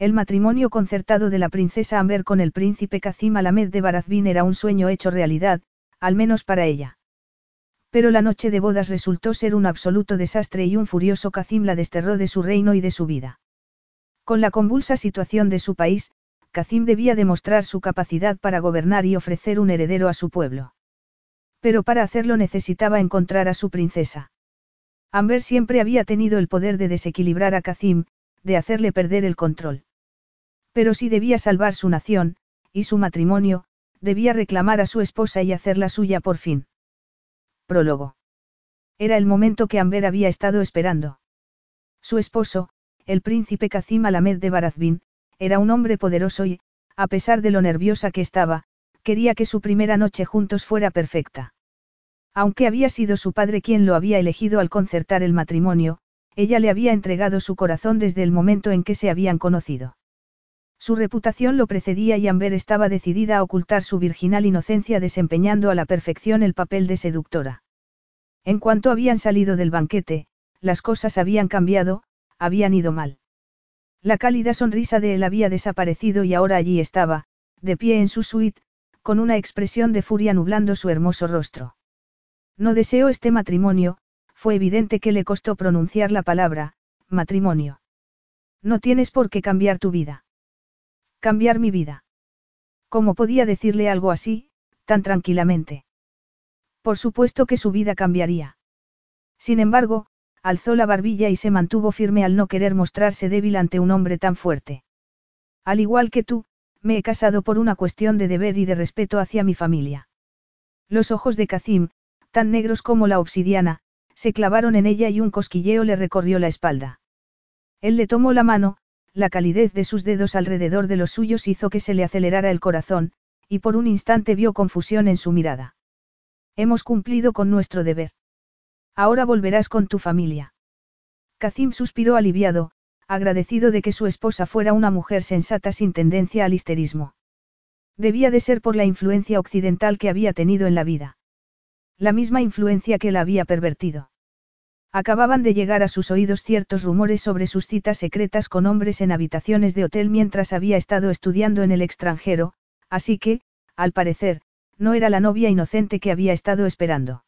El matrimonio concertado de la princesa Amber con el príncipe Kazim Alamed de Barazbin era un sueño hecho realidad, al menos para ella. Pero la noche de bodas resultó ser un absoluto desastre y un furioso Kazim la desterró de su reino y de su vida. Con la convulsa situación de su país, Kazim debía demostrar su capacidad para gobernar y ofrecer un heredero a su pueblo. Pero para hacerlo necesitaba encontrar a su princesa. Amber siempre había tenido el poder de desequilibrar a Kazim, de hacerle perder el control. Pero si debía salvar su nación, y su matrimonio, debía reclamar a su esposa y hacerla suya por fin. Prólogo. Era el momento que Amber había estado esperando. Su esposo, el príncipe Kazim Alamed de Barazbin, era un hombre poderoso y, a pesar de lo nerviosa que estaba, quería que su primera noche juntos fuera perfecta. Aunque había sido su padre quien lo había elegido al concertar el matrimonio, ella le había entregado su corazón desde el momento en que se habían conocido. Su reputación lo precedía y Amber estaba decidida a ocultar su virginal inocencia desempeñando a la perfección el papel de seductora. En cuanto habían salido del banquete, las cosas habían cambiado, habían ido mal. La cálida sonrisa de él había desaparecido y ahora allí estaba, de pie en su suite, con una expresión de furia nublando su hermoso rostro. No deseo este matrimonio, fue evidente que le costó pronunciar la palabra, matrimonio. No tienes por qué cambiar tu vida. Cambiar mi vida. ¿Cómo podía decirle algo así, tan tranquilamente? Por supuesto que su vida cambiaría. Sin embargo, alzó la barbilla y se mantuvo firme al no querer mostrarse débil ante un hombre tan fuerte. Al igual que tú, me he casado por una cuestión de deber y de respeto hacia mi familia. Los ojos de Kazim, tan negros como la obsidiana, se clavaron en ella y un cosquilleo le recorrió la espalda. Él le tomó la mano, la calidez de sus dedos alrededor de los suyos hizo que se le acelerara el corazón, y por un instante vio confusión en su mirada. Hemos cumplido con nuestro deber. Ahora volverás con tu familia. Kazim suspiró aliviado, agradecido de que su esposa fuera una mujer sensata sin tendencia al histerismo. Debía de ser por la influencia occidental que había tenido en la vida. La misma influencia que la había pervertido. Acababan de llegar a sus oídos ciertos rumores sobre sus citas secretas con hombres en habitaciones de hotel mientras había estado estudiando en el extranjero, así que, al parecer, no era la novia inocente que había estado esperando.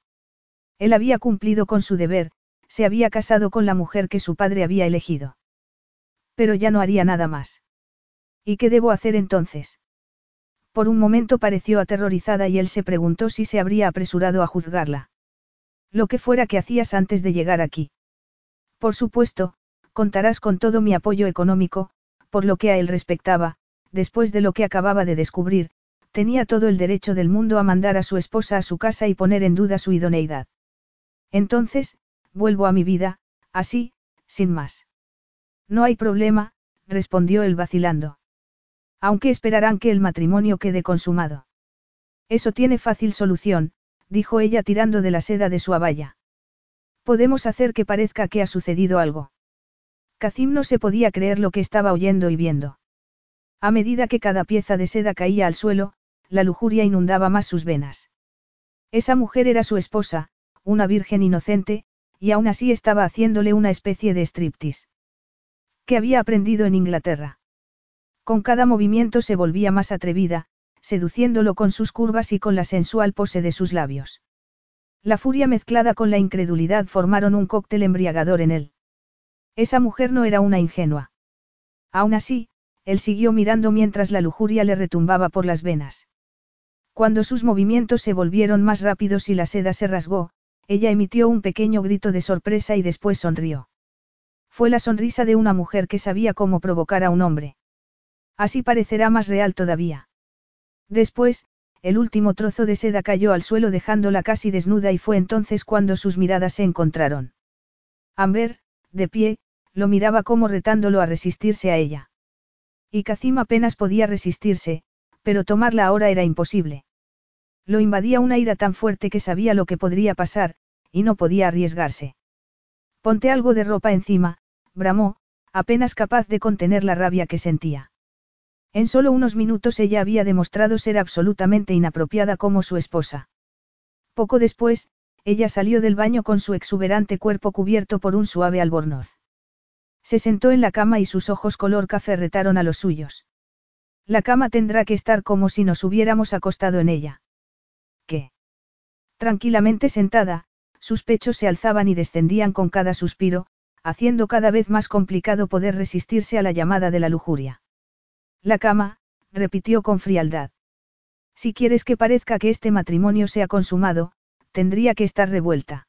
Él había cumplido con su deber, se había casado con la mujer que su padre había elegido. Pero ya no haría nada más. ¿Y qué debo hacer entonces? Por un momento pareció aterrorizada y él se preguntó si se habría apresurado a juzgarla. Lo que fuera que hacías antes de llegar aquí. Por supuesto, contarás con todo mi apoyo económico, por lo que a él respectaba, después de lo que acababa de descubrir, tenía todo el derecho del mundo a mandar a su esposa a su casa y poner en duda su idoneidad. Entonces, vuelvo a mi vida, así, sin más. No hay problema, respondió él vacilando. Aunque esperarán que el matrimonio quede consumado. Eso tiene fácil solución, dijo ella tirando de la seda de su abaya. Podemos hacer que parezca que ha sucedido algo. Kazim no se podía creer lo que estaba oyendo y viendo. A medida que cada pieza de seda caía al suelo, la lujuria inundaba más sus venas. Esa mujer era su esposa, una virgen inocente, y aún así estaba haciéndole una especie de striptease. ¿Qué había aprendido en Inglaterra? Con cada movimiento se volvía más atrevida, seduciéndolo con sus curvas y con la sensual pose de sus labios. La furia mezclada con la incredulidad formaron un cóctel embriagador en él. Esa mujer no era una ingenua. Aún así, él siguió mirando mientras la lujuria le retumbaba por las venas. Cuando sus movimientos se volvieron más rápidos y la seda se rasgó, ella emitió un pequeño grito de sorpresa y después sonrió. Fue la sonrisa de una mujer que sabía cómo provocar a un hombre. Así parecerá más real todavía. Después, el último trozo de seda cayó al suelo dejándola casi desnuda y fue entonces cuando sus miradas se encontraron. Amber, de pie, lo miraba como retándolo a resistirse a ella. Y Kazim apenas podía resistirse, pero tomarla ahora era imposible. Lo invadía una ira tan fuerte que sabía lo que podría pasar, y no podía arriesgarse. Ponte algo de ropa encima, bramó, apenas capaz de contener la rabia que sentía. En solo unos minutos ella había demostrado ser absolutamente inapropiada como su esposa. Poco después, ella salió del baño con su exuberante cuerpo cubierto por un suave albornoz. Se sentó en la cama y sus ojos color café retaron a los suyos. La cama tendrá que estar como si nos hubiéramos acostado en ella. ¿Qué? Tranquilamente sentada, sus pechos se alzaban y descendían con cada suspiro, haciendo cada vez más complicado poder resistirse a la llamada de la lujuria. La cama, repitió con frialdad. Si quieres que parezca que este matrimonio se ha consumado, tendría que estar revuelta.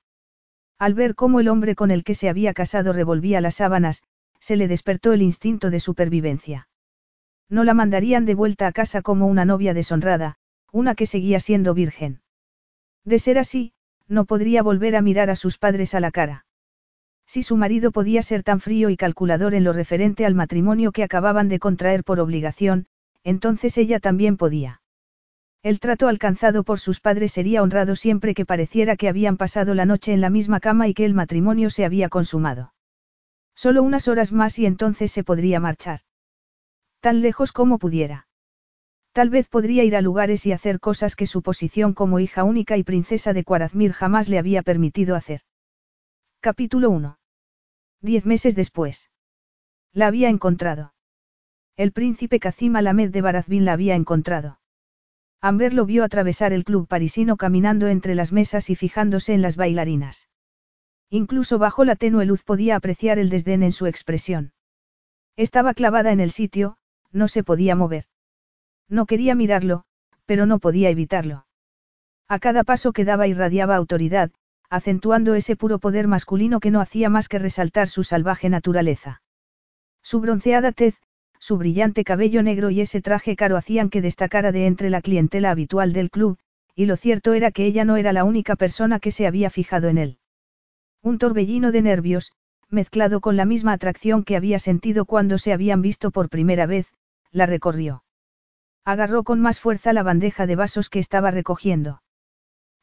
Al ver cómo el hombre con el que se había casado revolvía las sábanas, se le despertó el instinto de supervivencia. No la mandarían de vuelta a casa como una novia deshonrada, una que seguía siendo virgen. De ser así, no podría volver a mirar a sus padres a la cara. Si su marido podía ser tan frío y calculador en lo referente al matrimonio que acababan de contraer por obligación, entonces ella también podía. El trato alcanzado por sus padres sería honrado siempre que pareciera que habían pasado la noche en la misma cama y que el matrimonio se había consumado. Solo unas horas más y entonces se podría marchar. Tan lejos como pudiera. Tal vez podría ir a lugares y hacer cosas que su posición como hija única y princesa de Cuarazmir jamás le había permitido hacer. Capítulo 1. Diez meses después. La había encontrado. El príncipe Kazim Alamed de Barazvin la había encontrado. Amber lo vio atravesar el club parisino caminando entre las mesas y fijándose en las bailarinas. Incluso bajo la tenue luz podía apreciar el desdén en su expresión. Estaba clavada en el sitio, no se podía mover. No quería mirarlo, pero no podía evitarlo. A cada paso que daba irradiaba autoridad, acentuando ese puro poder masculino que no hacía más que resaltar su salvaje naturaleza. Su bronceada tez, su brillante cabello negro y ese traje caro hacían que destacara de entre la clientela habitual del club, y lo cierto era que ella no era la única persona que se había fijado en él. Un torbellino de nervios, mezclado con la misma atracción que había sentido cuando se habían visto por primera vez, la recorrió. Agarró con más fuerza la bandeja de vasos que estaba recogiendo.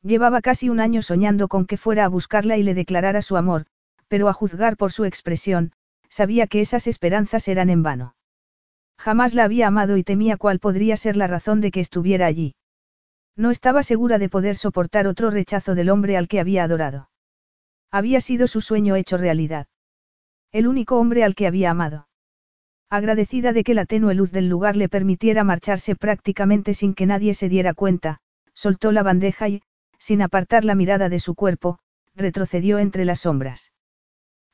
Llevaba casi un año soñando con que fuera a buscarla y le declarara su amor, pero a juzgar por su expresión, sabía que esas esperanzas eran en vano. Jamás la había amado y temía cuál podría ser la razón de que estuviera allí. No estaba segura de poder soportar otro rechazo del hombre al que había adorado. Había sido su sueño hecho realidad. El único hombre al que había amado. Agradecida de que la tenue luz del lugar le permitiera marcharse prácticamente sin que nadie se diera cuenta, soltó la bandeja y, sin apartar la mirada de su cuerpo, retrocedió entre las sombras.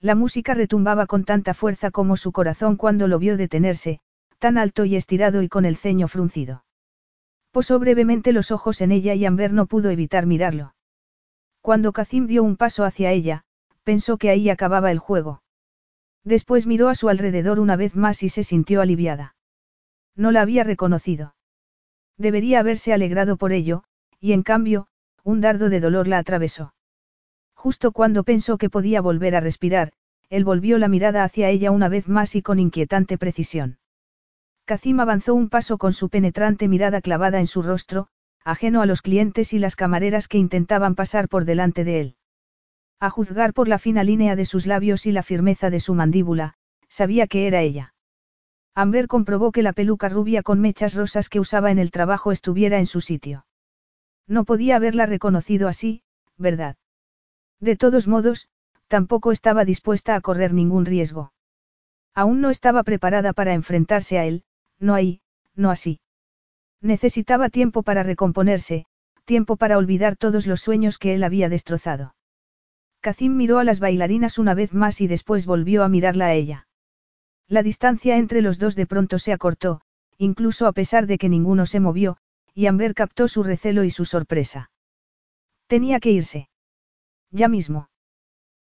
La música retumbaba con tanta fuerza como su corazón cuando lo vio detenerse, tan alto y estirado y con el ceño fruncido. Posó brevemente los ojos en ella y Amber no pudo evitar mirarlo. Cuando Kazim dio un paso hacia ella, pensó que ahí acababa el juego. Después miró a su alrededor una vez más y se sintió aliviada. No la había reconocido. Debería haberse alegrado por ello, y en cambio, un dardo de dolor la atravesó. Justo cuando pensó que podía volver a respirar, él volvió la mirada hacia ella una vez más y con inquietante precisión. Kazim avanzó un paso con su penetrante mirada clavada en su rostro, ajeno a los clientes y las camareras que intentaban pasar por delante de él. A juzgar por la fina línea de sus labios y la firmeza de su mandíbula, sabía que era ella. Amber comprobó que la peluca rubia con mechas rosas que usaba en el trabajo estuviera en su sitio. No podía haberla reconocido así, ¿verdad? De todos modos, tampoco estaba dispuesta a correr ningún riesgo. Aún no estaba preparada para enfrentarse a él, no ahí, no así. Necesitaba tiempo para recomponerse, tiempo para olvidar todos los sueños que él había destrozado. Kazim miró a las bailarinas una vez más y después volvió a mirarla a ella. La distancia entre los dos de pronto se acortó, incluso a pesar de que ninguno se movió, y Amber captó su recelo y su sorpresa. Tenía que irse. Ya mismo.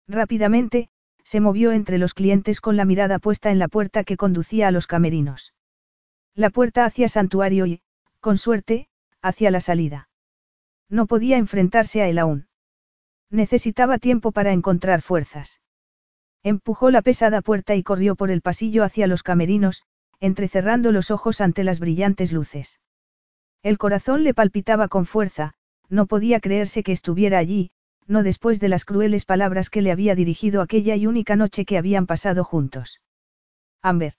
Rápidamente, se movió entre los clientes con la mirada puesta en la puerta que conducía a los camerinos. La puerta hacia santuario y, con suerte, hacia la salida. No podía enfrentarse a él aún. Necesitaba tiempo para encontrar fuerzas. Empujó la pesada puerta y corrió por el pasillo hacia los camerinos, entrecerrando los ojos ante las brillantes luces. El corazón le palpitaba con fuerza, no podía creerse que estuviera allí, no después de las crueles palabras que le había dirigido aquella y única noche que habían pasado juntos. Amber.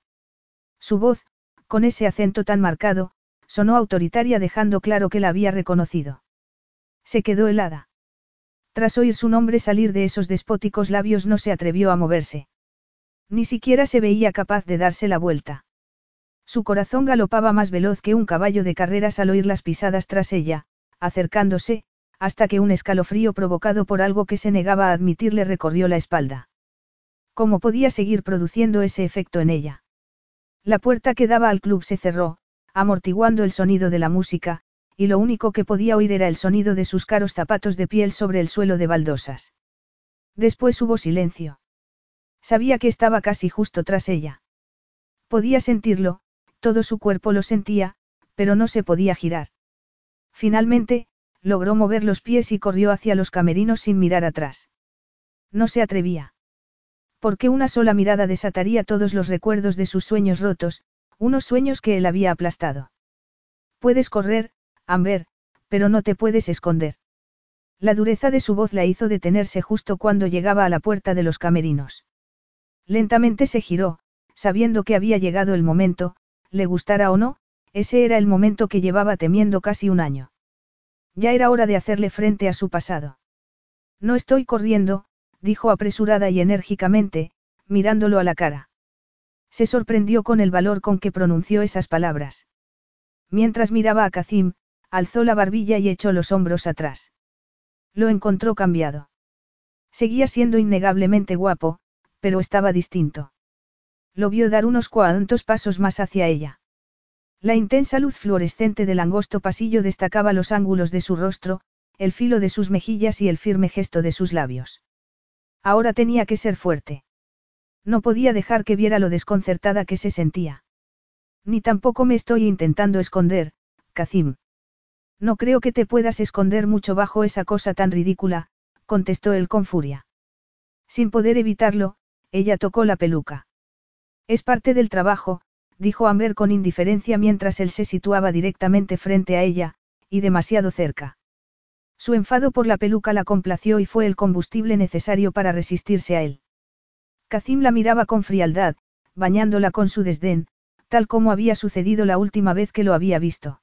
Su voz, con ese acento tan marcado, sonó autoritaria dejando claro que la había reconocido. Se quedó helada. Tras oír su nombre salir de esos despóticos labios no se atrevió a moverse. Ni siquiera se veía capaz de darse la vuelta. Su corazón galopaba más veloz que un caballo de carreras al oír las pisadas tras ella, acercándose, hasta que un escalofrío provocado por algo que se negaba a admitir le recorrió la espalda. ¿Cómo podía seguir produciendo ese efecto en ella? La puerta que daba al club se cerró, amortiguando el sonido de la música, y lo único que podía oír era el sonido de sus caros zapatos de piel sobre el suelo de baldosas. Después hubo silencio. Sabía que estaba casi justo tras ella. Podía sentirlo, todo su cuerpo lo sentía, pero no se podía girar. Finalmente, logró mover los pies y corrió hacia los camerinos sin mirar atrás. No se atrevía. Porque una sola mirada desataría todos los recuerdos de sus sueños rotos, unos sueños que él había aplastado. Puedes correr, Amber, pero no te puedes esconder. La dureza de su voz la hizo detenerse justo cuando llegaba a la puerta de los camerinos. Lentamente se giró, sabiendo que había llegado el momento, le gustara o no, ese era el momento que llevaba temiendo casi un año. Ya era hora de hacerle frente a su pasado. No estoy corriendo, dijo apresurada y enérgicamente, mirándolo a la cara. Se sorprendió con el valor con que pronunció esas palabras. Mientras miraba a Kazim, alzó la barbilla y echó los hombros atrás. Lo encontró cambiado. Seguía siendo innegablemente guapo, pero estaba distinto. Lo vio dar unos cuantos pasos más hacia ella. La intensa luz fluorescente del angosto pasillo destacaba los ángulos de su rostro, el filo de sus mejillas y el firme gesto de sus labios. Ahora tenía que ser fuerte. No podía dejar que viera lo desconcertada que se sentía. Ni tampoco me estoy intentando esconder, Kazim. No creo que te puedas esconder mucho bajo esa cosa tan ridícula, contestó él con furia. Sin poder evitarlo, ella tocó la peluca. Es parte del trabajo, dijo Amber con indiferencia mientras él se situaba directamente frente a ella, y demasiado cerca. Su enfado por la peluca la complació y fue el combustible necesario para resistirse a él. Kazim la miraba con frialdad, bañándola con su desdén, tal como había sucedido la última vez que lo había visto.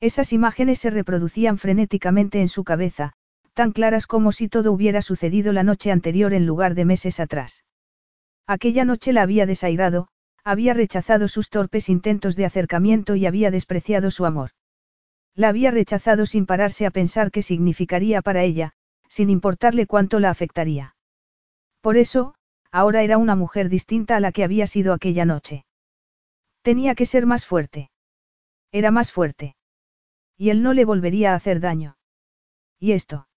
Esas imágenes se reproducían frenéticamente en su cabeza, tan claras como si todo hubiera sucedido la noche anterior en lugar de meses atrás. Aquella noche la había desairado, había rechazado sus torpes intentos de acercamiento y había despreciado su amor. La había rechazado sin pararse a pensar qué significaría para ella, sin importarle cuánto la afectaría. Por eso, ahora era una mujer distinta a la que había sido aquella noche. Tenía que ser más fuerte. Era más fuerte. Y él no le volvería a hacer daño. ¿Y esto?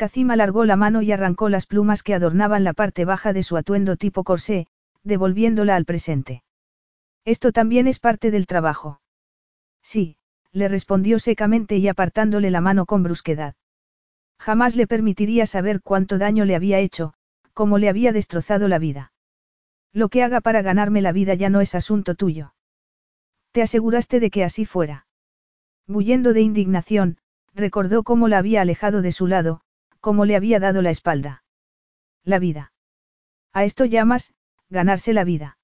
Kazim alargó la mano y arrancó las plumas que adornaban la parte baja de su atuendo tipo corsé, devolviéndola al presente. Esto también es parte del trabajo. Sí, le respondió secamente y apartándole la mano con brusquedad. Jamás le permitiría saber cuánto daño le había hecho, cómo le había destrozado la vida. Lo que haga para ganarme la vida ya no es asunto tuyo. Te aseguraste de que así fuera. Bullendo de indignación, recordó cómo la había alejado de su lado, cómo le había dado la espalda. La vida. A esto llamas, ganarse la vida.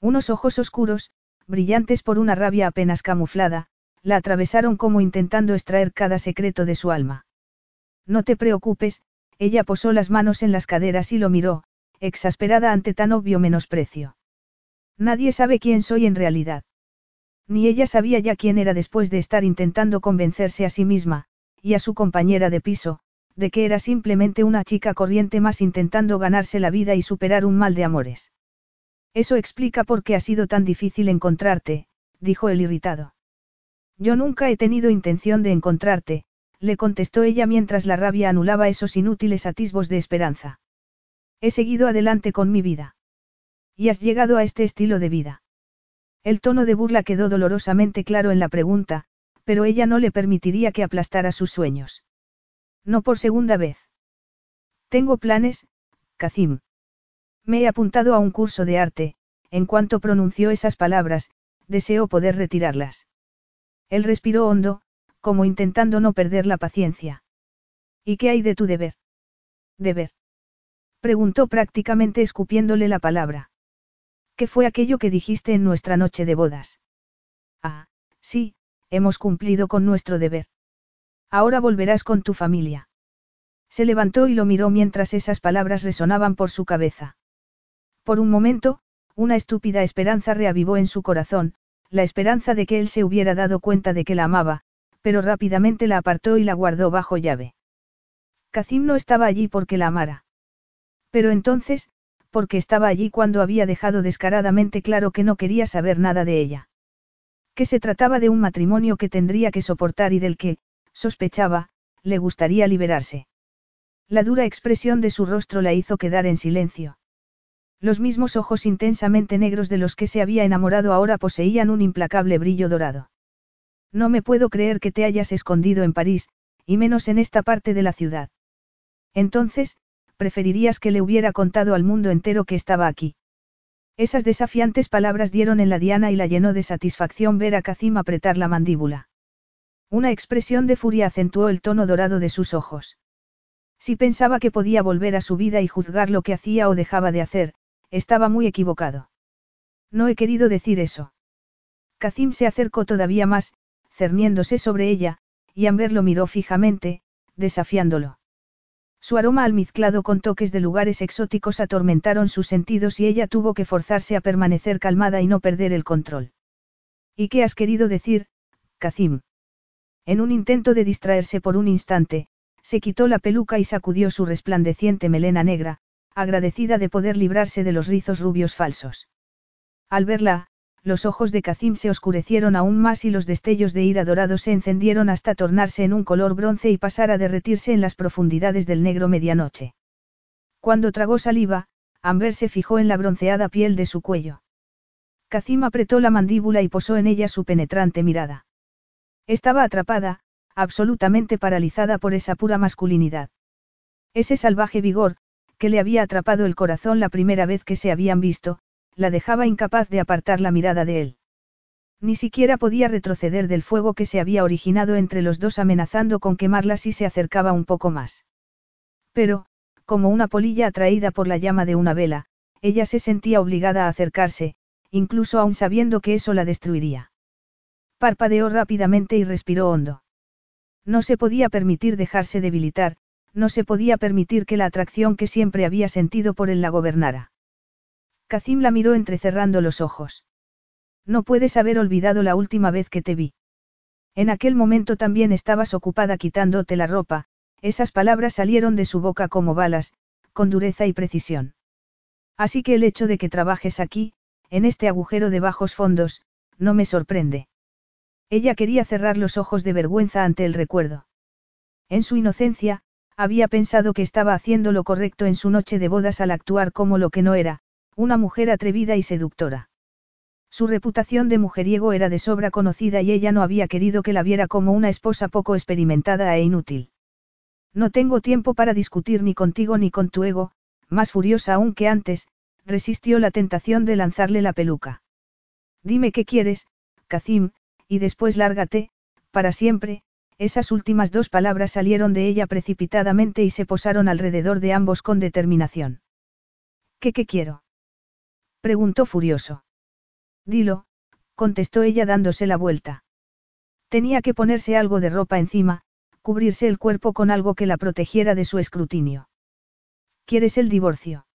Unos ojos oscuros, brillantes por una rabia apenas camuflada, la atravesaron como intentando extraer cada secreto de su alma. No te preocupes, ella posó las manos en las caderas y lo miró, exasperada ante tan obvio menosprecio. Nadie sabe quién soy en realidad. Ni ella sabía ya quién era después de estar intentando convencerse a sí misma, y a su compañera de piso, de que era simplemente una chica corriente más intentando ganarse la vida y superar un mal de amores. Eso explica por qué ha sido tan difícil encontrarte, dijo el irritado. Yo nunca he tenido intención de encontrarte, le contestó ella mientras la rabia anulaba esos inútiles atisbos de esperanza. He seguido adelante con mi vida. Y has llegado a este estilo de vida. El tono de burla quedó dolorosamente claro en la pregunta, pero ella no le permitiría que aplastara sus sueños. No por segunda vez. Tengo planes, Kazim. Me he apuntado a un curso de arte, en cuanto pronunció esas palabras, deseó poder retirarlas. Él respiró hondo, como intentando no perder la paciencia. ¿Y qué hay de tu deber? ¿Deber? Preguntó prácticamente escupiéndole la palabra. ¿Qué fue aquello que dijiste en nuestra noche de bodas? Ah, sí, hemos cumplido con nuestro deber. Ahora volverás con tu familia. Se levantó y lo miró mientras esas palabras resonaban por su cabeza. Por un momento, una estúpida esperanza reavivó en su corazón, la esperanza de que él se hubiera dado cuenta de que la amaba, pero rápidamente la apartó y la guardó bajo llave. Kazim no estaba allí porque la amara. Pero entonces, porque estaba allí cuando había dejado descaradamente claro que no quería saber nada de ella. Que se trataba de un matrimonio que tendría que soportar y del que, sospechaba, le gustaría liberarse. La dura expresión de su rostro la hizo quedar en silencio. Los mismos ojos intensamente negros de los que se había enamorado ahora poseían un implacable brillo dorado. No me puedo creer que te hayas escondido en París, y menos en esta parte de la ciudad. Entonces, preferirías que le hubiera contado al mundo entero que estaba aquí. Esas desafiantes palabras dieron en la diana y la llenó de satisfacción ver a Kazim apretar la mandíbula. Una expresión de furia acentuó el tono dorado de sus ojos. Si pensaba que podía volver a su vida y juzgar lo que hacía o dejaba de hacer, estaba muy equivocado. No he querido decir eso. Kazim se acercó todavía más, cerniéndose sobre ella, y Amber lo miró fijamente, desafiándolo. Su aroma almizclado con toques de lugares exóticos atormentaron sus sentidos y ella tuvo que forzarse a permanecer calmada y no perder el control. ¿Y qué has querido decir, Kazim? En un intento de distraerse por un instante, se quitó la peluca y sacudió su resplandeciente melena negra, agradecida de poder librarse de los rizos rubios falsos. Al verla, los ojos de Kazim se oscurecieron aún más y los destellos de ira dorado se encendieron hasta tornarse en un color bronce y pasar a derretirse en las profundidades del negro medianoche. Cuando tragó saliva, Amber se fijó en la bronceada piel de su cuello. Kazim apretó la mandíbula y posó en ella su penetrante mirada. Estaba atrapada, absolutamente paralizada por esa pura masculinidad. Ese salvaje vigor, que le había atrapado el corazón la primera vez que se habían visto, la dejaba incapaz de apartar la mirada de él. Ni siquiera podía retroceder del fuego que se había originado entre los dos amenazando con quemarla si se acercaba un poco más. Pero, como una polilla atraída por la llama de una vela, ella se sentía obligada a acercarse, incluso aún sabiendo que eso la destruiría. Parpadeó rápidamente y respiró hondo. No se podía permitir dejarse debilitar, no se podía permitir que la atracción que siempre había sentido por él la gobernara. Kazim la miró entrecerrando los ojos. No puedes haber olvidado la última vez que te vi. En aquel momento también estabas ocupada quitándote la ropa, esas palabras salieron de su boca como balas, con dureza y precisión. Así que el hecho de que trabajes aquí, en este agujero de bajos fondos, no me sorprende. Ella quería cerrar los ojos de vergüenza ante el recuerdo. En su inocencia, había pensado que estaba haciendo lo correcto en su noche de bodas al actuar como lo que no era, una mujer atrevida y seductora. Su reputación de mujeriego era de sobra conocida y ella no había querido que la viera como una esposa poco experimentada e inútil. No tengo tiempo para discutir ni contigo ni con tu ego, más furiosa aún que antes, resistió la tentación de lanzarle la peluca. Dime qué quieres, Kazim, y después lárgate, para siempre, esas últimas dos palabras salieron de ella precipitadamente y se posaron alrededor de ambos con determinación. ¿Qué qué quiero? Preguntó furioso. Dilo, contestó ella dándose la vuelta. Tenía que ponerse algo de ropa encima, cubrirse el cuerpo con algo que la protegiera de su escrutinio. ¿Quieres el divorcio?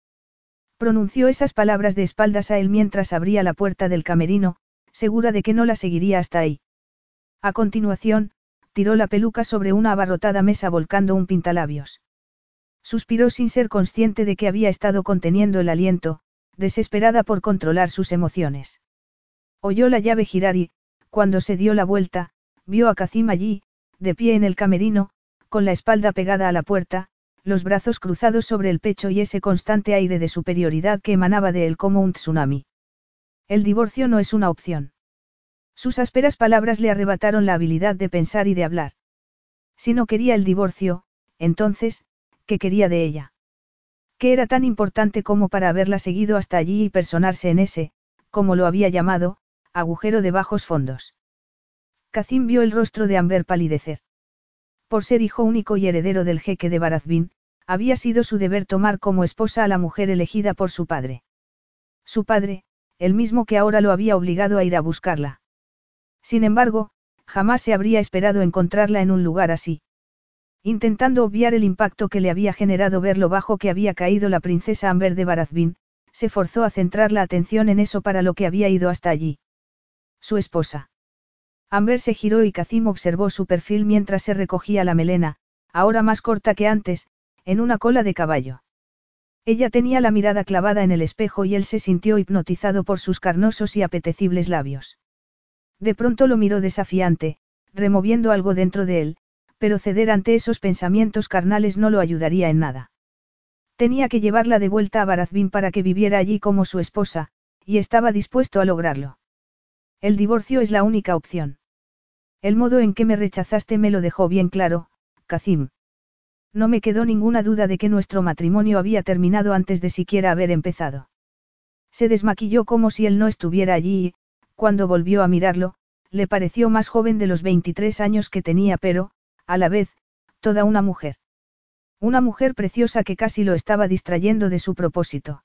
Pronunció esas palabras de espaldas a él mientras abría la puerta del camerino, segura de que no la seguiría hasta ahí. A continuación, tiró la peluca sobre una abarrotada mesa volcando un pintalabios. Suspiró sin ser consciente de que había estado conteniendo el aliento, desesperada por controlar sus emociones. Oyó la llave girar y, cuando se dio la vuelta, vio a Kazim allí, de pie en el camerino, con la espalda pegada a la puerta, los brazos cruzados sobre el pecho y ese constante aire de superioridad que emanaba de él como un tsunami. El divorcio no es una opción. Sus ásperas palabras le arrebataron la habilidad de pensar y de hablar. Si no quería el divorcio, entonces, ¿qué quería de ella? que era tan importante como para haberla seguido hasta allí y personarse en ese, como lo había llamado, agujero de bajos fondos. Kazim vio el rostro de Amber palidecer. Por ser hijo único y heredero del jeque de Barazbin, había sido su deber tomar como esposa a la mujer elegida por su padre. Su padre, el mismo que ahora lo había obligado a ir a buscarla. Sin embargo, jamás se habría esperado encontrarla en un lugar así. Intentando obviar el impacto que le había generado ver lo bajo que había caído la princesa Amber de Barazbin, se forzó a centrar la atención en eso para lo que había ido hasta allí. Su esposa. Amber se giró y Kazim observó su perfil mientras se recogía la melena, ahora más corta que antes, en una cola de caballo. Ella tenía la mirada clavada en el espejo y él se sintió hipnotizado por sus carnosos y apetecibles labios. De pronto lo miró desafiante, removiendo algo dentro de él, pero ceder ante esos pensamientos carnales no lo ayudaría en nada. Tenía que llevarla de vuelta a Barazbin para que viviera allí como su esposa, y estaba dispuesto a lograrlo. El divorcio es la única opción. El modo en que me rechazaste me lo dejó bien claro, Kazim. No me quedó ninguna duda de que nuestro matrimonio había terminado antes de siquiera haber empezado. Se desmaquilló como si él no estuviera allí y, cuando volvió a mirarlo, le pareció más joven de los 23 años que tenía, pero, a la vez, toda una mujer. Una mujer preciosa que casi lo estaba distrayendo de su propósito.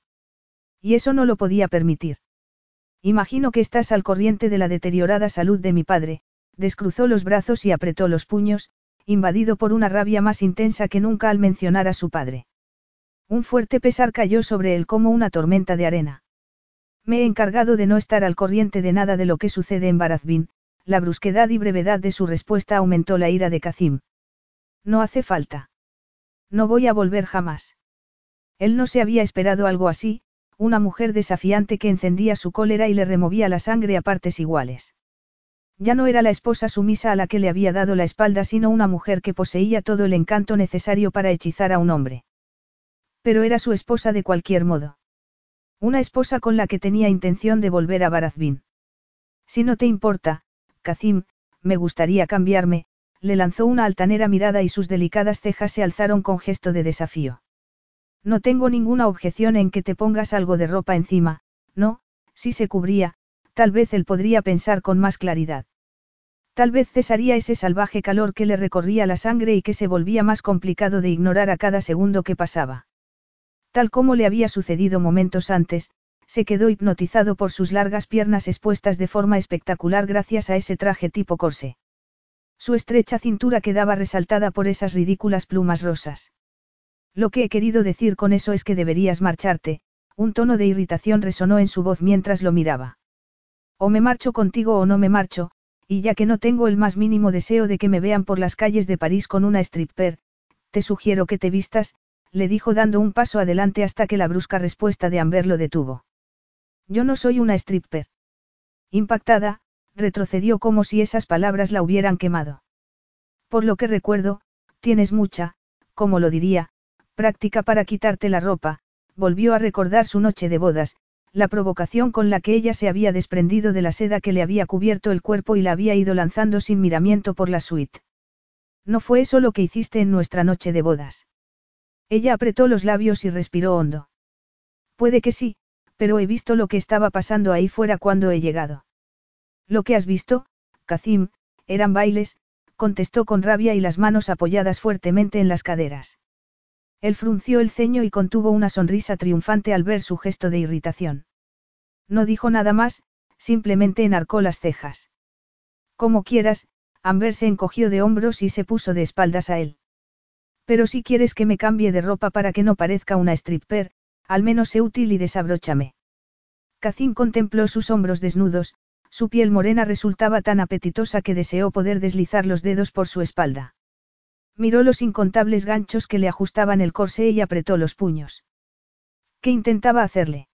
Y eso no lo podía permitir. Imagino que estás al corriente de la deteriorada salud de mi padre, descruzó los brazos y apretó los puños, invadido por una rabia más intensa que nunca al mencionar a su padre. Un fuerte pesar cayó sobre él como una tormenta de arena. Me he encargado de no estar al corriente de nada de lo que sucede en Barazbin, la brusquedad y brevedad de su respuesta aumentó la ira de Kazim. No hace falta. No voy a volver jamás. Él no se había esperado algo así, una mujer desafiante que encendía su cólera y le removía la sangre a partes iguales. Ya no era la esposa sumisa a la que le había dado la espalda, sino una mujer que poseía todo el encanto necesario para hechizar a un hombre. Pero era su esposa de cualquier modo. Una esposa con la que tenía intención de volver a Barazbin. Si no te importa, Kazim, me gustaría cambiarme, le lanzó una altanera mirada y sus delicadas cejas se alzaron con gesto de desafío. No tengo ninguna objeción en que te pongas algo de ropa encima, no, si se cubría, tal vez él podría pensar con más claridad. Tal vez cesaría ese salvaje calor que le recorría la sangre y que se volvía más complicado de ignorar a cada segundo que pasaba. Tal como le había sucedido momentos antes, se quedó hipnotizado por sus largas piernas expuestas de forma espectacular gracias a ese traje tipo corsé. Su estrecha cintura quedaba resaltada por esas ridículas plumas rosas. Lo que he querido decir con eso es que deberías marcharte, un tono de irritación resonó en su voz mientras lo miraba. O me marcho contigo o no me marcho, y ya que no tengo el más mínimo deseo de que me vean por las calles de París con una stripper, te sugiero que te vistas, le dijo dando un paso adelante hasta que la brusca respuesta de Amber lo detuvo. Yo no soy una stripper. Impactada, retrocedió como si esas palabras la hubieran quemado. Por lo que recuerdo, tienes mucha, como lo diría, práctica para quitarte la ropa, volvió a recordar su noche de bodas, la provocación con la que ella se había desprendido de la seda que le había cubierto el cuerpo y la había ido lanzando sin miramiento por la suite. No fue eso lo que hiciste en nuestra noche de bodas. Ella apretó los labios y respiró hondo. Puede que sí, pero he visto lo que estaba pasando ahí fuera cuando he llegado. Lo que has visto, Kazim, eran bailes, contestó con rabia y las manos apoyadas fuertemente en las caderas. Él frunció el ceño y contuvo una sonrisa triunfante al ver su gesto de irritación. No dijo nada más, simplemente enarcó las cejas. Como quieras, Amber se encogió de hombros y se puso de espaldas a él. Pero si quieres que me cambie de ropa para que no parezca una stripper, al menos sé útil y desabróchame. Kazim contempló sus hombros desnudos, su piel morena resultaba tan apetitosa que deseó poder deslizar los dedos por su espalda. Miró los incontables ganchos que le ajustaban el corsé y apretó los puños. ¿Qué intentaba hacerle?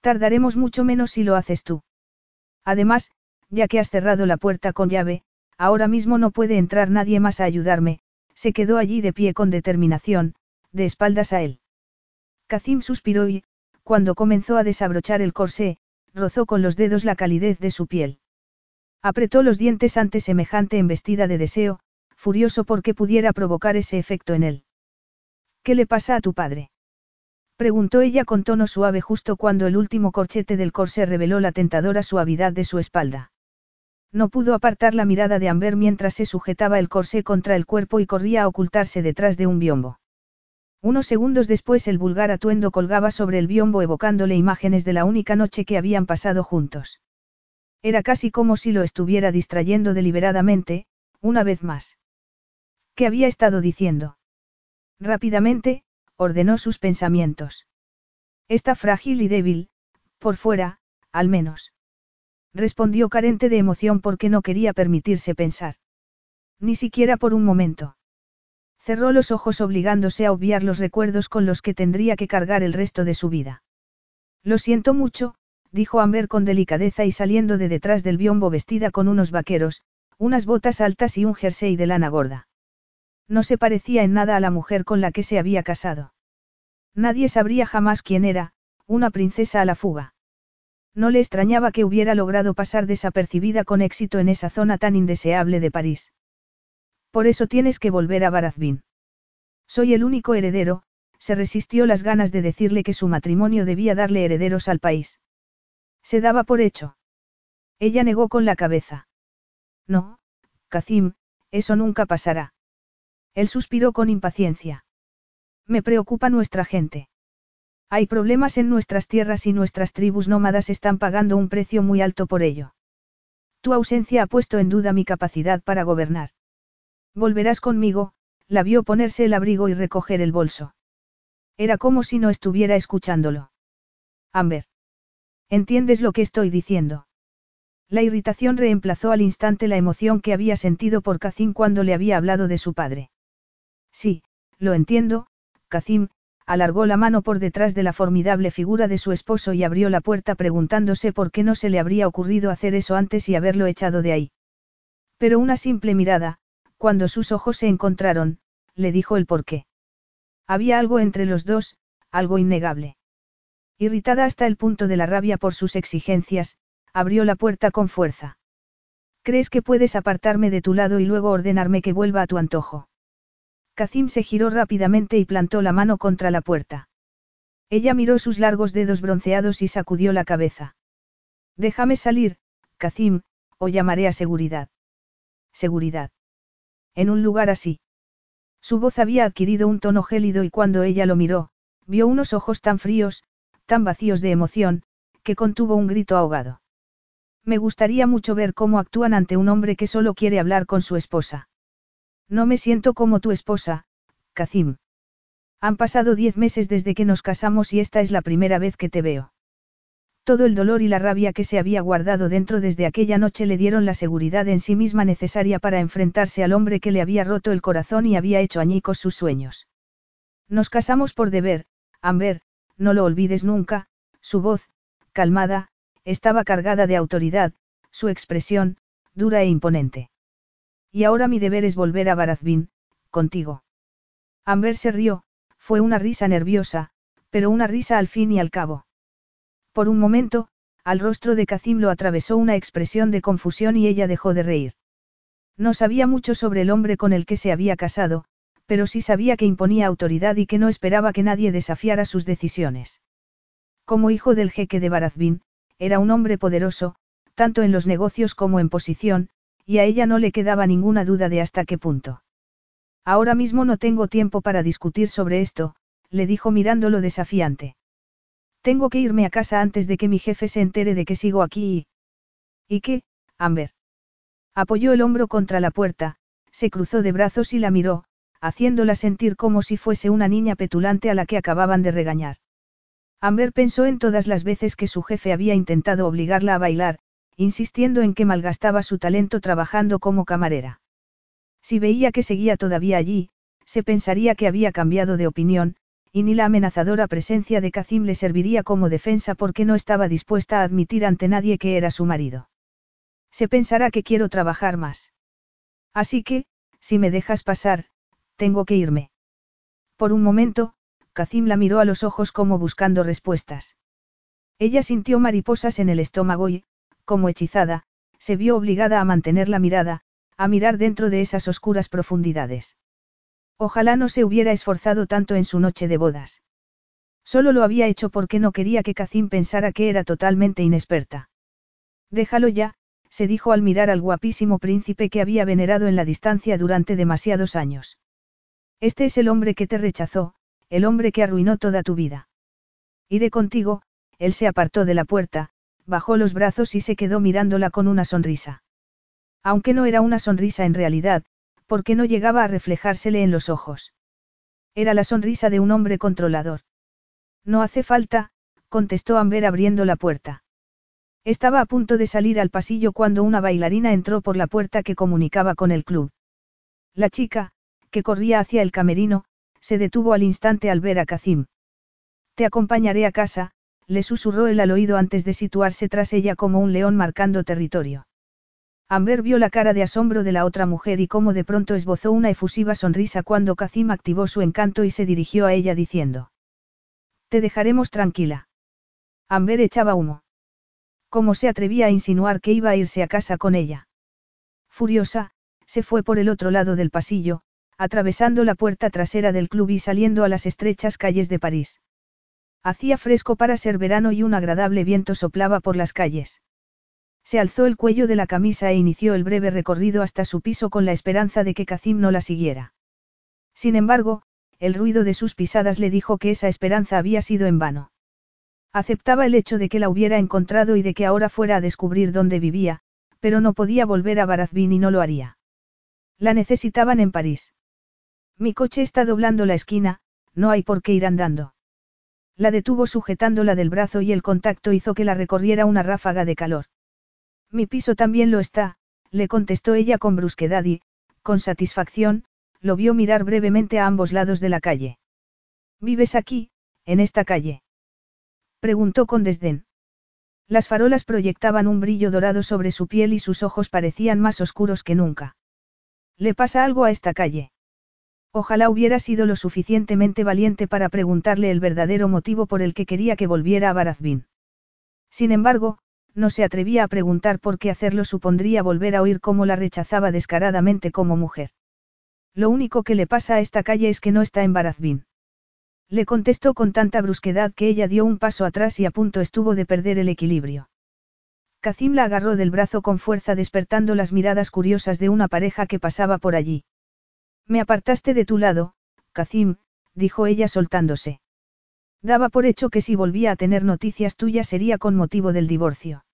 Tardaremos mucho menos si lo haces tú. Además, ya que has cerrado la puerta con llave, ahora mismo no puede entrar nadie más a ayudarme, se quedó allí de pie con determinación, de espaldas a él. Kazim suspiró y, cuando comenzó a desabrochar el corsé, rozó con los dedos la calidez de su piel. Apretó los dientes ante semejante embestida de deseo, furioso porque pudiera provocar ese efecto en él. ¿Qué le pasa a tu padre? Preguntó ella con tono suave justo cuando el último corchete del corsé reveló la tentadora suavidad de su espalda. No pudo apartar la mirada de Amber mientras se sujetaba el corsé contra el cuerpo y corría a ocultarse detrás de un biombo. Unos segundos después el vulgar atuendo colgaba sobre el biombo evocándole imágenes de la única noche que habían pasado juntos. Era casi como si lo estuviera distrayendo deliberadamente, una vez más. ¿Qué había estado diciendo? Rápidamente, ordenó sus pensamientos. Está frágil y débil, por fuera, al menos respondió carente de emoción porque no quería permitirse pensar. Ni siquiera por un momento. Cerró los ojos obligándose a obviar los recuerdos con los que tendría que cargar el resto de su vida. Lo siento mucho, dijo Amber con delicadeza y saliendo de detrás del biombo vestida con unos vaqueros, unas botas altas y un jersey de lana gorda. No se parecía en nada a la mujer con la que se había casado. Nadie sabría jamás quién era, una princesa a la fuga. No le extrañaba que hubiera logrado pasar desapercibida con éxito en esa zona tan indeseable de París. Por eso tienes que volver a Barazbín. Soy el único heredero, se resistió las ganas de decirle que su matrimonio debía darle herederos al país. Se daba por hecho. Ella negó con la cabeza. No, Kazim, eso nunca pasará. Él suspiró con impaciencia. Me preocupa nuestra gente. Hay problemas en nuestras tierras y nuestras tribus nómadas están pagando un precio muy alto por ello. Tu ausencia ha puesto en duda mi capacidad para gobernar. Volverás conmigo, la vio ponerse el abrigo y recoger el bolso. Era como si no estuviera escuchándolo. Amber. ¿Entiendes lo que estoy diciendo? La irritación reemplazó al instante la emoción que había sentido por Kazim cuando le había hablado de su padre. Sí, lo entiendo, Kazim, alargó la mano por detrás de la formidable figura de su esposo y abrió la puerta preguntándose por qué no se le habría ocurrido hacer eso antes y haberlo echado de ahí. Pero una simple mirada, cuando sus ojos se encontraron, le dijo el por qué. Había algo entre los dos, algo innegable. Irritada hasta el punto de la rabia por sus exigencias, abrió la puerta con fuerza. ¿Crees que puedes apartarme de tu lado y luego ordenarme que vuelva a tu antojo? Kazim se giró rápidamente y plantó la mano contra la puerta. Ella miró sus largos dedos bronceados y sacudió la cabeza. Déjame salir, Kazim, o llamaré a seguridad. Seguridad. En un lugar así. Su voz había adquirido un tono gélido y cuando ella lo miró, vio unos ojos tan fríos, tan vacíos de emoción, que contuvo un grito ahogado. Me gustaría mucho ver cómo actúan ante un hombre que solo quiere hablar con su esposa. No me siento como tu esposa, Kazim. Han pasado diez meses desde que nos casamos y esta es la primera vez que te veo. Todo el dolor y la rabia que se había guardado dentro desde aquella noche le dieron la seguridad en sí misma necesaria para enfrentarse al hombre que le había roto el corazón y había hecho añicos sus sueños. Nos casamos por deber, Amber, no lo olvides nunca, su voz, calmada, estaba cargada de autoridad, su expresión, dura e imponente. Y ahora mi deber es volver a Barazbin, contigo. Amber se rió, fue una risa nerviosa, pero una risa al fin y al cabo. Por un momento, al rostro de Kazim lo atravesó una expresión de confusión y ella dejó de reír. No sabía mucho sobre el hombre con el que se había casado, pero sí sabía que imponía autoridad y que no esperaba que nadie desafiara sus decisiones. Como hijo del jeque de Barazbin, era un hombre poderoso, tanto en los negocios como en posición, y a ella no le quedaba ninguna duda de hasta qué punto. Ahora mismo no tengo tiempo para discutir sobre esto, le dijo mirándolo desafiante. Tengo que irme a casa antes de que mi jefe se entere de que sigo aquí y... ¿Y qué, Amber? Apoyó el hombro contra la puerta, se cruzó de brazos y la miró, haciéndola sentir como si fuese una niña petulante a la que acababan de regañar. Amber pensó en todas las veces que su jefe había intentado obligarla a bailar, insistiendo en que malgastaba su talento trabajando como camarera. Si veía que seguía todavía allí, se pensaría que había cambiado de opinión, y ni la amenazadora presencia de Kazim le serviría como defensa porque no estaba dispuesta a admitir ante nadie que era su marido. Se pensará que quiero trabajar más. Así que, si me dejas pasar, tengo que irme. Por un momento, Kazim la miró a los ojos como buscando respuestas. Ella sintió mariposas en el estómago y, como hechizada, se vio obligada a mantener la mirada, a mirar dentro de esas oscuras profundidades. Ojalá no se hubiera esforzado tanto en su noche de bodas. Solo lo había hecho porque no quería que Kazim pensara que era totalmente inexperta. Déjalo ya, se dijo al mirar al guapísimo príncipe que había venerado en la distancia durante demasiados años. Este es el hombre que te rechazó, el hombre que arruinó toda tu vida. Iré contigo, él se apartó de la puerta, bajó los brazos y se quedó mirándola con una sonrisa. Aunque no era una sonrisa en realidad, porque no llegaba a reflejársele en los ojos. Era la sonrisa de un hombre controlador. No hace falta, contestó Amber abriendo la puerta. Estaba a punto de salir al pasillo cuando una bailarina entró por la puerta que comunicaba con el club. La chica, que corría hacia el camerino, se detuvo al instante al ver a Kazim. Te acompañaré a casa, le susurró él al oído antes de situarse tras ella como un león marcando territorio. Amber vio la cara de asombro de la otra mujer y cómo de pronto esbozó una efusiva sonrisa cuando Kazim activó su encanto y se dirigió a ella diciendo. Te dejaremos tranquila. Amber echaba humo. ¿Cómo se atrevía a insinuar que iba a irse a casa con ella? Furiosa, se fue por el otro lado del pasillo, atravesando la puerta trasera del club y saliendo a las estrechas calles de París. Hacía fresco para ser verano y un agradable viento soplaba por las calles. Se alzó el cuello de la camisa e inició el breve recorrido hasta su piso con la esperanza de que Kazim no la siguiera. Sin embargo, el ruido de sus pisadas le dijo que esa esperanza había sido en vano. Aceptaba el hecho de que la hubiera encontrado y de que ahora fuera a descubrir dónde vivía, pero no podía volver a Barazbín y no lo haría. La necesitaban en París. Mi coche está doblando la esquina, no hay por qué ir andando. La detuvo sujetándola del brazo y el contacto hizo que la recorriera una ráfaga de calor. Mi piso también lo está, le contestó ella con brusquedad y, con satisfacción, lo vio mirar brevemente a ambos lados de la calle. ¿Vives aquí, en esta calle? Preguntó con desdén. Las farolas proyectaban un brillo dorado sobre su piel y sus ojos parecían más oscuros que nunca. ¿Le pasa algo a esta calle? Ojalá hubiera sido lo suficientemente valiente para preguntarle el verdadero motivo por el que quería que volviera a Barazbín. Sin embargo, no se atrevía a preguntar por qué hacerlo supondría volver a oír cómo la rechazaba descaradamente como mujer. Lo único que le pasa a esta calle es que no está en Barazbín. Le contestó con tanta brusquedad que ella dio un paso atrás y a punto estuvo de perder el equilibrio. Kazim la agarró del brazo con fuerza despertando las miradas curiosas de una pareja que pasaba por allí. Me apartaste de tu lado, Kazim, dijo ella soltándose. Daba por hecho que si volvía a tener noticias tuyas sería con motivo del divorcio.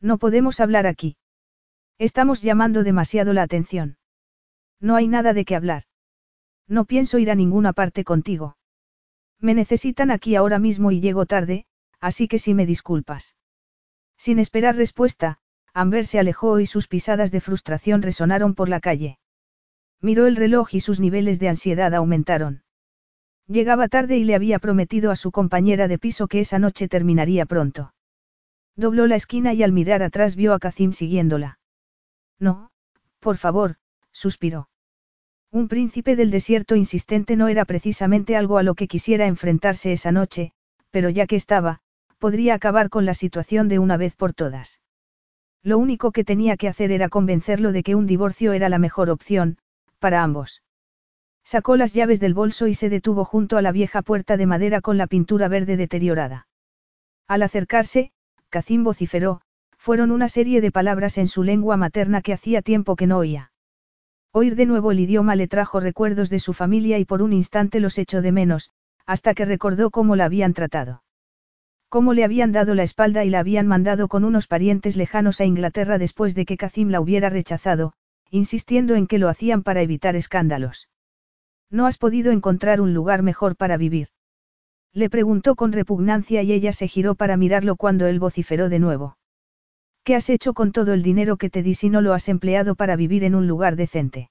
No podemos hablar aquí. Estamos llamando demasiado la atención. No hay nada de qué hablar. No pienso ir a ninguna parte contigo. Me necesitan aquí ahora mismo y llego tarde, así que si me disculpas. Sin esperar respuesta, Amber se alejó y sus pisadas de frustración resonaron por la calle. Miró el reloj y sus niveles de ansiedad aumentaron. Llegaba tarde y le había prometido a su compañera de piso que esa noche terminaría pronto. Dobló la esquina y al mirar atrás vio a Kazim siguiéndola. No, por favor, suspiró. Un príncipe del desierto insistente no era precisamente algo a lo que quisiera enfrentarse esa noche, pero ya que estaba, podría acabar con la situación de una vez por todas. Lo único que tenía que hacer era convencerlo de que un divorcio era la mejor opción, para ambos. Sacó las llaves del bolso y se detuvo junto a la vieja puerta de madera con la pintura verde deteriorada. Al acercarse, Cacín vociferó, fueron una serie de palabras en su lengua materna que hacía tiempo que no oía. Oír de nuevo el idioma le trajo recuerdos de su familia y por un instante los echó de menos, hasta que recordó cómo la habían tratado. Cómo le habían dado la espalda y la habían mandado con unos parientes lejanos a Inglaterra después de que Kazim la hubiera rechazado, insistiendo en que lo hacían para evitar escándalos. ¿No has podido encontrar un lugar mejor para vivir? Le preguntó con repugnancia y ella se giró para mirarlo cuando él vociferó de nuevo. ¿Qué has hecho con todo el dinero que te di si no lo has empleado para vivir en un lugar decente?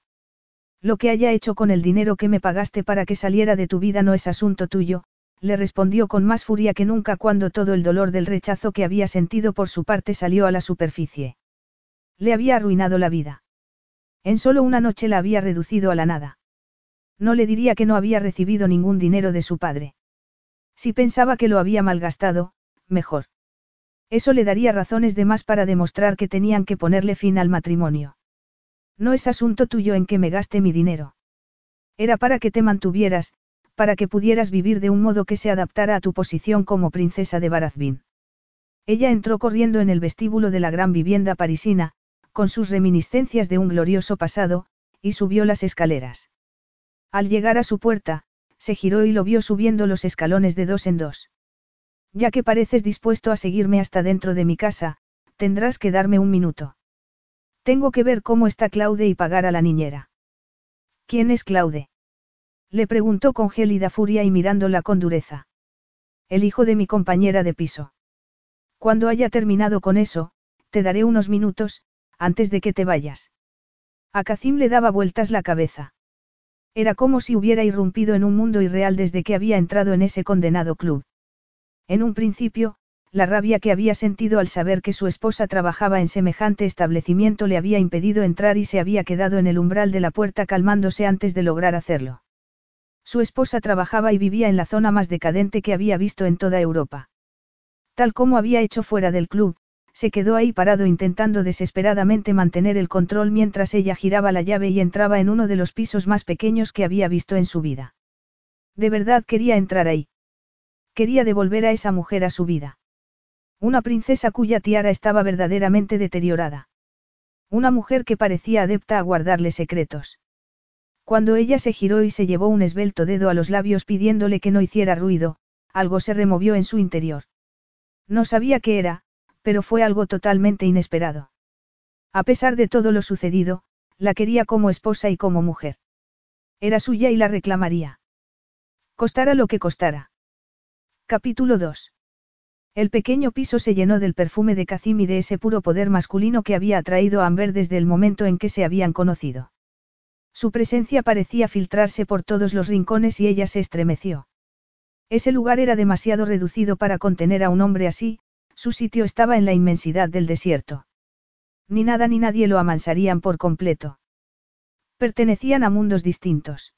Lo que haya hecho con el dinero que me pagaste para que saliera de tu vida no es asunto tuyo, le respondió con más furia que nunca cuando todo el dolor del rechazo que había sentido por su parte salió a la superficie. Le había arruinado la vida. En solo una noche la había reducido a la nada. No le diría que no había recibido ningún dinero de su padre. Si pensaba que lo había malgastado, mejor. Eso le daría razones de más para demostrar que tenían que ponerle fin al matrimonio. No es asunto tuyo en que me gaste mi dinero. Era para que te mantuvieras, para que pudieras vivir de un modo que se adaptara a tu posición como princesa de Barazbin. Ella entró corriendo en el vestíbulo de la gran vivienda parisina, con sus reminiscencias de un glorioso pasado, y subió las escaleras. Al llegar a su puerta, se giró y lo vio subiendo los escalones de dos en dos. Ya que pareces dispuesto a seguirme hasta dentro de mi casa, tendrás que darme un minuto. Tengo que ver cómo está Claude y pagar a la niñera. ¿Quién es Claude? Le preguntó con gélida furia y mirándola con dureza. El hijo de mi compañera de piso. Cuando haya terminado con eso, te daré unos minutos, antes de que te vayas. A Kazim le daba vueltas la cabeza. Era como si hubiera irrumpido en un mundo irreal desde que había entrado en ese condenado club. En un principio, la rabia que había sentido al saber que su esposa trabajaba en semejante establecimiento le había impedido entrar y se había quedado en el umbral de la puerta calmándose antes de lograr hacerlo. Su esposa trabajaba y vivía en la zona más decadente que había visto en toda Europa. Tal como había hecho fuera del club, se quedó ahí parado intentando desesperadamente mantener el control mientras ella giraba la llave y entraba en uno de los pisos más pequeños que había visto en su vida. De verdad quería entrar ahí. Quería devolver a esa mujer a su vida. Una princesa cuya tiara estaba verdaderamente deteriorada. Una mujer que parecía adepta a guardarle secretos. Cuando ella se giró y se llevó un esbelto dedo a los labios pidiéndole que no hiciera ruido, algo se removió en su interior. No sabía qué era, pero fue algo totalmente inesperado. A pesar de todo lo sucedido, la quería como esposa y como mujer. Era suya y la reclamaría. Costara lo que costara. Capítulo 2. El pequeño piso se llenó del perfume de Kazim y de ese puro poder masculino que había atraído a Amber desde el momento en que se habían conocido. Su presencia parecía filtrarse por todos los rincones y ella se estremeció. Ese lugar era demasiado reducido para contener a un hombre así, su sitio estaba en la inmensidad del desierto. Ni nada ni nadie lo amansarían por completo. Pertenecían a mundos distintos.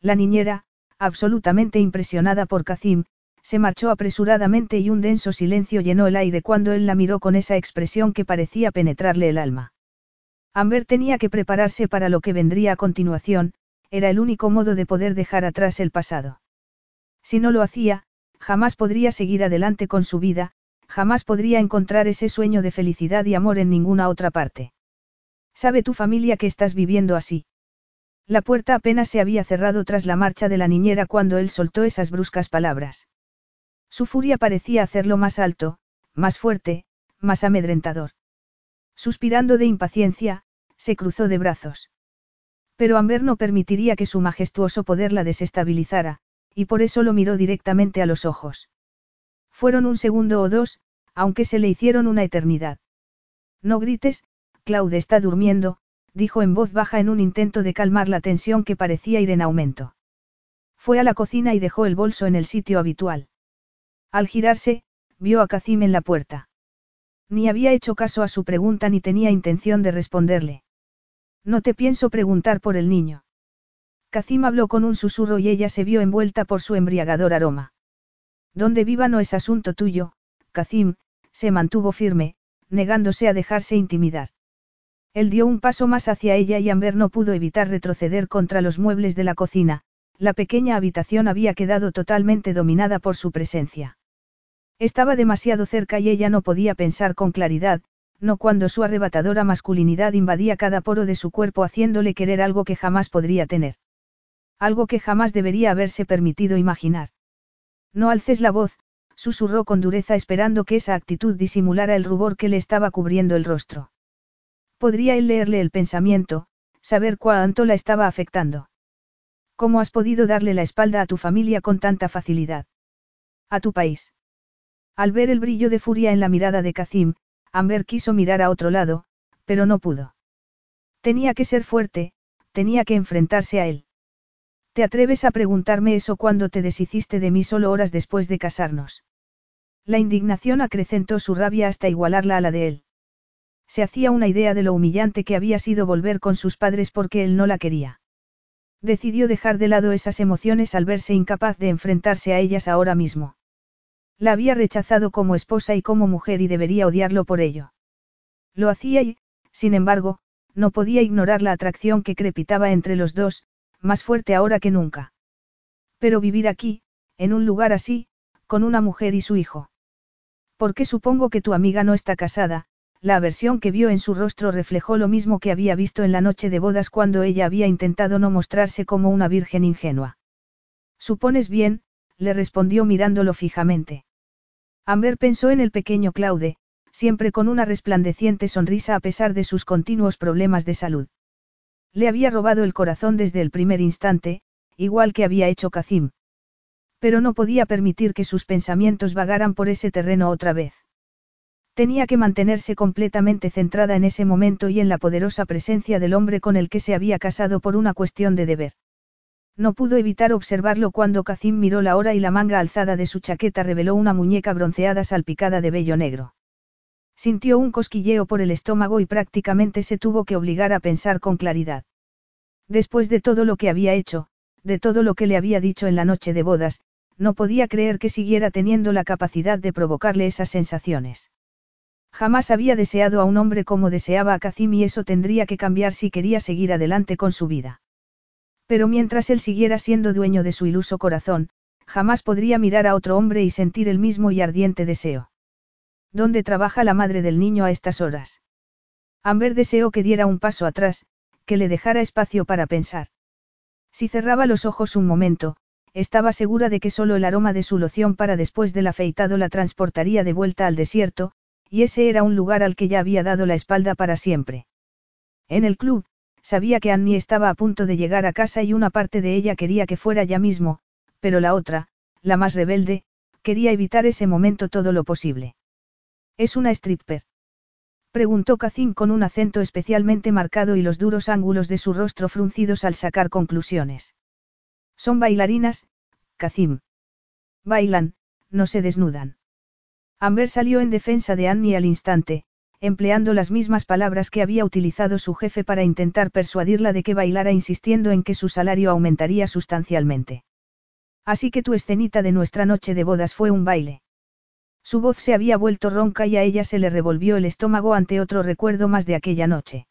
La niñera, absolutamente impresionada por Kazim, se marchó apresuradamente y un denso silencio llenó el aire cuando él la miró con esa expresión que parecía penetrarle el alma. Amber tenía que prepararse para lo que vendría a continuación, era el único modo de poder dejar atrás el pasado. Si no lo hacía, jamás podría seguir adelante con su vida, jamás podría encontrar ese sueño de felicidad y amor en ninguna otra parte. ¿Sabe tu familia que estás viviendo así? La puerta apenas se había cerrado tras la marcha de la niñera cuando él soltó esas bruscas palabras. Su furia parecía hacerlo más alto, más fuerte, más amedrentador. Suspirando de impaciencia, se cruzó de brazos. Pero Amber no permitiría que su majestuoso poder la desestabilizara, y por eso lo miró directamente a los ojos. Fueron un segundo o dos, aunque se le hicieron una eternidad. No grites, Claude está durmiendo, dijo en voz baja en un intento de calmar la tensión que parecía ir en aumento. Fue a la cocina y dejó el bolso en el sitio habitual. Al girarse, vio a Kazim en la puerta. Ni había hecho caso a su pregunta ni tenía intención de responderle. No te pienso preguntar por el niño. Kazim habló con un susurro y ella se vio envuelta por su embriagador aroma. Donde viva no es asunto tuyo, Kazim, se mantuvo firme, negándose a dejarse intimidar. Él dio un paso más hacia ella y Amber no pudo evitar retroceder contra los muebles de la cocina, la pequeña habitación había quedado totalmente dominada por su presencia. Estaba demasiado cerca y ella no podía pensar con claridad, no cuando su arrebatadora masculinidad invadía cada poro de su cuerpo haciéndole querer algo que jamás podría tener. Algo que jamás debería haberse permitido imaginar. No alces la voz, susurró con dureza esperando que esa actitud disimulara el rubor que le estaba cubriendo el rostro. Podría él leerle el pensamiento, saber cuánto la estaba afectando. ¿Cómo has podido darle la espalda a tu familia con tanta facilidad? A tu país. Al ver el brillo de furia en la mirada de Kazim, Amber quiso mirar a otro lado, pero no pudo. Tenía que ser fuerte, tenía que enfrentarse a él. ¿Te atreves a preguntarme eso cuando te deshiciste de mí solo horas después de casarnos? La indignación acrecentó su rabia hasta igualarla a la de él. Se hacía una idea de lo humillante que había sido volver con sus padres porque él no la quería. Decidió dejar de lado esas emociones al verse incapaz de enfrentarse a ellas ahora mismo. La había rechazado como esposa y como mujer y debería odiarlo por ello. Lo hacía y, sin embargo, no podía ignorar la atracción que crepitaba entre los dos, más fuerte ahora que nunca. Pero vivir aquí, en un lugar así, con una mujer y su hijo. Porque supongo que tu amiga no está casada, la aversión que vio en su rostro reflejó lo mismo que había visto en la noche de bodas cuando ella había intentado no mostrarse como una virgen ingenua. Supones bien, le respondió mirándolo fijamente. Amber pensó en el pequeño Claude, siempre con una resplandeciente sonrisa a pesar de sus continuos problemas de salud. Le había robado el corazón desde el primer instante, igual que había hecho Kazim. Pero no podía permitir que sus pensamientos vagaran por ese terreno otra vez. Tenía que mantenerse completamente centrada en ese momento y en la poderosa presencia del hombre con el que se había casado por una cuestión de deber. No pudo evitar observarlo cuando Kazim miró la hora y la manga alzada de su chaqueta reveló una muñeca bronceada salpicada de vello negro. Sintió un cosquilleo por el estómago y prácticamente se tuvo que obligar a pensar con claridad. Después de todo lo que había hecho, de todo lo que le había dicho en la noche de bodas, no podía creer que siguiera teniendo la capacidad de provocarle esas sensaciones. Jamás había deseado a un hombre como deseaba a Kazim y eso tendría que cambiar si quería seguir adelante con su vida. Pero mientras él siguiera siendo dueño de su iluso corazón, jamás podría mirar a otro hombre y sentir el mismo y ardiente deseo. ¿Dónde trabaja la madre del niño a estas horas? Amber deseó que diera un paso atrás, que le dejara espacio para pensar. Si cerraba los ojos un momento, estaba segura de que solo el aroma de su loción para después del afeitado la transportaría de vuelta al desierto, y ese era un lugar al que ya había dado la espalda para siempre. En el club, sabía que Annie estaba a punto de llegar a casa y una parte de ella quería que fuera ya mismo, pero la otra, la más rebelde, quería evitar ese momento todo lo posible. ¿Es una stripper? Preguntó Kazim con un acento especialmente marcado y los duros ángulos de su rostro fruncidos al sacar conclusiones. Son bailarinas, Kazim. Bailan, no se desnudan. Amber salió en defensa de Annie al instante, empleando las mismas palabras que había utilizado su jefe para intentar persuadirla de que bailara insistiendo en que su salario aumentaría sustancialmente. Así que tu escenita de nuestra noche de bodas fue un baile. Su voz se había vuelto ronca y a ella se le revolvió el estómago ante otro recuerdo más de aquella noche.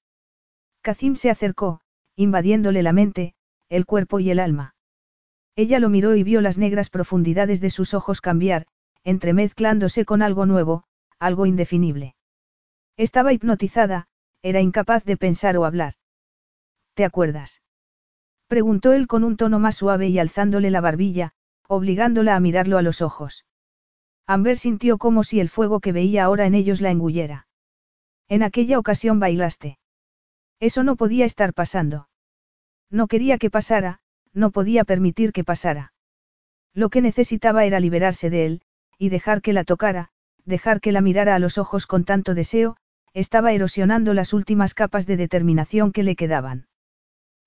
Kazim se acercó, invadiéndole la mente, el cuerpo y el alma. Ella lo miró y vio las negras profundidades de sus ojos cambiar, entremezclándose con algo nuevo, algo indefinible. Estaba hipnotizada, era incapaz de pensar o hablar. ¿Te acuerdas? Preguntó él con un tono más suave y alzándole la barbilla, obligándola a mirarlo a los ojos. Amber sintió como si el fuego que veía ahora en ellos la engullera. En aquella ocasión bailaste. Eso no podía estar pasando. No quería que pasara, no podía permitir que pasara. Lo que necesitaba era liberarse de él, y dejar que la tocara, dejar que la mirara a los ojos con tanto deseo, estaba erosionando las últimas capas de determinación que le quedaban.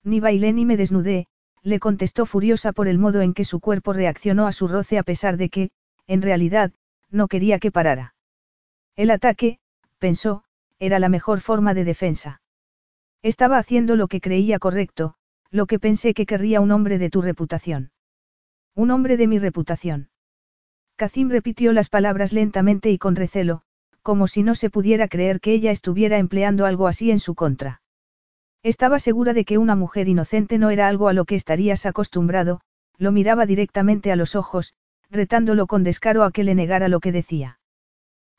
Ni bailé ni me desnudé, le contestó furiosa por el modo en que su cuerpo reaccionó a su roce a pesar de que, en realidad, no quería que parara. El ataque, pensó, era la mejor forma de defensa. Estaba haciendo lo que creía correcto, lo que pensé que querría un hombre de tu reputación. Un hombre de mi reputación. Kazim repitió las palabras lentamente y con recelo, como si no se pudiera creer que ella estuviera empleando algo así en su contra. Estaba segura de que una mujer inocente no era algo a lo que estarías acostumbrado, lo miraba directamente a los ojos, retándolo con descaro a que le negara lo que decía.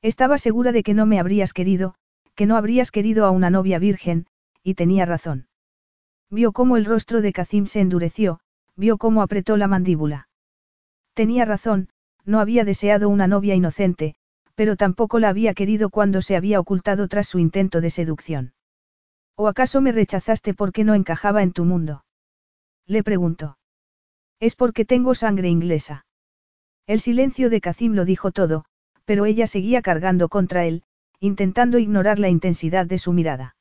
Estaba segura de que no me habrías querido, que no habrías querido a una novia virgen, y tenía razón. Vio cómo el rostro de Kazim se endureció, vio cómo apretó la mandíbula. Tenía razón, no había deseado una novia inocente, pero tampoco la había querido cuando se había ocultado tras su intento de seducción. ¿O acaso me rechazaste porque no encajaba en tu mundo? Le preguntó. Es porque tengo sangre inglesa. El silencio de Kazim lo dijo todo, pero ella seguía cargando contra él, intentando ignorar la intensidad de su mirada.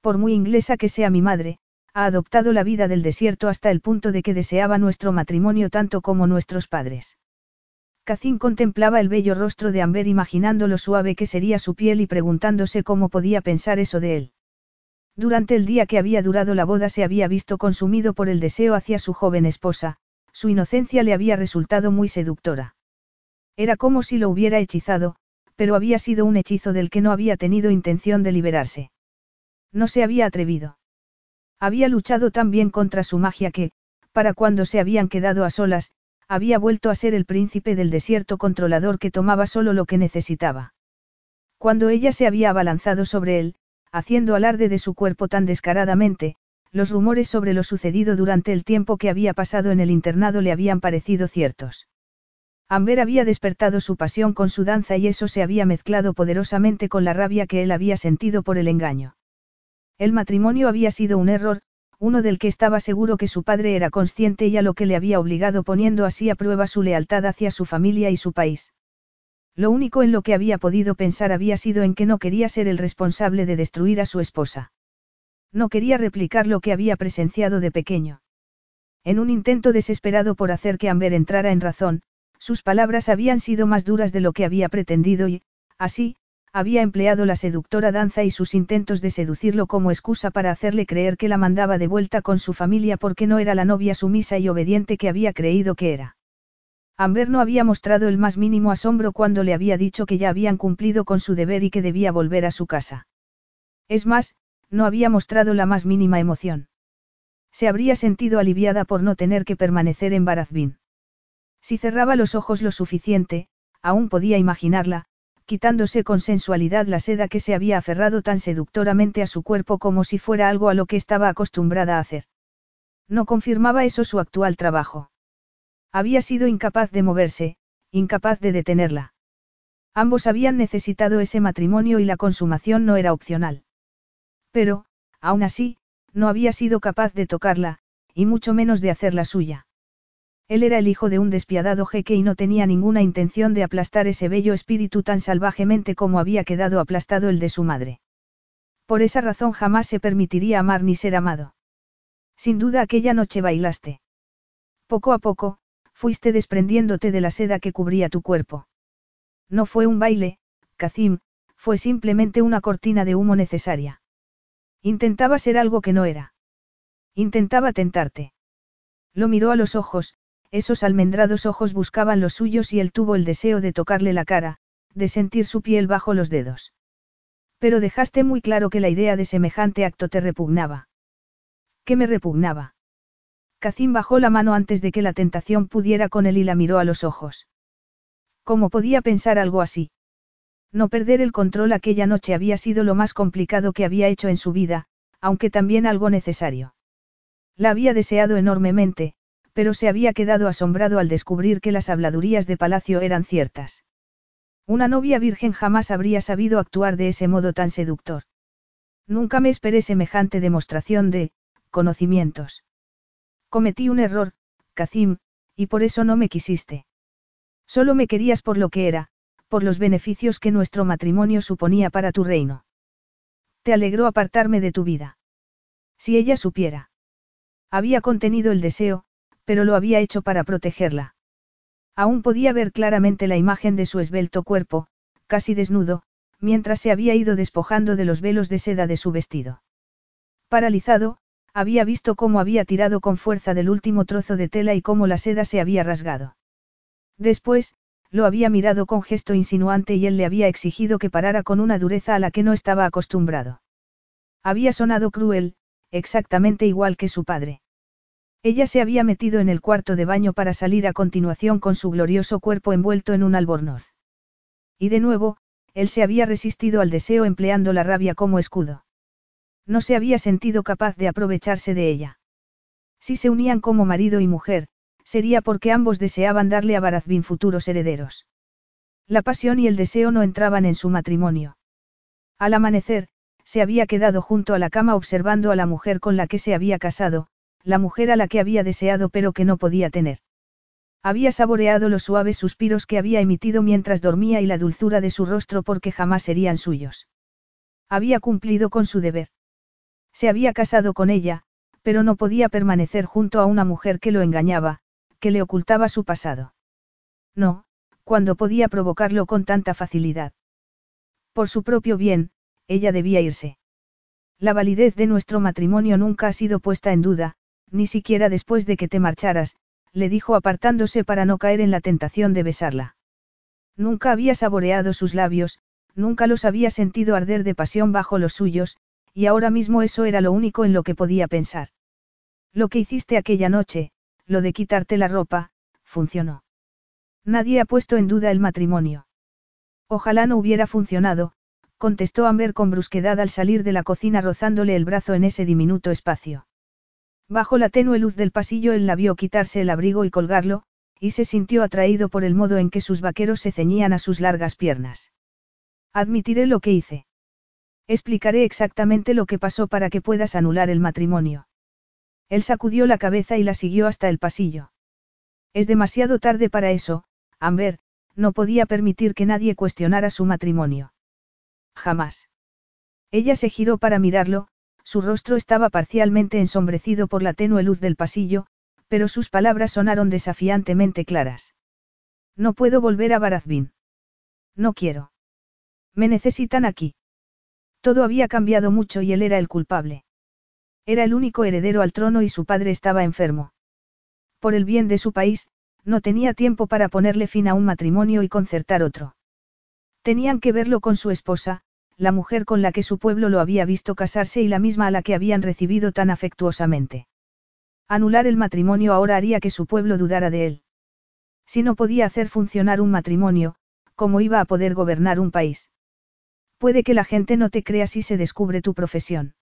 Por muy inglesa que sea mi madre, ha adoptado la vida del desierto hasta el punto de que deseaba nuestro matrimonio tanto como nuestros padres. Cacín contemplaba el bello rostro de Amber imaginando lo suave que sería su piel y preguntándose cómo podía pensar eso de él. Durante el día que había durado la boda se había visto consumido por el deseo hacia su joven esposa, su inocencia le había resultado muy seductora. Era como si lo hubiera hechizado, pero había sido un hechizo del que no había tenido intención de liberarse. No se había atrevido. Había luchado tan bien contra su magia que, Para cuando se habían quedado a solas, había vuelto a ser el príncipe del desierto controlador que tomaba solo lo que necesitaba. Cuando ella se había abalanzado sobre él, haciendo alarde de su cuerpo tan descaradamente, los rumores sobre lo sucedido durante el tiempo que había pasado en el internado le habían parecido ciertos. Amber había despertado su pasión con su danza y eso se había mezclado poderosamente con la rabia que él había sentido por el engaño. El matrimonio había sido un error, uno del que estaba seguro que su padre era consciente y a lo que le había obligado poniendo así a prueba su lealtad hacia su familia y su país. Lo único en lo que había podido pensar había sido en que no quería ser el responsable de destruir a su esposa. No quería replicar lo que había presenciado de pequeño. En un intento desesperado por hacer que Amber entrara en razón, sus palabras habían sido más duras de lo que había pretendido y, así, había empleado la seductora danza y sus intentos de seducirlo como excusa para hacerle creer que la mandaba de vuelta con su familia porque no era la novia sumisa y obediente que había creído que era. Amber no había mostrado el más mínimo asombro cuando le había dicho que ya habían cumplido con su deber y que debía volver a su casa. Es más, no había mostrado la más mínima emoción. Se habría sentido aliviada por no tener que permanecer en Barazbin. Si cerraba los ojos lo suficiente, aún podía imaginarla, quitándose con sensualidad la seda que se había aferrado tan seductoramente a su cuerpo como si fuera algo a lo que estaba acostumbrada a hacer. No confirmaba eso su actual trabajo. Había sido incapaz de moverse, incapaz de detenerla. Ambos habían necesitado ese matrimonio y la consumación no era opcional. Pero, aún así, no había sido capaz de tocarla, y mucho menos de hacerla suya. Él era el hijo de un despiadado jeque y no tenía ninguna intención de aplastar ese bello espíritu tan salvajemente como había quedado aplastado el de su madre. Por esa razón jamás se permitiría amar ni ser amado. Sin duda aquella noche bailaste. Poco a poco, fuiste desprendiéndote de la seda que cubría tu cuerpo. No fue un baile, Kazim, fue simplemente una cortina de humo necesaria. Intentaba ser algo que no era. Intentaba tentarte. Lo miró a los ojos, esos almendrados ojos buscaban los suyos y él tuvo el deseo de tocarle la cara, de sentir su piel bajo los dedos. Pero dejaste muy claro que la idea de semejante acto te repugnaba. ¿Qué me repugnaba? Cacín bajó la mano antes de que la tentación pudiera con él y la miró a los ojos. ¿Cómo podía pensar algo así? No perder el control aquella noche había sido lo más complicado que había hecho en su vida, aunque también algo necesario. La había deseado enormemente, pero se había quedado asombrado al descubrir que las habladurías de palacio eran ciertas. Una novia virgen jamás habría sabido actuar de ese modo tan seductor. Nunca me esperé semejante demostración de, conocimientos. Cometí un error, Kazim, y por eso no me quisiste. Solo me querías por lo que era, por los beneficios que nuestro matrimonio suponía para tu reino. Te alegró apartarme de tu vida. Si ella supiera. Había contenido el deseo, pero lo había hecho para protegerla. Aún podía ver claramente la imagen de su esbelto cuerpo, casi desnudo, mientras se había ido despojando de los velos de seda de su vestido. Paralizado, había visto cómo había tirado con fuerza del último trozo de tela y cómo la seda se había rasgado. Después, lo había mirado con gesto insinuante y él le había exigido que parara con una dureza a la que no estaba acostumbrado. Había sonado cruel, exactamente igual que su padre. Ella se había metido en el cuarto de baño para salir a continuación con su glorioso cuerpo envuelto en un albornoz. Y de nuevo, él se había resistido al deseo empleando la rabia como escudo. No se había sentido capaz de aprovecharse de ella. Si se unían como marido y mujer, sería porque ambos deseaban darle a Barazbin futuros herederos. La pasión y el deseo no entraban en su matrimonio. Al amanecer, se había quedado junto a la cama observando a la mujer con la que se había casado, la mujer a la que había deseado pero que no podía tener. Había saboreado los suaves suspiros que había emitido mientras dormía y la dulzura de su rostro porque jamás serían suyos. Había cumplido con su deber. Se había casado con ella, pero no podía permanecer junto a una mujer que lo engañaba, que le ocultaba su pasado. No, cuando podía provocarlo con tanta facilidad. Por su propio bien, ella debía irse. La validez de nuestro matrimonio nunca ha sido puesta en duda, ni siquiera después de que te marcharas, le dijo apartándose para no caer en la tentación de besarla. Nunca había saboreado sus labios, nunca los había sentido arder de pasión bajo los suyos, y ahora mismo eso era lo único en lo que podía pensar. Lo que hiciste aquella noche, lo de quitarte la ropa, funcionó. Nadie ha puesto en duda el matrimonio. Ojalá no hubiera funcionado, contestó Amber con brusquedad al salir de la cocina rozándole el brazo en ese diminuto espacio. Bajo la tenue luz del pasillo él la vio quitarse el abrigo y colgarlo, y se sintió atraído por el modo en que sus vaqueros se ceñían a sus largas piernas. Admitiré lo que hice. Explicaré exactamente lo que pasó para que puedas anular el matrimonio. Él sacudió la cabeza y la siguió hasta el pasillo. Es demasiado tarde para eso, Amber, no podía permitir que nadie cuestionara su matrimonio. Jamás. Ella se giró para mirarlo, su rostro estaba parcialmente ensombrecido por la tenue luz del pasillo, pero sus palabras sonaron desafiantemente claras. No puedo volver a Barazbin. No quiero. Me necesitan aquí. Todo había cambiado mucho y él era el culpable. Era el único heredero al trono y su padre estaba enfermo. Por el bien de su país, no tenía tiempo para ponerle fin a un matrimonio y concertar otro. Tenían que verlo con su esposa, la mujer con la que su pueblo lo había visto casarse y la misma a la que habían recibido tan afectuosamente. Anular el matrimonio ahora haría que su pueblo dudara de él. Si no podía hacer funcionar un matrimonio, ¿cómo iba a poder gobernar un país? Puede que la gente no te crea si se descubre tu profesión.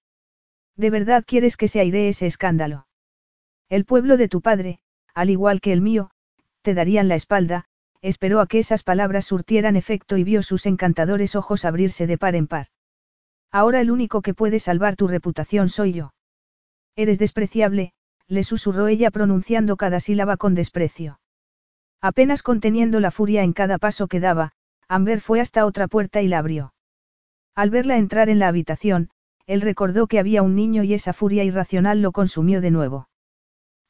¿De verdad quieres que se aire ese escándalo? El pueblo de tu padre, al igual que el mío, te darían la espalda, esperó a que esas palabras surtieran efecto y vio sus encantadores ojos abrirse de par en par. Ahora el único que puede salvar tu reputación soy yo. Eres despreciable, le susurró ella pronunciando cada sílaba con desprecio. Apenas conteniendo la furia en cada paso que daba, Amber fue hasta otra puerta y la abrió. Al verla entrar en la habitación, él recordó que había un niño y esa furia irracional lo consumió de nuevo.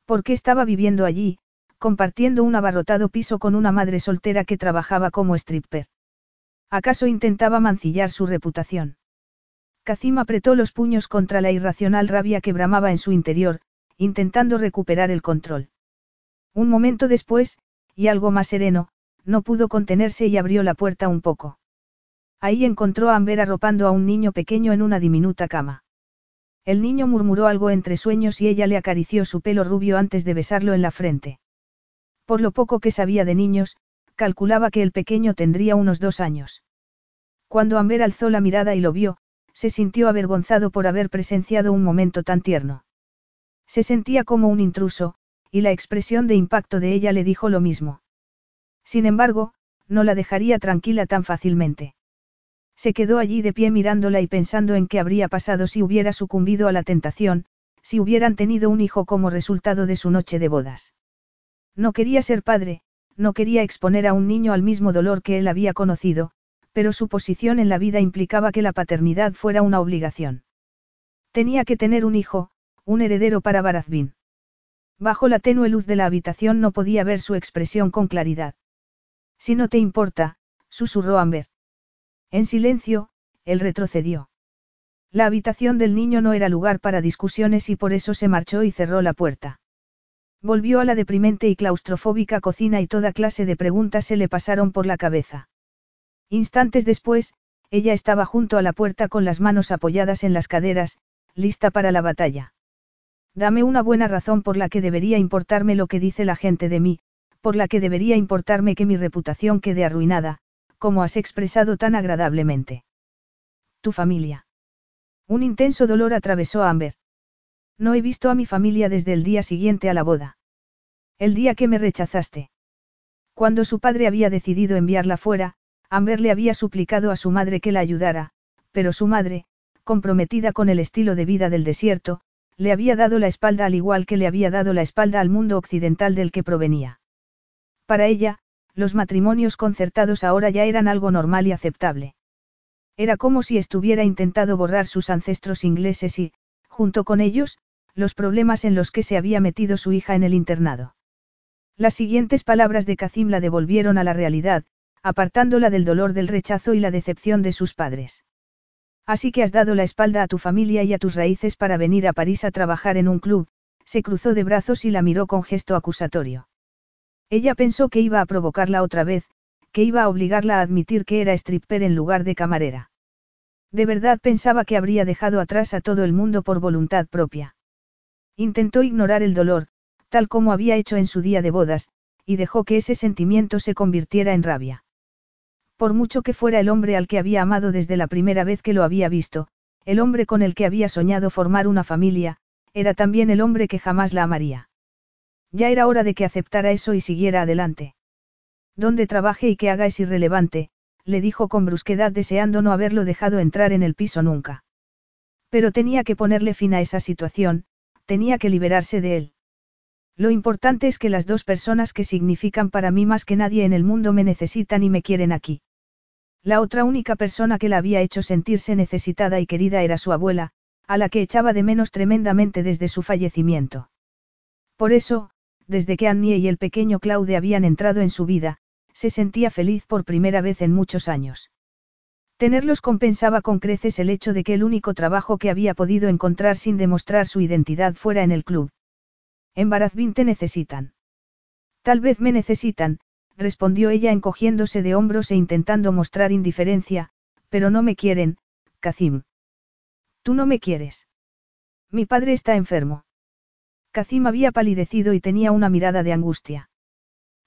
¿Por qué estaba viviendo allí, compartiendo un abarrotado piso con una madre soltera que trabajaba como stripper. ¿Acaso intentaba mancillar su reputación? Kazim apretó los puños contra la irracional rabia que bramaba en su interior, intentando recuperar el control. Un momento después, y algo más sereno, no pudo contenerse y abrió la puerta un poco. Ahí encontró a Amber arropando a un niño pequeño en una diminuta cama. El niño murmuró algo entre sueños y ella le acarició su pelo rubio antes de besarlo en la frente. Por lo poco que sabía de niños, calculaba que el pequeño tendría unos dos años. Cuando Amber alzó la mirada y lo vio, se sintió avergonzado por haber presenciado un momento tan tierno. Se sentía como un intruso, y la expresión de impacto de ella le dijo lo mismo. Sin embargo, no la dejaría tranquila tan fácilmente. Se quedó allí de pie mirándola y pensando en qué habría pasado si hubiera sucumbido a la tentación, si hubieran tenido un hijo como resultado de su noche de bodas. No quería ser padre, no quería exponer a un niño al mismo dolor que él había conocido, pero su posición en la vida implicaba que la paternidad fuera una obligación. Tenía que tener un hijo, un heredero para Barazbin. Bajo la tenue luz de la habitación no podía ver su expresión con claridad. Si no te importa, susurró Amber. En silencio, él retrocedió. La habitación del niño no era lugar para discusiones y por eso se marchó y cerró la puerta. Volvió a la deprimente y claustrofóbica cocina y toda clase de preguntas se le pasaron por la cabeza. Instantes después, ella estaba junto a la puerta con las manos apoyadas en las caderas, lista para la batalla. Dame una buena razón por la que debería importarme lo que dice la gente de mí, por la que debería importarme que mi reputación quede arruinada, como has expresado tan agradablemente. Tu familia. Un intenso dolor atravesó a Amber. No he visto a mi familia desde el día siguiente a la boda. El día que me rechazaste. Cuando su padre había decidido enviarla fuera, Amber le había suplicado a su madre que la ayudara, pero su madre, comprometida con el estilo de vida del desierto, le había dado la espalda al igual que le había dado la espalda al mundo occidental del que provenía. Para ella, los matrimonios concertados ahora ya eran algo normal y aceptable. Era como si estuviera intentado borrar sus ancestros ingleses y, junto con ellos, los problemas en los que se había metido su hija en el internado. Las siguientes palabras de Kazim la devolvieron a la realidad, apartándola del dolor del rechazo y la decepción de sus padres. Así que has dado la espalda a tu familia y a tus raíces para venir a París a trabajar en un club, se cruzó de brazos y la miró con gesto acusatorio. Ella pensó que iba a provocarla otra vez, que iba a obligarla a admitir que era stripper en lugar de camarera. De verdad pensaba que habría dejado atrás a todo el mundo por voluntad propia. Intentó ignorar el dolor, tal como había hecho en su día de bodas, y dejó que ese sentimiento se convirtiera en rabia. Por mucho que fuera el hombre al que había amado desde la primera vez que lo había visto, el hombre con el que había soñado formar una familia, era también el hombre que jamás la amaría. Ya era hora de que aceptara eso y siguiera adelante. Donde trabaje y que haga es irrelevante, le dijo con brusquedad deseando no haberlo dejado entrar en el piso nunca. Pero tenía que ponerle fin a esa situación, tenía que liberarse de él. Lo importante es que las dos personas que significan para mí más que nadie en el mundo me necesitan y me quieren aquí. La otra única persona que la había hecho sentirse necesitada y querida era su abuela, a la que echaba de menos tremendamente desde su fallecimiento. Por eso, desde que Annie y el pequeño Claude habían entrado en su vida, se sentía feliz por primera vez en muchos años. Tenerlos compensaba con creces el hecho de que el único trabajo que había podido encontrar sin demostrar su identidad fuera en el club. En Barazvin te necesitan. Tal vez me necesitan, respondió ella encogiéndose de hombros e intentando mostrar indiferencia, pero no me quieren, Kazim. Tú no me quieres. Mi padre está enfermo. Kazim había palidecido y tenía una mirada de angustia.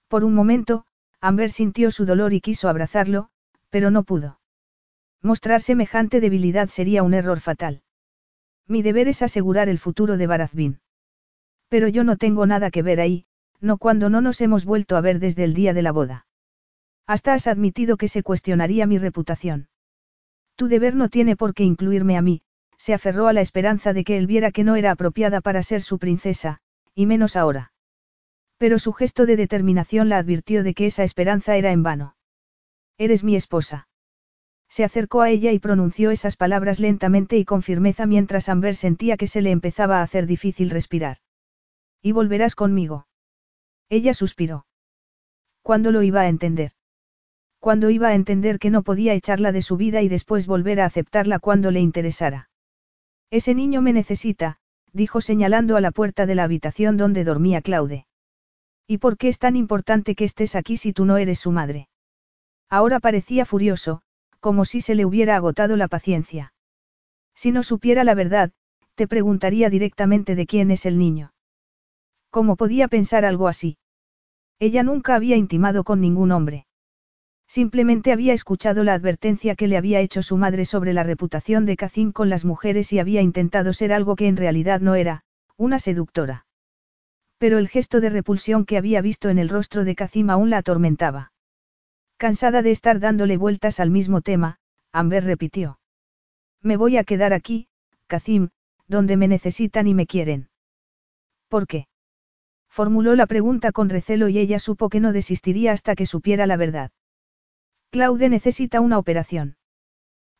Por un momento, Amber sintió su dolor y quiso abrazarlo, pero no pudo. Mostrar semejante debilidad sería un error fatal. Mi deber es asegurar el futuro de Barazvin. Pero yo no tengo nada que ver ahí, no cuando no nos hemos vuelto a ver desde el día de la boda. Hasta has admitido que se cuestionaría mi reputación. Tu deber no tiene por qué incluirme a mí, se aferró a la esperanza de que él viera que no era apropiada para ser su princesa, y menos ahora. Pero su gesto de determinación la advirtió de que esa esperanza era en vano. Eres mi esposa. Se acercó a ella y pronunció esas palabras lentamente y con firmeza mientras Amber sentía que se le empezaba a hacer difícil respirar. Y volverás conmigo. Ella suspiró. ¿Cuándo lo iba a entender? ¿Cuándo iba a entender que no podía echarla de su vida y después volver a aceptarla cuando le interesara? Ese niño me necesita, dijo señalando a la puerta de la habitación donde dormía Claude. ¿Y por qué es tan importante que estés aquí si tú no eres su madre? Ahora parecía furioso, como si se le hubiera agotado la paciencia. Si no supiera la verdad, te preguntaría directamente de quién es el niño. ¿Cómo podía pensar algo así? Ella nunca había intimado con ningún hombre. Simplemente había escuchado la advertencia que le había hecho su madre sobre la reputación de Cacín con las mujeres y había intentado ser algo que en realidad no era, una seductora. Pero el gesto de repulsión que había visto en el rostro de Kazim aún la atormentaba. Cansada de estar dándole vueltas al mismo tema, Amber repitió. Me voy a quedar aquí, Kazim, donde me necesitan y me quieren. ¿Por qué? Formuló la pregunta con recelo y ella supo que no desistiría hasta que supiera la verdad. Claude necesita una operación.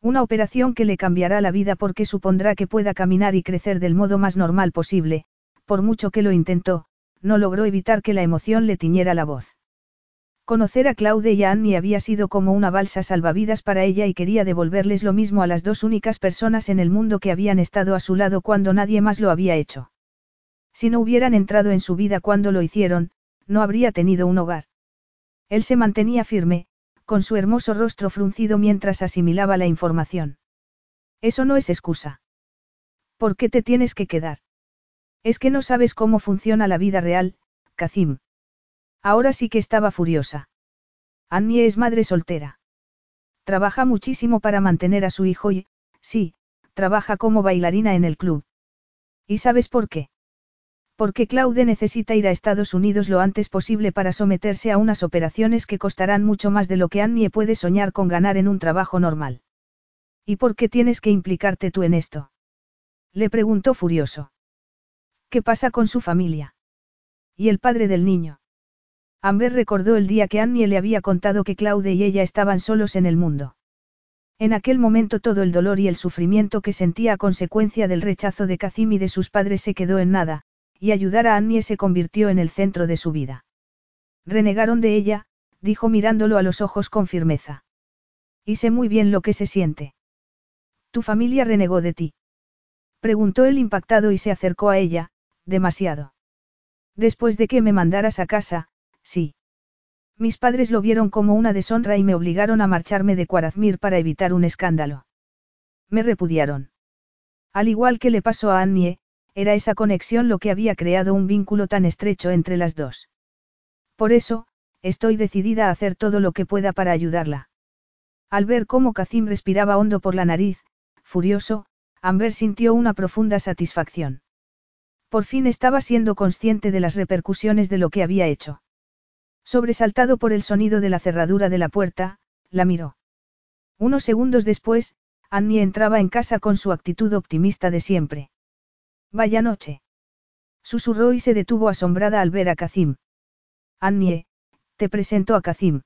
Una operación que le cambiará la vida porque supondrá que pueda caminar y crecer del modo más normal posible, por mucho que lo intentó, no logró evitar que la emoción le tiñera la voz. Conocer a Claude y a Annie había sido como una balsa salvavidas para ella y quería devolverles lo mismo a las dos únicas personas en el mundo que habían estado a su lado cuando nadie más lo había hecho. Si no hubieran entrado en su vida cuando lo hicieron, no habría tenido un hogar. Él se mantenía firme, con su hermoso rostro fruncido mientras asimilaba la información. Eso no es excusa. ¿Por qué te tienes que quedar? Es que no sabes cómo funciona la vida real, Kazim. Ahora sí que estaba furiosa. Annie es madre soltera. Trabaja muchísimo para mantener a su hijo y, sí, trabaja como bailarina en el club. ¿Y sabes por qué? Porque Claude necesita ir a Estados Unidos lo antes posible para someterse a unas operaciones que costarán mucho más de lo que Annie puede soñar con ganar en un trabajo normal. ¿Y por qué tienes que implicarte tú en esto? Le preguntó furioso. ¿Qué pasa con su familia? ¿Y el padre del niño? Amber recordó el día que Annie le había contado que Claude y ella estaban solos en el mundo. En aquel momento todo el dolor y el sufrimiento que sentía a consecuencia del rechazo de Kazim y de sus padres se quedó en nada, y ayudar a Annie se convirtió en el centro de su vida. Renegaron de ella, dijo mirándolo a los ojos con firmeza. Y sé muy bien lo que se siente. Tu familia renegó de ti. Preguntó él impactado y se acercó a ella, demasiado. Después de que me mandaras a casa, sí. Mis padres lo vieron como una deshonra y me obligaron a marcharme de Cuarazmir para evitar un escándalo. Me repudiaron. Al igual que le pasó a Annie, era esa conexión lo que había creado un vínculo tan estrecho entre las dos. Por eso, estoy decidida a hacer todo lo que pueda para ayudarla. Al ver cómo Kazim respiraba hondo por la nariz, furioso, Amber sintió una profunda satisfacción. Por fin estaba siendo consciente de las repercusiones de lo que había hecho. Sobresaltado por el sonido de la cerradura de la puerta, la miró. Unos segundos después, Annie entraba en casa con su actitud optimista de siempre. Vaya noche. Susurró y se detuvo asombrada al ver a Kazim. Annie, te presento a Kazim.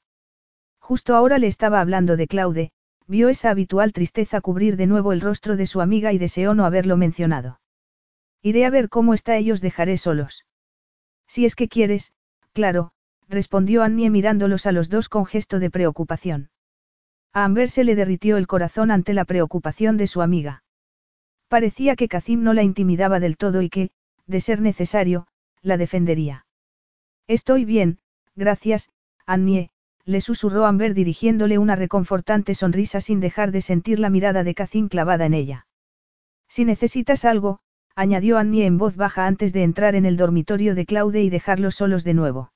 Justo ahora le estaba hablando de Claude, vio esa habitual tristeza cubrir de nuevo el rostro de su amiga y deseó no haberlo mencionado. Iré a ver cómo está ellos dejaré solos. Si es que quieres, claro, respondió Annie mirándolos a los dos con gesto de preocupación. A Amber se le derritió el corazón ante la preocupación de su amiga. Parecía que Kazim no la intimidaba del todo y que, de ser necesario, la defendería. Estoy bien, gracias, Annie, le susurró Amber dirigiéndole una reconfortante sonrisa sin dejar de sentir la mirada de Kazim clavada en ella. Si necesitas algo, añadió Annie en voz baja antes de entrar en el dormitorio de Claude y dejarlos solos de nuevo.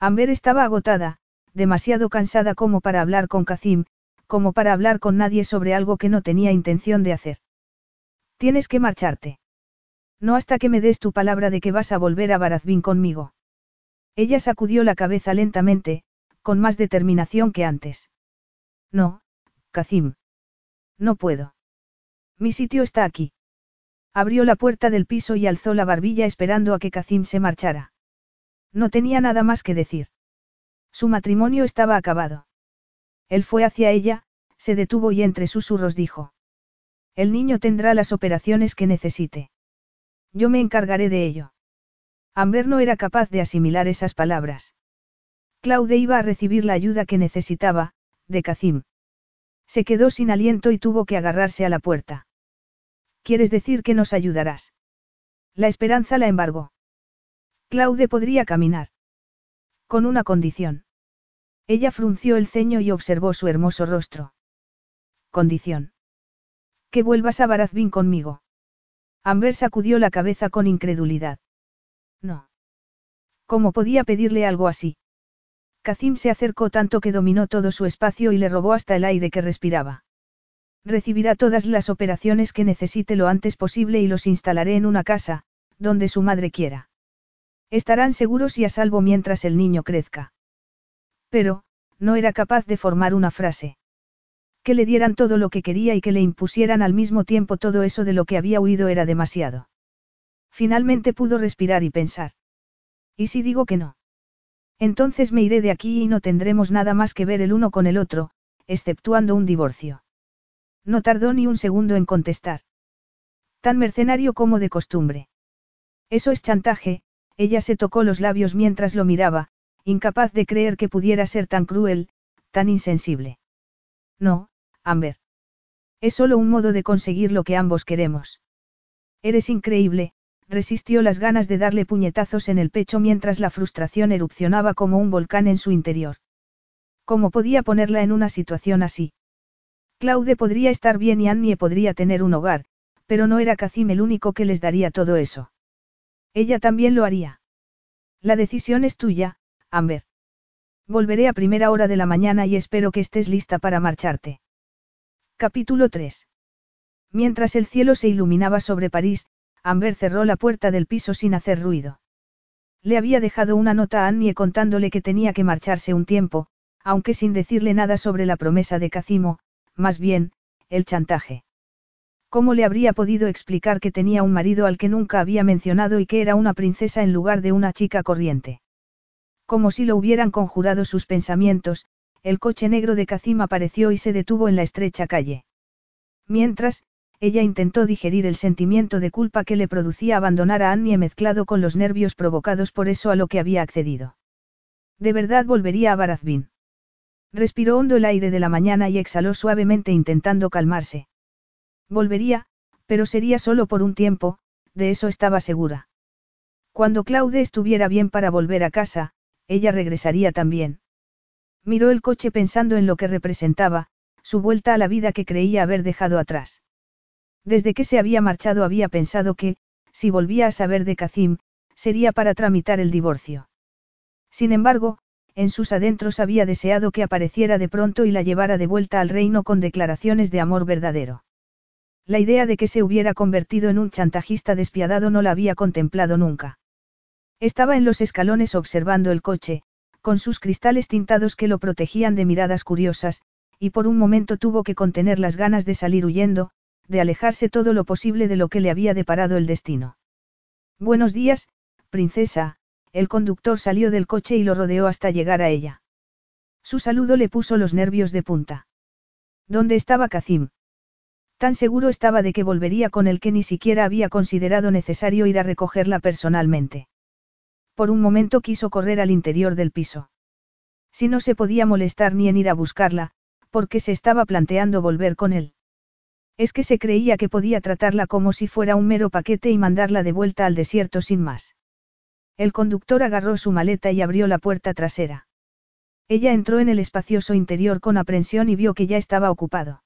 Amber estaba agotada, demasiado cansada como para hablar con Kazim, como para hablar con nadie sobre algo que no tenía intención de hacer. Tienes que marcharte. No hasta que me des tu palabra de que vas a volver a Barazbín conmigo. Ella sacudió la cabeza lentamente, con más determinación que antes. No, Kazim. No puedo. Mi sitio está aquí. Abrió la puerta del piso y alzó la barbilla esperando a que Kazim se marchara. No tenía nada más que decir. Su matrimonio estaba acabado. Él fue hacia ella, se detuvo y entre susurros dijo. El niño tendrá las operaciones que necesite. Yo me encargaré de ello. Amber no era capaz de asimilar esas palabras. Claude iba a recibir la ayuda que necesitaba, de Kazim. Se quedó sin aliento y tuvo que agarrarse a la puerta. ¿Quieres decir que nos ayudarás? La esperanza la embargó. Claude podría caminar. Con una condición. Ella frunció el ceño y observó su hermoso rostro. Condición. Que vuelvas a Barazbín conmigo. Amber sacudió la cabeza con incredulidad. No. ¿Cómo podía pedirle algo así? Kazim se acercó tanto que dominó todo su espacio y le robó hasta el aire que respiraba. Recibirá todas las operaciones que necesite lo antes posible y los instalaré en una casa, donde su madre quiera. Estarán seguros y a salvo mientras el niño crezca. Pero, no era capaz de formar una frase. Que le dieran todo lo que quería y que le impusieran al mismo tiempo todo eso de lo que había huido era demasiado. Finalmente pudo respirar y pensar. ¿Y si digo que no? Entonces me iré de aquí y no tendremos nada más que ver el uno con el otro, exceptuando un divorcio. No tardó ni un segundo en contestar. Tan mercenario como de costumbre. Eso es chantaje, ella se tocó los labios mientras lo miraba, incapaz de creer que pudiera ser tan cruel, tan insensible. No, Amber. Es solo un modo de conseguir lo que ambos queremos. Eres increíble, resistió las ganas de darle puñetazos en el pecho mientras la frustración erupcionaba como un volcán en su interior. ¿Cómo podía ponerla en una situación así? Claude podría estar bien y Annie podría tener un hogar, pero no era Kazim el único que les daría todo eso. Ella también lo haría. La decisión es tuya, Amber. Volveré a primera hora de la mañana y espero que estés lista para marcharte. Capítulo 3. Mientras el cielo se iluminaba sobre París, Amber cerró la puerta del piso sin hacer ruido. Le había dejado una nota a Annie contándole que tenía que marcharse un tiempo, aunque sin decirle nada sobre la promesa de Cacimo, más bien, el chantaje. ¿Cómo le habría podido explicar que tenía un marido al que nunca había mencionado y que era una princesa en lugar de una chica corriente? Como si lo hubieran conjurado sus pensamientos, el coche negro de Kazim apareció y se detuvo en la estrecha calle. Mientras, ella intentó digerir el sentimiento de culpa que le producía abandonar a Annie mezclado con los nervios provocados por eso a lo que había accedido. De verdad volvería a Barazbín. Respiró hondo el aire de la mañana y exhaló suavemente intentando calmarse. Volvería, pero sería solo por un tiempo, de eso estaba segura. Cuando Claude estuviera bien para volver a casa, ella regresaría también. Miró el coche pensando en lo que representaba, su vuelta a la vida que creía haber dejado atrás. Desde que se había marchado había pensado que, si volvía a saber de Kazim, sería para tramitar el divorcio. Sin embargo, en sus adentros había deseado que apareciera de pronto y la llevara de vuelta al reino con declaraciones de amor verdadero. La idea de que se hubiera convertido en un chantajista despiadado no la había contemplado nunca. Estaba en los escalones observando el coche, con sus cristales tintados que lo protegían de miradas curiosas, y por un momento tuvo que contener las ganas de salir huyendo, de alejarse todo lo posible de lo que le había deparado el destino. Buenos días, princesa, el conductor salió del coche y lo rodeó hasta llegar a ella. Su saludo le puso los nervios de punta. ¿Dónde estaba Kazim? Tan seguro estaba de que volvería con el que ni siquiera había considerado necesario ir a recogerla personalmente. Por un momento quiso correr al interior del piso. Si no se podía molestar ni en ir a buscarla, porque se estaba planteando volver con él. Es que se creía que podía tratarla como si fuera un mero paquete y mandarla de vuelta al desierto sin más. El conductor agarró su maleta y abrió la puerta trasera. Ella entró en el espacioso interior con aprensión y vio que ya estaba ocupado.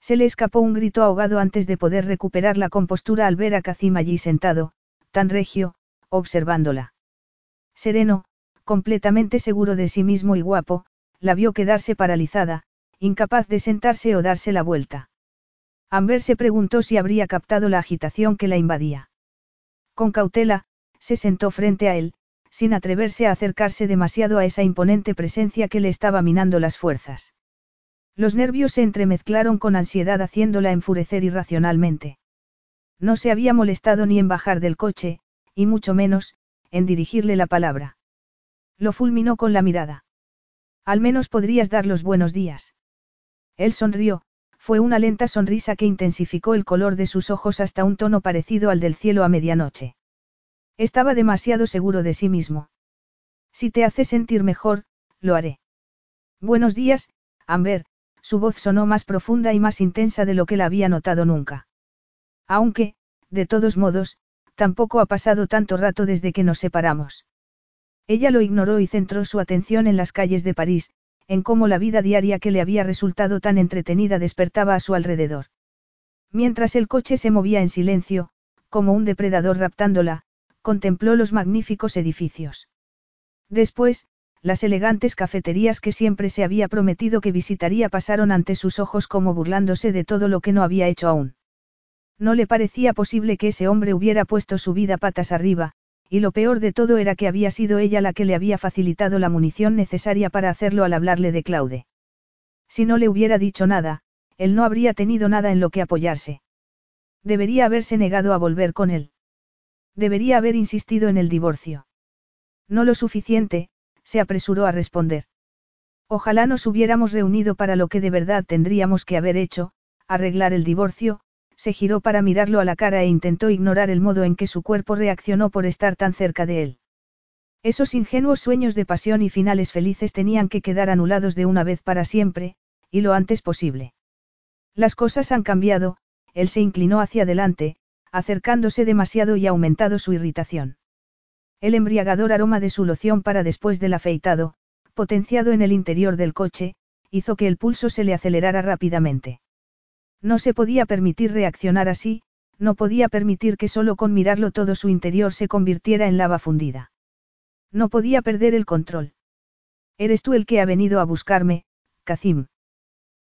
Se le escapó un grito ahogado antes de poder recuperar la compostura al ver a Kazim allí sentado, tan regio, observándola. Sereno, completamente seguro de sí mismo y guapo, la vio quedarse paralizada, incapaz de sentarse o darse la vuelta. Amber se preguntó si habría captado la agitación que la invadía. Con cautela, se sentó frente a él, sin atreverse a acercarse demasiado a esa imponente presencia que le estaba minando las fuerzas. Los nervios se entremezclaron con ansiedad haciéndola enfurecer irracionalmente. No se había molestado ni en bajar del coche, y mucho menos, en dirigirle la palabra. Lo fulminó con la mirada. Al menos podrías dar los buenos días. Él sonrió, fue una lenta sonrisa que intensificó el color de sus ojos hasta un tono parecido al del cielo a medianoche. Estaba demasiado seguro de sí mismo. Si te hace sentir mejor, lo haré. Buenos días, Amber, su voz sonó más profunda y más intensa de lo que la había notado nunca. Aunque, de todos modos, tampoco ha pasado tanto rato desde que nos separamos. Ella lo ignoró y centró su atención en las calles de París, en cómo la vida diaria que le había resultado tan entretenida despertaba a su alrededor. Mientras el coche se movía en silencio, como un depredador raptándola, contempló los magníficos edificios. Después, las elegantes cafeterías que siempre se había prometido que visitaría pasaron ante sus ojos como burlándose de todo lo que no había hecho aún. No le parecía posible que ese hombre hubiera puesto su vida patas arriba, y lo peor de todo era que había sido ella la que le había facilitado la munición necesaria para hacerlo al hablarle de Claude. Si no le hubiera dicho nada, él no habría tenido nada en lo que apoyarse. Debería haberse negado a volver con él. Debería haber insistido en el divorcio. No lo suficiente, se apresuró a responder. Ojalá nos hubiéramos reunido para lo que de verdad tendríamos que haber hecho, arreglar el divorcio, se giró para mirarlo a la cara e intentó ignorar el modo en que su cuerpo reaccionó por estar tan cerca de él. Esos ingenuos sueños de pasión y finales felices tenían que quedar anulados de una vez para siempre, y lo antes posible. Las cosas han cambiado, él se inclinó hacia adelante, acercándose demasiado y aumentado su irritación. El embriagador aroma de su loción para después del afeitado, potenciado en el interior del coche, hizo que el pulso se le acelerara rápidamente. No se podía permitir reaccionar así, no podía permitir que solo con mirarlo todo su interior se convirtiera en lava fundida. No podía perder el control. Eres tú el que ha venido a buscarme, Kazim.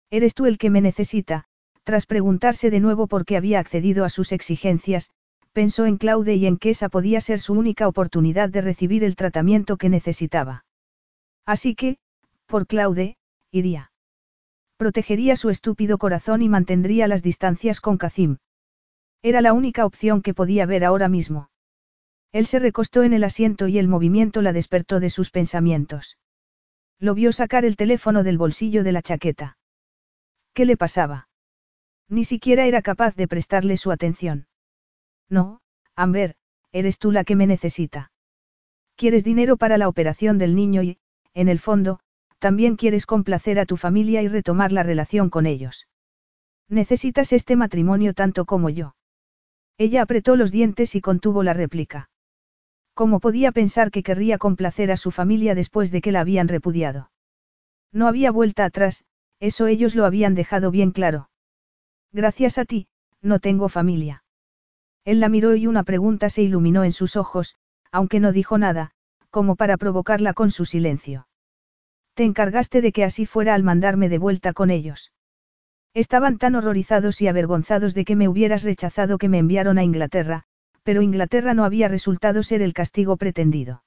Eres tú el que me necesita, tras preguntarse de nuevo por qué había accedido a sus exigencias, pensó en Claude y en que esa podía ser su única oportunidad de recibir el tratamiento que necesitaba. Así que, por Claude, iría. Protegería su estúpido corazón y mantendría las distancias con Kazim. Era la única opción que podía ver ahora mismo. Él se recostó en el asiento y el movimiento la despertó de sus pensamientos. Lo vio sacar el teléfono del bolsillo de la chaqueta. ¿Qué le pasaba? Ni siquiera era capaz de prestarle su atención. No, Amber, eres tú la que me necesita. Quieres dinero para la operación del niño y, en el fondo, también quieres complacer a tu familia y retomar la relación con ellos. Necesitas este matrimonio tanto como yo. Ella apretó los dientes y contuvo la réplica. ¿Cómo podía pensar que querría complacer a su familia después de que la habían repudiado? No había vuelta atrás, eso ellos lo habían dejado bien claro. Gracias a ti, no tengo familia. Él la miró y una pregunta se iluminó en sus ojos, aunque no dijo nada, como para provocarla con su silencio. Te encargaste de que así fuera al mandarme de vuelta con ellos. Estaban tan horrorizados y avergonzados de que me hubieras rechazado que me enviaron a Inglaterra, pero Inglaterra no había resultado ser el castigo pretendido.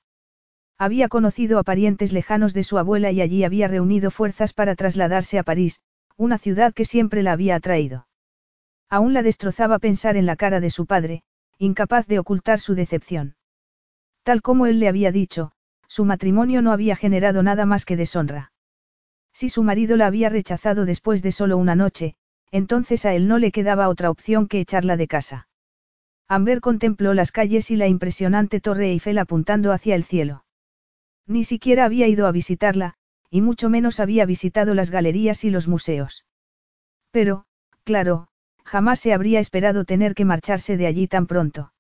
Había conocido a parientes lejanos de su abuela y allí había reunido fuerzas para trasladarse a París, una ciudad que siempre la había atraído. Aún la destrozaba pensar en la cara de su padre, incapaz de ocultar su decepción. Tal como él le había dicho, su matrimonio no había generado nada más que deshonra. Si su marido la había rechazado después de solo una noche, entonces a él no le quedaba otra opción que echarla de casa. Amber contempló las calles y la impresionante torre Eiffel apuntando hacia el cielo. Ni siquiera había ido a visitarla, y mucho menos había visitado las galerías y los museos. Pero, claro, jamás se habría esperado tener que marcharse de allí tan pronto.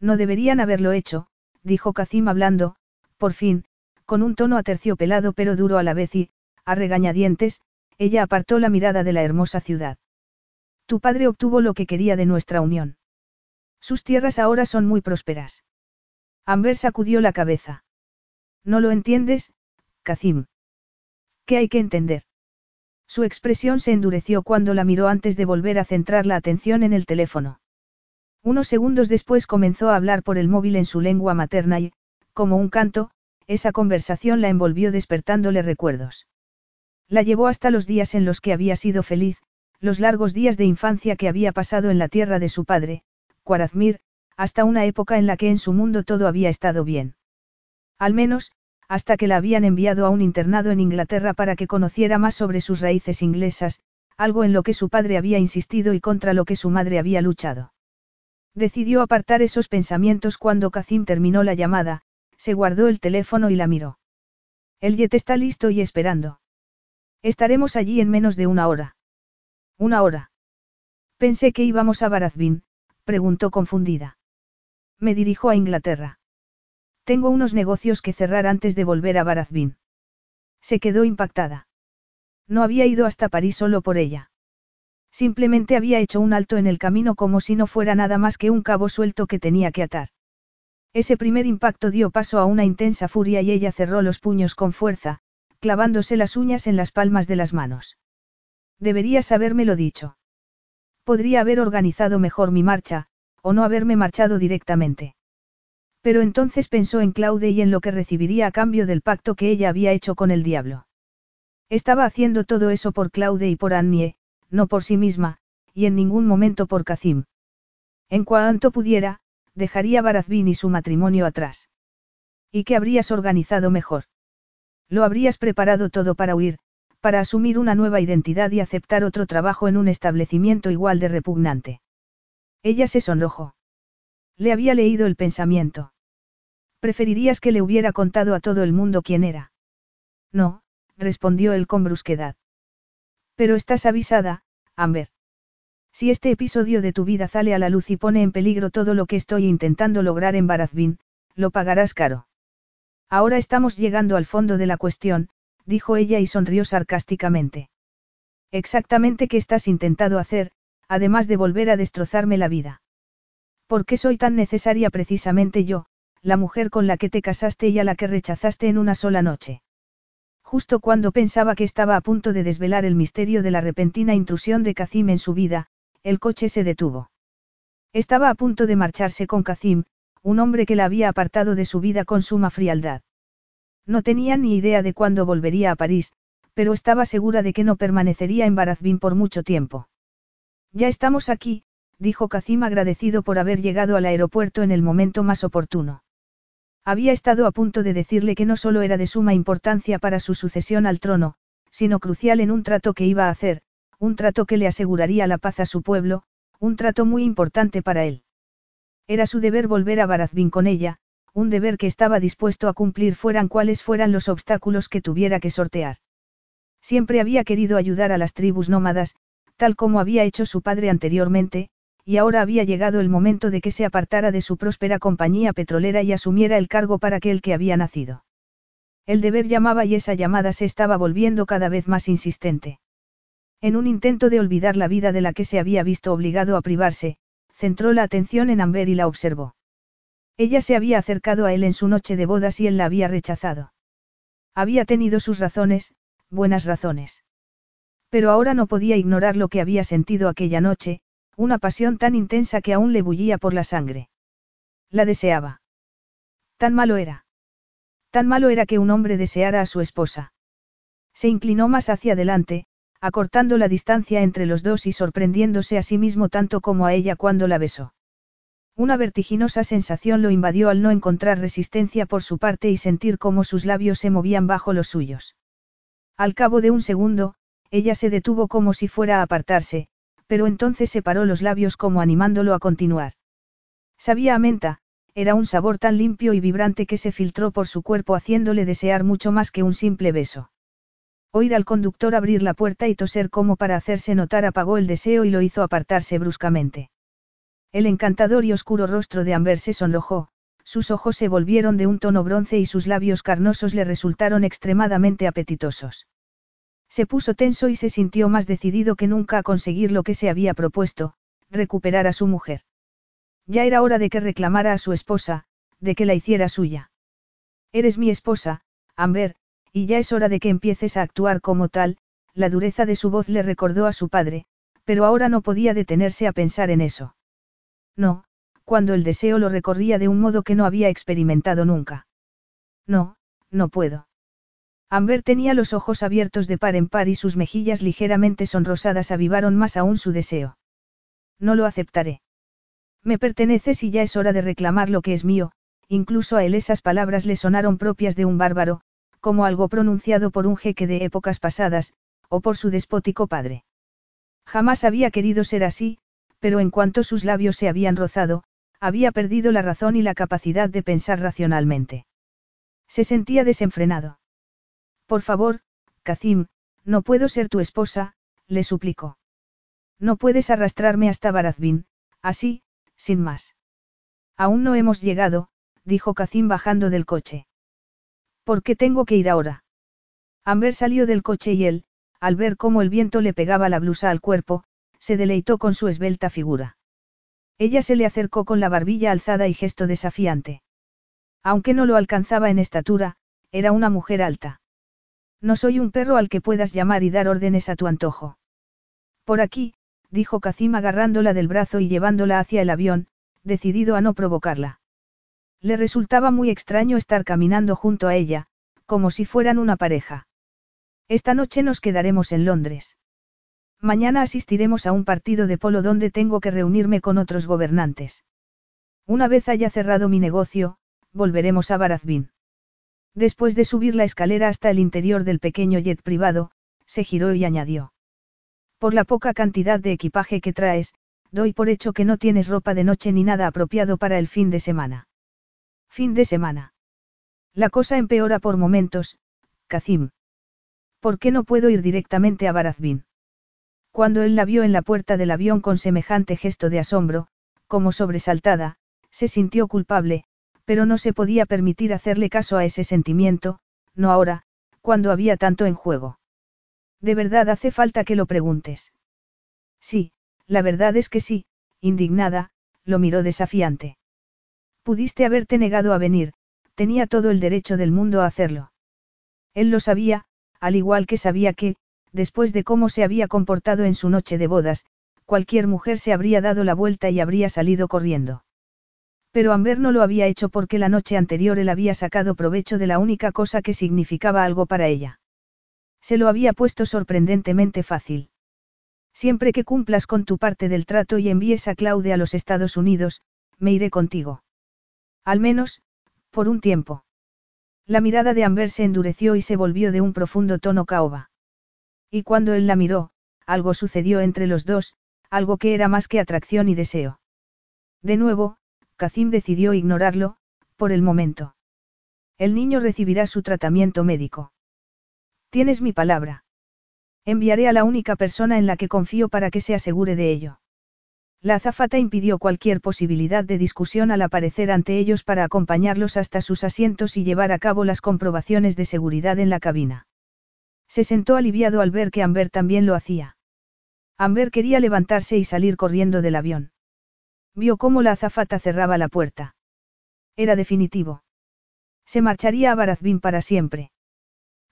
No deberían haberlo hecho, dijo Kazim hablando, por fin, con un tono aterciopelado pero duro a la vez y, a regañadientes, ella apartó la mirada de la hermosa ciudad. Tu padre obtuvo lo que quería de nuestra unión. Sus tierras ahora son muy prósperas. Amber sacudió la cabeza. No lo entiendes, Kazim. ¿Qué hay que entender? Su expresión se endureció cuando la miró antes de volver a centrar la atención en el teléfono. Unos segundos después comenzó a hablar por el móvil en su lengua materna y, como un canto, esa conversación la envolvió despertándole recuerdos. La llevó hasta los días en los que había sido feliz, los largos días de infancia que había pasado en la tierra de su padre, Cuarazmir, hasta una época en la que en su mundo todo había estado bien. Al menos, hasta que la habían enviado a un internado en Inglaterra para que conociera más sobre sus raíces inglesas, algo en lo que su padre había insistido y contra lo que su madre había luchado. Decidió apartar esos pensamientos cuando Kazim terminó la llamada, se guardó el teléfono y la miró. El jet está listo y esperando. Estaremos allí en menos de una hora. Una hora. Pensé que íbamos a Barazbin, preguntó confundida. Me dirijo a Inglaterra. Tengo unos negocios que cerrar antes de volver a Barazbin. Se quedó impactada. No había ido hasta París solo por ella. Simplemente había hecho un alto en el camino como si no fuera nada más que un cabo suelto que tenía que atar. Ese primer impacto dio paso a una intensa furia y ella cerró los puños con fuerza, clavándose las uñas en las palmas de las manos. Deberías habérmelo dicho. Podría haber organizado mejor mi marcha, o no haberme marchado directamente. Pero entonces pensó en Claude y en lo que recibiría a cambio del pacto que ella había hecho con el diablo. Estaba haciendo todo eso por Claude y por Annie, no por sí misma, y en ningún momento por Kazim. En cuanto pudiera, dejaría Barazbin y su matrimonio atrás. ¿Y qué habrías organizado mejor? Lo habrías preparado todo para huir, para asumir una nueva identidad y aceptar otro trabajo en un establecimiento igual de repugnante. Ella se sonrojó. Le había leído el pensamiento. ¿Preferirías que le hubiera contado a todo el mundo quién era? No, respondió él con brusquedad. Pero estás avisada, Amber. Si este episodio de tu vida sale a la luz y pone en peligro todo lo que estoy intentando lograr en Barazbin, lo pagarás caro. Ahora estamos llegando al fondo de la cuestión, dijo ella y sonrió sarcásticamente. Exactamente qué estás intentado hacer, además de volver a destrozarme la vida. ¿Por qué soy tan necesaria precisamente yo, la mujer con la que te casaste y a la que rechazaste en una sola noche? Justo cuando pensaba que estaba a punto de desvelar el misterio de la repentina intrusión de Kazim en su vida, el coche se detuvo. Estaba a punto de marcharse con Kazim, un hombre que la había apartado de su vida con suma frialdad. No tenía ni idea de cuándo volvería a París, pero estaba segura de que no permanecería en Barazbin por mucho tiempo. Ya estamos aquí, dijo Kazim agradecido por haber llegado al aeropuerto en el momento más oportuno. Había estado a punto de decirle que no solo era de suma importancia para su sucesión al trono, sino crucial en un trato que iba a hacer, un trato que le aseguraría la paz a su pueblo, un trato muy importante para él. Era su deber volver a Barazbin con ella, un deber que estaba dispuesto a cumplir fueran cuales fueran los obstáculos que tuviera que sortear. Siempre había querido ayudar a las tribus nómadas, tal como había hecho su padre anteriormente, y ahora había llegado el momento de que se apartara de su próspera compañía petrolera y asumiera el cargo para aquel que había nacido. El deber llamaba y esa llamada se estaba volviendo cada vez más insistente. En un intento de olvidar la vida de la que se había visto obligado a privarse, centró la atención en Amber y la observó. Ella se había acercado a él en su noche de bodas y él la había rechazado. Había tenido sus razones, buenas razones. Pero ahora no podía ignorar lo que había sentido aquella noche, una pasión tan intensa que aún le bullía por la sangre. La deseaba. Tan malo era. Tan malo era que un hombre deseara a su esposa. Se inclinó más hacia adelante, acortando la distancia entre los dos y sorprendiéndose a sí mismo tanto como a ella cuando la besó. Una vertiginosa sensación lo invadió al no encontrar resistencia por su parte y sentir cómo sus labios se movían bajo los suyos. Al cabo de un segundo, ella se detuvo como si fuera a apartarse, pero entonces separó los labios como animándolo a continuar. Sabía a menta, era un sabor tan limpio y vibrante que se filtró por su cuerpo haciéndole desear mucho más que un simple beso. Oír al conductor abrir la puerta y toser como para hacerse notar apagó el deseo y lo hizo apartarse bruscamente. El encantador y oscuro rostro de Amber se sonrojó, sus ojos se volvieron de un tono bronce y sus labios carnosos le resultaron extremadamente apetitosos. Se puso tenso y se sintió más decidido que nunca a conseguir lo que se había propuesto, recuperar a su mujer. Ya era hora de que reclamara a su esposa, de que la hiciera suya. Eres mi esposa, Amber, y ya es hora de que empieces a actuar como tal, la dureza de su voz le recordó a su padre, pero ahora no podía detenerse a pensar en eso. No, cuando el deseo lo recorría de un modo que no había experimentado nunca. No, no puedo. Amber tenía los ojos abiertos de par en par y sus mejillas ligeramente sonrosadas avivaron más aún su deseo. No lo aceptaré. Me perteneces y ya es hora de reclamar lo que es mío, incluso a él esas palabras le sonaron propias de un bárbaro, como algo pronunciado por un jeque de épocas pasadas, o por su despótico padre. Jamás había querido ser así, pero en cuanto sus labios se habían rozado, había perdido la razón y la capacidad de pensar racionalmente. Se sentía desenfrenado. Por favor, Kazim, no puedo ser tu esposa, le suplicó. No puedes arrastrarme hasta Barazbin, así, sin más. Aún no hemos llegado, dijo Kazim bajando del coche. ¿Por qué tengo que ir ahora? Amber salió del coche y él, al ver cómo el viento le pegaba la blusa al cuerpo, se deleitó con su esbelta figura. Ella se le acercó con la barbilla alzada y gesto desafiante. Aunque no lo alcanzaba en estatura, era una mujer alta. No soy un perro al que puedas llamar y dar órdenes a tu antojo. Por aquí, dijo Kazim agarrándola del brazo y llevándola hacia el avión, decidido a no provocarla. Le resultaba muy extraño estar caminando junto a ella, como si fueran una pareja. Esta noche nos quedaremos en Londres. Mañana asistiremos a un partido de polo donde tengo que reunirme con otros gobernantes. Una vez haya cerrado mi negocio, volveremos a Barazbin. Después de subir la escalera hasta el interior del pequeño jet privado, se giró y añadió. Por la poca cantidad de equipaje que traes, doy por hecho que no tienes ropa de noche ni nada apropiado para el fin de semana. Fin de semana. La cosa empeora por momentos, Kazim. ¿Por qué no puedo ir directamente a Barazbin? Cuando él la vio en la puerta del avión con semejante gesto de asombro, como sobresaltada, se sintió culpable, pero no se podía permitir hacerle caso a ese sentimiento, no ahora, cuando había tanto en juego. ¿De verdad hace falta que lo preguntes? Sí, la verdad es que sí, indignada, lo miró desafiante. Pudiste haberte negado a venir, tenía todo el derecho del mundo a hacerlo. Él lo sabía, al igual que sabía que, después de cómo se había comportado en su noche de bodas, cualquier mujer se habría dado la vuelta y habría salido corriendo. Pero Amber no lo había hecho porque la noche anterior él había sacado provecho de la única cosa que significaba algo para ella. Se lo había puesto sorprendentemente fácil. Siempre que cumplas con tu parte del trato y envíes a Claude a los Estados Unidos, me iré contigo. Al menos, por un tiempo. La mirada de Amber se endureció y se volvió de un profundo tono caoba. Y cuando él la miró, algo sucedió entre los dos, algo que era más que atracción y deseo. De nuevo, Kazim decidió ignorarlo, por el momento. El niño recibirá su tratamiento médico. Tienes mi palabra. Enviaré a la única persona en la que confío para que se asegure de ello. La azafata impidió cualquier posibilidad de discusión al aparecer ante ellos para acompañarlos hasta sus asientos y llevar a cabo las comprobaciones de seguridad en la cabina. Se sentó aliviado al ver que Amber también lo hacía. Amber quería levantarse y salir corriendo del avión. Vio cómo la azafata cerraba la puerta. Era definitivo. Se marcharía a Barazbín para siempre.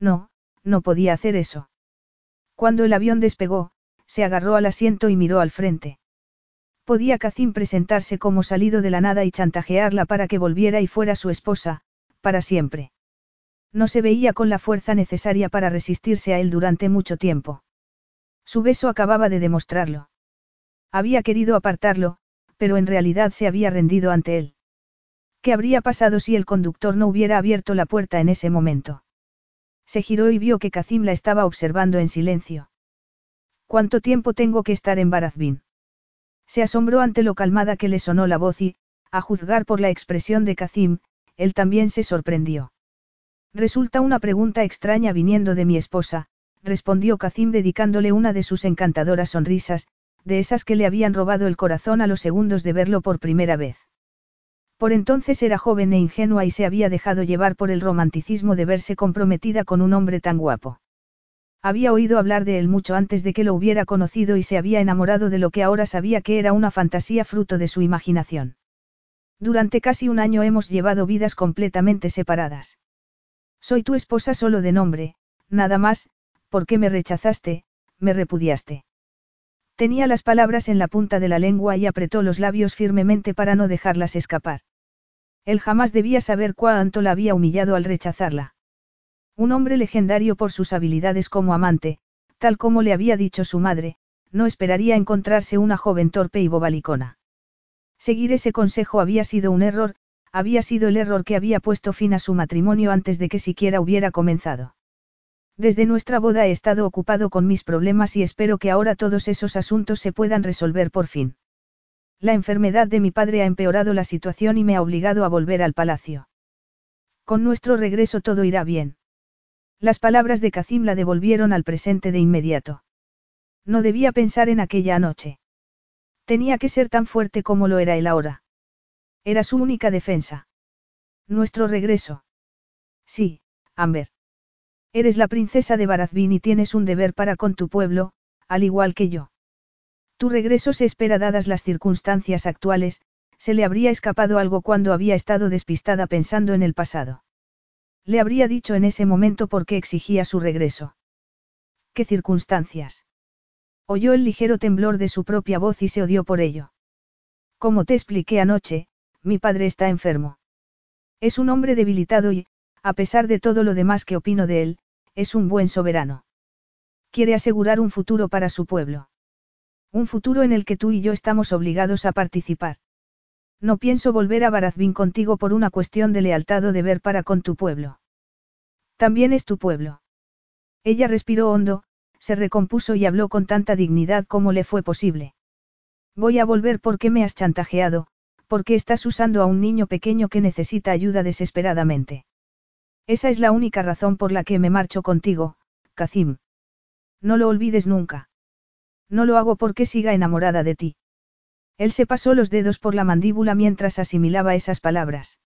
No, no podía hacer eso. Cuando el avión despegó, se agarró al asiento y miró al frente. Podía Kazim presentarse como salido de la nada y chantajearla para que volviera y fuera su esposa, para siempre. No se veía con la fuerza necesaria para resistirse a él durante mucho tiempo. Su beso acababa de demostrarlo. Había querido apartarlo, pero en realidad se había rendido ante él. ¿Qué habría pasado si el conductor no hubiera abierto la puerta en ese momento? Se giró y vio que Kazim la estaba observando en silencio. ¿Cuánto tiempo tengo que estar en Barazbín? Se asombró ante lo calmada que le sonó la voz y, a juzgar por la expresión de Kazim, él también se sorprendió. Resulta una pregunta extraña viniendo de mi esposa, respondió Kazim dedicándole una de sus encantadoras sonrisas, de esas que le habían robado el corazón a los segundos de verlo por primera vez. Por entonces era joven e ingenua y se había dejado llevar por el romanticismo de verse comprometida con un hombre tan guapo. Había oído hablar de él mucho antes de que lo hubiera conocido y se había enamorado de lo que ahora sabía que era una fantasía fruto de su imaginación. Durante casi un año hemos llevado vidas completamente separadas. Soy tu esposa solo de nombre, nada más, porque me rechazaste, me repudiaste. Tenía las palabras en la punta de la lengua y apretó los labios firmemente para no dejarlas escapar. Él jamás debía saber cuánto la había humillado al rechazarla. Un hombre legendario por sus habilidades como amante, tal como le había dicho su madre, no esperaría encontrarse una joven torpe y bobalicona. Seguir ese consejo había sido un error, había sido el error que había puesto fin a su matrimonio antes de que siquiera hubiera comenzado. Desde nuestra boda he estado ocupado con mis problemas y espero que ahora todos esos asuntos se puedan resolver por fin. La enfermedad de mi padre ha empeorado la situación y me ha obligado a volver al palacio. Con nuestro regreso todo irá bien. Las palabras de Kazim la devolvieron al presente de inmediato. No debía pensar en aquella noche. Tenía que ser tan fuerte como lo era él ahora. Era su única defensa. Nuestro regreso. Sí, Amber. Eres la princesa de Barazbin y tienes un deber para con tu pueblo, al igual que yo. Tu regreso se espera dadas las circunstancias actuales, se le habría escapado algo cuando había estado despistada pensando en el pasado. Le habría dicho en ese momento por qué exigía su regreso. ¿Qué circunstancias? Oyó el ligero temblor de su propia voz y se odió por ello. Como te expliqué anoche, mi padre está enfermo. Es un hombre debilitado y, a pesar de todo lo demás que opino de él, es un buen soberano. Quiere asegurar un futuro para su pueblo. Un futuro en el que tú y yo estamos obligados a participar. No pienso volver a Barazbín contigo por una cuestión de lealtad o deber para con tu pueblo. También es tu pueblo. Ella respiró hondo, se recompuso y habló con tanta dignidad como le fue posible. Voy a volver porque me has chantajeado, porque estás usando a un niño pequeño que necesita ayuda desesperadamente. Esa es la única razón por la que me marcho contigo, Kazim. No lo olvides nunca. No lo hago porque siga enamorada de ti. Él se pasó los dedos por la mandíbula mientras asimilaba esas palabras.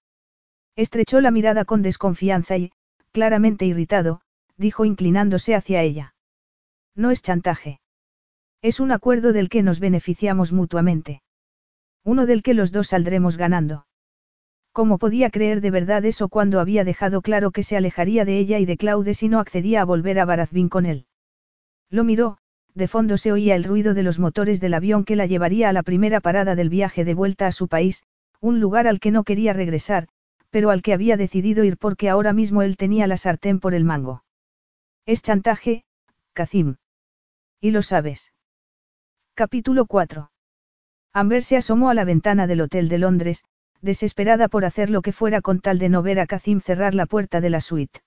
Estrechó la mirada con desconfianza y, claramente irritado, dijo inclinándose hacia ella. No es chantaje. Es un acuerdo del que nos beneficiamos mutuamente. Uno del que los dos saldremos ganando. ¿Cómo podía creer de verdad eso cuando había dejado claro que se alejaría de ella y de Claude si no accedía a volver a Barazbín con él? Lo miró, de fondo se oía el ruido de los motores del avión que la llevaría a la primera parada del viaje de vuelta a su país, un lugar al que no quería regresar, pero al que había decidido ir porque ahora mismo él tenía la sartén por el mango. Es chantaje, Kazim. Y lo sabes. Capítulo 4. Amber se asomó a la ventana del Hotel de Londres, desesperada por hacer lo que fuera con tal de no ver a Kazim cerrar la puerta de la suite.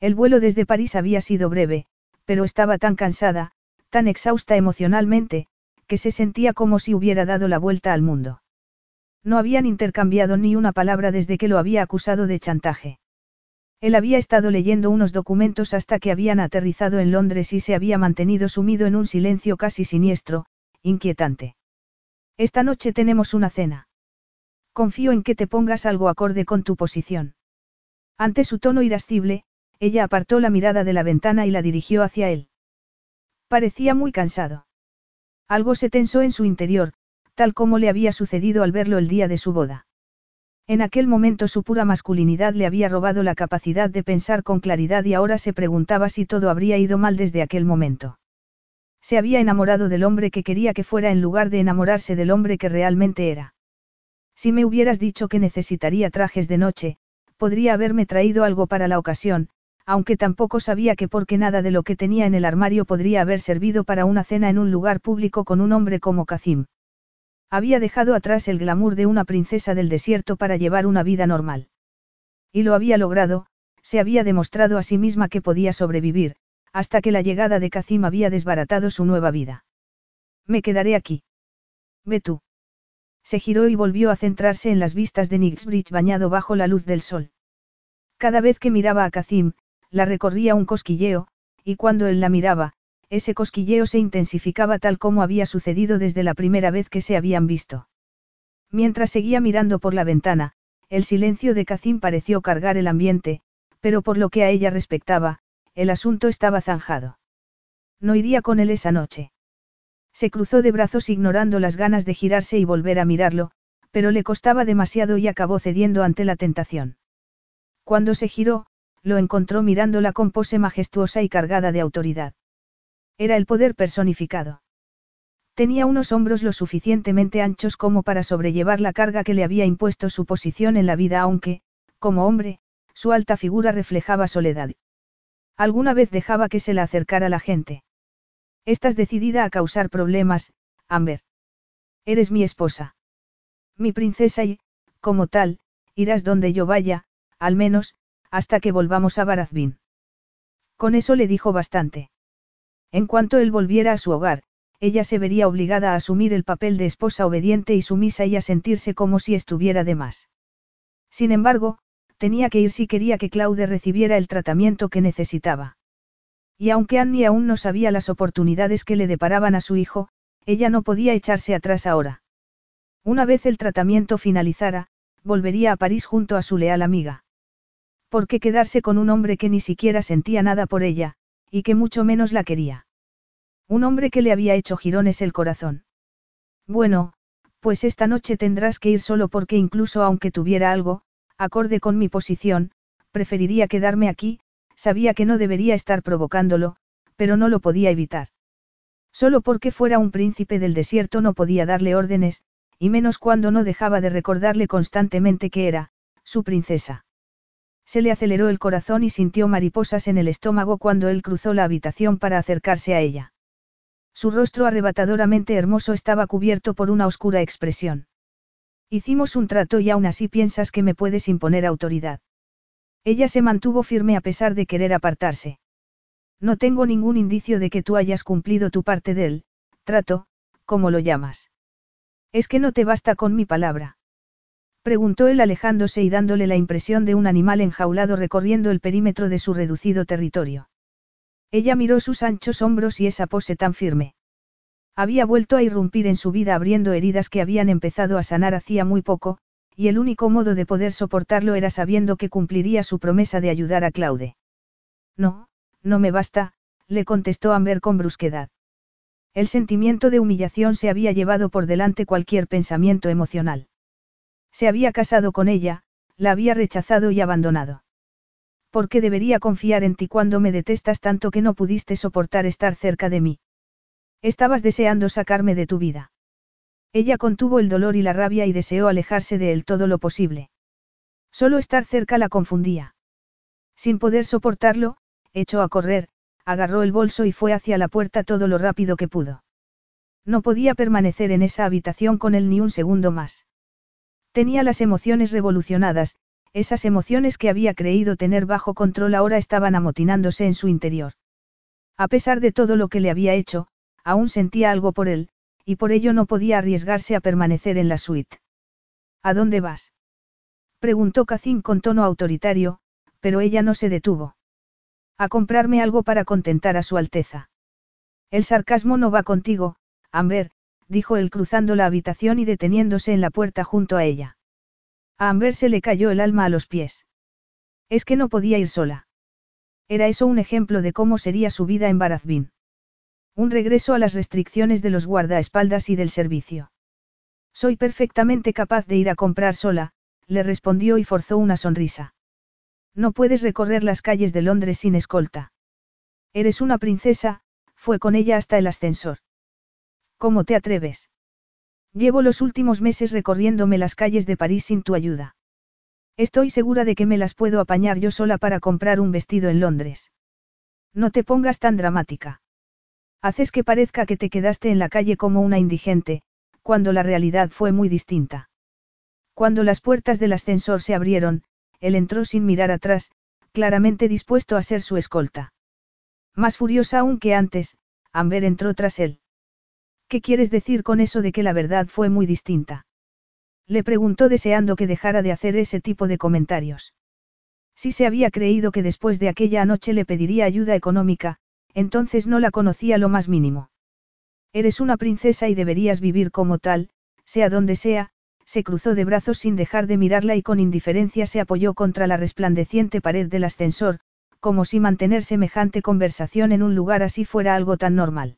El vuelo desde París había sido breve, pero estaba tan cansada, tan exhausta emocionalmente, que se sentía como si hubiera dado la vuelta al mundo. No habían intercambiado ni una palabra desde que lo había acusado de chantaje. Él había estado leyendo unos documentos hasta que habían aterrizado en Londres y se había mantenido sumido en un silencio casi siniestro, inquietante. Esta noche tenemos una cena. Confío en que te pongas algo acorde con tu posición. Ante su tono irascible, ella apartó la mirada de la ventana y la dirigió hacia él. Parecía muy cansado. Algo se tensó en su interior, tal como le había sucedido al verlo el día de su boda. En aquel momento su pura masculinidad le había robado la capacidad de pensar con claridad y ahora se preguntaba si todo habría ido mal desde aquel momento. Se había enamorado del hombre que quería que fuera en lugar de enamorarse del hombre que realmente era. Si me hubieras dicho que necesitaría trajes de noche, podría haberme traído algo para la ocasión, aunque tampoco sabía que porque nada de lo que tenía en el armario podría haber servido para una cena en un lugar público con un hombre como Kazim. Había dejado atrás el glamour de una princesa del desierto para llevar una vida normal. Y lo había logrado, se había demostrado a sí misma que podía sobrevivir, hasta que la llegada de Kazim había desbaratado su nueva vida. Me quedaré aquí. Ve tú. Se giró y volvió a centrarse en las vistas de Nixbridge bañado bajo la luz del sol. Cada vez que miraba a Kazim, la recorría un cosquilleo, y cuando él la miraba, ese cosquilleo se intensificaba tal como había sucedido desde la primera vez que se habían visto. Mientras seguía mirando por la ventana, el silencio de Kazim pareció cargar el ambiente, pero por lo que a ella respectaba, el asunto estaba zanjado. No iría con él esa noche. Se cruzó de brazos ignorando las ganas de girarse y volver a mirarlo, pero le costaba demasiado y acabó cediendo ante la tentación. Cuando se giró, lo encontró mirándola con pose majestuosa y cargada de autoridad. Era el poder personificado. Tenía unos hombros lo suficientemente anchos como para sobrellevar la carga que le había impuesto su posición en la vida aunque, como hombre, su alta figura reflejaba soledad. Alguna vez dejaba que se la acercara la gente. Estás decidida a causar problemas, Amber. Eres mi esposa. Mi princesa y, como tal, irás donde yo vaya, al menos, hasta que volvamos a Barazbin. Con eso le dijo bastante. En cuanto él volviera a su hogar, ella se vería obligada a asumir el papel de esposa obediente y sumisa y a sentirse como si estuviera de más. Sin embargo, tenía que ir si quería que Claude recibiera el tratamiento que necesitaba. Y aunque Annie aún no sabía las oportunidades que le deparaban a su hijo, ella no podía echarse atrás ahora. Una vez el tratamiento finalizara, volvería a París junto a su leal amiga. ¿Por qué quedarse con un hombre que ni siquiera sentía nada por ella, y que mucho menos la quería? Un hombre que le había hecho girones el corazón. Bueno, pues esta noche tendrás que ir solo porque incluso aunque tuviera algo, acorde con mi posición, preferiría quedarme aquí, sabía que no debería estar provocándolo, pero no lo podía evitar. Solo porque fuera un príncipe del desierto no podía darle órdenes, y menos cuando no dejaba de recordarle constantemente que era, su princesa. Se le aceleró el corazón y sintió mariposas en el estómago cuando él cruzó la habitación para acercarse a ella. Su rostro arrebatadoramente hermoso estaba cubierto por una oscura expresión. Hicimos un trato y aún así piensas que me puedes imponer autoridad. Ella se mantuvo firme a pesar de querer apartarse. No tengo ningún indicio de que tú hayas cumplido tu parte del trato, como lo llamas. Es que no te basta con mi palabra. Preguntó él alejándose y dándole la impresión de un animal enjaulado recorriendo el perímetro de su reducido territorio. Ella miró sus anchos hombros y esa pose tan firme. Había vuelto a irrumpir en su vida abriendo heridas que habían empezado a sanar hacía muy poco, y el único modo de poder soportarlo era sabiendo que cumpliría su promesa de ayudar a Claude. No, no me basta, le contestó Amber con brusquedad. El sentimiento de humillación se había llevado por delante cualquier pensamiento emocional. Se había casado con ella, la había rechazado y abandonado. ¿Por qué debería confiar en ti cuando me detestas tanto que no pudiste soportar estar cerca de mí? Estabas deseando sacarme de tu vida. Ella contuvo el dolor y la rabia y deseó alejarse de él todo lo posible. Solo estar cerca la confundía. Sin poder soportarlo, echó a correr, agarró el bolso y fue hacia la puerta todo lo rápido que pudo. No podía permanecer en esa habitación con él ni un segundo más. Tenía las emociones revolucionadas, esas emociones que había creído tener bajo control ahora estaban amotinándose en su interior. A pesar de todo lo que le había hecho, aún sentía algo por él, y por ello no podía arriesgarse a permanecer en la suite. ¿A dónde vas? preguntó Cacín con tono autoritario, pero ella no se detuvo. A comprarme algo para contentar a su Alteza. El sarcasmo no va contigo, Amber, dijo él cruzando la habitación y deteniéndose en la puerta junto a ella. A Amber se le cayó el alma a los pies. Es que no podía ir sola. Era eso un ejemplo de cómo sería su vida en Barazbin. Un regreso a las restricciones de los guardaespaldas y del servicio. Soy perfectamente capaz de ir a comprar sola, le respondió y forzó una sonrisa. No puedes recorrer las calles de Londres sin escolta. Eres una princesa, fue con ella hasta el ascensor. ¿Cómo te atreves? Llevo los últimos meses recorriéndome las calles de París sin tu ayuda. Estoy segura de que me las puedo apañar yo sola para comprar un vestido en Londres. No te pongas tan dramática. Haces que parezca que te quedaste en la calle como una indigente, cuando la realidad fue muy distinta. Cuando las puertas del ascensor se abrieron, él entró sin mirar atrás, claramente dispuesto a ser su escolta. Más furiosa aún que antes, Amber entró tras él. ¿Qué quieres decir con eso de que la verdad fue muy distinta? Le preguntó deseando que dejara de hacer ese tipo de comentarios. Si se había creído que después de aquella noche le pediría ayuda económica, entonces no la conocía lo más mínimo. Eres una princesa y deberías vivir como tal, sea donde sea, se cruzó de brazos sin dejar de mirarla y con indiferencia se apoyó contra la resplandeciente pared del ascensor, como si mantener semejante conversación en un lugar así fuera algo tan normal.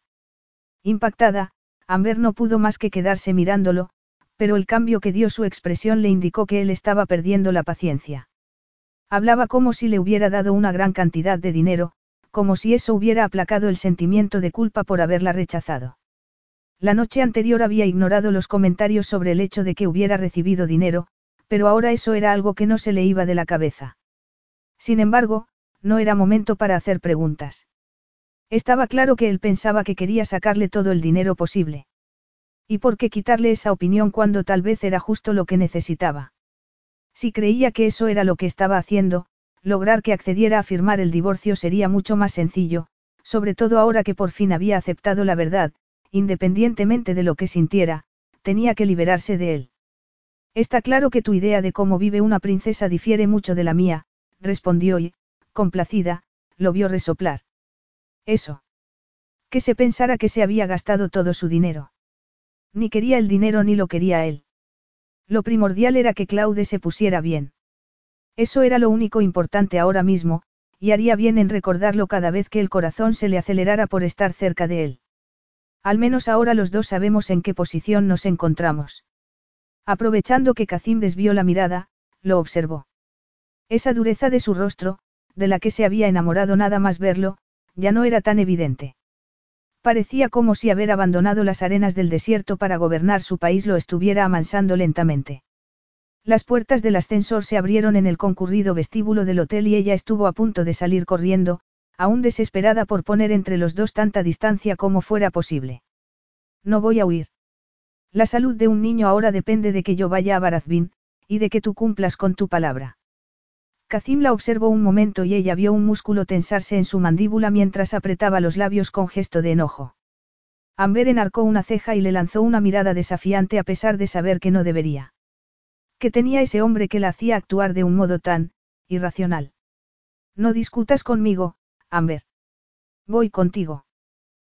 Impactada, Amber no pudo más que quedarse mirándolo, pero el cambio que dio su expresión le indicó que él estaba perdiendo la paciencia. Hablaba como si le hubiera dado una gran cantidad de dinero, como si eso hubiera aplacado el sentimiento de culpa por haberla rechazado. La noche anterior había ignorado los comentarios sobre el hecho de que hubiera recibido dinero, pero ahora eso era algo que no se le iba de la cabeza. Sin embargo, no era momento para hacer preguntas. Estaba claro que él pensaba que quería sacarle todo el dinero posible. ¿Y por qué quitarle esa opinión cuando tal vez era justo lo que necesitaba? Si creía que eso era lo que estaba haciendo, lograr que accediera a firmar el divorcio sería mucho más sencillo, sobre todo ahora que por fin había aceptado la verdad, independientemente de lo que sintiera, tenía que liberarse de él. Está claro que tu idea de cómo vive una princesa difiere mucho de la mía, respondió y, complacida, lo vio resoplar. Eso. Que se pensara que se había gastado todo su dinero. Ni quería el dinero ni lo quería él. Lo primordial era que Claude se pusiera bien. Eso era lo único importante ahora mismo, y haría bien en recordarlo cada vez que el corazón se le acelerara por estar cerca de él. Al menos ahora los dos sabemos en qué posición nos encontramos. Aprovechando que Kazim desvió la mirada, lo observó. Esa dureza de su rostro, de la que se había enamorado nada más verlo, ya no era tan evidente. Parecía como si haber abandonado las arenas del desierto para gobernar su país lo estuviera amansando lentamente. Las puertas del ascensor se abrieron en el concurrido vestíbulo del hotel y ella estuvo a punto de salir corriendo, aún desesperada por poner entre los dos tanta distancia como fuera posible. No voy a huir. La salud de un niño ahora depende de que yo vaya a Barazbin, y de que tú cumplas con tu palabra. Kazim la observó un momento y ella vio un músculo tensarse en su mandíbula mientras apretaba los labios con gesto de enojo. Amber enarcó una ceja y le lanzó una mirada desafiante a pesar de saber que no debería. ¿Qué tenía ese hombre que la hacía actuar de un modo tan irracional? No discutas conmigo, Amber. Voy contigo.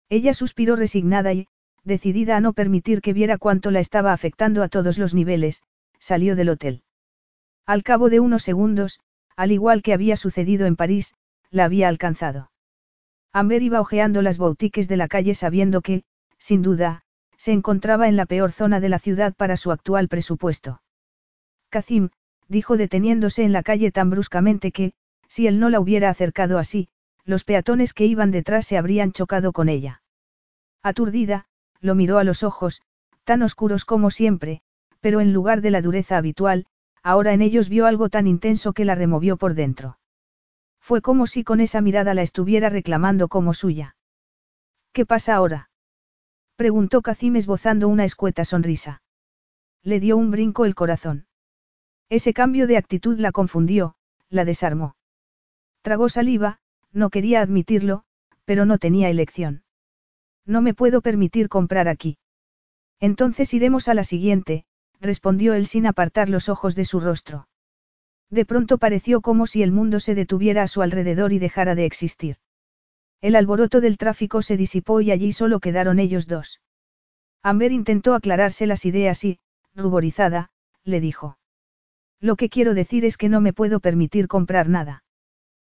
Ella suspiró resignada y, decidida a no permitir que viera cuánto la estaba afectando a todos los niveles, salió del hotel. Al cabo de unos segundos, al igual que había sucedido en París, la había alcanzado. Amber iba ojeando las boutiques de la calle sabiendo que, sin duda, se encontraba en la peor zona de la ciudad para su actual presupuesto. Kazim, dijo deteniéndose en la calle tan bruscamente que, si él no la hubiera acercado así, los peatones que iban detrás se habrían chocado con ella. Aturdida, lo miró a los ojos, tan oscuros como siempre, pero en lugar de la dureza habitual, ahora en ellos vio algo tan intenso que la removió por dentro. Fue como si con esa mirada la estuviera reclamando como suya. ¿Qué pasa ahora? preguntó Kazim esbozando una escueta sonrisa. Le dio un brinco el corazón. Ese cambio de actitud la confundió, la desarmó. Tragó saliva, no quería admitirlo, pero no tenía elección. No me puedo permitir comprar aquí. Entonces iremos a la siguiente, respondió él sin apartar los ojos de su rostro. De pronto pareció como si el mundo se detuviera a su alrededor y dejara de existir. El alboroto del tráfico se disipó y allí solo quedaron ellos dos. Amber intentó aclararse las ideas y, ruborizada, le dijo. Lo que quiero decir es que no me puedo permitir comprar nada.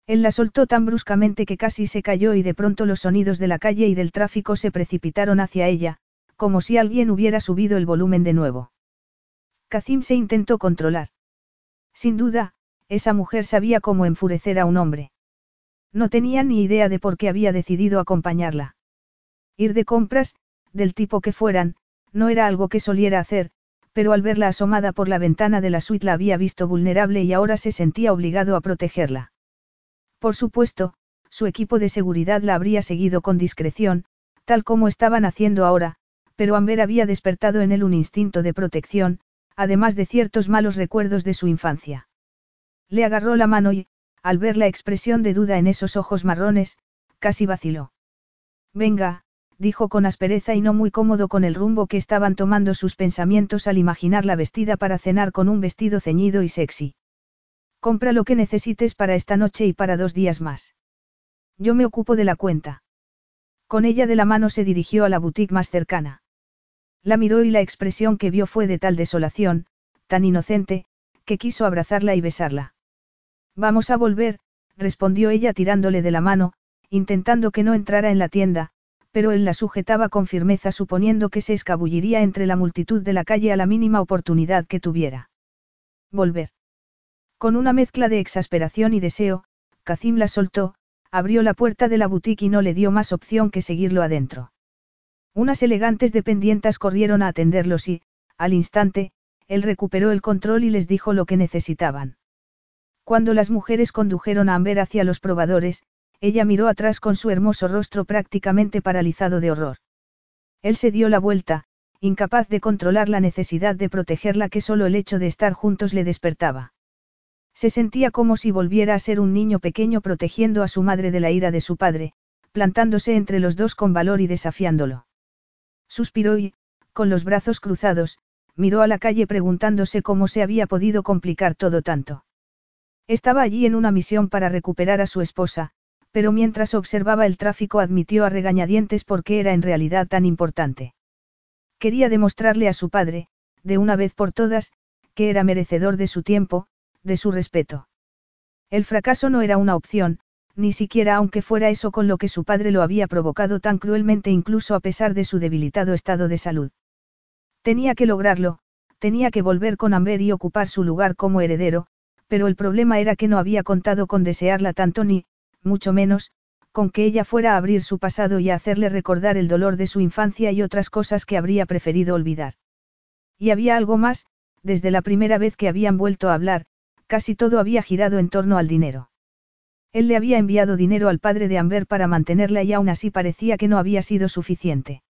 Él la soltó tan bruscamente que casi se cayó y de pronto los sonidos de la calle y del tráfico se precipitaron hacia ella, como si alguien hubiera subido el volumen de nuevo. Kazim se intentó controlar. Sin duda, esa mujer sabía cómo enfurecer a un hombre. No tenía ni idea de por qué había decidido acompañarla. Ir de compras, del tipo que fueran, no era algo que soliera hacer, pero al verla asomada por la ventana de la suite la había visto vulnerable y ahora se sentía obligado a protegerla. Por supuesto, su equipo de seguridad la habría seguido con discreción, tal como estaban haciendo ahora, pero Amber había despertado en él un instinto de protección, además de ciertos malos recuerdos de su infancia. Le agarró la mano y, al ver la expresión de duda en esos ojos marrones, casi vaciló. Venga, dijo con aspereza y no muy cómodo con el rumbo que estaban tomando sus pensamientos al imaginarla vestida para cenar con un vestido ceñido y sexy. Compra lo que necesites para esta noche y para dos días más. Yo me ocupo de la cuenta. Con ella de la mano se dirigió a la boutique más cercana. La miró y la expresión que vio fue de tal desolación, tan inocente, que quiso abrazarla y besarla. Vamos a volver, respondió ella tirándole de la mano, intentando que no entrara en la tienda, pero él la sujetaba con firmeza suponiendo que se escabulliría entre la multitud de la calle a la mínima oportunidad que tuviera. Volver. Con una mezcla de exasperación y deseo, Kazim la soltó, abrió la puerta de la boutique y no le dio más opción que seguirlo adentro. Unas elegantes dependientas corrieron a atenderlos y, al instante, él recuperó el control y les dijo lo que necesitaban. Cuando las mujeres condujeron a Amber hacia los probadores, ella miró atrás con su hermoso rostro prácticamente paralizado de horror. Él se dio la vuelta, incapaz de controlar la necesidad de protegerla que solo el hecho de estar juntos le despertaba. Se sentía como si volviera a ser un niño pequeño protegiendo a su madre de la ira de su padre, plantándose entre los dos con valor y desafiándolo. Suspiró y, con los brazos cruzados, miró a la calle preguntándose cómo se había podido complicar todo tanto. Estaba allí en una misión para recuperar a su esposa, pero mientras observaba el tráfico admitió a regañadientes por qué era en realidad tan importante. Quería demostrarle a su padre, de una vez por todas, que era merecedor de su tiempo, de su respeto. El fracaso no era una opción, ni siquiera aunque fuera eso con lo que su padre lo había provocado tan cruelmente incluso a pesar de su debilitado estado de salud. Tenía que lograrlo, tenía que volver con Amber y ocupar su lugar como heredero, pero el problema era que no había contado con desearla tanto ni, mucho menos, con que ella fuera a abrir su pasado y a hacerle recordar el dolor de su infancia y otras cosas que habría preferido olvidar. Y había algo más, desde la primera vez que habían vuelto a hablar, Casi todo había girado en torno al dinero. Él le había enviado dinero al padre de Amber para mantenerla y aún así parecía que no había sido suficiente.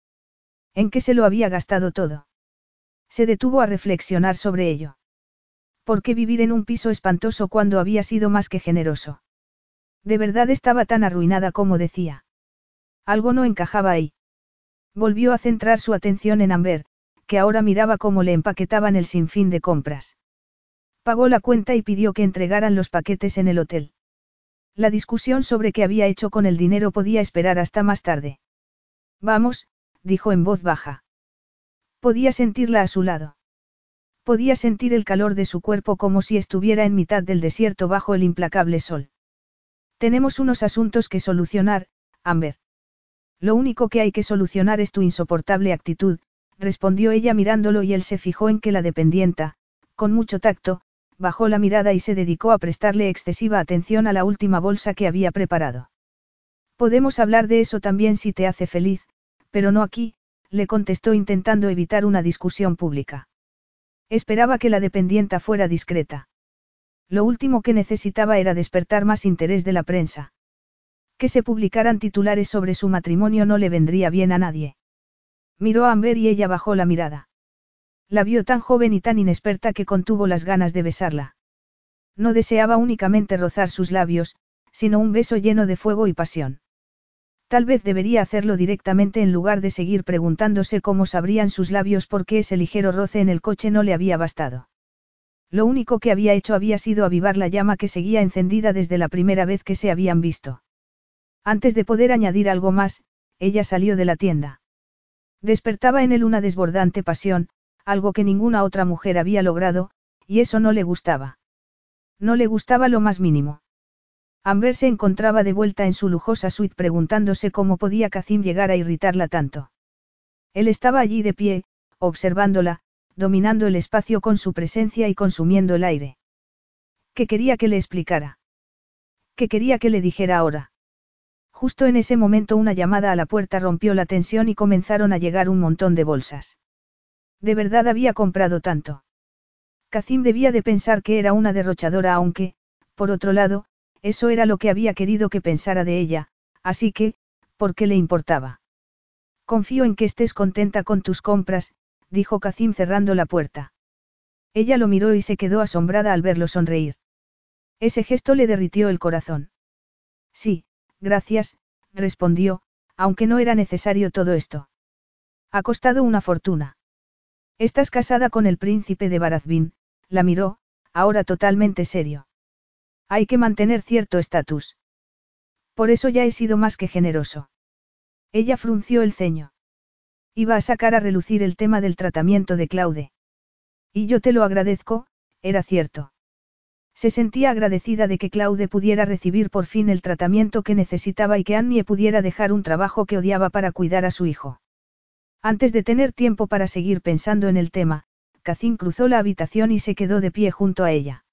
¿En qué se lo había gastado todo? Se detuvo a reflexionar sobre ello. ¿Por qué vivir en un piso espantoso cuando había sido más que generoso? De verdad estaba tan arruinada como decía. Algo no encajaba ahí. Volvió a centrar su atención en Amber, que ahora miraba cómo le empaquetaban el sinfín de compras. Pagó la cuenta y pidió que entregaran los paquetes en el hotel. La discusión sobre qué había hecho con el dinero podía esperar hasta más tarde. Vamos, dijo en voz baja. Podía sentirla a su lado. Podía sentir el calor de su cuerpo como si estuviera en mitad del desierto bajo el implacable sol. Tenemos unos asuntos que solucionar, Amber. Lo único que hay que solucionar es tu insoportable actitud, respondió ella mirándolo y él se fijó en que la dependienta, con mucho tacto, bajó la mirada y se dedicó a prestarle excesiva atención a la última bolsa que había preparado. Podemos hablar de eso también si te hace feliz, pero no aquí, le contestó intentando evitar una discusión pública. Esperaba que la dependienta fuera discreta. Lo último que necesitaba era despertar más interés de la prensa. Que se publicaran titulares sobre su matrimonio no le vendría bien a nadie. Miró a Amber y ella bajó la mirada. La vio tan joven y tan inexperta que contuvo las ganas de besarla. No deseaba únicamente rozar sus labios, sino un beso lleno de fuego y pasión. Tal vez debería hacerlo directamente en lugar de seguir preguntándose cómo sabrían sus labios porque ese ligero roce en el coche no le había bastado. Lo único que había hecho había sido avivar la llama que seguía encendida desde la primera vez que se habían visto. Antes de poder añadir algo más, ella salió de la tienda. Despertaba en él una desbordante pasión, algo que ninguna otra mujer había logrado, y eso no le gustaba. No le gustaba lo más mínimo. Amber se encontraba de vuelta en su lujosa suite preguntándose cómo podía Kazim llegar a irritarla tanto. Él estaba allí de pie, observándola, dominando el espacio con su presencia y consumiendo el aire. ¿Qué quería que le explicara? ¿Qué quería que le dijera ahora? Justo en ese momento una llamada a la puerta rompió la tensión y comenzaron a llegar un montón de bolsas. De verdad había comprado tanto. Kazim debía de pensar que era una derrochadora aunque, por otro lado, eso era lo que había querido que pensara de ella, así que, ¿por qué le importaba? Confío en que estés contenta con tus compras, dijo Kazim cerrando la puerta. Ella lo miró y se quedó asombrada al verlo sonreír. Ese gesto le derritió el corazón. Sí, gracias, respondió, aunque no era necesario todo esto. Ha costado una fortuna. Estás casada con el príncipe de Barazbin, la miró, ahora totalmente serio. Hay que mantener cierto estatus. Por eso ya he sido más que generoso. Ella frunció el ceño. Iba a sacar a relucir el tema del tratamiento de Claude. Y yo te lo agradezco, era cierto. Se sentía agradecida de que Claude pudiera recibir por fin el tratamiento que necesitaba y que Annie pudiera dejar un trabajo que odiaba para cuidar a su hijo. Antes de tener tiempo para seguir pensando en el tema, Cacín cruzó la habitación y se quedó de pie junto a ella.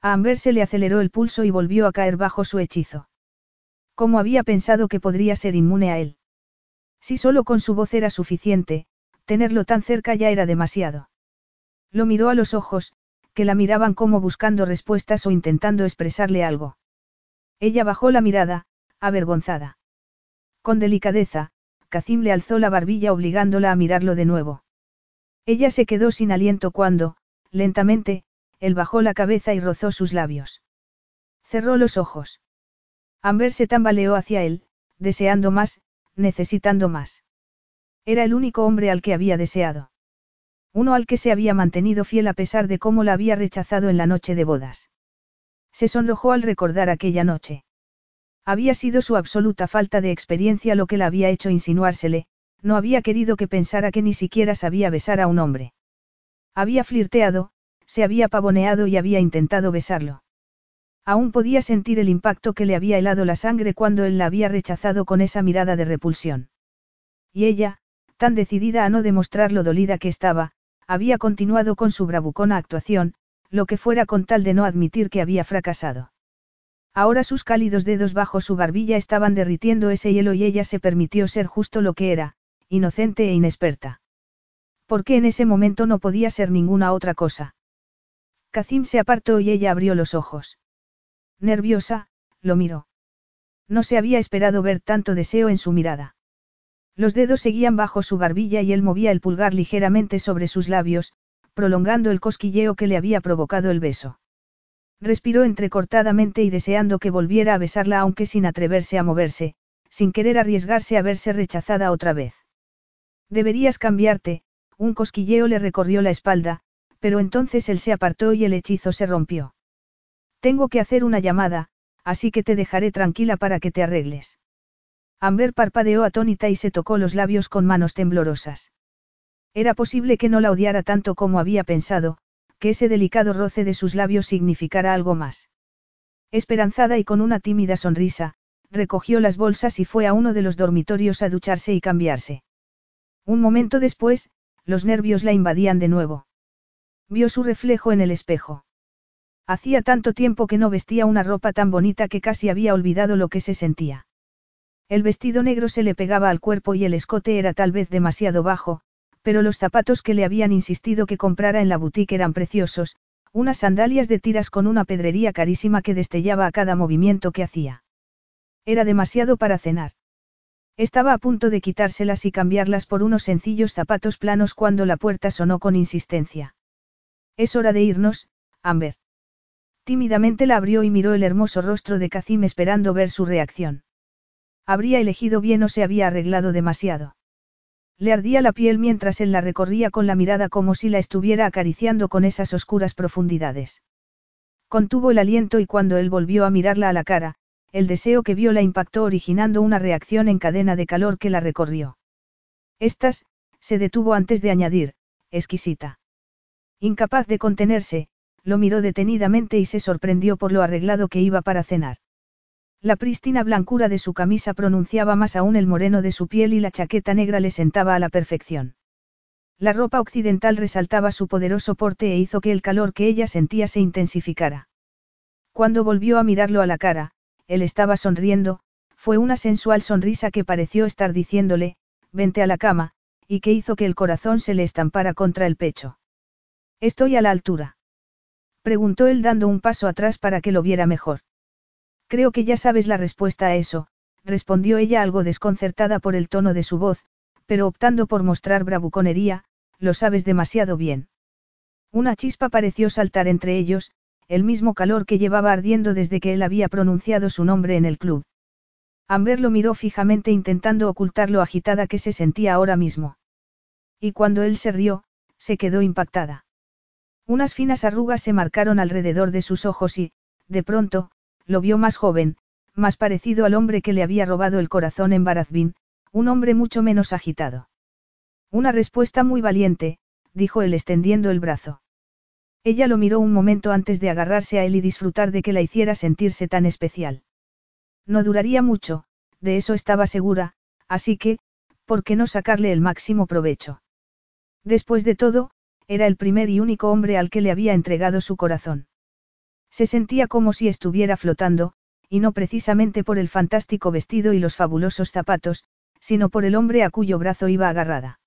A Amber se le aceleró el pulso y volvió a caer bajo su hechizo. ¿Cómo había pensado que podría ser inmune a él? Si solo con su voz era suficiente, tenerlo tan cerca ya era demasiado. Lo miró a los ojos, que la miraban como buscando respuestas o intentando expresarle algo. Ella bajó la mirada, avergonzada. Con delicadeza, Kazim le alzó la barbilla obligándola a mirarlo de nuevo. Ella se quedó sin aliento cuando, lentamente, él bajó la cabeza y rozó sus labios. Cerró los ojos. Amber se tambaleó hacia él, deseando más, necesitando más. Era el único hombre al que había deseado. Uno al que se había mantenido fiel a pesar de cómo la había rechazado en la noche de bodas. Se sonrojó al recordar aquella noche. Había sido su absoluta falta de experiencia lo que la había hecho insinuársele, no había querido que pensara que ni siquiera sabía besar a un hombre. Había flirteado, se había pavoneado y había intentado besarlo. Aún podía sentir el impacto que le había helado la sangre cuando él la había rechazado con esa mirada de repulsión. Y ella, tan decidida a no demostrar lo dolida que estaba, había continuado con su bravucona actuación, lo que fuera con tal de no admitir que había fracasado. Ahora sus cálidos dedos bajo su barbilla estaban derritiendo ese hielo y ella se permitió ser justo lo que era, inocente e inexperta. Porque en ese momento no podía ser ninguna otra cosa. Kazim se apartó y ella abrió los ojos. Nerviosa, lo miró. No se había esperado ver tanto deseo en su mirada. Los dedos seguían bajo su barbilla y él movía el pulgar ligeramente sobre sus labios, prolongando el cosquilleo que le había provocado el beso. Respiró entrecortadamente y deseando que volviera a besarla aunque sin atreverse a moverse, sin querer arriesgarse a verse rechazada otra vez. Deberías cambiarte, un cosquilleo le recorrió la espalda, pero entonces él se apartó y el hechizo se rompió. Tengo que hacer una llamada, así que te dejaré tranquila para que te arregles. Amber parpadeó atónita y se tocó los labios con manos temblorosas. Era posible que no la odiara tanto como había pensado, que ese delicado roce de sus labios significara algo más. Esperanzada y con una tímida sonrisa, recogió las bolsas y fue a uno de los dormitorios a ducharse y cambiarse. Un momento después, los nervios la invadían de nuevo. Vio su reflejo en el espejo. Hacía tanto tiempo que no vestía una ropa tan bonita que casi había olvidado lo que se sentía. El vestido negro se le pegaba al cuerpo y el escote era tal vez demasiado bajo, pero los zapatos que le habían insistido que comprara en la boutique eran preciosos, unas sandalias de tiras con una pedrería carísima que destellaba a cada movimiento que hacía. Era demasiado para cenar. Estaba a punto de quitárselas y cambiarlas por unos sencillos zapatos planos cuando la puerta sonó con insistencia. Es hora de irnos, Amber. Tímidamente la abrió y miró el hermoso rostro de Kazim esperando ver su reacción. Habría elegido bien o se había arreglado demasiado. Le ardía la piel mientras él la recorría con la mirada como si la estuviera acariciando con esas oscuras profundidades. Contuvo el aliento y cuando él volvió a mirarla a la cara, el deseo que vio la impactó originando una reacción en cadena de calor que la recorrió. Estas, se detuvo antes de añadir, exquisita. Incapaz de contenerse, lo miró detenidamente y se sorprendió por lo arreglado que iba para cenar. La prístina blancura de su camisa pronunciaba más aún el moreno de su piel y la chaqueta negra le sentaba a la perfección. La ropa occidental resaltaba su poderoso porte e hizo que el calor que ella sentía se intensificara. Cuando volvió a mirarlo a la cara, él estaba sonriendo, fue una sensual sonrisa que pareció estar diciéndole, vente a la cama, y que hizo que el corazón se le estampara contra el pecho. Estoy a la altura. Preguntó él dando un paso atrás para que lo viera mejor. Creo que ya sabes la respuesta a eso, respondió ella algo desconcertada por el tono de su voz, pero optando por mostrar bravuconería, lo sabes demasiado bien. Una chispa pareció saltar entre ellos, el mismo calor que llevaba ardiendo desde que él había pronunciado su nombre en el club. Amber lo miró fijamente intentando ocultar lo agitada que se sentía ahora mismo. Y cuando él se rió, se quedó impactada. Unas finas arrugas se marcaron alrededor de sus ojos y, de pronto, lo vio más joven, más parecido al hombre que le había robado el corazón en Barazbin, un hombre mucho menos agitado. Una respuesta muy valiente, dijo él extendiendo el brazo. Ella lo miró un momento antes de agarrarse a él y disfrutar de que la hiciera sentirse tan especial. No duraría mucho, de eso estaba segura, así que, ¿por qué no sacarle el máximo provecho? Después de todo, era el primer y único hombre al que le había entregado su corazón. Se sentía como si estuviera flotando, y no precisamente por el fantástico vestido y los fabulosos zapatos, sino por el hombre a cuyo brazo iba agarrada.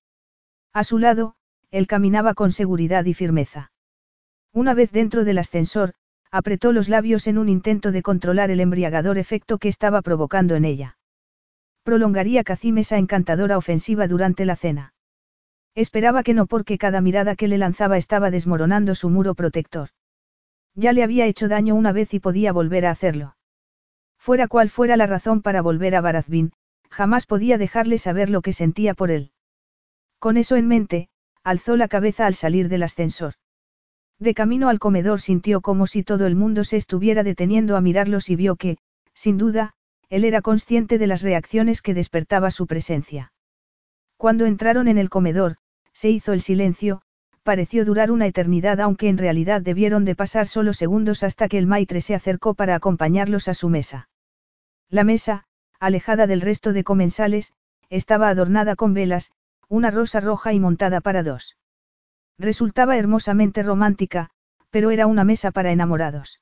A su lado, él caminaba con seguridad y firmeza. Una vez dentro del ascensor, apretó los labios en un intento de controlar el embriagador efecto que estaba provocando en ella. Prolongaría Cacim esa encantadora ofensiva durante la cena. Esperaba que no porque cada mirada que le lanzaba estaba desmoronando su muro protector. Ya le había hecho daño una vez y podía volver a hacerlo. Fuera cual fuera la razón para volver a Barazbin, jamás podía dejarle saber lo que sentía por él. Con eso en mente, alzó la cabeza al salir del ascensor. De camino al comedor sintió como si todo el mundo se estuviera deteniendo a mirarlos y vio que, sin duda, él era consciente de las reacciones que despertaba su presencia. Cuando entraron en el comedor, se hizo el silencio, pareció durar una eternidad aunque en realidad debieron de pasar solo segundos hasta que el maitre se acercó para acompañarlos a su mesa. La mesa, alejada del resto de comensales, estaba adornada con velas, una rosa roja y montada para dos. Resultaba hermosamente romántica, pero era una mesa para enamorados.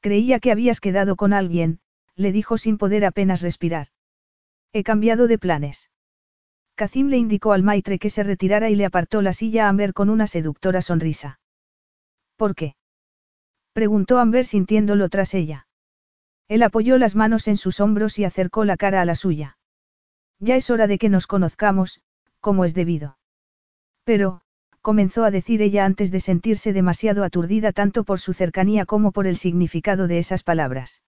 Creía que habías quedado con alguien, le dijo sin poder apenas respirar. He cambiado de planes. Kazim le indicó al maitre que se retirara y le apartó la silla a Amber con una seductora sonrisa. ¿Por qué? preguntó Amber sintiéndolo tras ella. Él apoyó las manos en sus hombros y acercó la cara a la suya. Ya es hora de que nos conozcamos, como es debido. Pero, comenzó a decir ella antes de sentirse demasiado aturdida tanto por su cercanía como por el significado de esas palabras.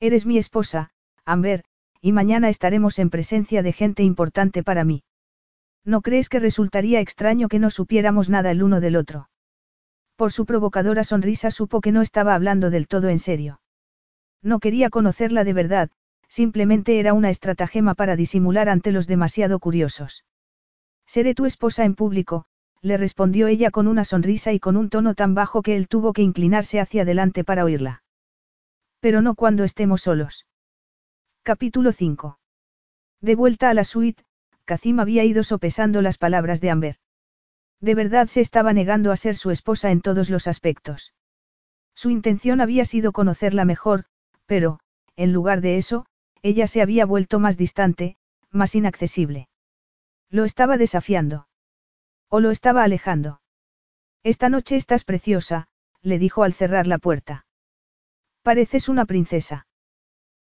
Eres mi esposa, Amber, y mañana estaremos en presencia de gente importante para mí. ¿No crees que resultaría extraño que no supiéramos nada el uno del otro? Por su provocadora sonrisa supo que no estaba hablando del todo en serio. No quería conocerla de verdad, simplemente era una estratagema para disimular ante los demasiado curiosos. Seré tu esposa en público, le respondió ella con una sonrisa y con un tono tan bajo que él tuvo que inclinarse hacia adelante para oírla. Pero no cuando estemos solos. Capítulo 5. De vuelta a la suite, Kazim había ido sopesando las palabras de Amber. De verdad se estaba negando a ser su esposa en todos los aspectos. Su intención había sido conocerla mejor, pero, en lugar de eso, ella se había vuelto más distante, más inaccesible. Lo estaba desafiando. ¿O lo estaba alejando? Esta noche estás preciosa, le dijo al cerrar la puerta. Pareces una princesa.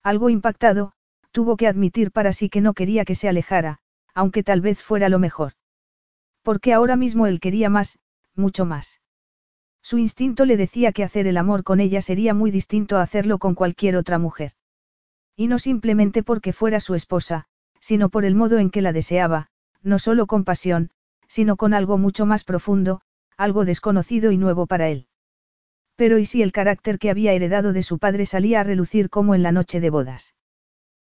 Algo impactado, tuvo que admitir para sí que no quería que se alejara, aunque tal vez fuera lo mejor. Porque ahora mismo él quería más, mucho más. Su instinto le decía que hacer el amor con ella sería muy distinto a hacerlo con cualquier otra mujer. Y no simplemente porque fuera su esposa, sino por el modo en que la deseaba, no solo con pasión, sino con algo mucho más profundo, algo desconocido y nuevo para él. Pero ¿y si el carácter que había heredado de su padre salía a relucir como en la noche de bodas?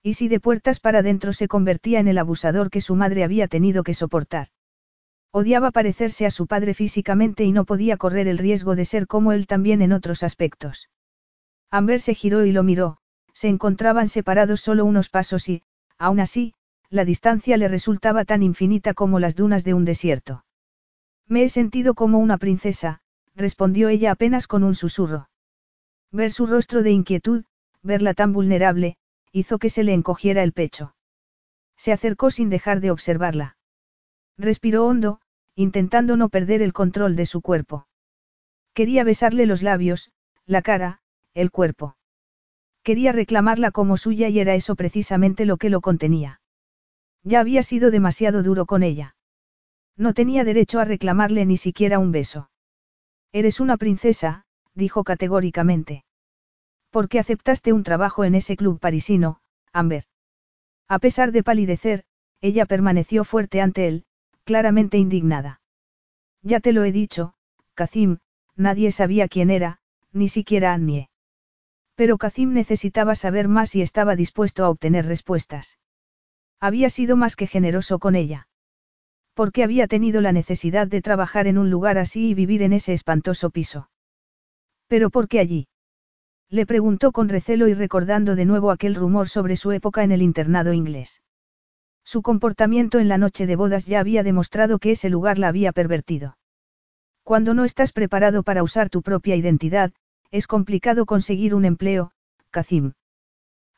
¿Y si de puertas para adentro se convertía en el abusador que su madre había tenido que soportar? Odiaba parecerse a su padre físicamente y no podía correr el riesgo de ser como él también en otros aspectos. Amber se giró y lo miró, se encontraban separados solo unos pasos y, aún así, la distancia le resultaba tan infinita como las dunas de un desierto. Me he sentido como una princesa, respondió ella apenas con un susurro. Ver su rostro de inquietud, verla tan vulnerable, hizo que se le encogiera el pecho. Se acercó sin dejar de observarla. Respiró hondo, intentando no perder el control de su cuerpo. Quería besarle los labios, la cara, el cuerpo. Quería reclamarla como suya y era eso precisamente lo que lo contenía. Ya había sido demasiado duro con ella. No tenía derecho a reclamarle ni siquiera un beso. Eres una princesa, dijo categóricamente. ¿Por qué aceptaste un trabajo en ese club parisino, Amber? A pesar de palidecer, ella permaneció fuerte ante él, claramente indignada. Ya te lo he dicho, Kazim, nadie sabía quién era, ni siquiera Annie. Pero Kazim necesitaba saber más y estaba dispuesto a obtener respuestas. Había sido más que generoso con ella. Porque había tenido la necesidad de trabajar en un lugar así y vivir en ese espantoso piso. Pero ¿por qué allí? Le preguntó con recelo y recordando de nuevo aquel rumor sobre su época en el internado inglés. Su comportamiento en la noche de bodas ya había demostrado que ese lugar la había pervertido. Cuando no estás preparado para usar tu propia identidad, es complicado conseguir un empleo, Kazim.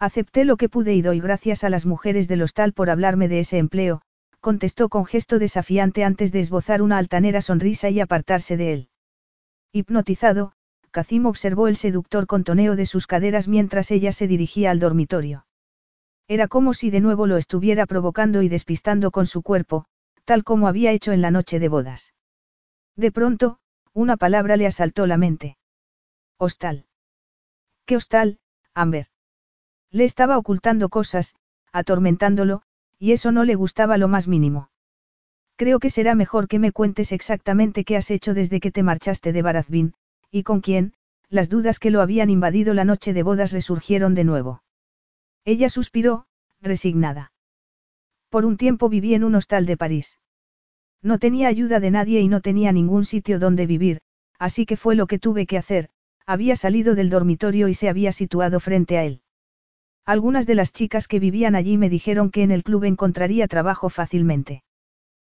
Acepté lo que pude y doy gracias a las mujeres del hostal por hablarme de ese empleo, contestó con gesto desafiante antes de esbozar una altanera sonrisa y apartarse de él. Hipnotizado, Kazim observó el seductor contoneo de sus caderas mientras ella se dirigía al dormitorio. Era como si de nuevo lo estuviera provocando y despistando con su cuerpo, tal como había hecho en la noche de bodas. De pronto, una palabra le asaltó la mente. Hostal. ¿Qué hostal, Amber? Le estaba ocultando cosas, atormentándolo, y eso no le gustaba lo más mínimo. Creo que será mejor que me cuentes exactamente qué has hecho desde que te marchaste de Barazbin, y con quién, las dudas que lo habían invadido la noche de bodas resurgieron de nuevo. Ella suspiró, resignada. Por un tiempo viví en un hostal de París. No tenía ayuda de nadie y no tenía ningún sitio donde vivir, así que fue lo que tuve que hacer, había salido del dormitorio y se había situado frente a él. Algunas de las chicas que vivían allí me dijeron que en el club encontraría trabajo fácilmente.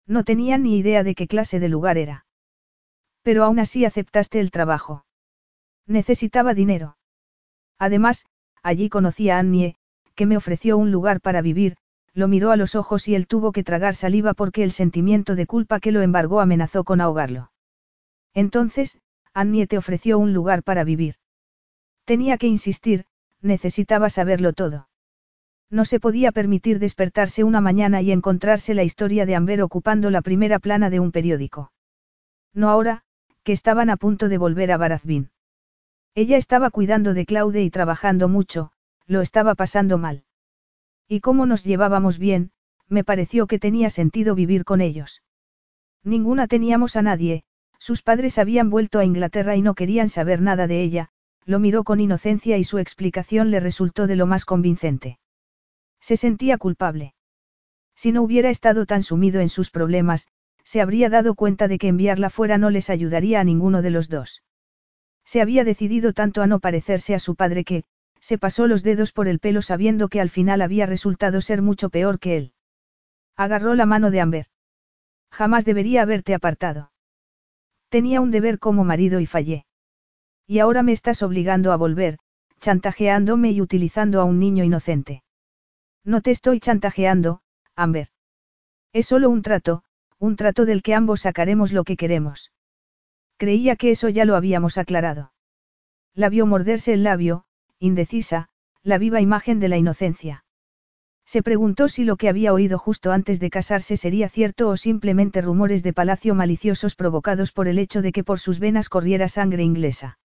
No tenían ni idea de qué clase de lugar era. Pero aún así aceptaste el trabajo. Necesitaba dinero. Además, allí conocí a Annie, que me ofreció un lugar para vivir, lo miró a los ojos y él tuvo que tragar saliva porque el sentimiento de culpa que lo embargó amenazó con ahogarlo. Entonces, Annie te ofreció un lugar para vivir. Tenía que insistir, necesitaba saberlo todo. No se podía permitir despertarse una mañana y encontrarse la historia de Amber ocupando la primera plana de un periódico. No ahora, que estaban a punto de volver a Barazbin. Ella estaba cuidando de Claude y trabajando mucho, lo estaba pasando mal. Y como nos llevábamos bien, me pareció que tenía sentido vivir con ellos. Ninguna teníamos a nadie, sus padres habían vuelto a Inglaterra y no querían saber nada de ella, lo miró con inocencia y su explicación le resultó de lo más convincente. Se sentía culpable. Si no hubiera estado tan sumido en sus problemas, se habría dado cuenta de que enviarla fuera no les ayudaría a ninguno de los dos. Se había decidido tanto a no parecerse a su padre que, se pasó los dedos por el pelo sabiendo que al final había resultado ser mucho peor que él. Agarró la mano de Amber. Jamás debería haberte apartado. Tenía un deber como marido y fallé. Y ahora me estás obligando a volver, chantajeándome y utilizando a un niño inocente. No te estoy chantajeando, Amber. Es solo un trato, un trato del que ambos sacaremos lo que queremos. Creía que eso ya lo habíamos aclarado. La vio morderse el labio, indecisa, la viva imagen de la inocencia. Se preguntó si lo que había oído justo antes de casarse sería cierto o simplemente rumores de palacio maliciosos provocados por el hecho de que por sus venas corriera sangre inglesa.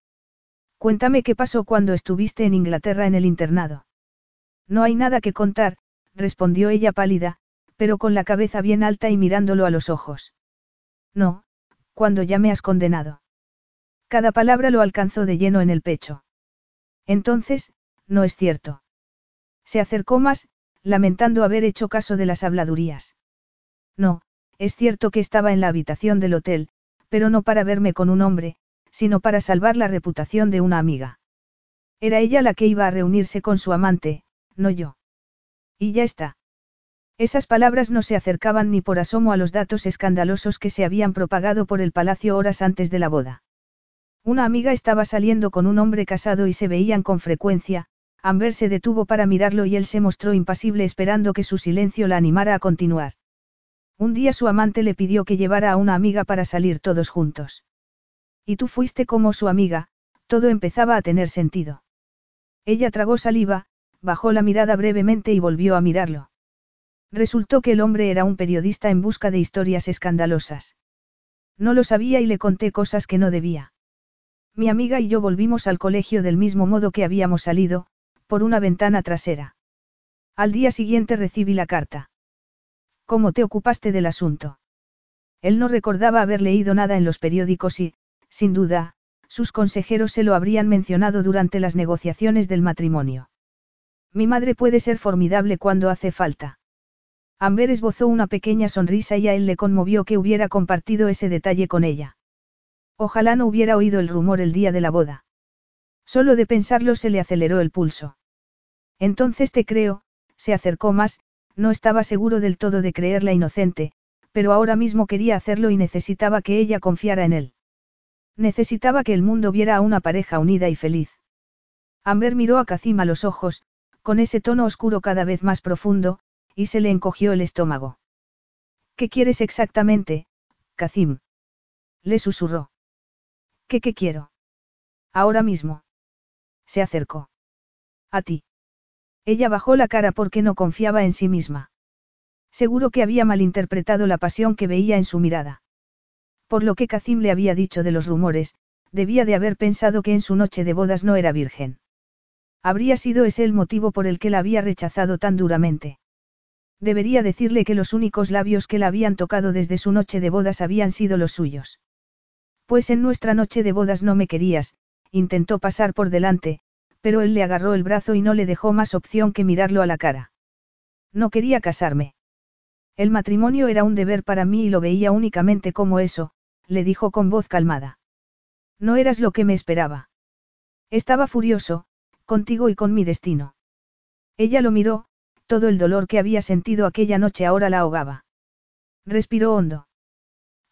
Cuéntame qué pasó cuando estuviste en Inglaterra en el internado. No hay nada que contar, respondió ella pálida, pero con la cabeza bien alta y mirándolo a los ojos. No, cuando ya me has condenado. Cada palabra lo alcanzó de lleno en el pecho. Entonces, no es cierto. Se acercó más, lamentando haber hecho caso de las habladurías. No, es cierto que estaba en la habitación del hotel, pero no para verme con un hombre, sino para salvar la reputación de una amiga. Era ella la que iba a reunirse con su amante, no yo. Y ya está. Esas palabras no se acercaban ni por asomo a los datos escandalosos que se habían propagado por el palacio horas antes de la boda. Una amiga estaba saliendo con un hombre casado y se veían con frecuencia, Amber se detuvo para mirarlo y él se mostró impasible esperando que su silencio la animara a continuar. Un día su amante le pidió que llevara a una amiga para salir todos juntos. Y tú fuiste como su amiga, todo empezaba a tener sentido. Ella tragó saliva, bajó la mirada brevemente y volvió a mirarlo. Resultó que el hombre era un periodista en busca de historias escandalosas. No lo sabía y le conté cosas que no debía. Mi amiga y yo volvimos al colegio del mismo modo que habíamos salido, por una ventana trasera. Al día siguiente recibí la carta. ¿Cómo te ocupaste del asunto? Él no recordaba haber leído nada en los periódicos y, sin duda, sus consejeros se lo habrían mencionado durante las negociaciones del matrimonio. Mi madre puede ser formidable cuando hace falta. Amber esbozó una pequeña sonrisa y a él le conmovió que hubiera compartido ese detalle con ella. Ojalá no hubiera oído el rumor el día de la boda. Solo de pensarlo se le aceleró el pulso. Entonces te creo, se acercó más, no estaba seguro del todo de creerla inocente, pero ahora mismo quería hacerlo y necesitaba que ella confiara en él. Necesitaba que el mundo viera a una pareja unida y feliz. Amber miró a Kazim a los ojos, con ese tono oscuro cada vez más profundo, y se le encogió el estómago. ¿Qué quieres exactamente, Kazim? Le susurró. ¿Qué qué quiero? Ahora mismo. Se acercó. A ti. Ella bajó la cara porque no confiaba en sí misma. Seguro que había malinterpretado la pasión que veía en su mirada. Por lo que Kazim le había dicho de los rumores, debía de haber pensado que en su noche de bodas no era virgen. Habría sido ese el motivo por el que la había rechazado tan duramente. Debería decirle que los únicos labios que la habían tocado desde su noche de bodas habían sido los suyos. Pues en nuestra noche de bodas no me querías, intentó pasar por delante, pero él le agarró el brazo y no le dejó más opción que mirarlo a la cara. No quería casarme. El matrimonio era un deber para mí y lo veía únicamente como eso, le dijo con voz calmada. No eras lo que me esperaba. Estaba furioso, contigo y con mi destino. Ella lo miró, todo el dolor que había sentido aquella noche ahora la ahogaba. Respiró hondo.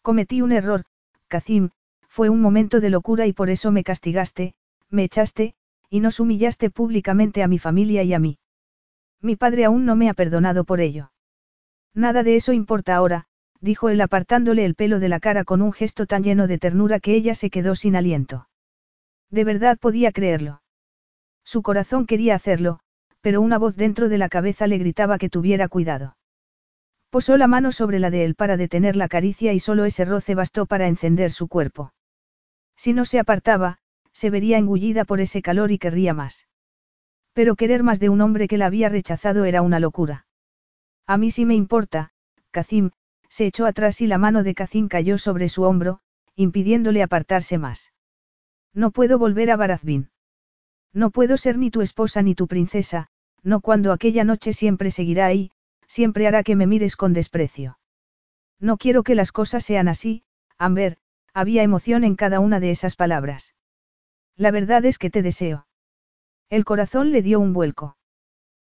Cometí un error, Kazim, fue un momento de locura y por eso me castigaste, me echaste, y nos humillaste públicamente a mi familia y a mí. Mi padre aún no me ha perdonado por ello. Nada de eso importa ahora, dijo él apartándole el pelo de la cara con un gesto tan lleno de ternura que ella se quedó sin aliento. De verdad podía creerlo. Su corazón quería hacerlo, pero una voz dentro de la cabeza le gritaba que tuviera cuidado. Posó la mano sobre la de él para detener la caricia y solo ese roce bastó para encender su cuerpo. Si no se apartaba, se vería engullida por ese calor y querría más. Pero querer más de un hombre que la había rechazado era una locura. A mí sí me importa, Kazim, se echó atrás y la mano de Kazim cayó sobre su hombro, impidiéndole apartarse más. No puedo volver a Barazbin. No puedo ser ni tu esposa ni tu princesa, no cuando aquella noche siempre seguirá ahí, siempre hará que me mires con desprecio. No quiero que las cosas sean así, Amber, había emoción en cada una de esas palabras. La verdad es que te deseo. El corazón le dio un vuelco.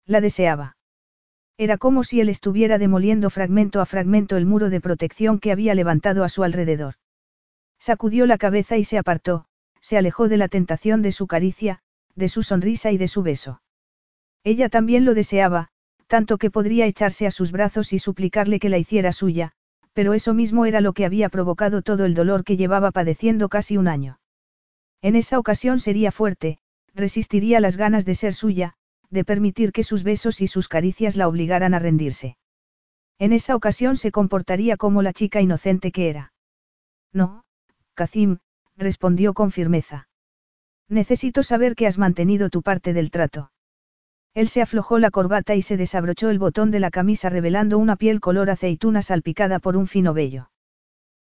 La deseaba. Era como si él estuviera demoliendo fragmento a fragmento el muro de protección que había levantado a su alrededor. Sacudió la cabeza y se apartó, se alejó de la tentación de su caricia, de su sonrisa y de su beso. Ella también lo deseaba, tanto que podría echarse a sus brazos y suplicarle que la hiciera suya, pero eso mismo era lo que había provocado todo el dolor que llevaba padeciendo casi un año. En esa ocasión sería fuerte, resistiría las ganas de ser suya, de permitir que sus besos y sus caricias la obligaran a rendirse. En esa ocasión se comportaría como la chica inocente que era. No, Kazim, respondió con firmeza. Necesito saber que has mantenido tu parte del trato. Él se aflojó la corbata y se desabrochó el botón de la camisa revelando una piel color aceituna salpicada por un fino vello.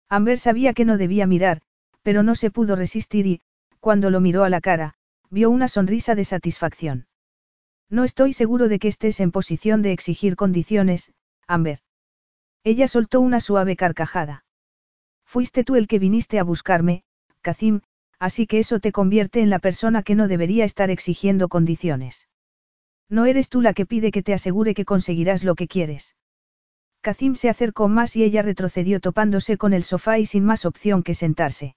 Amber sabía que no debía mirar, pero no se pudo resistir y, cuando lo miró a la cara, vio una sonrisa de satisfacción. No estoy seguro de que estés en posición de exigir condiciones, Amber. Ella soltó una suave carcajada. Fuiste tú el que viniste a buscarme, Kazim, así que eso te convierte en la persona que no debería estar exigiendo condiciones. No eres tú la que pide que te asegure que conseguirás lo que quieres. Kazim se acercó más y ella retrocedió topándose con el sofá y sin más opción que sentarse.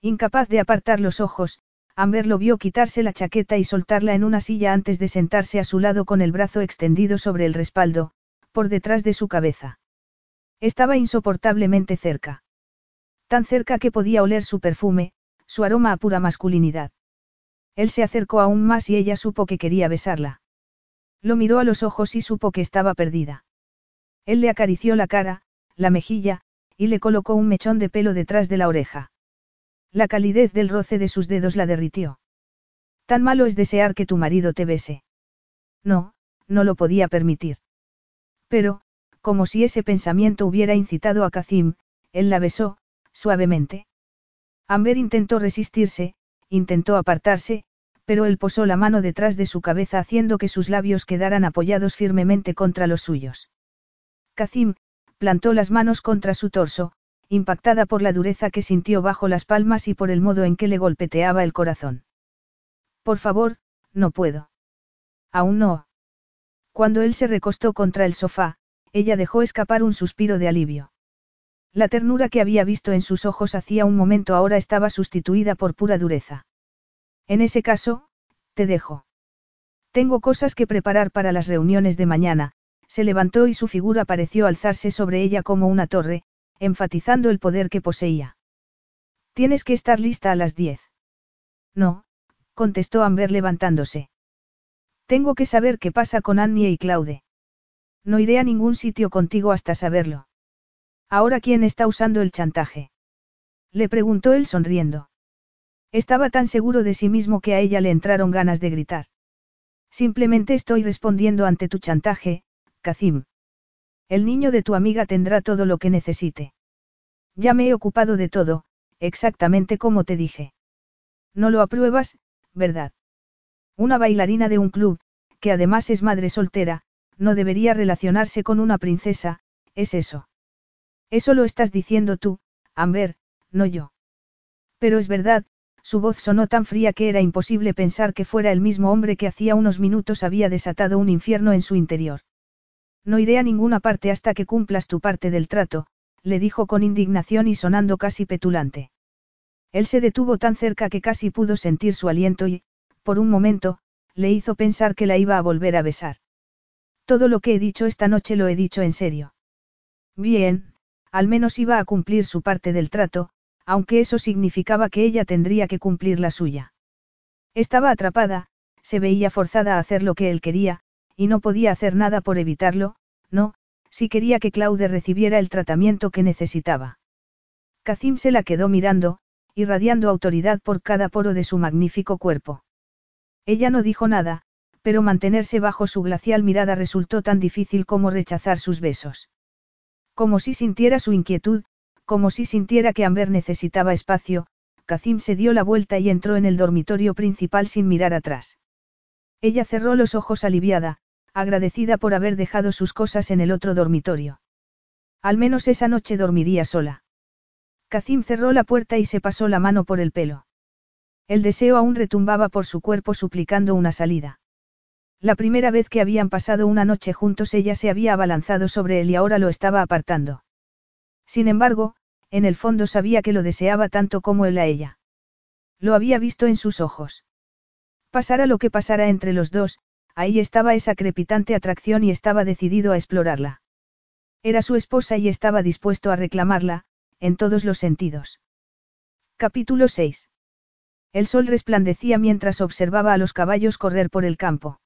Incapaz de apartar los ojos, Amber lo vio quitarse la chaqueta y soltarla en una silla antes de sentarse a su lado con el brazo extendido sobre el respaldo, por detrás de su cabeza. Estaba insoportablemente cerca. Tan cerca que podía oler su perfume, su aroma a pura masculinidad. Él se acercó aún más y ella supo que quería besarla. Lo miró a los ojos y supo que estaba perdida. Él le acarició la cara, la mejilla, y le colocó un mechón de pelo detrás de la oreja. La calidez del roce de sus dedos la derritió. Tan malo es desear que tu marido te bese. No, no lo podía permitir. Pero, como si ese pensamiento hubiera incitado a Kazim, él la besó, suavemente. Amber intentó resistirse, intentó apartarse, pero él posó la mano detrás de su cabeza haciendo que sus labios quedaran apoyados firmemente contra los suyos. Kazim, plantó las manos contra su torso, impactada por la dureza que sintió bajo las palmas y por el modo en que le golpeteaba el corazón. Por favor, no puedo. Aún no. Cuando él se recostó contra el sofá, ella dejó escapar un suspiro de alivio. La ternura que había visto en sus ojos hacía un momento ahora estaba sustituida por pura dureza. En ese caso, te dejo. Tengo cosas que preparar para las reuniones de mañana, se levantó y su figura pareció alzarse sobre ella como una torre, enfatizando el poder que poseía. Tienes que estar lista a las diez. No, contestó Amber levantándose. Tengo que saber qué pasa con Annie y Claude. No iré a ningún sitio contigo hasta saberlo. ¿Ahora quién está usando el chantaje? Le preguntó él sonriendo. Estaba tan seguro de sí mismo que a ella le entraron ganas de gritar. Simplemente estoy respondiendo ante tu chantaje, Kazim. El niño de tu amiga tendrá todo lo que necesite. Ya me he ocupado de todo, exactamente como te dije. No lo apruebas, ¿verdad? Una bailarina de un club, que además es madre soltera, no debería relacionarse con una princesa, es eso. Eso lo estás diciendo tú, Amber, no yo. Pero es verdad, su voz sonó tan fría que era imposible pensar que fuera el mismo hombre que hacía unos minutos había desatado un infierno en su interior. No iré a ninguna parte hasta que cumplas tu parte del trato, le dijo con indignación y sonando casi petulante. Él se detuvo tan cerca que casi pudo sentir su aliento y, por un momento, le hizo pensar que la iba a volver a besar. Todo lo que he dicho esta noche lo he dicho en serio. Bien, al menos iba a cumplir su parte del trato, aunque eso significaba que ella tendría que cumplir la suya. Estaba atrapada, se veía forzada a hacer lo que él quería, y no podía hacer nada por evitarlo, no, si quería que Claude recibiera el tratamiento que necesitaba. Kazim se la quedó mirando, irradiando autoridad por cada poro de su magnífico cuerpo. Ella no dijo nada, pero mantenerse bajo su glacial mirada resultó tan difícil como rechazar sus besos. Como si sintiera su inquietud, como si sintiera que Amber necesitaba espacio, Kazim se dio la vuelta y entró en el dormitorio principal sin mirar atrás. Ella cerró los ojos aliviada, agradecida por haber dejado sus cosas en el otro dormitorio. Al menos esa noche dormiría sola. Kazim cerró la puerta y se pasó la mano por el pelo. El deseo aún retumbaba por su cuerpo suplicando una salida. La primera vez que habían pasado una noche juntos ella se había abalanzado sobre él y ahora lo estaba apartando. Sin embargo, en el fondo sabía que lo deseaba tanto como él a ella. Lo había visto en sus ojos. Pasara lo que pasara entre los dos, ahí estaba esa crepitante atracción y estaba decidido a explorarla. Era su esposa y estaba dispuesto a reclamarla, en todos los sentidos. Capítulo 6. El sol resplandecía mientras observaba a los caballos correr por el campo.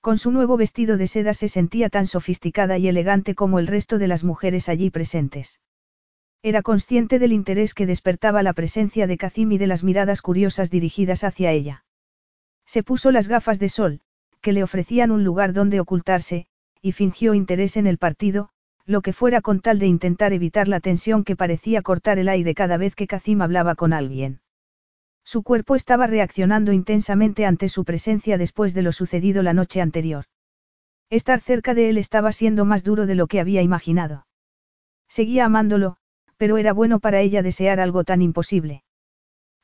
Con su nuevo vestido de seda se sentía tan sofisticada y elegante como el resto de las mujeres allí presentes. Era consciente del interés que despertaba la presencia de Kazim y de las miradas curiosas dirigidas hacia ella. Se puso las gafas de sol, que le ofrecían un lugar donde ocultarse, y fingió interés en el partido, lo que fuera con tal de intentar evitar la tensión que parecía cortar el aire cada vez que Kazim hablaba con alguien. Su cuerpo estaba reaccionando intensamente ante su presencia después de lo sucedido la noche anterior. Estar cerca de él estaba siendo más duro de lo que había imaginado. Seguía amándolo, pero era bueno para ella desear algo tan imposible.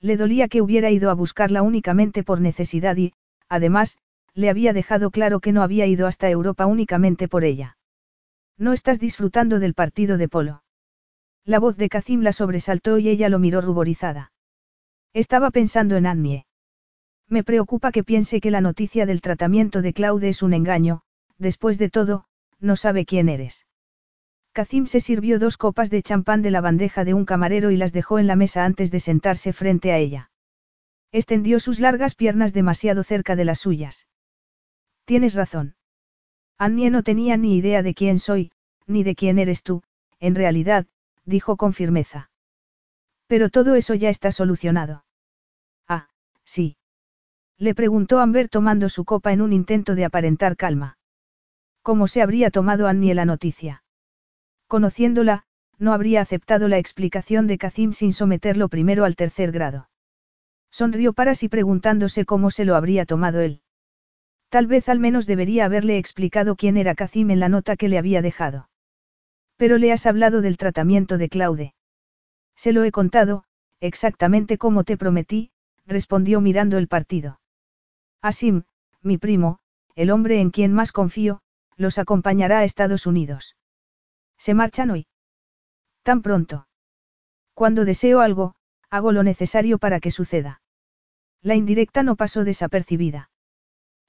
Le dolía que hubiera ido a buscarla únicamente por necesidad y, además, le había dejado claro que no había ido hasta Europa únicamente por ella. No estás disfrutando del partido de polo. La voz de Kazim la sobresaltó y ella lo miró ruborizada. Estaba pensando en Annie. Me preocupa que piense que la noticia del tratamiento de Claude es un engaño, después de todo, no sabe quién eres. Kazim se sirvió dos copas de champán de la bandeja de un camarero y las dejó en la mesa antes de sentarse frente a ella. Extendió sus largas piernas demasiado cerca de las suyas. Tienes razón. Annie no tenía ni idea de quién soy, ni de quién eres tú, en realidad, dijo con firmeza. Pero todo eso ya está solucionado. Ah, sí. Le preguntó Amber tomando su copa en un intento de aparentar calma. ¿Cómo se habría tomado Annie la noticia? Conociéndola, no habría aceptado la explicación de Kazim sin someterlo primero al tercer grado. Sonrió para sí preguntándose cómo se lo habría tomado él. Tal vez al menos debería haberle explicado quién era Kazim en la nota que le había dejado. Pero le has hablado del tratamiento de Claude. Se lo he contado, exactamente como te prometí, respondió mirando el partido. Asim, mi primo, el hombre en quien más confío, los acompañará a Estados Unidos. ¿Se marchan hoy? Tan pronto. Cuando deseo algo, hago lo necesario para que suceda. La indirecta no pasó desapercibida.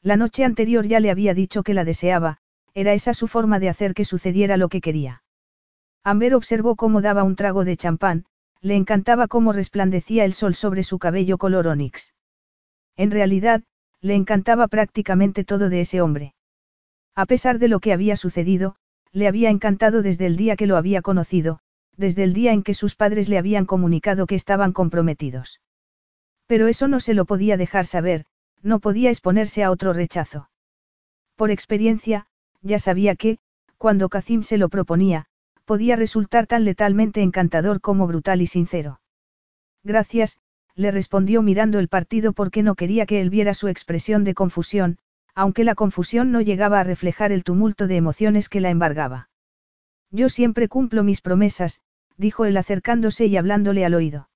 La noche anterior ya le había dicho que la deseaba, era esa su forma de hacer que sucediera lo que quería. Amber observó cómo daba un trago de champán, le encantaba cómo resplandecía el sol sobre su cabello color onix. En realidad, le encantaba prácticamente todo de ese hombre. A pesar de lo que había sucedido, le había encantado desde el día que lo había conocido, desde el día en que sus padres le habían comunicado que estaban comprometidos. Pero eso no se lo podía dejar saber, no podía exponerse a otro rechazo. Por experiencia, ya sabía que, cuando Kazim se lo proponía, podía resultar tan letalmente encantador como brutal y sincero. Gracias, le respondió mirando el partido porque no quería que él viera su expresión de confusión, aunque la confusión no llegaba a reflejar el tumulto de emociones que la embargaba. Yo siempre cumplo mis promesas, dijo él acercándose y hablándole al oído.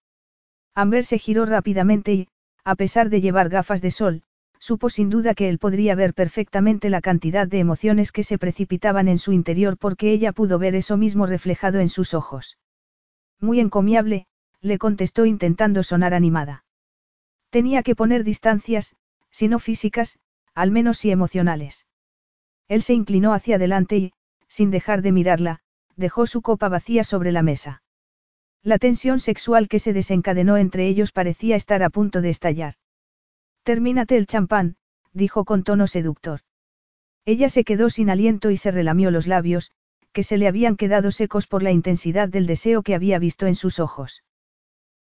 Amber se giró rápidamente y, a pesar de llevar gafas de sol, supo sin duda que él podría ver perfectamente la cantidad de emociones que se precipitaban en su interior porque ella pudo ver eso mismo reflejado en sus ojos. Muy encomiable, le contestó intentando sonar animada. Tenía que poner distancias, si no físicas, al menos si emocionales. Él se inclinó hacia adelante y, sin dejar de mirarla, dejó su copa vacía sobre la mesa. La tensión sexual que se desencadenó entre ellos parecía estar a punto de estallar. Termínate el champán, dijo con tono seductor. Ella se quedó sin aliento y se relamió los labios, que se le habían quedado secos por la intensidad del deseo que había visto en sus ojos.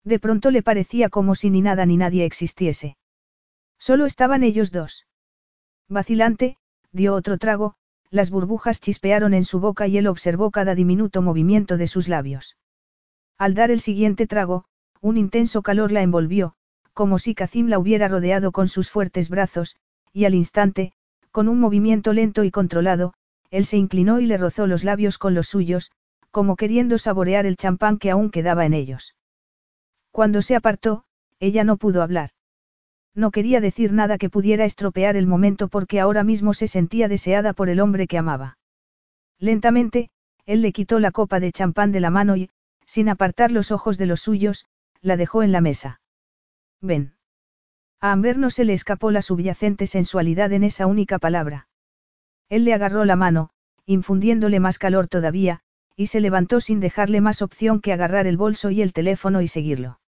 De pronto le parecía como si ni nada ni nadie existiese. Solo estaban ellos dos. Vacilante, dio otro trago, las burbujas chispearon en su boca y él observó cada diminuto movimiento de sus labios. Al dar el siguiente trago, un intenso calor la envolvió, como si Kazim la hubiera rodeado con sus fuertes brazos, y al instante, con un movimiento lento y controlado, él se inclinó y le rozó los labios con los suyos, como queriendo saborear el champán que aún quedaba en ellos. Cuando se apartó, ella no pudo hablar. No quería decir nada que pudiera estropear el momento porque ahora mismo se sentía deseada por el hombre que amaba. Lentamente, él le quitó la copa de champán de la mano y, sin apartar los ojos de los suyos, la dejó en la mesa. Ven. A Amber no se le escapó la subyacente sensualidad en esa única palabra. Él le agarró la mano, infundiéndole más calor todavía, y se levantó sin dejarle más opción que agarrar el bolso y el teléfono y seguirlo.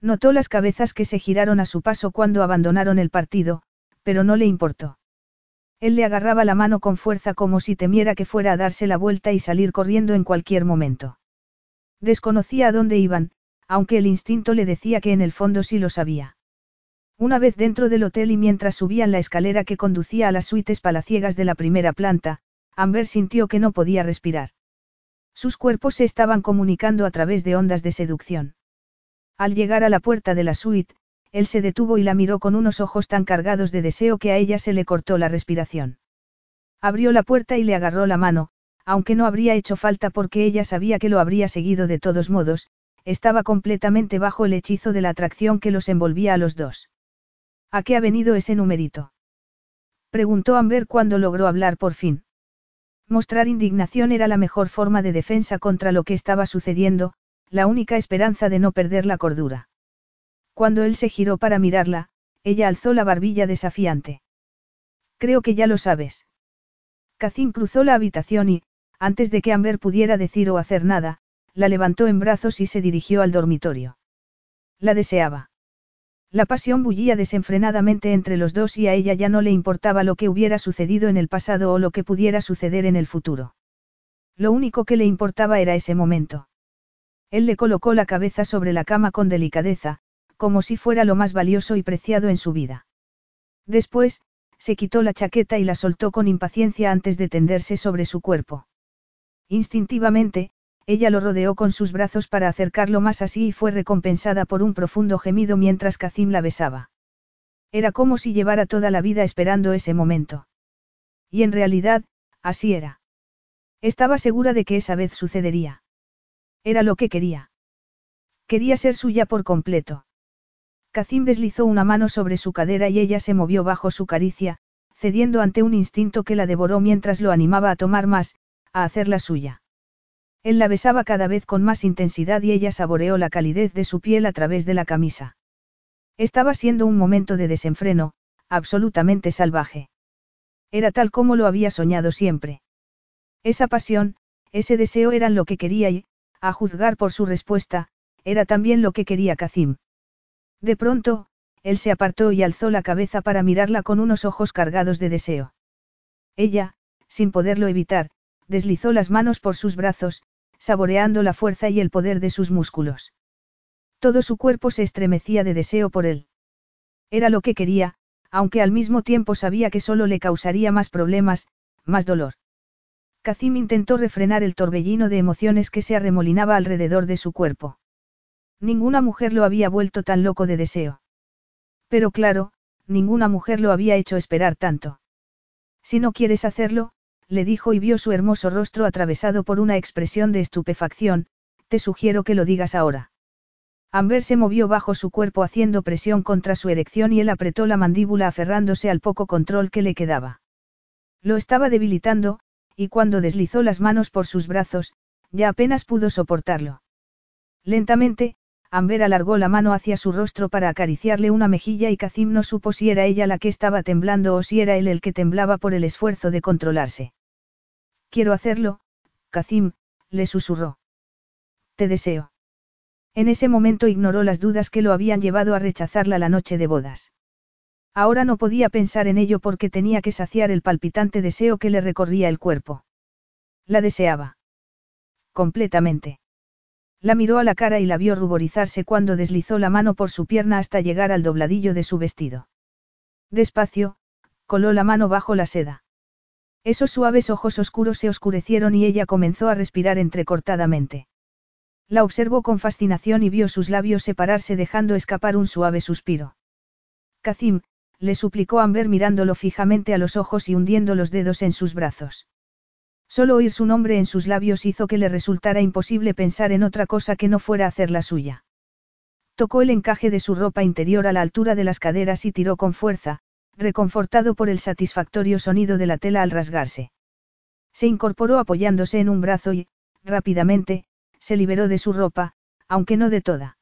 Notó las cabezas que se giraron a su paso cuando abandonaron el partido, pero no le importó. Él le agarraba la mano con fuerza como si temiera que fuera a darse la vuelta y salir corriendo en cualquier momento. Desconocía a dónde iban, aunque el instinto le decía que en el fondo sí lo sabía. Una vez dentro del hotel y mientras subían la escalera que conducía a las suites palaciegas de la primera planta, Amber sintió que no podía respirar. Sus cuerpos se estaban comunicando a través de ondas de seducción. Al llegar a la puerta de la suite, él se detuvo y la miró con unos ojos tan cargados de deseo que a ella se le cortó la respiración. Abrió la puerta y le agarró la mano, aunque no habría hecho falta porque ella sabía que lo habría seguido de todos modos, estaba completamente bajo el hechizo de la atracción que los envolvía a los dos. ¿A qué ha venido ese numerito? Preguntó Amber cuando logró hablar por fin. Mostrar indignación era la mejor forma de defensa contra lo que estaba sucediendo, la única esperanza de no perder la cordura. Cuando él se giró para mirarla, ella alzó la barbilla desafiante. Creo que ya lo sabes. Cacín cruzó la habitación y, antes de que Amber pudiera decir o hacer nada, la levantó en brazos y se dirigió al dormitorio. La deseaba. La pasión bullía desenfrenadamente entre los dos y a ella ya no le importaba lo que hubiera sucedido en el pasado o lo que pudiera suceder en el futuro. Lo único que le importaba era ese momento. Él le colocó la cabeza sobre la cama con delicadeza, como si fuera lo más valioso y preciado en su vida. Después, se quitó la chaqueta y la soltó con impaciencia antes de tenderse sobre su cuerpo. Instintivamente, ella lo rodeó con sus brazos para acercarlo más así y fue recompensada por un profundo gemido mientras Kazim la besaba. Era como si llevara toda la vida esperando ese momento. Y en realidad, así era. Estaba segura de que esa vez sucedería. Era lo que quería. Quería ser suya por completo. Kazim deslizó una mano sobre su cadera y ella se movió bajo su caricia, cediendo ante un instinto que la devoró mientras lo animaba a tomar más, a hacerla suya. Él la besaba cada vez con más intensidad y ella saboreó la calidez de su piel a través de la camisa. Estaba siendo un momento de desenfreno, absolutamente salvaje. Era tal como lo había soñado siempre. Esa pasión, ese deseo eran lo que quería y, a juzgar por su respuesta, era también lo que quería Kazim. De pronto, él se apartó y alzó la cabeza para mirarla con unos ojos cargados de deseo. Ella, sin poderlo evitar, deslizó las manos por sus brazos, saboreando la fuerza y el poder de sus músculos. Todo su cuerpo se estremecía de deseo por él. Era lo que quería, aunque al mismo tiempo sabía que solo le causaría más problemas, más dolor. Kazim intentó refrenar el torbellino de emociones que se arremolinaba alrededor de su cuerpo. Ninguna mujer lo había vuelto tan loco de deseo. Pero claro, ninguna mujer lo había hecho esperar tanto. Si no quieres hacerlo, le dijo y vio su hermoso rostro atravesado por una expresión de estupefacción, te sugiero que lo digas ahora. Amber se movió bajo su cuerpo haciendo presión contra su erección y él apretó la mandíbula aferrándose al poco control que le quedaba. Lo estaba debilitando, y cuando deslizó las manos por sus brazos, ya apenas pudo soportarlo. Lentamente, Amber alargó la mano hacia su rostro para acariciarle una mejilla y Kazim no supo si era ella la que estaba temblando o si era él el que temblaba por el esfuerzo de controlarse. Quiero hacerlo, Kazim, le susurró. Te deseo. En ese momento ignoró las dudas que lo habían llevado a rechazarla la noche de bodas. Ahora no podía pensar en ello porque tenía que saciar el palpitante deseo que le recorría el cuerpo. La deseaba. Completamente. La miró a la cara y la vio ruborizarse cuando deslizó la mano por su pierna hasta llegar al dobladillo de su vestido. Despacio, coló la mano bajo la seda. Esos suaves ojos oscuros se oscurecieron y ella comenzó a respirar entrecortadamente. La observó con fascinación y vio sus labios separarse dejando escapar un suave suspiro. Kazim, le suplicó Amber mirándolo fijamente a los ojos y hundiendo los dedos en sus brazos. Solo oír su nombre en sus labios hizo que le resultara imposible pensar en otra cosa que no fuera hacer la suya. Tocó el encaje de su ropa interior a la altura de las caderas y tiró con fuerza, reconfortado por el satisfactorio sonido de la tela al rasgarse. Se incorporó apoyándose en un brazo y, rápidamente, se liberó de su ropa, aunque no de toda.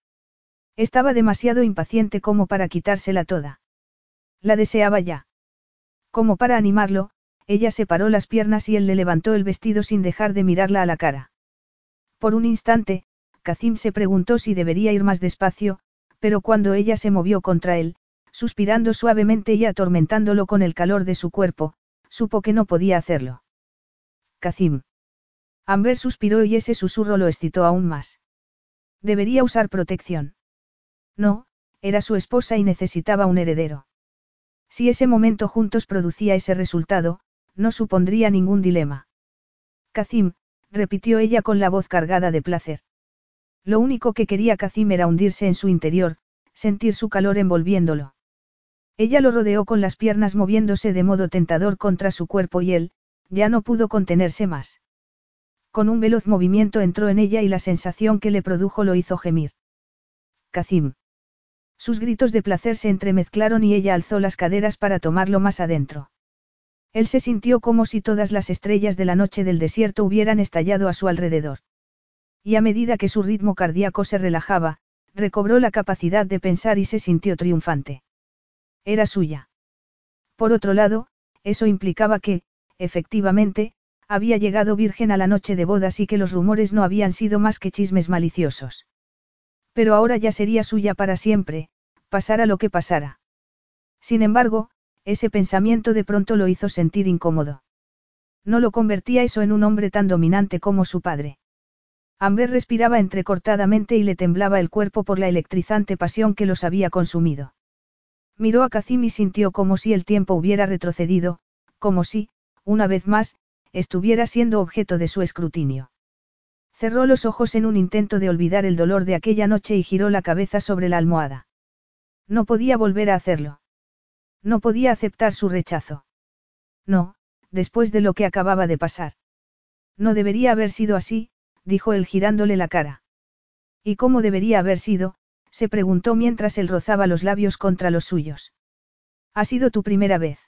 Estaba demasiado impaciente como para quitársela toda. La deseaba ya. Como para animarlo, ella separó las piernas y él le levantó el vestido sin dejar de mirarla a la cara. Por un instante, Kazim se preguntó si debería ir más despacio, pero cuando ella se movió contra él, suspirando suavemente y atormentándolo con el calor de su cuerpo, supo que no podía hacerlo. Kazim. Amber suspiró y ese susurro lo excitó aún más. Debería usar protección. No, era su esposa y necesitaba un heredero. Si ese momento juntos producía ese resultado, no supondría ningún dilema. Kazim, repitió ella con la voz cargada de placer. Lo único que quería Kazim era hundirse en su interior, sentir su calor envolviéndolo. Ella lo rodeó con las piernas moviéndose de modo tentador contra su cuerpo y él, ya no pudo contenerse más. Con un veloz movimiento entró en ella y la sensación que le produjo lo hizo gemir. Kazim. Sus gritos de placer se entremezclaron y ella alzó las caderas para tomarlo más adentro. Él se sintió como si todas las estrellas de la noche del desierto hubieran estallado a su alrededor. Y a medida que su ritmo cardíaco se relajaba, recobró la capacidad de pensar y se sintió triunfante. Era suya. Por otro lado, eso implicaba que, efectivamente, había llegado virgen a la noche de bodas y que los rumores no habían sido más que chismes maliciosos. Pero ahora ya sería suya para siempre, pasara lo que pasara. Sin embargo, ese pensamiento de pronto lo hizo sentir incómodo. No lo convertía eso en un hombre tan dominante como su padre. Amber respiraba entrecortadamente y le temblaba el cuerpo por la electrizante pasión que los había consumido. Miró a Kazim y sintió como si el tiempo hubiera retrocedido, como si, una vez más, estuviera siendo objeto de su escrutinio. Cerró los ojos en un intento de olvidar el dolor de aquella noche y giró la cabeza sobre la almohada. No podía volver a hacerlo. No podía aceptar su rechazo. No, después de lo que acababa de pasar. No debería haber sido así, dijo él girándole la cara. ¿Y cómo debería haber sido? Se preguntó mientras él rozaba los labios contra los suyos. Ha sido tu primera vez.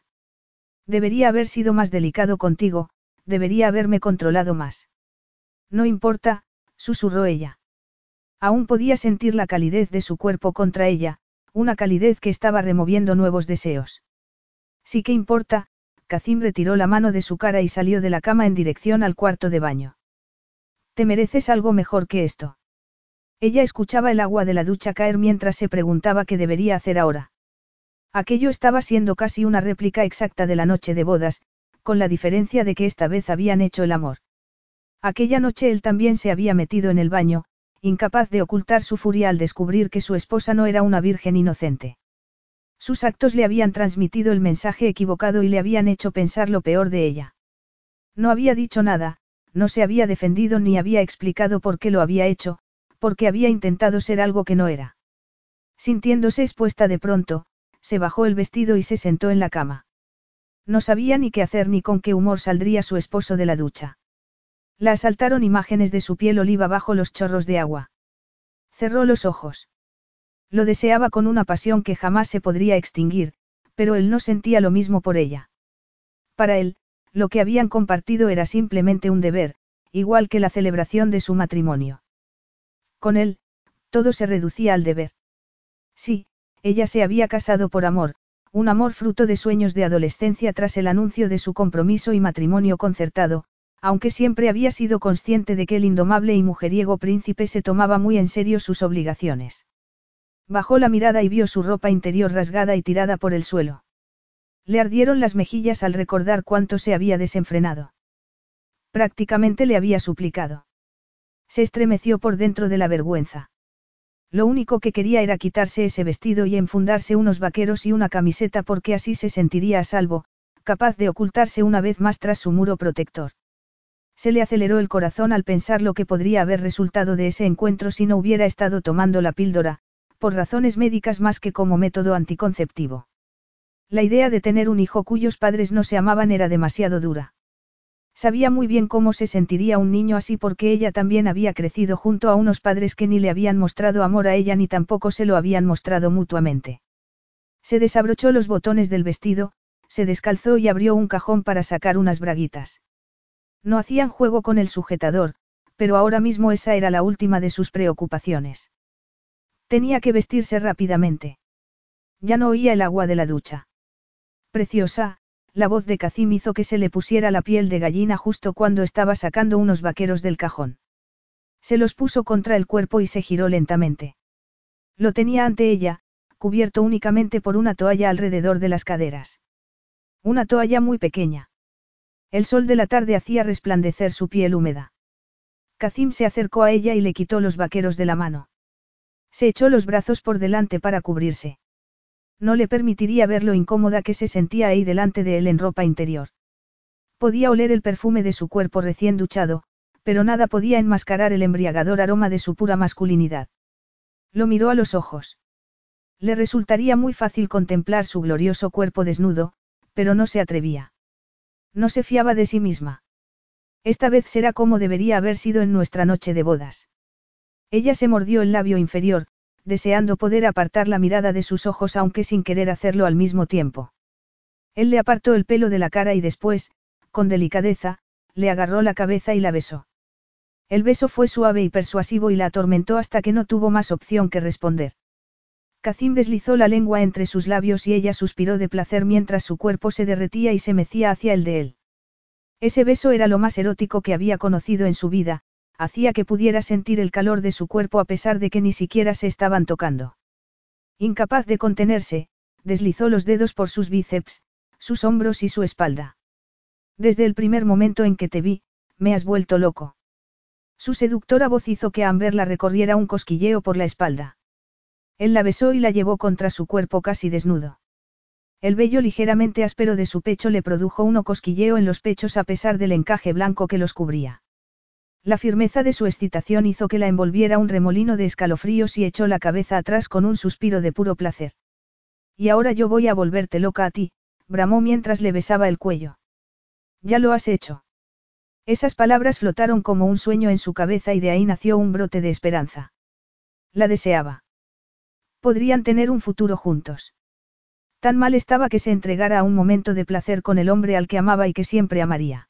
Debería haber sido más delicado contigo, debería haberme controlado más. No importa, susurró ella. Aún podía sentir la calidez de su cuerpo contra ella, una calidez que estaba removiendo nuevos deseos. Sí que importa, Kazim retiró la mano de su cara y salió de la cama en dirección al cuarto de baño. Te mereces algo mejor que esto. Ella escuchaba el agua de la ducha caer mientras se preguntaba qué debería hacer ahora. Aquello estaba siendo casi una réplica exacta de la noche de bodas, con la diferencia de que esta vez habían hecho el amor. Aquella noche él también se había metido en el baño, incapaz de ocultar su furia al descubrir que su esposa no era una virgen inocente. Sus actos le habían transmitido el mensaje equivocado y le habían hecho pensar lo peor de ella. No había dicho nada, no se había defendido ni había explicado por qué lo había hecho, porque había intentado ser algo que no era. Sintiéndose expuesta de pronto, se bajó el vestido y se sentó en la cama. No sabía ni qué hacer ni con qué humor saldría su esposo de la ducha. La asaltaron imágenes de su piel oliva bajo los chorros de agua. Cerró los ojos. Lo deseaba con una pasión que jamás se podría extinguir, pero él no sentía lo mismo por ella. Para él, lo que habían compartido era simplemente un deber, igual que la celebración de su matrimonio. Con él, todo se reducía al deber. Sí, ella se había casado por amor, un amor fruto de sueños de adolescencia tras el anuncio de su compromiso y matrimonio concertado, aunque siempre había sido consciente de que el indomable y mujeriego príncipe se tomaba muy en serio sus obligaciones. Bajó la mirada y vio su ropa interior rasgada y tirada por el suelo. Le ardieron las mejillas al recordar cuánto se había desenfrenado. Prácticamente le había suplicado. Se estremeció por dentro de la vergüenza. Lo único que quería era quitarse ese vestido y enfundarse unos vaqueros y una camiseta porque así se sentiría a salvo, capaz de ocultarse una vez más tras su muro protector. Se le aceleró el corazón al pensar lo que podría haber resultado de ese encuentro si no hubiera estado tomando la píldora, por razones médicas más que como método anticonceptivo. La idea de tener un hijo cuyos padres no se amaban era demasiado dura. Sabía muy bien cómo se sentiría un niño así porque ella también había crecido junto a unos padres que ni le habían mostrado amor a ella ni tampoco se lo habían mostrado mutuamente. Se desabrochó los botones del vestido, se descalzó y abrió un cajón para sacar unas braguitas. No hacían juego con el sujetador, pero ahora mismo esa era la última de sus preocupaciones. Tenía que vestirse rápidamente. Ya no oía el agua de la ducha. Preciosa, la voz de Kazim hizo que se le pusiera la piel de gallina justo cuando estaba sacando unos vaqueros del cajón. Se los puso contra el cuerpo y se giró lentamente. Lo tenía ante ella, cubierto únicamente por una toalla alrededor de las caderas. Una toalla muy pequeña. El sol de la tarde hacía resplandecer su piel húmeda. Kazim se acercó a ella y le quitó los vaqueros de la mano. Se echó los brazos por delante para cubrirse. No le permitiría ver lo incómoda que se sentía ahí delante de él en ropa interior. Podía oler el perfume de su cuerpo recién duchado, pero nada podía enmascarar el embriagador aroma de su pura masculinidad. Lo miró a los ojos. Le resultaría muy fácil contemplar su glorioso cuerpo desnudo, pero no se atrevía. No se fiaba de sí misma. Esta vez será como debería haber sido en nuestra noche de bodas. Ella se mordió el labio inferior, deseando poder apartar la mirada de sus ojos aunque sin querer hacerlo al mismo tiempo. Él le apartó el pelo de la cara y después, con delicadeza, le agarró la cabeza y la besó. El beso fue suave y persuasivo y la atormentó hasta que no tuvo más opción que responder. Kazim deslizó la lengua entre sus labios y ella suspiró de placer mientras su cuerpo se derretía y se mecía hacia el de él. Ese beso era lo más erótico que había conocido en su vida, hacía que pudiera sentir el calor de su cuerpo a pesar de que ni siquiera se estaban tocando. Incapaz de contenerse, deslizó los dedos por sus bíceps, sus hombros y su espalda. Desde el primer momento en que te vi, me has vuelto loco. Su seductora voz hizo que Amber la recorriera un cosquilleo por la espalda. Él la besó y la llevó contra su cuerpo casi desnudo. El vello ligeramente áspero de su pecho le produjo uno cosquilleo en los pechos a pesar del encaje blanco que los cubría. La firmeza de su excitación hizo que la envolviera un remolino de escalofríos y echó la cabeza atrás con un suspiro de puro placer. Y ahora yo voy a volverte loca a ti, bramó mientras le besaba el cuello. Ya lo has hecho. Esas palabras flotaron como un sueño en su cabeza y de ahí nació un brote de esperanza. La deseaba. Podrían tener un futuro juntos. Tan mal estaba que se entregara a un momento de placer con el hombre al que amaba y que siempre amaría.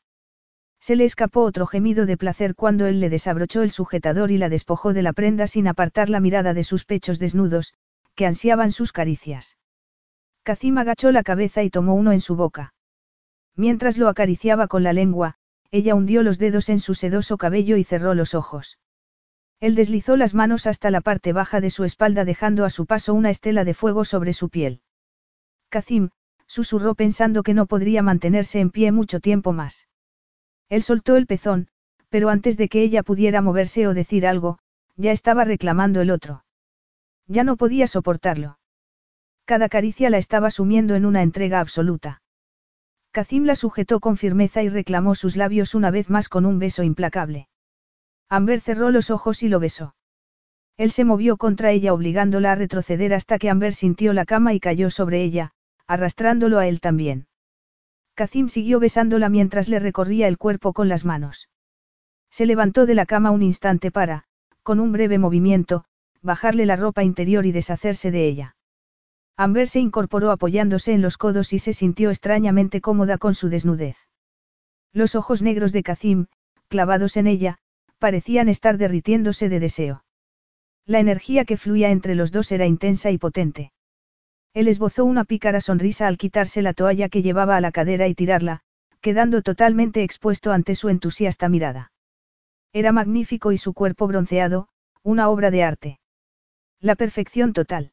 Se le escapó otro gemido de placer cuando él le desabrochó el sujetador y la despojó de la prenda sin apartar la mirada de sus pechos desnudos, que ansiaban sus caricias. Kazim agachó la cabeza y tomó uno en su boca. Mientras lo acariciaba con la lengua, ella hundió los dedos en su sedoso cabello y cerró los ojos. Él deslizó las manos hasta la parte baja de su espalda dejando a su paso una estela de fuego sobre su piel. Kazim, susurró pensando que no podría mantenerse en pie mucho tiempo más. Él soltó el pezón, pero antes de que ella pudiera moverse o decir algo, ya estaba reclamando el otro. Ya no podía soportarlo. Cada caricia la estaba sumiendo en una entrega absoluta. Kazim la sujetó con firmeza y reclamó sus labios una vez más con un beso implacable. Amber cerró los ojos y lo besó. Él se movió contra ella obligándola a retroceder hasta que Amber sintió la cama y cayó sobre ella, arrastrándolo a él también. Kazim siguió besándola mientras le recorría el cuerpo con las manos. Se levantó de la cama un instante para, con un breve movimiento, bajarle la ropa interior y deshacerse de ella. Amber se incorporó apoyándose en los codos y se sintió extrañamente cómoda con su desnudez. Los ojos negros de Kazim, clavados en ella, parecían estar derritiéndose de deseo. La energía que fluía entre los dos era intensa y potente. Él esbozó una pícara sonrisa al quitarse la toalla que llevaba a la cadera y tirarla, quedando totalmente expuesto ante su entusiasta mirada. Era magnífico y su cuerpo bronceado, una obra de arte. La perfección total.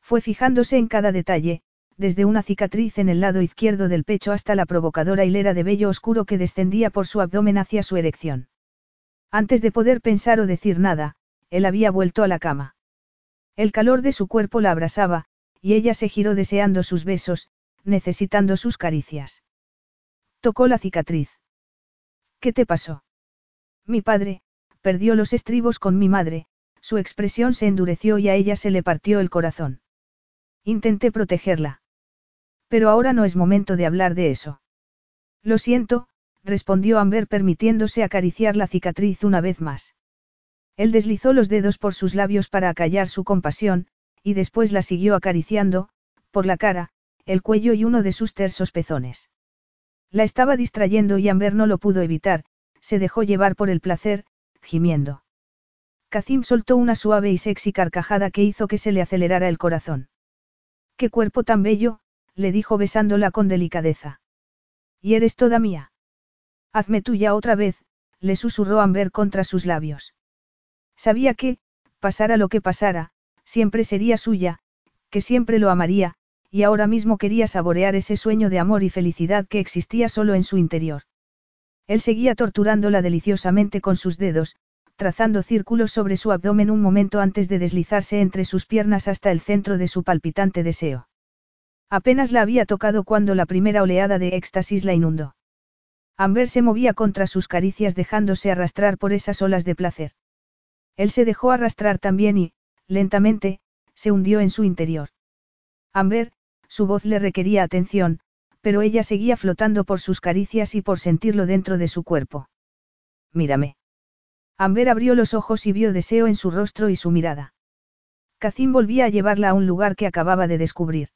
Fue fijándose en cada detalle, desde una cicatriz en el lado izquierdo del pecho hasta la provocadora hilera de vello oscuro que descendía por su abdomen hacia su erección. Antes de poder pensar o decir nada, él había vuelto a la cama. El calor de su cuerpo la abrasaba, y ella se giró deseando sus besos, necesitando sus caricias. Tocó la cicatriz. ¿Qué te pasó? Mi padre, perdió los estribos con mi madre, su expresión se endureció y a ella se le partió el corazón. Intenté protegerla. Pero ahora no es momento de hablar de eso. Lo siento, respondió Amber permitiéndose acariciar la cicatriz una vez más. Él deslizó los dedos por sus labios para acallar su compasión, y después la siguió acariciando, por la cara, el cuello y uno de sus tersos pezones. La estaba distrayendo y Amber no lo pudo evitar, se dejó llevar por el placer, gimiendo. Kazim soltó una suave y sexy carcajada que hizo que se le acelerara el corazón. ¡Qué cuerpo tan bello! le dijo besándola con delicadeza. Y eres toda mía. Hazme tuya otra vez, le susurró Amber contra sus labios. Sabía que, pasara lo que pasara, siempre sería suya, que siempre lo amaría, y ahora mismo quería saborear ese sueño de amor y felicidad que existía solo en su interior. Él seguía torturándola deliciosamente con sus dedos, trazando círculos sobre su abdomen un momento antes de deslizarse entre sus piernas hasta el centro de su palpitante deseo. Apenas la había tocado cuando la primera oleada de éxtasis la inundó. Amber se movía contra sus caricias dejándose arrastrar por esas olas de placer. Él se dejó arrastrar también y, lentamente, se hundió en su interior. Amber, su voz le requería atención, pero ella seguía flotando por sus caricias y por sentirlo dentro de su cuerpo. mírame. Amber abrió los ojos y vio deseo en su rostro y su mirada. Kazim volvía a llevarla a un lugar que acababa de descubrir.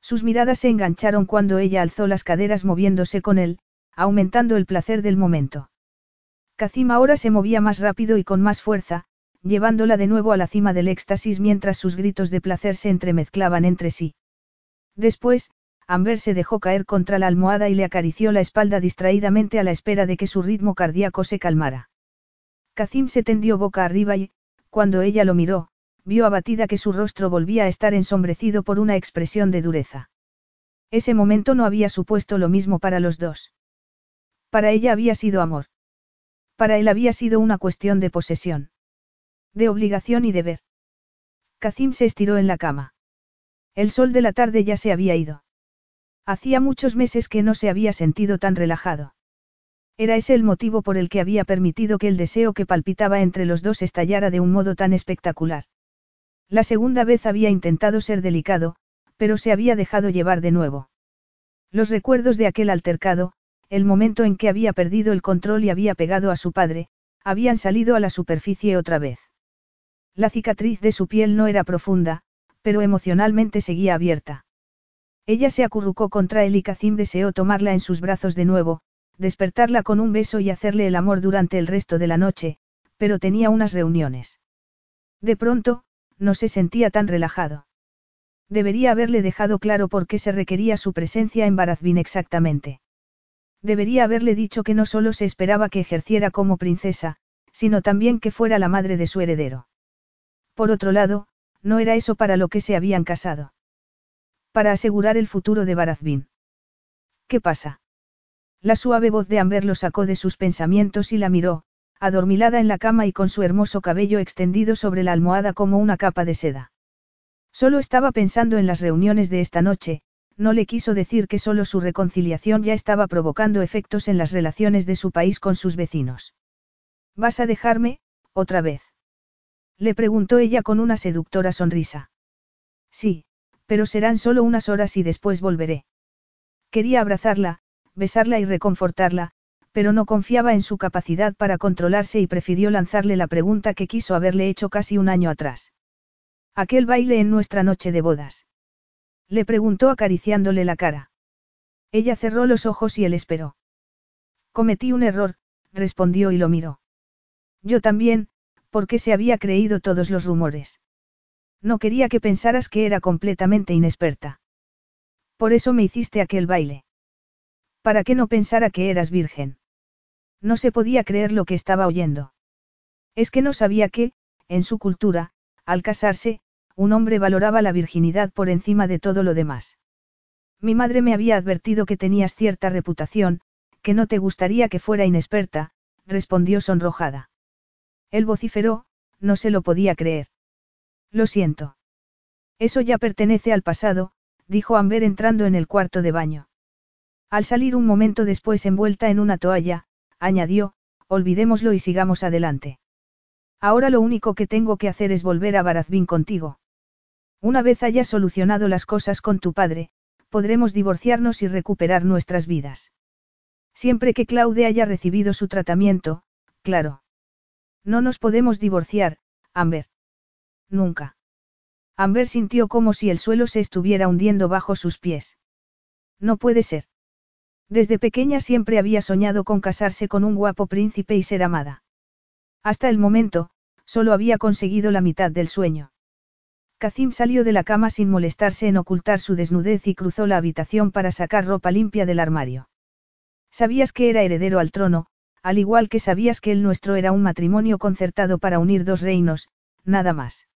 Sus miradas se engancharon cuando ella alzó las caderas moviéndose con él, aumentando el placer del momento. Kazim ahora se movía más rápido y con más fuerza, llevándola de nuevo a la cima del éxtasis mientras sus gritos de placer se entremezclaban entre sí. Después, Amber se dejó caer contra la almohada y le acarició la espalda distraídamente a la espera de que su ritmo cardíaco se calmara. Kazim se tendió boca arriba y, cuando ella lo miró, vio abatida que su rostro volvía a estar ensombrecido por una expresión de dureza. Ese momento no había supuesto lo mismo para los dos. Para ella había sido amor. Para él había sido una cuestión de posesión. De obligación y deber. Kazim se estiró en la cama. El sol de la tarde ya se había ido. Hacía muchos meses que no se había sentido tan relajado. Era ese el motivo por el que había permitido que el deseo que palpitaba entre los dos estallara de un modo tan espectacular. La segunda vez había intentado ser delicado, pero se había dejado llevar de nuevo. Los recuerdos de aquel altercado, el momento en que había perdido el control y había pegado a su padre, habían salido a la superficie otra vez. La cicatriz de su piel no era profunda, pero emocionalmente seguía abierta. Ella se acurrucó contra él y Kazim deseó tomarla en sus brazos de nuevo, despertarla con un beso y hacerle el amor durante el resto de la noche, pero tenía unas reuniones. De pronto, no se sentía tan relajado. Debería haberle dejado claro por qué se requería su presencia en Barazbin exactamente. Debería haberle dicho que no solo se esperaba que ejerciera como princesa, sino también que fuera la madre de su heredero. Por otro lado, no era eso para lo que se habían casado. Para asegurar el futuro de Barazbin. ¿Qué pasa? La suave voz de Amber lo sacó de sus pensamientos y la miró, adormilada en la cama y con su hermoso cabello extendido sobre la almohada como una capa de seda. Solo estaba pensando en las reuniones de esta noche, no le quiso decir que solo su reconciliación ya estaba provocando efectos en las relaciones de su país con sus vecinos. ¿Vas a dejarme, otra vez? Le preguntó ella con una seductora sonrisa. Sí, pero serán solo unas horas y después volveré. Quería abrazarla, besarla y reconfortarla, pero no confiaba en su capacidad para controlarse y prefirió lanzarle la pregunta que quiso haberle hecho casi un año atrás. Aquel baile en nuestra noche de bodas. Le preguntó acariciándole la cara. Ella cerró los ojos y él esperó. Cometí un error, respondió y lo miró. Yo también, porque se había creído todos los rumores. No quería que pensaras que era completamente inexperta. Por eso me hiciste aquel baile. Para que no pensara que eras virgen. No se podía creer lo que estaba oyendo. Es que no sabía que, en su cultura, al casarse, un hombre valoraba la virginidad por encima de todo lo demás. Mi madre me había advertido que tenías cierta reputación, que no te gustaría que fuera inexperta, respondió sonrojada. Él vociferó, no se lo podía creer. Lo siento. Eso ya pertenece al pasado, dijo Amber entrando en el cuarto de baño. Al salir un momento después envuelta en una toalla, añadió, olvidémoslo y sigamos adelante. Ahora lo único que tengo que hacer es volver a Barazbin contigo. Una vez hayas solucionado las cosas con tu padre, podremos divorciarnos y recuperar nuestras vidas. Siempre que Claude haya recibido su tratamiento, claro. No nos podemos divorciar, Amber. Nunca. Amber sintió como si el suelo se estuviera hundiendo bajo sus pies. No puede ser. Desde pequeña siempre había soñado con casarse con un guapo príncipe y ser amada. Hasta el momento, solo había conseguido la mitad del sueño. Kazim salió de la cama sin molestarse en ocultar su desnudez y cruzó la habitación para sacar ropa limpia del armario. Sabías que era heredero al trono, al igual que sabías que el nuestro era un matrimonio concertado para unir dos reinos, nada más.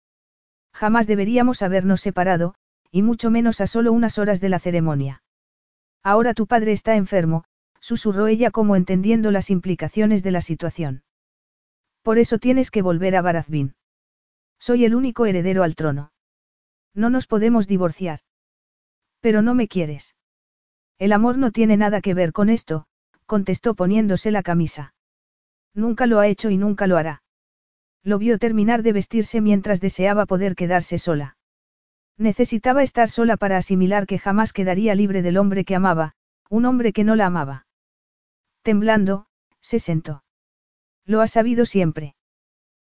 Jamás deberíamos habernos separado, y mucho menos a solo unas horas de la ceremonia. Ahora tu padre está enfermo, susurró ella como entendiendo las implicaciones de la situación. Por eso tienes que volver a Barazbin. Soy el único heredero al trono. No nos podemos divorciar. Pero no me quieres. El amor no tiene nada que ver con esto, contestó poniéndose la camisa. Nunca lo ha hecho y nunca lo hará. Lo vio terminar de vestirse mientras deseaba poder quedarse sola. Necesitaba estar sola para asimilar que jamás quedaría libre del hombre que amaba, un hombre que no la amaba. Temblando, se sentó. Lo has sabido siempre.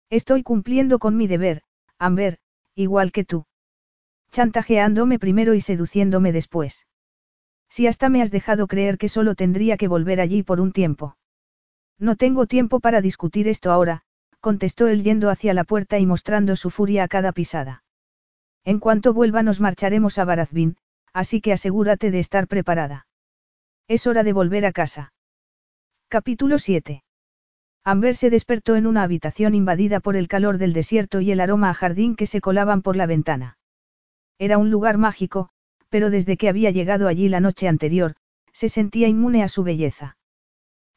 Estoy cumpliendo con mi deber, Amber, igual que tú. Chantajeándome primero y seduciéndome después. Si hasta me has dejado creer que solo tendría que volver allí por un tiempo. No tengo tiempo para discutir esto ahora, contestó él yendo hacia la puerta y mostrando su furia a cada pisada. En cuanto vuelva nos marcharemos a Barazbin, así que asegúrate de estar preparada. Es hora de volver a casa. Capítulo 7. Amber se despertó en una habitación invadida por el calor del desierto y el aroma a jardín que se colaban por la ventana. Era un lugar mágico, pero desde que había llegado allí la noche anterior, se sentía inmune a su belleza.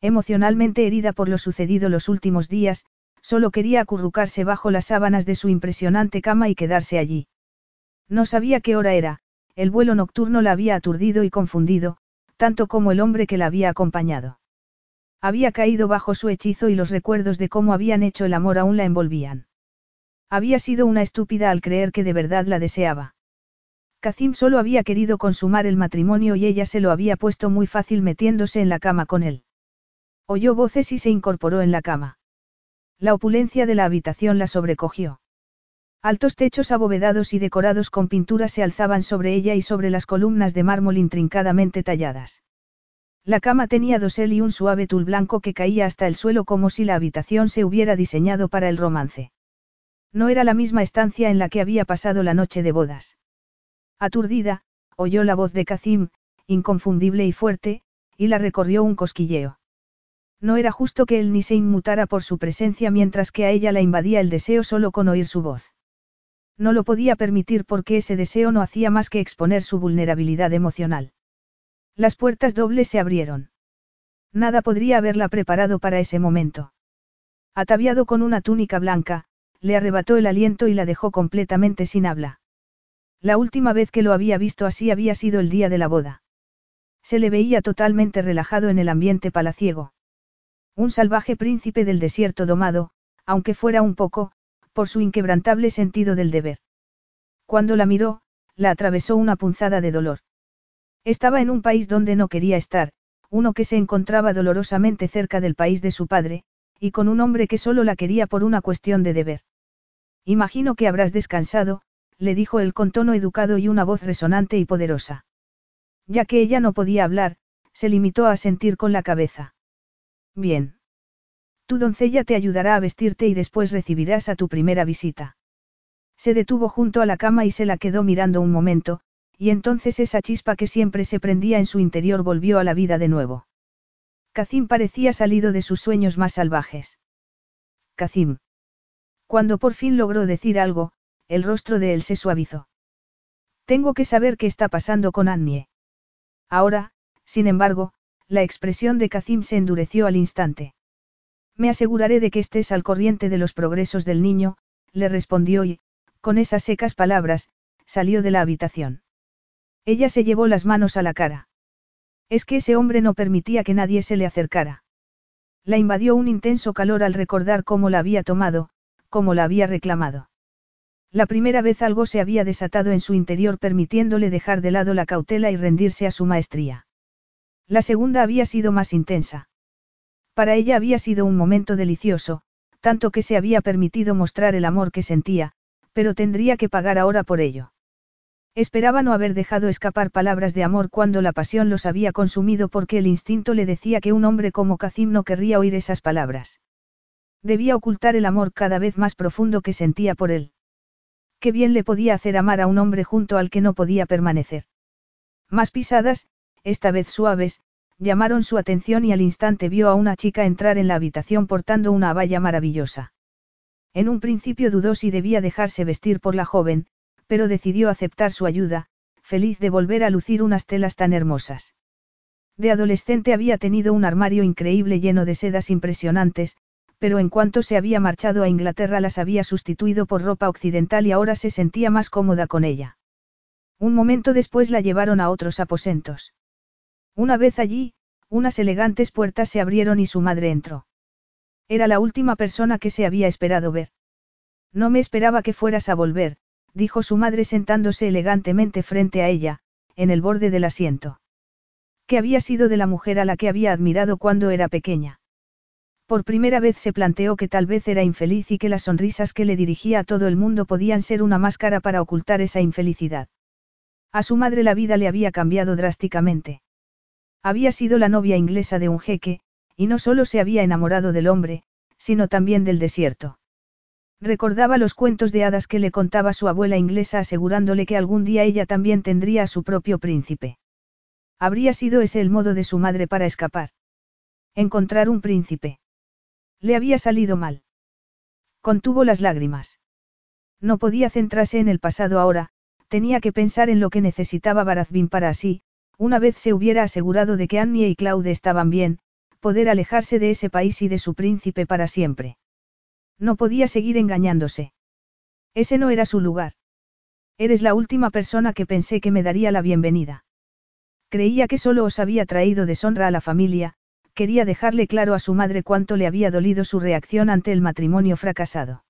Emocionalmente herida por lo sucedido los últimos días, solo quería acurrucarse bajo las sábanas de su impresionante cama y quedarse allí. No sabía qué hora era, el vuelo nocturno la había aturdido y confundido, tanto como el hombre que la había acompañado. Había caído bajo su hechizo y los recuerdos de cómo habían hecho el amor aún la envolvían. Había sido una estúpida al creer que de verdad la deseaba. Kazim solo había querido consumar el matrimonio y ella se lo había puesto muy fácil metiéndose en la cama con él. Oyó voces y se incorporó en la cama. La opulencia de la habitación la sobrecogió. Altos techos abovedados y decorados con pinturas se alzaban sobre ella y sobre las columnas de mármol intrincadamente talladas. La cama tenía dosel y un suave tul blanco que caía hasta el suelo como si la habitación se hubiera diseñado para el romance. No era la misma estancia en la que había pasado la noche de bodas. Aturdida, oyó la voz de Kazim, inconfundible y fuerte, y la recorrió un cosquilleo. No era justo que él ni se inmutara por su presencia mientras que a ella la invadía el deseo solo con oír su voz. No lo podía permitir porque ese deseo no hacía más que exponer su vulnerabilidad emocional. Las puertas dobles se abrieron. Nada podría haberla preparado para ese momento. Ataviado con una túnica blanca, le arrebató el aliento y la dejó completamente sin habla. La última vez que lo había visto así había sido el día de la boda. Se le veía totalmente relajado en el ambiente palaciego. Un salvaje príncipe del desierto domado, aunque fuera un poco, por su inquebrantable sentido del deber. Cuando la miró, la atravesó una punzada de dolor. Estaba en un país donde no quería estar, uno que se encontraba dolorosamente cerca del país de su padre, y con un hombre que solo la quería por una cuestión de deber. Imagino que habrás descansado, le dijo él con tono educado y una voz resonante y poderosa. Ya que ella no podía hablar, se limitó a sentir con la cabeza. Bien. Tu doncella te ayudará a vestirte y después recibirás a tu primera visita. Se detuvo junto a la cama y se la quedó mirando un momento, y entonces esa chispa que siempre se prendía en su interior volvió a la vida de nuevo. Kazim parecía salido de sus sueños más salvajes. Kazim. Cuando por fin logró decir algo, el rostro de él se suavizó. Tengo que saber qué está pasando con Annie. Ahora, sin embargo, la expresión de Kazim se endureció al instante. Me aseguraré de que estés al corriente de los progresos del niño, le respondió y, con esas secas palabras, salió de la habitación. Ella se llevó las manos a la cara. Es que ese hombre no permitía que nadie se le acercara. La invadió un intenso calor al recordar cómo la había tomado, cómo la había reclamado. La primera vez algo se había desatado en su interior permitiéndole dejar de lado la cautela y rendirse a su maestría. La segunda había sido más intensa. Para ella había sido un momento delicioso, tanto que se había permitido mostrar el amor que sentía, pero tendría que pagar ahora por ello. Esperaba no haber dejado escapar palabras de amor cuando la pasión los había consumido porque el instinto le decía que un hombre como Kazim no querría oír esas palabras. Debía ocultar el amor cada vez más profundo que sentía por él. Qué bien le podía hacer amar a un hombre junto al que no podía permanecer. Más pisadas, esta vez suaves, llamaron su atención y al instante vio a una chica entrar en la habitación portando una abaya maravillosa. En un principio dudó si debía dejarse vestir por la joven, pero decidió aceptar su ayuda, feliz de volver a lucir unas telas tan hermosas. De adolescente había tenido un armario increíble lleno de sedas impresionantes, pero en cuanto se había marchado a Inglaterra las había sustituido por ropa occidental y ahora se sentía más cómoda con ella. Un momento después la llevaron a otros aposentos. Una vez allí, unas elegantes puertas se abrieron y su madre entró. Era la última persona que se había esperado ver. No me esperaba que fueras a volver, dijo su madre sentándose elegantemente frente a ella, en el borde del asiento. ¿Qué había sido de la mujer a la que había admirado cuando era pequeña? Por primera vez se planteó que tal vez era infeliz y que las sonrisas que le dirigía a todo el mundo podían ser una máscara para ocultar esa infelicidad. A su madre la vida le había cambiado drásticamente. Había sido la novia inglesa de un jeque, y no solo se había enamorado del hombre, sino también del desierto. Recordaba los cuentos de hadas que le contaba su abuela inglesa asegurándole que algún día ella también tendría a su propio príncipe. Habría sido ese el modo de su madre para escapar. Encontrar un príncipe. Le había salido mal. Contuvo las lágrimas. No podía centrarse en el pasado ahora, tenía que pensar en lo que necesitaba Barazbin para así, una vez se hubiera asegurado de que Annie y Claude estaban bien, poder alejarse de ese país y de su príncipe para siempre. No podía seguir engañándose. Ese no era su lugar. Eres la última persona que pensé que me daría la bienvenida. Creía que solo os había traído deshonra a la familia, quería dejarle claro a su madre cuánto le había dolido su reacción ante el matrimonio fracasado.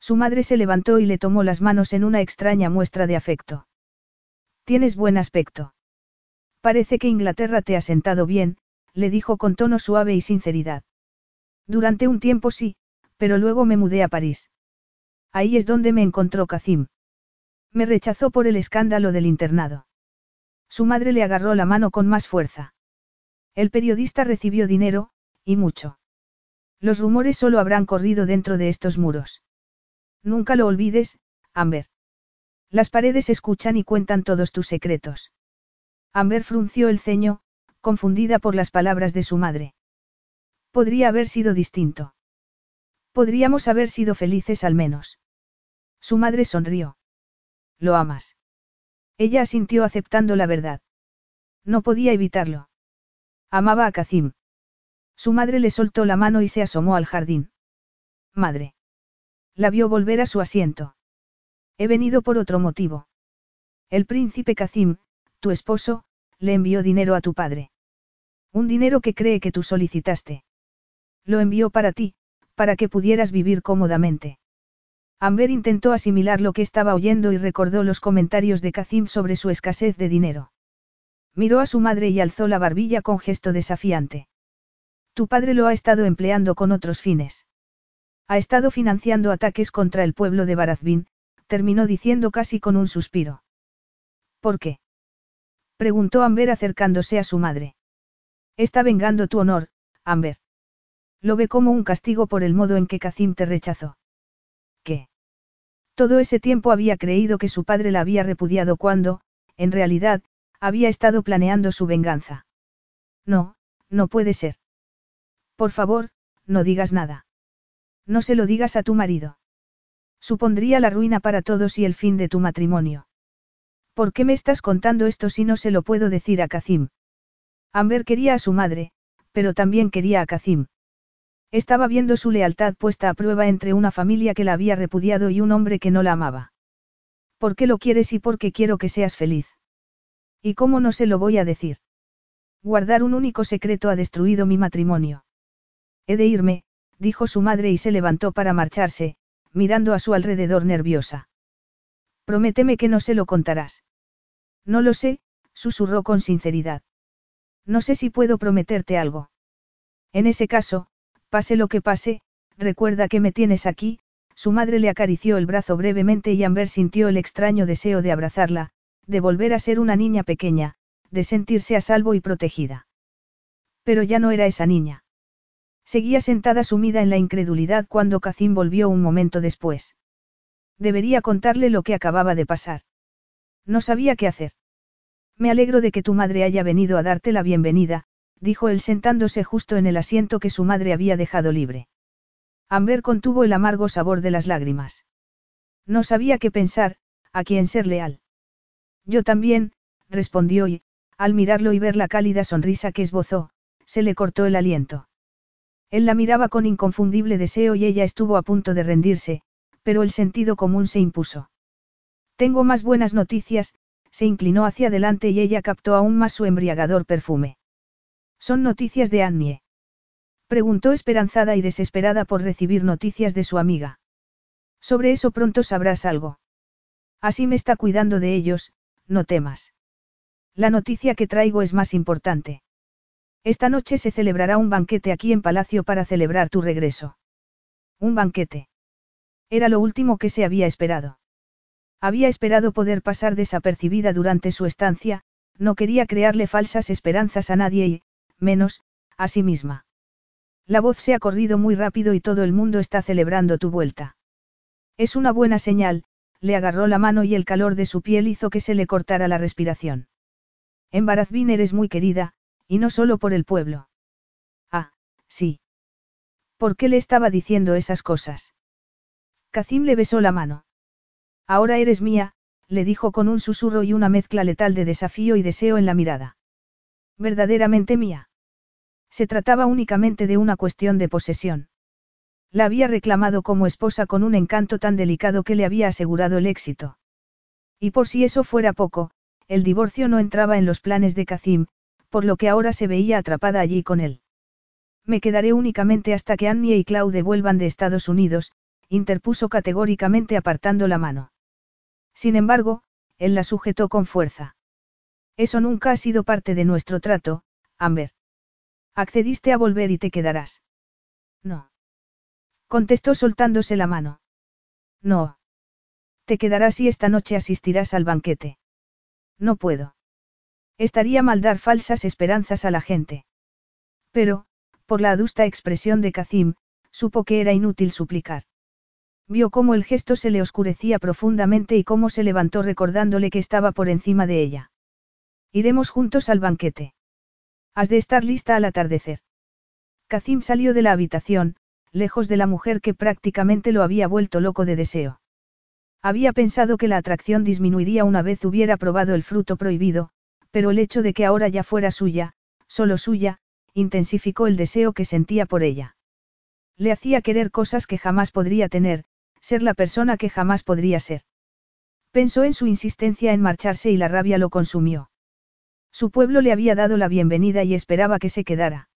Su madre se levantó y le tomó las manos en una extraña muestra de afecto. Tienes buen aspecto. Parece que Inglaterra te ha sentado bien, le dijo con tono suave y sinceridad. Durante un tiempo sí, pero luego me mudé a París. Ahí es donde me encontró Kazim. Me rechazó por el escándalo del internado. Su madre le agarró la mano con más fuerza. El periodista recibió dinero, y mucho. Los rumores solo habrán corrido dentro de estos muros. Nunca lo olvides, Amber. Las paredes escuchan y cuentan todos tus secretos. Amber frunció el ceño, confundida por las palabras de su madre. Podría haber sido distinto. Podríamos haber sido felices al menos. Su madre sonrió. Lo amas. Ella asintió aceptando la verdad. No podía evitarlo. Amaba a Kazim. Su madre le soltó la mano y se asomó al jardín. Madre. La vio volver a su asiento. He venido por otro motivo. El príncipe Kazim, tu esposo, le envió dinero a tu padre. Un dinero que cree que tú solicitaste. Lo envió para ti, para que pudieras vivir cómodamente. Amber intentó asimilar lo que estaba oyendo y recordó los comentarios de Kazim sobre su escasez de dinero. Miró a su madre y alzó la barbilla con gesto desafiante. Tu padre lo ha estado empleando con otros fines. Ha estado financiando ataques contra el pueblo de Barazbin, terminó diciendo casi con un suspiro. ¿Por qué? preguntó Amber acercándose a su madre. Está vengando tu honor, Amber. Lo ve como un castigo por el modo en que Kazim te rechazó. ¿Qué? Todo ese tiempo había creído que su padre la había repudiado cuando, en realidad, había estado planeando su venganza. No, no puede ser. Por favor, no digas nada. No se lo digas a tu marido. Supondría la ruina para todos y el fin de tu matrimonio. ¿Por qué me estás contando esto si no se lo puedo decir a Kazim? Amber quería a su madre, pero también quería a Kazim. Estaba viendo su lealtad puesta a prueba entre una familia que la había repudiado y un hombre que no la amaba. ¿Por qué lo quieres y por qué quiero que seas feliz? ¿Y cómo no se lo voy a decir? Guardar un único secreto ha destruido mi matrimonio. He de irme, dijo su madre y se levantó para marcharse, mirando a su alrededor nerviosa. Prométeme que no se lo contarás. No lo sé, susurró con sinceridad. No sé si puedo prometerte algo. En ese caso, Pase lo que pase, recuerda que me tienes aquí, su madre le acarició el brazo brevemente y Amber sintió el extraño deseo de abrazarla, de volver a ser una niña pequeña, de sentirse a salvo y protegida. Pero ya no era esa niña. Seguía sentada sumida en la incredulidad cuando Kazim volvió un momento después. Debería contarle lo que acababa de pasar. No sabía qué hacer. Me alegro de que tu madre haya venido a darte la bienvenida, dijo él sentándose justo en el asiento que su madre había dejado libre. Amber contuvo el amargo sabor de las lágrimas. No sabía qué pensar, a quién ser leal. Yo también, respondió y, al mirarlo y ver la cálida sonrisa que esbozó, se le cortó el aliento. Él la miraba con inconfundible deseo y ella estuvo a punto de rendirse, pero el sentido común se impuso. Tengo más buenas noticias, se inclinó hacia adelante y ella captó aún más su embriagador perfume. ¿Son noticias de Annie? Preguntó esperanzada y desesperada por recibir noticias de su amiga. Sobre eso pronto sabrás algo. Así me está cuidando de ellos, no temas. La noticia que traigo es más importante. Esta noche se celebrará un banquete aquí en Palacio para celebrar tu regreso. Un banquete. Era lo último que se había esperado. Había esperado poder pasar desapercibida durante su estancia, no quería crearle falsas esperanzas a nadie y, menos, a sí misma. La voz se ha corrido muy rápido y todo el mundo está celebrando tu vuelta. Es una buena señal, le agarró la mano y el calor de su piel hizo que se le cortara la respiración. En Barazbín eres muy querida, y no solo por el pueblo. Ah, sí. ¿Por qué le estaba diciendo esas cosas? Kazim le besó la mano. Ahora eres mía, le dijo con un susurro y una mezcla letal de desafío y deseo en la mirada. Verdaderamente mía. Se trataba únicamente de una cuestión de posesión. La había reclamado como esposa con un encanto tan delicado que le había asegurado el éxito. Y por si eso fuera poco, el divorcio no entraba en los planes de Kazim, por lo que ahora se veía atrapada allí con él. Me quedaré únicamente hasta que Annie y Claude vuelvan de Estados Unidos, interpuso categóricamente apartando la mano. Sin embargo, él la sujetó con fuerza. Eso nunca ha sido parte de nuestro trato, Amber. Accediste a volver y te quedarás. No. Contestó soltándose la mano. No. Te quedarás y esta noche asistirás al banquete. No puedo. Estaría mal dar falsas esperanzas a la gente. Pero, por la adusta expresión de Kazim, supo que era inútil suplicar. Vio cómo el gesto se le oscurecía profundamente y cómo se levantó recordándole que estaba por encima de ella. Iremos juntos al banquete. Has de estar lista al atardecer. Kazim salió de la habitación, lejos de la mujer que prácticamente lo había vuelto loco de deseo. Había pensado que la atracción disminuiría una vez hubiera probado el fruto prohibido, pero el hecho de que ahora ya fuera suya, solo suya, intensificó el deseo que sentía por ella. Le hacía querer cosas que jamás podría tener, ser la persona que jamás podría ser. Pensó en su insistencia en marcharse y la rabia lo consumió. Su pueblo le había dado la bienvenida y esperaba que se quedara.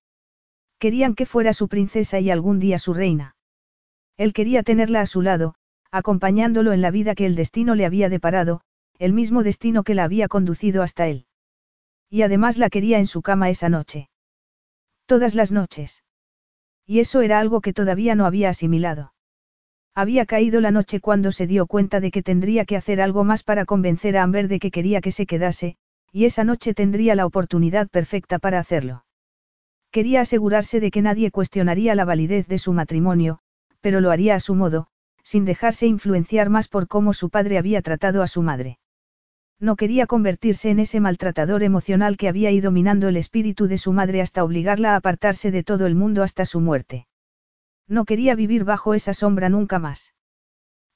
Querían que fuera su princesa y algún día su reina. Él quería tenerla a su lado, acompañándolo en la vida que el destino le había deparado, el mismo destino que la había conducido hasta él. Y además la quería en su cama esa noche. Todas las noches. Y eso era algo que todavía no había asimilado. Había caído la noche cuando se dio cuenta de que tendría que hacer algo más para convencer a Amber de que quería que se quedase, y esa noche tendría la oportunidad perfecta para hacerlo. Quería asegurarse de que nadie cuestionaría la validez de su matrimonio, pero lo haría a su modo, sin dejarse influenciar más por cómo su padre había tratado a su madre. No quería convertirse en ese maltratador emocional que había ido minando el espíritu de su madre hasta obligarla a apartarse de todo el mundo hasta su muerte. No quería vivir bajo esa sombra nunca más.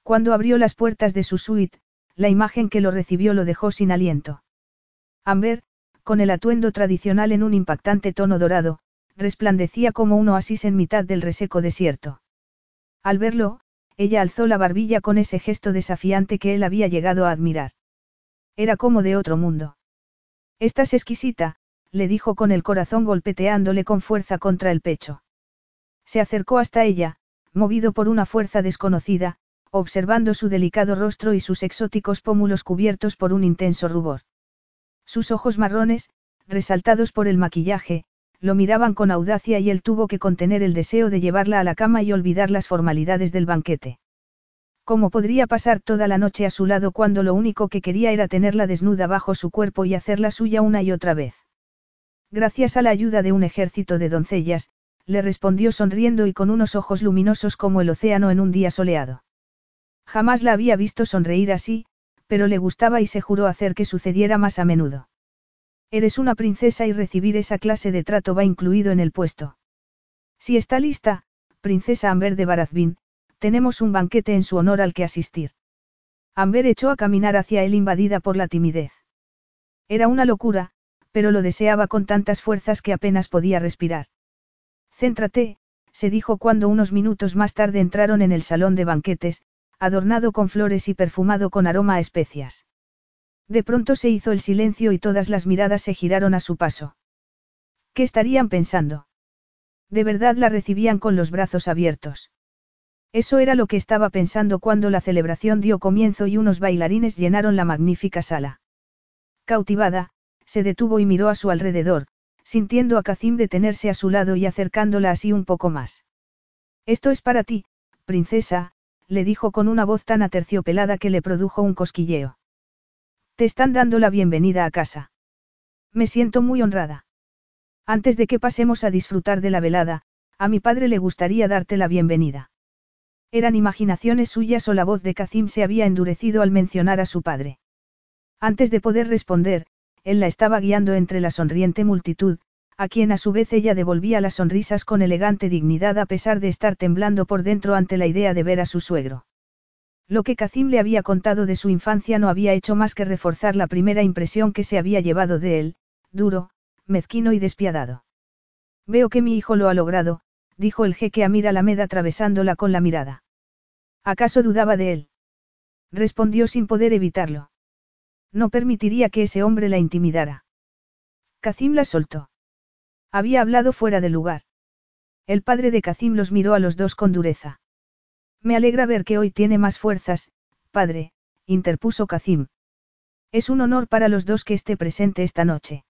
Cuando abrió las puertas de su suite, la imagen que lo recibió lo dejó sin aliento. Amber, con el atuendo tradicional en un impactante tono dorado, resplandecía como un oasis en mitad del reseco desierto. Al verlo, ella alzó la barbilla con ese gesto desafiante que él había llegado a admirar. Era como de otro mundo. Estás exquisita, le dijo con el corazón golpeteándole con fuerza contra el pecho. Se acercó hasta ella, movido por una fuerza desconocida, observando su delicado rostro y sus exóticos pómulos cubiertos por un intenso rubor. Sus ojos marrones, resaltados por el maquillaje, lo miraban con audacia y él tuvo que contener el deseo de llevarla a la cama y olvidar las formalidades del banquete. ¿Cómo podría pasar toda la noche a su lado cuando lo único que quería era tenerla desnuda bajo su cuerpo y hacerla suya una y otra vez? Gracias a la ayuda de un ejército de doncellas, le respondió sonriendo y con unos ojos luminosos como el océano en un día soleado. Jamás la había visto sonreír así, pero le gustaba y se juró hacer que sucediera más a menudo. Eres una princesa y recibir esa clase de trato va incluido en el puesto. Si está lista, princesa Amber de Barazbin, tenemos un banquete en su honor al que asistir. Amber echó a caminar hacia él invadida por la timidez. Era una locura, pero lo deseaba con tantas fuerzas que apenas podía respirar. Céntrate, se dijo cuando unos minutos más tarde entraron en el salón de banquetes, adornado con flores y perfumado con aroma a especias. De pronto se hizo el silencio y todas las miradas se giraron a su paso. ¿Qué estarían pensando? De verdad la recibían con los brazos abiertos. Eso era lo que estaba pensando cuando la celebración dio comienzo y unos bailarines llenaron la magnífica sala. Cautivada, se detuvo y miró a su alrededor, sintiendo a Kazim detenerse a su lado y acercándola así un poco más. Esto es para ti, princesa, le dijo con una voz tan aterciopelada que le produjo un cosquilleo. Te están dando la bienvenida a casa. Me siento muy honrada. Antes de que pasemos a disfrutar de la velada, a mi padre le gustaría darte la bienvenida. Eran imaginaciones suyas o la voz de Kazim se había endurecido al mencionar a su padre. Antes de poder responder, él la estaba guiando entre la sonriente multitud, a quien a su vez ella devolvía las sonrisas con elegante dignidad a pesar de estar temblando por dentro ante la idea de ver a su suegro. Lo que Kazim le había contado de su infancia no había hecho más que reforzar la primera impresión que se había llevado de él, duro, mezquino y despiadado. Veo que mi hijo lo ha logrado, dijo el jeque Amir Alamed atravesándola con la mirada. ¿Acaso dudaba de él? Respondió sin poder evitarlo. No permitiría que ese hombre la intimidara. Kazim la soltó. Había hablado fuera de lugar. El padre de Kazim los miró a los dos con dureza. Me alegra ver que hoy tiene más fuerzas, padre, interpuso Kazim. Es un honor para los dos que esté presente esta noche.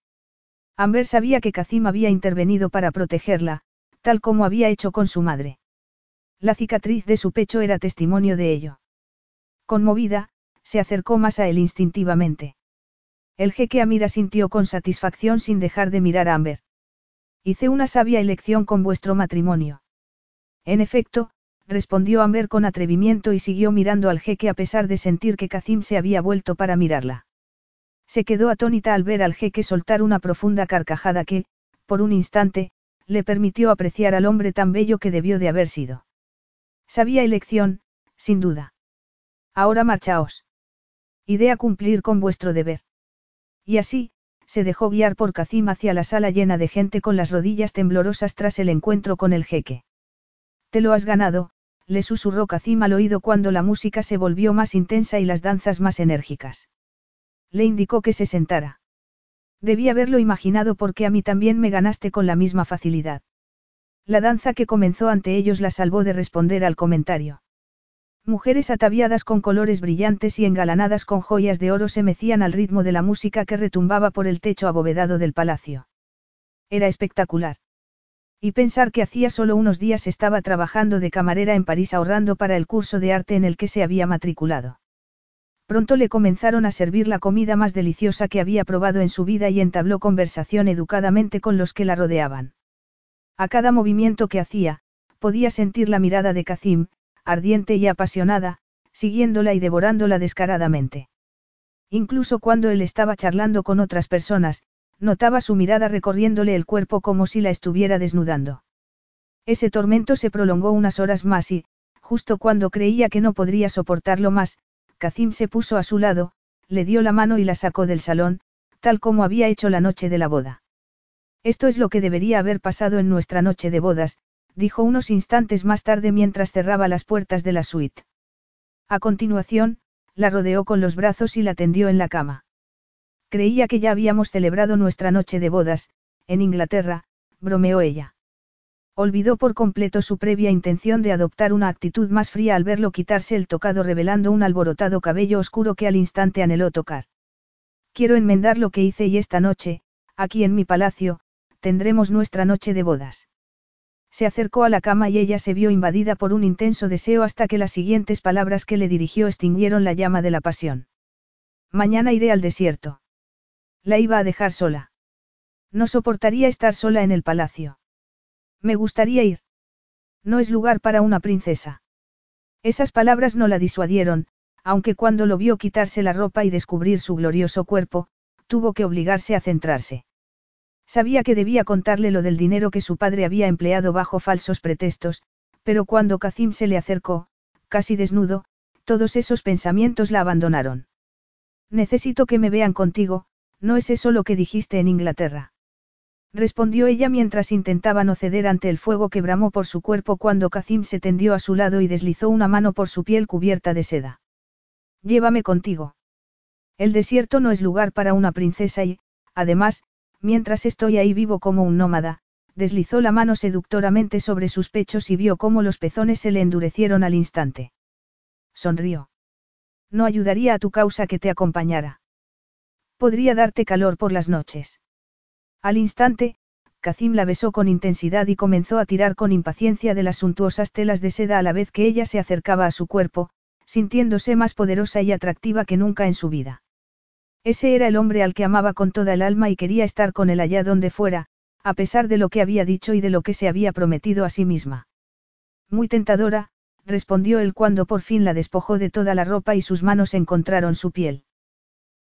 Amber sabía que Kazim había intervenido para protegerla, tal como había hecho con su madre. La cicatriz de su pecho era testimonio de ello. Conmovida, se acercó más a él instintivamente. El jeque Amira sintió con satisfacción sin dejar de mirar a Amber. Hice una sabia elección con vuestro matrimonio. En efecto, respondió Amber con atrevimiento y siguió mirando al jeque a pesar de sentir que Kazim se había vuelto para mirarla. Se quedó atónita al ver al jeque soltar una profunda carcajada que, por un instante, le permitió apreciar al hombre tan bello que debió de haber sido. Sabía elección, sin duda. Ahora marchaos. Idea cumplir con vuestro deber. Y así, se dejó guiar por Kazim hacia la sala llena de gente con las rodillas temblorosas tras el encuentro con el jeque. Te lo has ganado, le susurró Kazim al oído cuando la música se volvió más intensa y las danzas más enérgicas. Le indicó que se sentara. Debí haberlo imaginado porque a mí también me ganaste con la misma facilidad. La danza que comenzó ante ellos la salvó de responder al comentario. Mujeres ataviadas con colores brillantes y engalanadas con joyas de oro se mecían al ritmo de la música que retumbaba por el techo abovedado del palacio. Era espectacular. Y pensar que hacía solo unos días estaba trabajando de camarera en París ahorrando para el curso de arte en el que se había matriculado. Pronto le comenzaron a servir la comida más deliciosa que había probado en su vida y entabló conversación educadamente con los que la rodeaban. A cada movimiento que hacía, podía sentir la mirada de Kazim, ardiente y apasionada, siguiéndola y devorándola descaradamente. Incluso cuando él estaba charlando con otras personas, notaba su mirada recorriéndole el cuerpo como si la estuviera desnudando. Ese tormento se prolongó unas horas más y, justo cuando creía que no podría soportarlo más, Kazim se puso a su lado, le dio la mano y la sacó del salón, tal como había hecho la noche de la boda. Esto es lo que debería haber pasado en nuestra noche de bodas, dijo unos instantes más tarde mientras cerraba las puertas de la suite. A continuación, la rodeó con los brazos y la tendió en la cama. Creía que ya habíamos celebrado nuestra noche de bodas, en Inglaterra, bromeó ella. Olvidó por completo su previa intención de adoptar una actitud más fría al verlo quitarse el tocado revelando un alborotado cabello oscuro que al instante anheló tocar. Quiero enmendar lo que hice y esta noche, aquí en mi palacio, tendremos nuestra noche de bodas. Se acercó a la cama y ella se vio invadida por un intenso deseo hasta que las siguientes palabras que le dirigió extinguieron la llama de la pasión. Mañana iré al desierto. La iba a dejar sola. No soportaría estar sola en el palacio. Me gustaría ir. No es lugar para una princesa. Esas palabras no la disuadieron, aunque cuando lo vio quitarse la ropa y descubrir su glorioso cuerpo, tuvo que obligarse a centrarse. Sabía que debía contarle lo del dinero que su padre había empleado bajo falsos pretextos, pero cuando Kazim se le acercó, casi desnudo, todos esos pensamientos la abandonaron. Necesito que me vean contigo, ¿no es eso lo que dijiste en Inglaterra? Respondió ella mientras intentaba no ceder ante el fuego que bramó por su cuerpo cuando Kazim se tendió a su lado y deslizó una mano por su piel cubierta de seda. Llévame contigo. El desierto no es lugar para una princesa y, además, Mientras estoy ahí vivo como un nómada, deslizó la mano seductoramente sobre sus pechos y vio cómo los pezones se le endurecieron al instante. Sonrió. No ayudaría a tu causa que te acompañara. Podría darte calor por las noches. Al instante, Kazim la besó con intensidad y comenzó a tirar con impaciencia de las suntuosas telas de seda a la vez que ella se acercaba a su cuerpo, sintiéndose más poderosa y atractiva que nunca en su vida. Ese era el hombre al que amaba con toda el alma y quería estar con él allá donde fuera, a pesar de lo que había dicho y de lo que se había prometido a sí misma. Muy tentadora, respondió él cuando por fin la despojó de toda la ropa y sus manos encontraron su piel.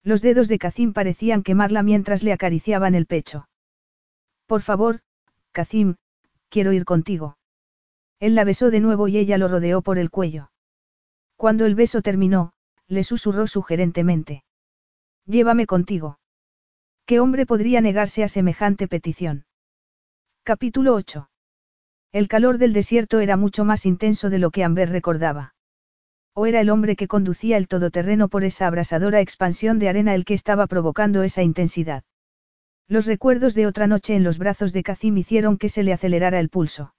Los dedos de Kazim parecían quemarla mientras le acariciaban el pecho. Por favor, Kazim, quiero ir contigo. Él la besó de nuevo y ella lo rodeó por el cuello. Cuando el beso terminó, le susurró sugerentemente. Llévame contigo. ¿Qué hombre podría negarse a semejante petición? Capítulo 8. El calor del desierto era mucho más intenso de lo que Amber recordaba. O era el hombre que conducía el todoterreno por esa abrasadora expansión de arena el que estaba provocando esa intensidad. Los recuerdos de otra noche en los brazos de Kazim hicieron que se le acelerara el pulso.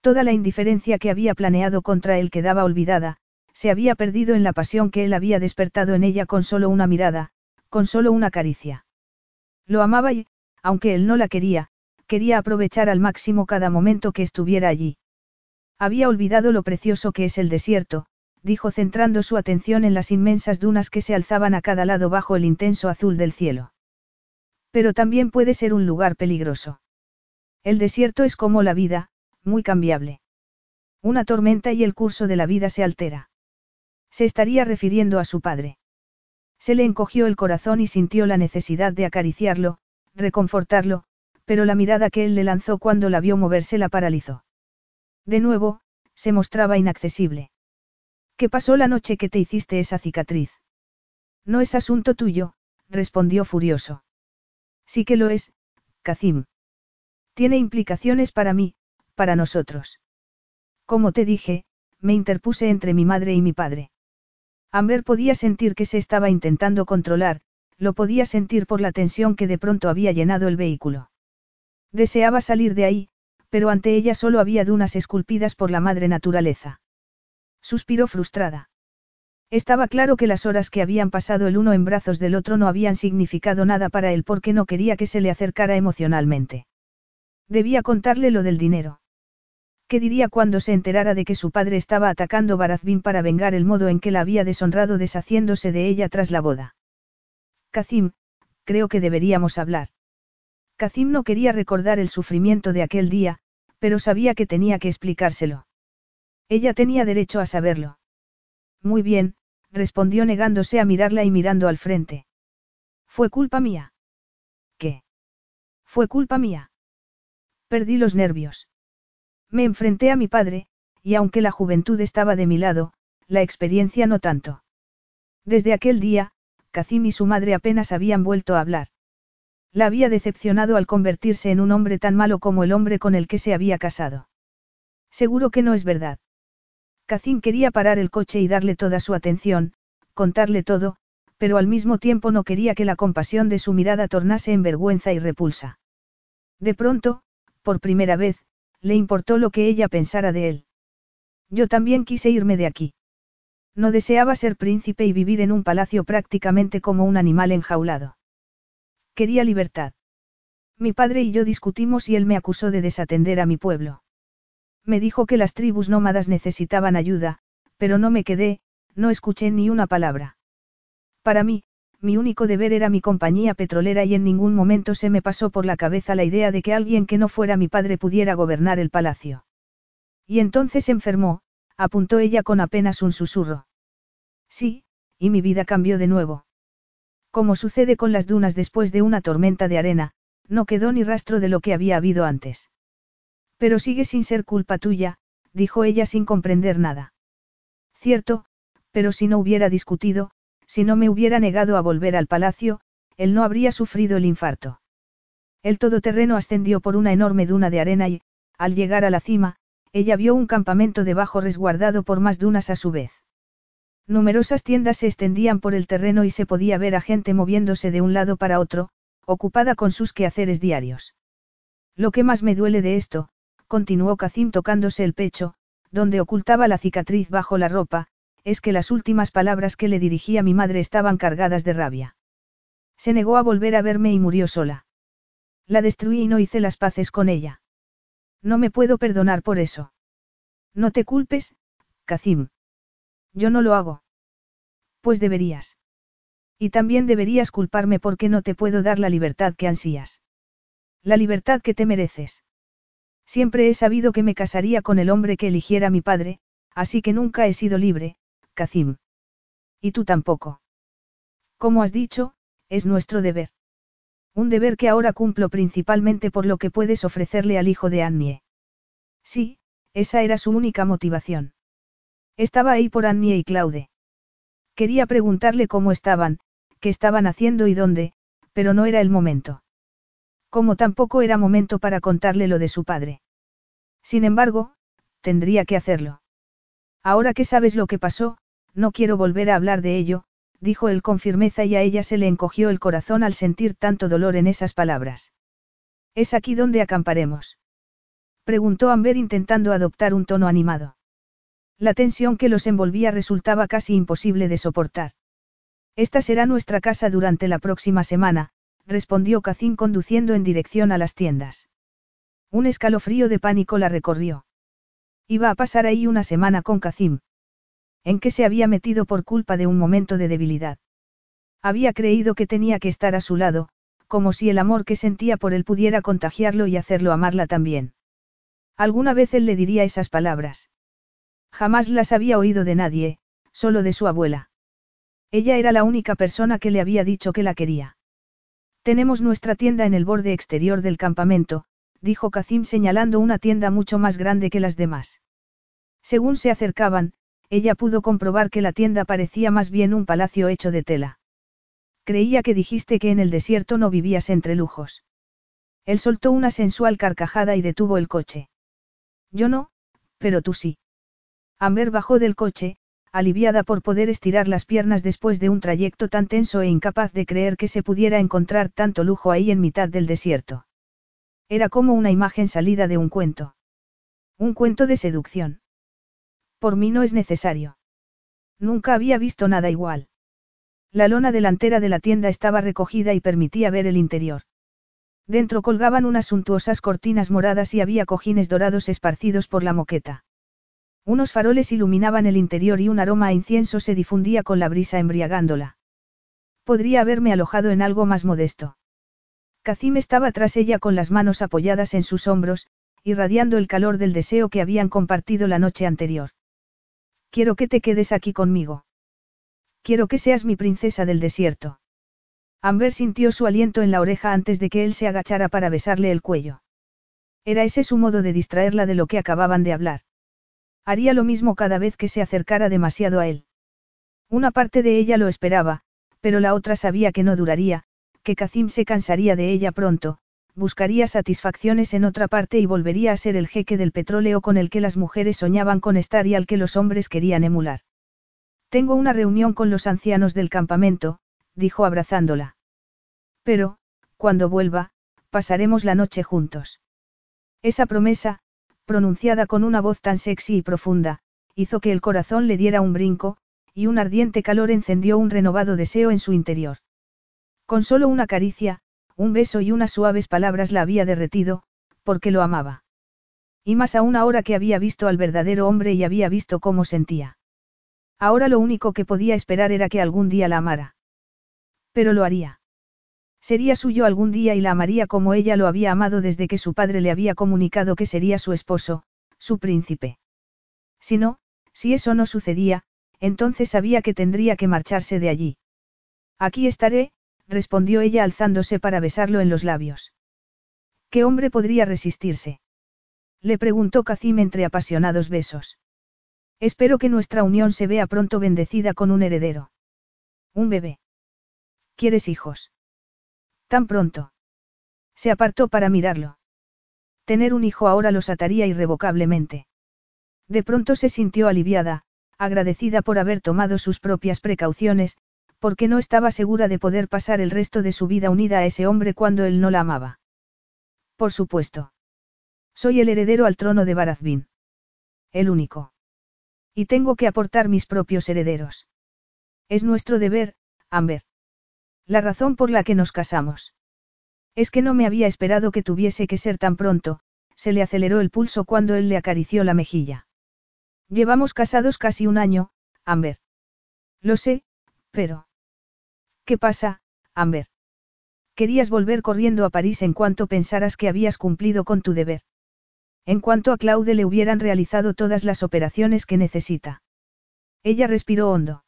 Toda la indiferencia que había planeado contra él quedaba olvidada, se había perdido en la pasión que él había despertado en ella con solo una mirada, con solo una caricia. Lo amaba y, aunque él no la quería, quería aprovechar al máximo cada momento que estuviera allí. Había olvidado lo precioso que es el desierto, dijo centrando su atención en las inmensas dunas que se alzaban a cada lado bajo el intenso azul del cielo. Pero también puede ser un lugar peligroso. El desierto es como la vida, muy cambiable. Una tormenta y el curso de la vida se altera. Se estaría refiriendo a su padre. Se le encogió el corazón y sintió la necesidad de acariciarlo, reconfortarlo, pero la mirada que él le lanzó cuando la vio moverse la paralizó. De nuevo, se mostraba inaccesible. ¿Qué pasó la noche que te hiciste esa cicatriz? No es asunto tuyo, respondió furioso. Sí que lo es, Kazim. Tiene implicaciones para mí, para nosotros. Como te dije, me interpuse entre mi madre y mi padre. Amber podía sentir que se estaba intentando controlar, lo podía sentir por la tensión que de pronto había llenado el vehículo. Deseaba salir de ahí, pero ante ella solo había dunas esculpidas por la madre naturaleza. Suspiró frustrada. Estaba claro que las horas que habían pasado el uno en brazos del otro no habían significado nada para él porque no quería que se le acercara emocionalmente. Debía contarle lo del dinero. ¿Qué diría cuando se enterara de que su padre estaba atacando Barazbin para vengar el modo en que la había deshonrado deshaciéndose de ella tras la boda? Kazim, creo que deberíamos hablar. Kazim no quería recordar el sufrimiento de aquel día, pero sabía que tenía que explicárselo. Ella tenía derecho a saberlo. Muy bien, respondió negándose a mirarla y mirando al frente. Fue culpa mía. ¿Qué? Fue culpa mía. Perdí los nervios. Me enfrenté a mi padre, y aunque la juventud estaba de mi lado, la experiencia no tanto. Desde aquel día, Kazim y su madre apenas habían vuelto a hablar. La había decepcionado al convertirse en un hombre tan malo como el hombre con el que se había casado. Seguro que no es verdad. Kazim quería parar el coche y darle toda su atención, contarle todo, pero al mismo tiempo no quería que la compasión de su mirada tornase en vergüenza y repulsa. De pronto, por primera vez, le importó lo que ella pensara de él. Yo también quise irme de aquí. No deseaba ser príncipe y vivir en un palacio prácticamente como un animal enjaulado. Quería libertad. Mi padre y yo discutimos y él me acusó de desatender a mi pueblo. Me dijo que las tribus nómadas necesitaban ayuda, pero no me quedé, no escuché ni una palabra. Para mí, mi único deber era mi compañía petrolera y en ningún momento se me pasó por la cabeza la idea de que alguien que no fuera mi padre pudiera gobernar el palacio. Y entonces enfermó, apuntó ella con apenas un susurro. Sí, y mi vida cambió de nuevo. Como sucede con las dunas después de una tormenta de arena, no quedó ni rastro de lo que había habido antes. Pero sigue sin ser culpa tuya, dijo ella sin comprender nada. Cierto, pero si no hubiera discutido, si no me hubiera negado a volver al palacio, él no habría sufrido el infarto. El todoterreno ascendió por una enorme duna de arena y, al llegar a la cima, ella vio un campamento debajo resguardado por más dunas a su vez. Numerosas tiendas se extendían por el terreno y se podía ver a gente moviéndose de un lado para otro, ocupada con sus quehaceres diarios. Lo que más me duele de esto, continuó Kazim tocándose el pecho, donde ocultaba la cicatriz bajo la ropa, es que las últimas palabras que le dirigía mi madre estaban cargadas de rabia. Se negó a volver a verme y murió sola. La destruí y no hice las paces con ella. No me puedo perdonar por eso. No te culpes, Kazim. Yo no lo hago. Pues deberías. Y también deberías culparme porque no te puedo dar la libertad que ansías. La libertad que te mereces. Siempre he sabido que me casaría con el hombre que eligiera mi padre, así que nunca he sido libre, Kazim. Y tú tampoco. Como has dicho, es nuestro deber. Un deber que ahora cumplo principalmente por lo que puedes ofrecerle al hijo de Annie. Sí, esa era su única motivación. Estaba ahí por Annie y Claude. Quería preguntarle cómo estaban, qué estaban haciendo y dónde, pero no era el momento. Como tampoco era momento para contarle lo de su padre. Sin embargo, tendría que hacerlo. Ahora que sabes lo que pasó, no quiero volver a hablar de ello, dijo él con firmeza y a ella se le encogió el corazón al sentir tanto dolor en esas palabras. ¿Es aquí donde acamparemos? Preguntó Amber intentando adoptar un tono animado. La tensión que los envolvía resultaba casi imposible de soportar. Esta será nuestra casa durante la próxima semana, respondió Cacín conduciendo en dirección a las tiendas. Un escalofrío de pánico la recorrió. Iba a pasar ahí una semana con Cacim. ¿En qué se había metido por culpa de un momento de debilidad? Había creído que tenía que estar a su lado, como si el amor que sentía por él pudiera contagiarlo y hacerlo amarla también. Alguna vez él le diría esas palabras. Jamás las había oído de nadie, solo de su abuela. Ella era la única persona que le había dicho que la quería. Tenemos nuestra tienda en el borde exterior del campamento, dijo Kazim señalando una tienda mucho más grande que las demás. Según se acercaban, ella pudo comprobar que la tienda parecía más bien un palacio hecho de tela. Creía que dijiste que en el desierto no vivías entre lujos. Él soltó una sensual carcajada y detuvo el coche. Yo no, pero tú sí. Amber bajó del coche, aliviada por poder estirar las piernas después de un trayecto tan tenso e incapaz de creer que se pudiera encontrar tanto lujo ahí en mitad del desierto. Era como una imagen salida de un cuento. Un cuento de seducción. Por mí no es necesario. Nunca había visto nada igual. La lona delantera de la tienda estaba recogida y permitía ver el interior. Dentro colgaban unas suntuosas cortinas moradas y había cojines dorados esparcidos por la moqueta. Unos faroles iluminaban el interior y un aroma a incienso se difundía con la brisa embriagándola. Podría haberme alojado en algo más modesto. Kazim estaba tras ella con las manos apoyadas en sus hombros, irradiando el calor del deseo que habían compartido la noche anterior. Quiero que te quedes aquí conmigo. Quiero que seas mi princesa del desierto. Amber sintió su aliento en la oreja antes de que él se agachara para besarle el cuello. Era ese su modo de distraerla de lo que acababan de hablar. Haría lo mismo cada vez que se acercara demasiado a él. Una parte de ella lo esperaba, pero la otra sabía que no duraría, que Kazim se cansaría de ella pronto, buscaría satisfacciones en otra parte y volvería a ser el jeque del petróleo con el que las mujeres soñaban con estar y al que los hombres querían emular. Tengo una reunión con los ancianos del campamento, dijo abrazándola. Pero, cuando vuelva, pasaremos la noche juntos. Esa promesa, pronunciada con una voz tan sexy y profunda, hizo que el corazón le diera un brinco, y un ardiente calor encendió un renovado deseo en su interior. Con solo una caricia, un beso y unas suaves palabras la había derretido, porque lo amaba. Y más aún ahora que había visto al verdadero hombre y había visto cómo sentía. Ahora lo único que podía esperar era que algún día la amara. Pero lo haría. Sería suyo algún día y la amaría como ella lo había amado desde que su padre le había comunicado que sería su esposo, su príncipe. Si no, si eso no sucedía, entonces sabía que tendría que marcharse de allí. Aquí estaré, respondió ella alzándose para besarlo en los labios. ¿Qué hombre podría resistirse? Le preguntó Cacim entre apasionados besos. Espero que nuestra unión se vea pronto bendecida con un heredero. Un bebé. ¿Quieres hijos? Tan pronto. Se apartó para mirarlo. Tener un hijo ahora los ataría irrevocablemente. De pronto se sintió aliviada, agradecida por haber tomado sus propias precauciones, porque no estaba segura de poder pasar el resto de su vida unida a ese hombre cuando él no la amaba. Por supuesto. Soy el heredero al trono de Barazbin. El único. Y tengo que aportar mis propios herederos. Es nuestro deber, Amber. La razón por la que nos casamos. Es que no me había esperado que tuviese que ser tan pronto, se le aceleró el pulso cuando él le acarició la mejilla. Llevamos casados casi un año, Amber. Lo sé, pero... ¿Qué pasa, Amber? Querías volver corriendo a París en cuanto pensaras que habías cumplido con tu deber. En cuanto a Claude le hubieran realizado todas las operaciones que necesita. Ella respiró hondo.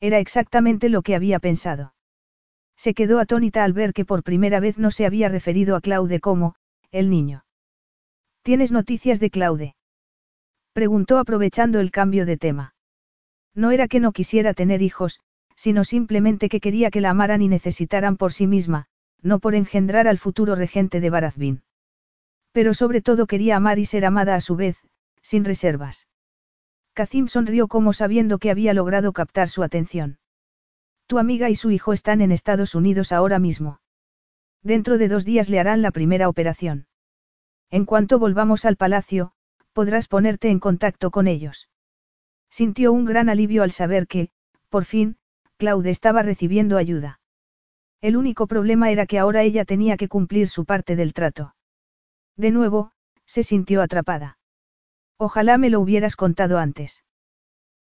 Era exactamente lo que había pensado. Se quedó atónita al ver que por primera vez no se había referido a Claude como, el niño. ¿Tienes noticias de Claude? Preguntó aprovechando el cambio de tema. No era que no quisiera tener hijos, sino simplemente que quería que la amaran y necesitaran por sí misma, no por engendrar al futuro regente de Barazbin. Pero sobre todo quería amar y ser amada a su vez, sin reservas. Kazim sonrió como sabiendo que había logrado captar su atención. Tu amiga y su hijo están en Estados Unidos ahora mismo. Dentro de dos días le harán la primera operación. En cuanto volvamos al palacio, podrás ponerte en contacto con ellos. Sintió un gran alivio al saber que, por fin, Claude estaba recibiendo ayuda. El único problema era que ahora ella tenía que cumplir su parte del trato. De nuevo, se sintió atrapada. Ojalá me lo hubieras contado antes.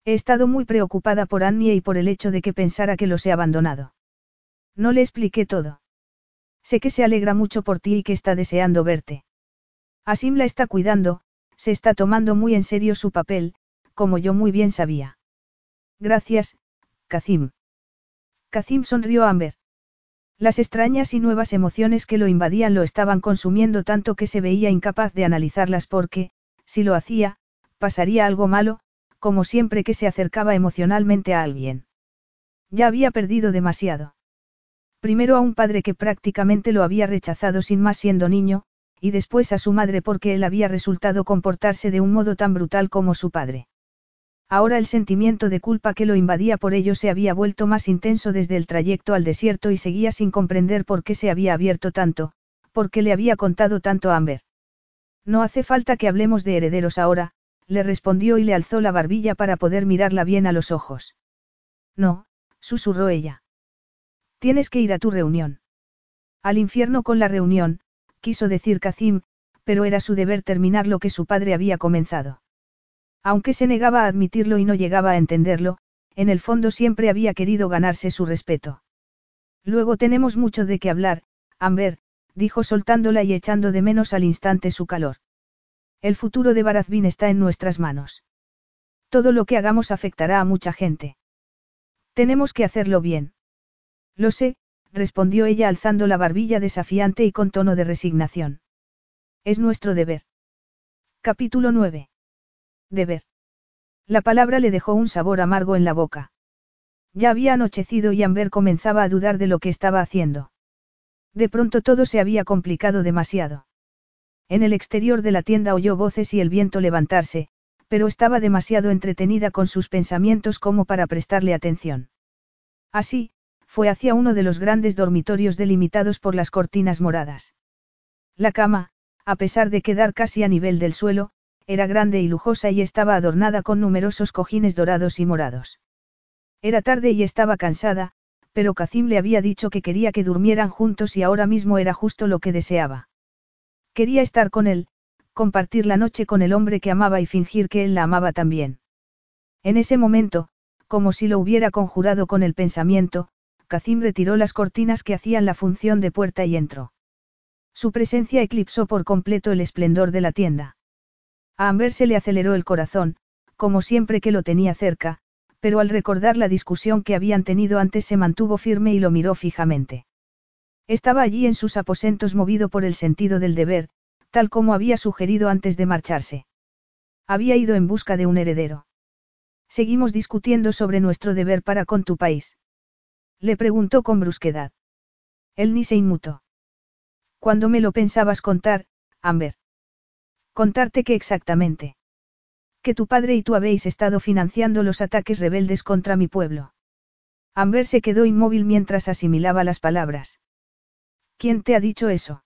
He estado muy preocupada por Annie y por el hecho de que pensara que los he abandonado. No le expliqué todo. Sé que se alegra mucho por ti y que está deseando verte. Asim la está cuidando, se está tomando muy en serio su papel, como yo muy bien sabía. Gracias, Kazim. Kazim sonrió a Amber. Las extrañas y nuevas emociones que lo invadían lo estaban consumiendo tanto que se veía incapaz de analizarlas porque, si lo hacía, pasaría algo malo, como siempre que se acercaba emocionalmente a alguien. Ya había perdido demasiado. Primero a un padre que prácticamente lo había rechazado sin más siendo niño, y después a su madre porque él había resultado comportarse de un modo tan brutal como su padre. Ahora el sentimiento de culpa que lo invadía por ello se había vuelto más intenso desde el trayecto al desierto y seguía sin comprender por qué se había abierto tanto, por qué le había contado tanto a Amber. No hace falta que hablemos de herederos ahora, le respondió y le alzó la barbilla para poder mirarla bien a los ojos. No, susurró ella. Tienes que ir a tu reunión. Al infierno con la reunión, quiso decir Kazim, pero era su deber terminar lo que su padre había comenzado. Aunque se negaba a admitirlo y no llegaba a entenderlo, en el fondo siempre había querido ganarse su respeto. Luego tenemos mucho de qué hablar, Amber, dijo soltándola y echando de menos al instante su calor. El futuro de Barazbin está en nuestras manos. Todo lo que hagamos afectará a mucha gente. Tenemos que hacerlo bien. Lo sé, respondió ella alzando la barbilla desafiante y con tono de resignación. Es nuestro deber. Capítulo 9. Deber. La palabra le dejó un sabor amargo en la boca. Ya había anochecido y Amber comenzaba a dudar de lo que estaba haciendo. De pronto todo se había complicado demasiado. En el exterior de la tienda oyó voces y el viento levantarse, pero estaba demasiado entretenida con sus pensamientos como para prestarle atención. Así, fue hacia uno de los grandes dormitorios delimitados por las cortinas moradas. La cama, a pesar de quedar casi a nivel del suelo, era grande y lujosa y estaba adornada con numerosos cojines dorados y morados. Era tarde y estaba cansada, pero Kazim le había dicho que quería que durmieran juntos y ahora mismo era justo lo que deseaba. Quería estar con él, compartir la noche con el hombre que amaba y fingir que él la amaba también. En ese momento, como si lo hubiera conjurado con el pensamiento, Kazim retiró las cortinas que hacían la función de puerta y entró. Su presencia eclipsó por completo el esplendor de la tienda. A Amber se le aceleró el corazón, como siempre que lo tenía cerca, pero al recordar la discusión que habían tenido antes se mantuvo firme y lo miró fijamente. Estaba allí en sus aposentos movido por el sentido del deber, tal como había sugerido antes de marcharse. Había ido en busca de un heredero. Seguimos discutiendo sobre nuestro deber para con tu país. Le preguntó con brusquedad. Él ni se inmutó. Cuando me lo pensabas contar, Amber? Contarte qué exactamente. Que tu padre y tú habéis estado financiando los ataques rebeldes contra mi pueblo. Amber se quedó inmóvil mientras asimilaba las palabras. ¿Quién te ha dicho eso?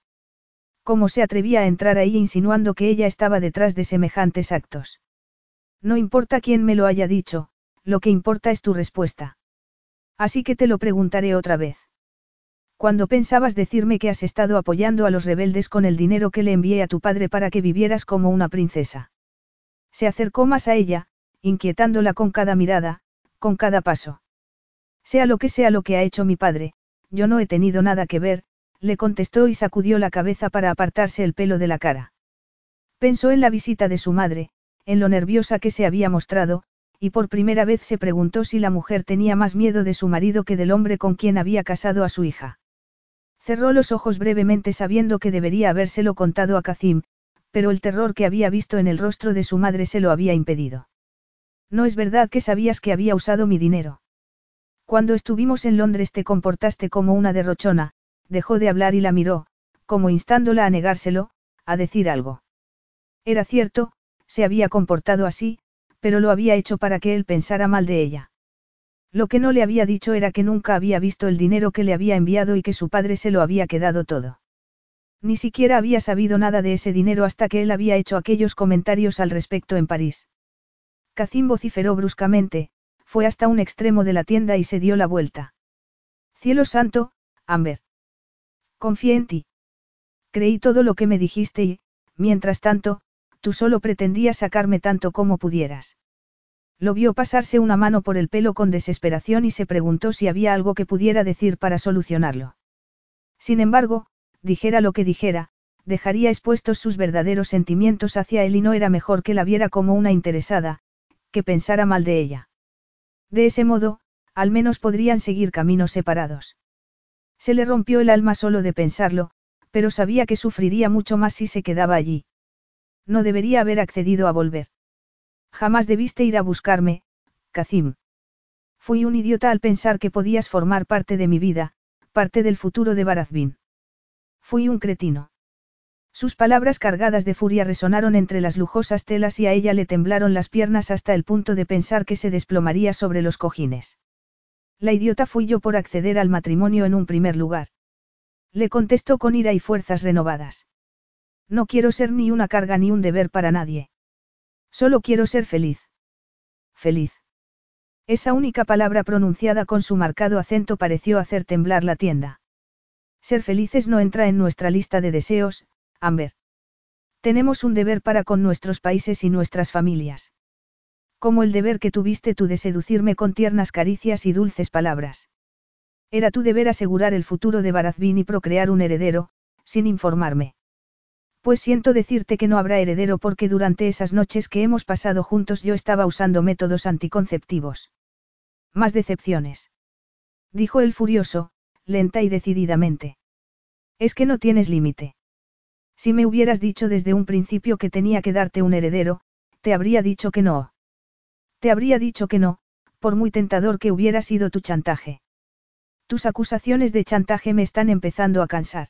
¿Cómo se atrevía a entrar ahí insinuando que ella estaba detrás de semejantes actos? No importa quién me lo haya dicho, lo que importa es tu respuesta. Así que te lo preguntaré otra vez. Cuando pensabas decirme que has estado apoyando a los rebeldes con el dinero que le envié a tu padre para que vivieras como una princesa. Se acercó más a ella, inquietándola con cada mirada, con cada paso. Sea lo que sea lo que ha hecho mi padre, yo no he tenido nada que ver, le contestó y sacudió la cabeza para apartarse el pelo de la cara. Pensó en la visita de su madre, en lo nerviosa que se había mostrado, y por primera vez se preguntó si la mujer tenía más miedo de su marido que del hombre con quien había casado a su hija. Cerró los ojos brevemente sabiendo que debería habérselo contado a Kazim, pero el terror que había visto en el rostro de su madre se lo había impedido. No es verdad que sabías que había usado mi dinero. Cuando estuvimos en Londres te comportaste como una derrochona, dejó de hablar y la miró, como instándola a negárselo, a decir algo. Era cierto, se había comportado así, pero lo había hecho para que él pensara mal de ella. Lo que no le había dicho era que nunca había visto el dinero que le había enviado y que su padre se lo había quedado todo. Ni siquiera había sabido nada de ese dinero hasta que él había hecho aquellos comentarios al respecto en París. Cacín vociferó bruscamente, fue hasta un extremo de la tienda y se dio la vuelta. Cielo santo, Amber. Confié en ti. Creí todo lo que me dijiste y, mientras tanto, tú solo pretendías sacarme tanto como pudieras. Lo vio pasarse una mano por el pelo con desesperación y se preguntó si había algo que pudiera decir para solucionarlo. Sin embargo, dijera lo que dijera, dejaría expuestos sus verdaderos sentimientos hacia él y no era mejor que la viera como una interesada, que pensara mal de ella. De ese modo, al menos podrían seguir caminos separados. Se le rompió el alma solo de pensarlo, pero sabía que sufriría mucho más si se quedaba allí. No debería haber accedido a volver. Jamás debiste ir a buscarme, Kazim. Fui un idiota al pensar que podías formar parte de mi vida, parte del futuro de Barazbin. Fui un cretino. Sus palabras cargadas de furia resonaron entre las lujosas telas y a ella le temblaron las piernas hasta el punto de pensar que se desplomaría sobre los cojines. La idiota fui yo por acceder al matrimonio en un primer lugar. Le contestó con ira y fuerzas renovadas. No quiero ser ni una carga ni un deber para nadie. Solo quiero ser feliz. Feliz. Esa única palabra pronunciada con su marcado acento pareció hacer temblar la tienda. Ser felices no entra en nuestra lista de deseos, Amber. Tenemos un deber para con nuestros países y nuestras familias. Como el deber que tuviste tú de seducirme con tiernas caricias y dulces palabras. Era tu deber asegurar el futuro de Barazbin y procrear un heredero, sin informarme. Pues siento decirte que no habrá heredero porque durante esas noches que hemos pasado juntos yo estaba usando métodos anticonceptivos. Más decepciones. Dijo el furioso, lenta y decididamente. Es que no tienes límite. Si me hubieras dicho desde un principio que tenía que darte un heredero, te habría dicho que no. Te habría dicho que no, por muy tentador que hubiera sido tu chantaje. Tus acusaciones de chantaje me están empezando a cansar.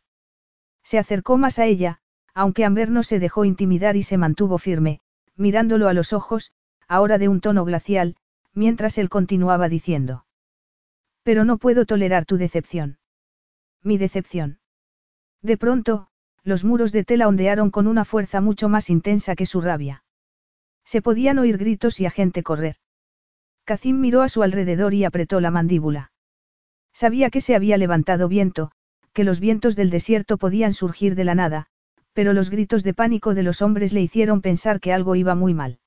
Se acercó más a ella, aunque Amber no se dejó intimidar y se mantuvo firme, mirándolo a los ojos, ahora de un tono glacial, mientras él continuaba diciendo. Pero no puedo tolerar tu decepción. Mi decepción. De pronto, los muros de tela ondearon con una fuerza mucho más intensa que su rabia. Se podían oír gritos y a gente correr. Cacín miró a su alrededor y apretó la mandíbula. Sabía que se había levantado viento, que los vientos del desierto podían surgir de la nada, pero los gritos de pánico de los hombres le hicieron pensar que algo iba muy mal.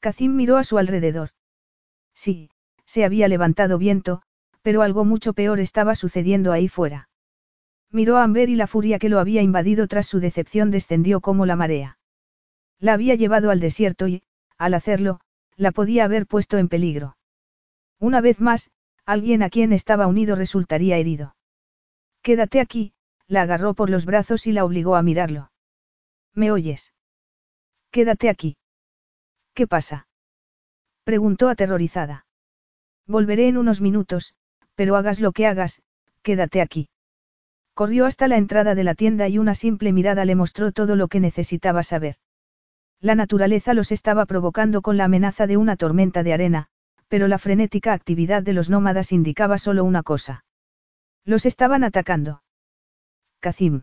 Cacín miró a su alrededor. Sí, se había levantado viento, pero algo mucho peor estaba sucediendo ahí fuera. Miró a Amber y la furia que lo había invadido tras su decepción descendió como la marea. La había llevado al desierto y, al hacerlo, la podía haber puesto en peligro. Una vez más, alguien a quien estaba unido resultaría herido. Quédate aquí, la agarró por los brazos y la obligó a mirarlo. ¿Me oyes? Quédate aquí. ¿Qué pasa? Preguntó aterrorizada. Volveré en unos minutos, pero hagas lo que hagas, quédate aquí. Corrió hasta la entrada de la tienda y una simple mirada le mostró todo lo que necesitaba saber. La naturaleza los estaba provocando con la amenaza de una tormenta de arena, pero la frenética actividad de los nómadas indicaba solo una cosa. Los estaban atacando. Kazim.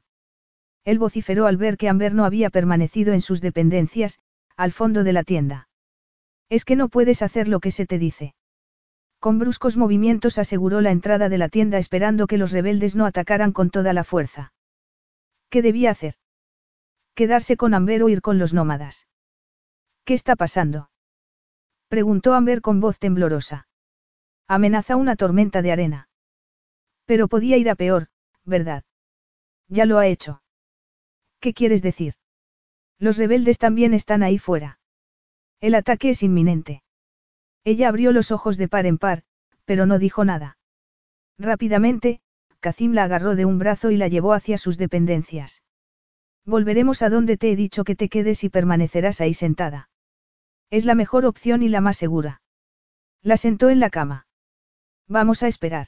Él vociferó al ver que Amber no había permanecido en sus dependencias, al fondo de la tienda. Es que no puedes hacer lo que se te dice. Con bruscos movimientos aseguró la entrada de la tienda esperando que los rebeldes no atacaran con toda la fuerza. ¿Qué debía hacer? Quedarse con Amber o ir con los nómadas. ¿Qué está pasando? Preguntó Amber con voz temblorosa. Amenaza una tormenta de arena. Pero podía ir a peor, ¿verdad? Ya lo ha hecho. ¿Qué quieres decir? Los rebeldes también están ahí fuera. El ataque es inminente. Ella abrió los ojos de par en par, pero no dijo nada. Rápidamente, Kazim la agarró de un brazo y la llevó hacia sus dependencias. Volveremos a donde te he dicho que te quedes y permanecerás ahí sentada. Es la mejor opción y la más segura. La sentó en la cama. Vamos a esperar.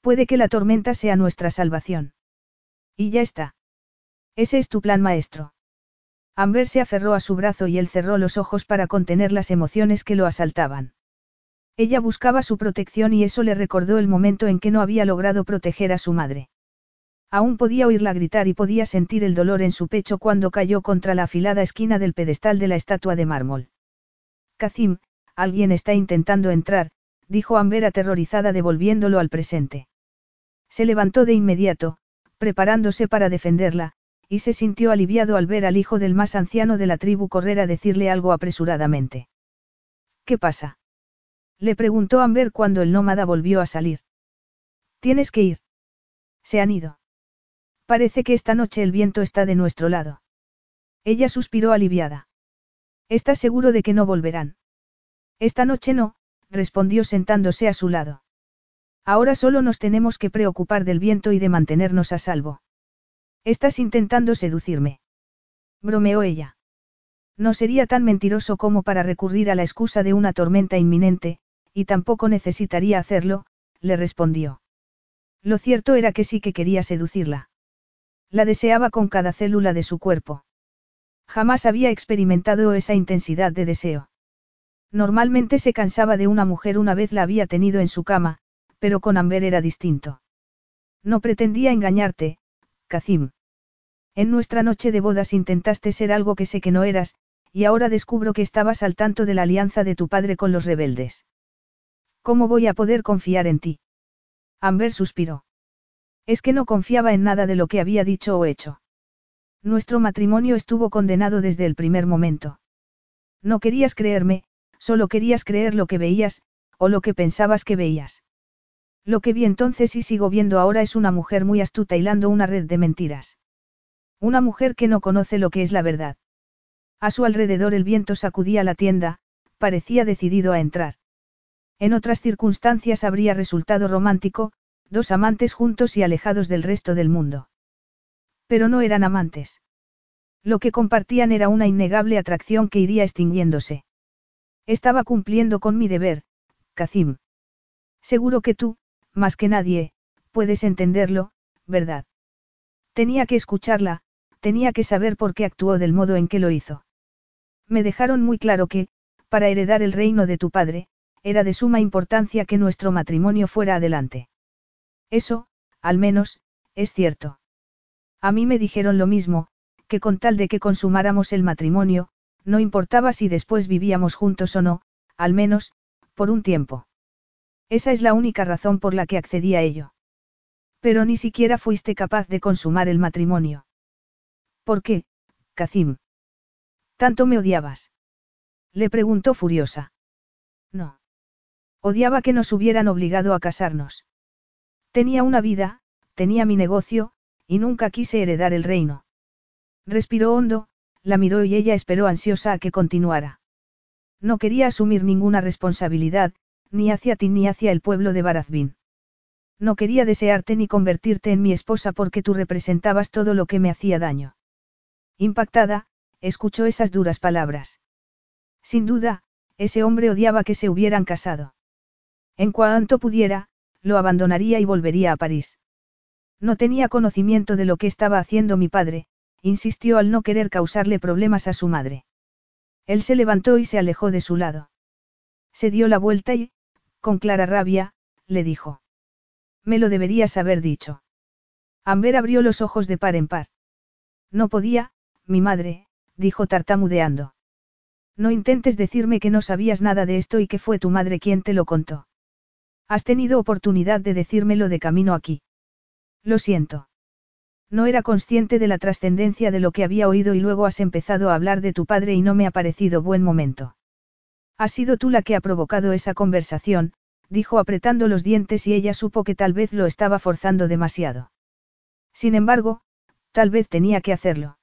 Puede que la tormenta sea nuestra salvación. Y ya está. Ese es tu plan maestro. Amber se aferró a su brazo y él cerró los ojos para contener las emociones que lo asaltaban. Ella buscaba su protección y eso le recordó el momento en que no había logrado proteger a su madre. Aún podía oírla gritar y podía sentir el dolor en su pecho cuando cayó contra la afilada esquina del pedestal de la estatua de mármol. Kazim, alguien está intentando entrar, dijo Amber aterrorizada devolviéndolo al presente. Se levantó de inmediato, preparándose para defenderla, y se sintió aliviado al ver al hijo del más anciano de la tribu correr a decirle algo apresuradamente. ¿Qué pasa? Le preguntó Amber cuando el nómada volvió a salir. Tienes que ir. Se han ido. Parece que esta noche el viento está de nuestro lado. Ella suspiró aliviada. ¿Estás seguro de que no volverán? Esta noche no, respondió sentándose a su lado. Ahora solo nos tenemos que preocupar del viento y de mantenernos a salvo. Estás intentando seducirme. Bromeó ella. No sería tan mentiroso como para recurrir a la excusa de una tormenta inminente, y tampoco necesitaría hacerlo, le respondió. Lo cierto era que sí que quería seducirla. La deseaba con cada célula de su cuerpo. Jamás había experimentado esa intensidad de deseo. Normalmente se cansaba de una mujer una vez la había tenido en su cama, pero con Amber era distinto. No pretendía engañarte, Kazim. En nuestra noche de bodas intentaste ser algo que sé que no eras, y ahora descubro que estabas al tanto de la alianza de tu padre con los rebeldes. ¿Cómo voy a poder confiar en ti? Amber suspiró. Es que no confiaba en nada de lo que había dicho o hecho. Nuestro matrimonio estuvo condenado desde el primer momento. No querías creerme, solo querías creer lo que veías, o lo que pensabas que veías. Lo que vi entonces y sigo viendo ahora es una mujer muy astuta hilando una red de mentiras. Una mujer que no conoce lo que es la verdad. A su alrededor el viento sacudía la tienda, parecía decidido a entrar. En otras circunstancias habría resultado romántico, dos amantes juntos y alejados del resto del mundo. Pero no eran amantes. Lo que compartían era una innegable atracción que iría extinguiéndose. Estaba cumpliendo con mi deber, Kazim. Seguro que tú, más que nadie, puedes entenderlo, ¿verdad? Tenía que escucharla, tenía que saber por qué actuó del modo en que lo hizo. Me dejaron muy claro que, para heredar el reino de tu padre, era de suma importancia que nuestro matrimonio fuera adelante. Eso, al menos, es cierto. A mí me dijeron lo mismo, que con tal de que consumáramos el matrimonio, no importaba si después vivíamos juntos o no, al menos, por un tiempo. Esa es la única razón por la que accedí a ello. Pero ni siquiera fuiste capaz de consumar el matrimonio. ¿Por qué, Kazim? ¿Tanto me odiabas? Le preguntó furiosa. No. Odiaba que nos hubieran obligado a casarnos. Tenía una vida, tenía mi negocio, y nunca quise heredar el reino. Respiró hondo, la miró y ella esperó ansiosa a que continuara. No quería asumir ninguna responsabilidad, ni hacia ti ni hacia el pueblo de Barazbín. No quería desearte ni convertirte en mi esposa porque tú representabas todo lo que me hacía daño. Impactada, escuchó esas duras palabras. Sin duda, ese hombre odiaba que se hubieran casado. En cuanto pudiera, lo abandonaría y volvería a París. No tenía conocimiento de lo que estaba haciendo mi padre, insistió al no querer causarle problemas a su madre. Él se levantó y se alejó de su lado. Se dio la vuelta y, con clara rabia, le dijo. Me lo deberías haber dicho. Amber abrió los ojos de par en par. No podía, mi madre, dijo tartamudeando. No intentes decirme que no sabías nada de esto y que fue tu madre quien te lo contó. Has tenido oportunidad de decírmelo de camino aquí. Lo siento. No era consciente de la trascendencia de lo que había oído y luego has empezado a hablar de tu padre y no me ha parecido buen momento. Has sido tú la que ha provocado esa conversación, dijo apretando los dientes y ella supo que tal vez lo estaba forzando demasiado. Sin embargo, tal vez tenía que hacerlo.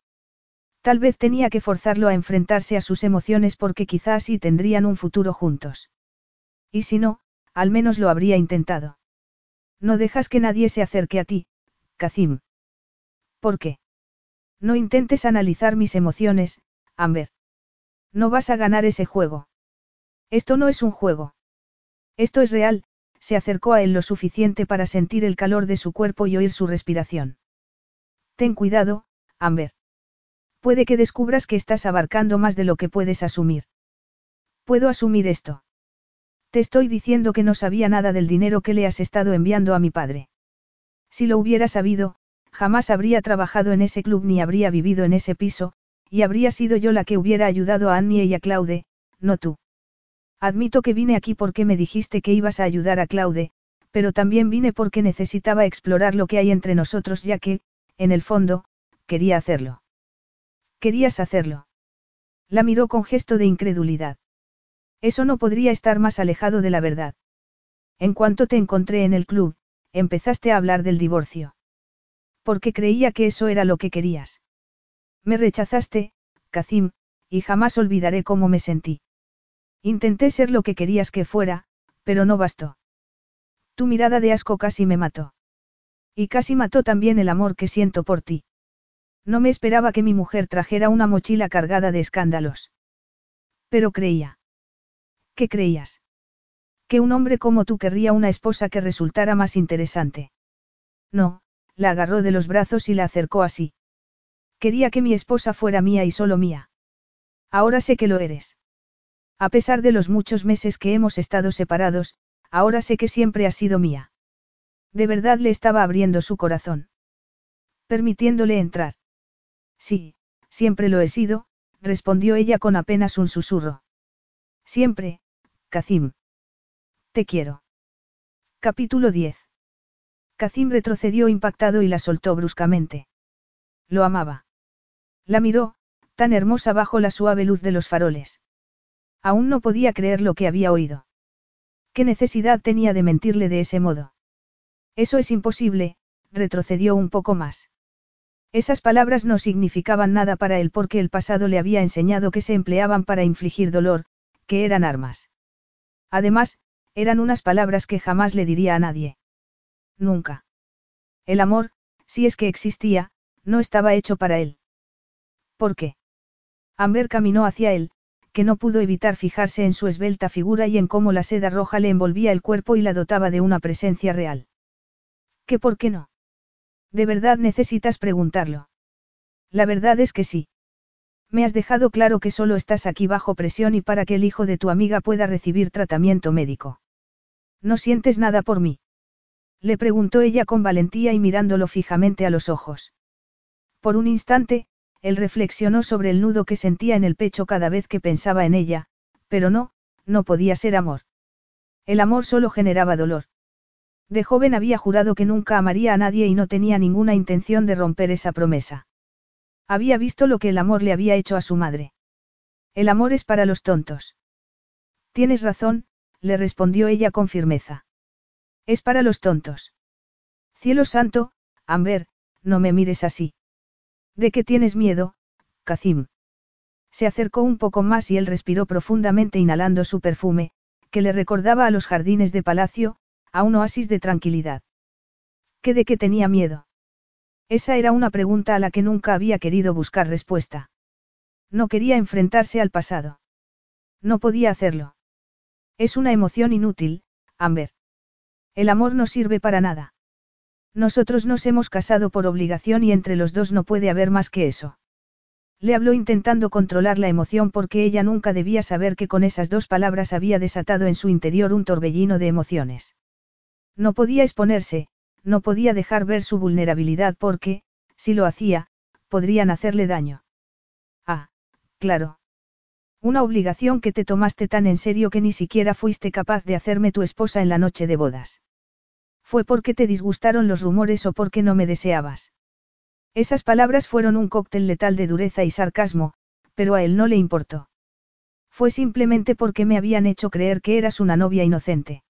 Tal vez tenía que forzarlo a enfrentarse a sus emociones porque quizás sí tendrían un futuro juntos. Y si no, al menos lo habría intentado. No dejas que nadie se acerque a ti, Kazim. ¿Por qué? No intentes analizar mis emociones, Amber. No vas a ganar ese juego. Esto no es un juego. Esto es real, se acercó a él lo suficiente para sentir el calor de su cuerpo y oír su respiración. Ten cuidado, Amber. Puede que descubras que estás abarcando más de lo que puedes asumir. ¿Puedo asumir esto? Te estoy diciendo que no sabía nada del dinero que le has estado enviando a mi padre. Si lo hubiera sabido, jamás habría trabajado en ese club ni habría vivido en ese piso, y habría sido yo la que hubiera ayudado a Annie y a Claude, no tú. Admito que vine aquí porque me dijiste que ibas a ayudar a Claude, pero también vine porque necesitaba explorar lo que hay entre nosotros ya que, en el fondo, quería hacerlo. Querías hacerlo. La miró con gesto de incredulidad. Eso no podría estar más alejado de la verdad. En cuanto te encontré en el club, empezaste a hablar del divorcio. Porque creía que eso era lo que querías. Me rechazaste, Kazim, y jamás olvidaré cómo me sentí. Intenté ser lo que querías que fuera, pero no bastó. Tu mirada de asco casi me mató. Y casi mató también el amor que siento por ti. No me esperaba que mi mujer trajera una mochila cargada de escándalos. Pero creía. ¿Qué creías? Que un hombre como tú querría una esposa que resultara más interesante. No, la agarró de los brazos y la acercó así. Quería que mi esposa fuera mía y solo mía. Ahora sé que lo eres. A pesar de los muchos meses que hemos estado separados, ahora sé que siempre has sido mía. De verdad le estaba abriendo su corazón. Permitiéndole entrar. Sí, siempre lo he sido, respondió ella con apenas un susurro. Siempre, Kazim. Te quiero. Capítulo 10. Kazim retrocedió impactado y la soltó bruscamente. Lo amaba. La miró, tan hermosa bajo la suave luz de los faroles. Aún no podía creer lo que había oído. ¿Qué necesidad tenía de mentirle de ese modo? Eso es imposible, retrocedió un poco más. Esas palabras no significaban nada para él porque el pasado le había enseñado que se empleaban para infligir dolor, que eran armas. Además, eran unas palabras que jamás le diría a nadie. Nunca. El amor, si es que existía, no estaba hecho para él. ¿Por qué? Amber caminó hacia él, que no pudo evitar fijarse en su esbelta figura y en cómo la seda roja le envolvía el cuerpo y la dotaba de una presencia real. ¿Qué por qué no? ¿De verdad necesitas preguntarlo? La verdad es que sí. Me has dejado claro que solo estás aquí bajo presión y para que el hijo de tu amiga pueda recibir tratamiento médico. ¿No sientes nada por mí? Le preguntó ella con valentía y mirándolo fijamente a los ojos. Por un instante, él reflexionó sobre el nudo que sentía en el pecho cada vez que pensaba en ella, pero no, no podía ser amor. El amor solo generaba dolor. De joven había jurado que nunca amaría a nadie y no tenía ninguna intención de romper esa promesa. Había visto lo que el amor le había hecho a su madre. El amor es para los tontos. Tienes razón, le respondió ella con firmeza. Es para los tontos. Cielo santo, Amber, no me mires así. ¿De qué tienes miedo, Kazim? Se acercó un poco más y él respiró profundamente inhalando su perfume, que le recordaba a los jardines de palacio, a un oasis de tranquilidad. ¿Qué de qué tenía miedo? Esa era una pregunta a la que nunca había querido buscar respuesta. No quería enfrentarse al pasado. No podía hacerlo. Es una emoción inútil, Amber. El amor no sirve para nada. Nosotros nos hemos casado por obligación y entre los dos no puede haber más que eso. Le habló intentando controlar la emoción porque ella nunca debía saber que con esas dos palabras había desatado en su interior un torbellino de emociones. No podía exponerse, no podía dejar ver su vulnerabilidad porque, si lo hacía, podrían hacerle daño. Ah, claro. Una obligación que te tomaste tan en serio que ni siquiera fuiste capaz de hacerme tu esposa en la noche de bodas. ¿Fue porque te disgustaron los rumores o porque no me deseabas? Esas palabras fueron un cóctel letal de dureza y sarcasmo, pero a él no le importó. Fue simplemente porque me habían hecho creer que eras una novia inocente.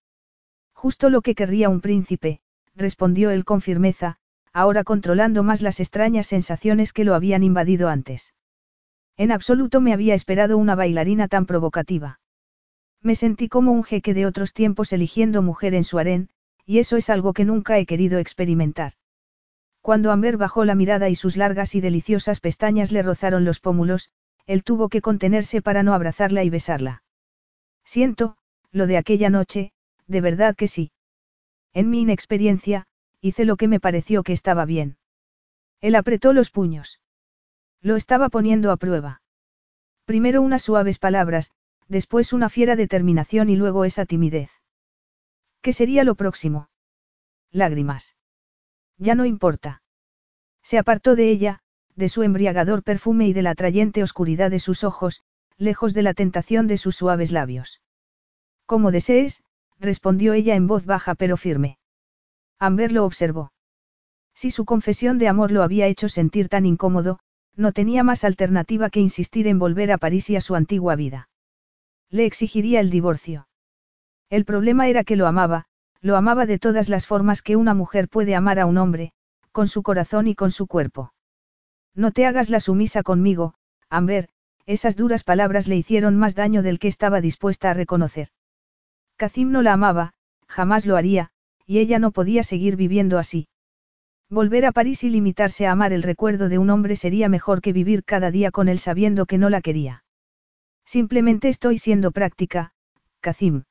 Justo lo que querría un príncipe, respondió él con firmeza, ahora controlando más las extrañas sensaciones que lo habían invadido antes. En absoluto me había esperado una bailarina tan provocativa. Me sentí como un jeque de otros tiempos eligiendo mujer en su harén, y eso es algo que nunca he querido experimentar. Cuando Amber bajó la mirada y sus largas y deliciosas pestañas le rozaron los pómulos, él tuvo que contenerse para no abrazarla y besarla. Siento, lo de aquella noche, de verdad que sí. En mi inexperiencia, hice lo que me pareció que estaba bien. Él apretó los puños. Lo estaba poniendo a prueba. Primero unas suaves palabras, después una fiera determinación y luego esa timidez. ¿Qué sería lo próximo? Lágrimas. Ya no importa. Se apartó de ella, de su embriagador perfume y de la atrayente oscuridad de sus ojos, lejos de la tentación de sus suaves labios. Como desees, respondió ella en voz baja pero firme. Amber lo observó. Si su confesión de amor lo había hecho sentir tan incómodo, no tenía más alternativa que insistir en volver a París y a su antigua vida. Le exigiría el divorcio. El problema era que lo amaba, lo amaba de todas las formas que una mujer puede amar a un hombre, con su corazón y con su cuerpo. No te hagas la sumisa conmigo, Amber, esas duras palabras le hicieron más daño del que estaba dispuesta a reconocer. Kazim no la amaba, jamás lo haría, y ella no podía seguir viviendo así. Volver a París y limitarse a amar el recuerdo de un hombre sería mejor que vivir cada día con él sabiendo que no la quería. Simplemente estoy siendo práctica, Kazim.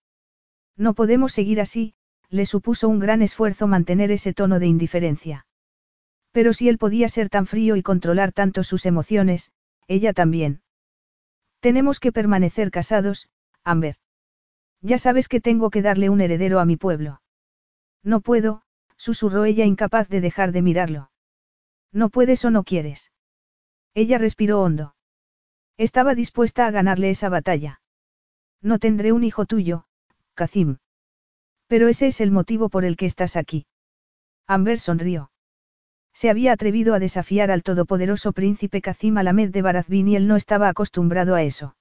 No podemos seguir así, le supuso un gran esfuerzo mantener ese tono de indiferencia. Pero si él podía ser tan frío y controlar tanto sus emociones, ella también. Tenemos que permanecer casados, Amber. Ya sabes que tengo que darle un heredero a mi pueblo. No puedo, susurró ella incapaz de dejar de mirarlo. No puedes o no quieres. Ella respiró hondo. Estaba dispuesta a ganarle esa batalla. No tendré un hijo tuyo, Kazim. Pero ese es el motivo por el que estás aquí. Amber sonrió. Se había atrevido a desafiar al todopoderoso príncipe Kazim Alamed de Barazbin y él no estaba acostumbrado a eso.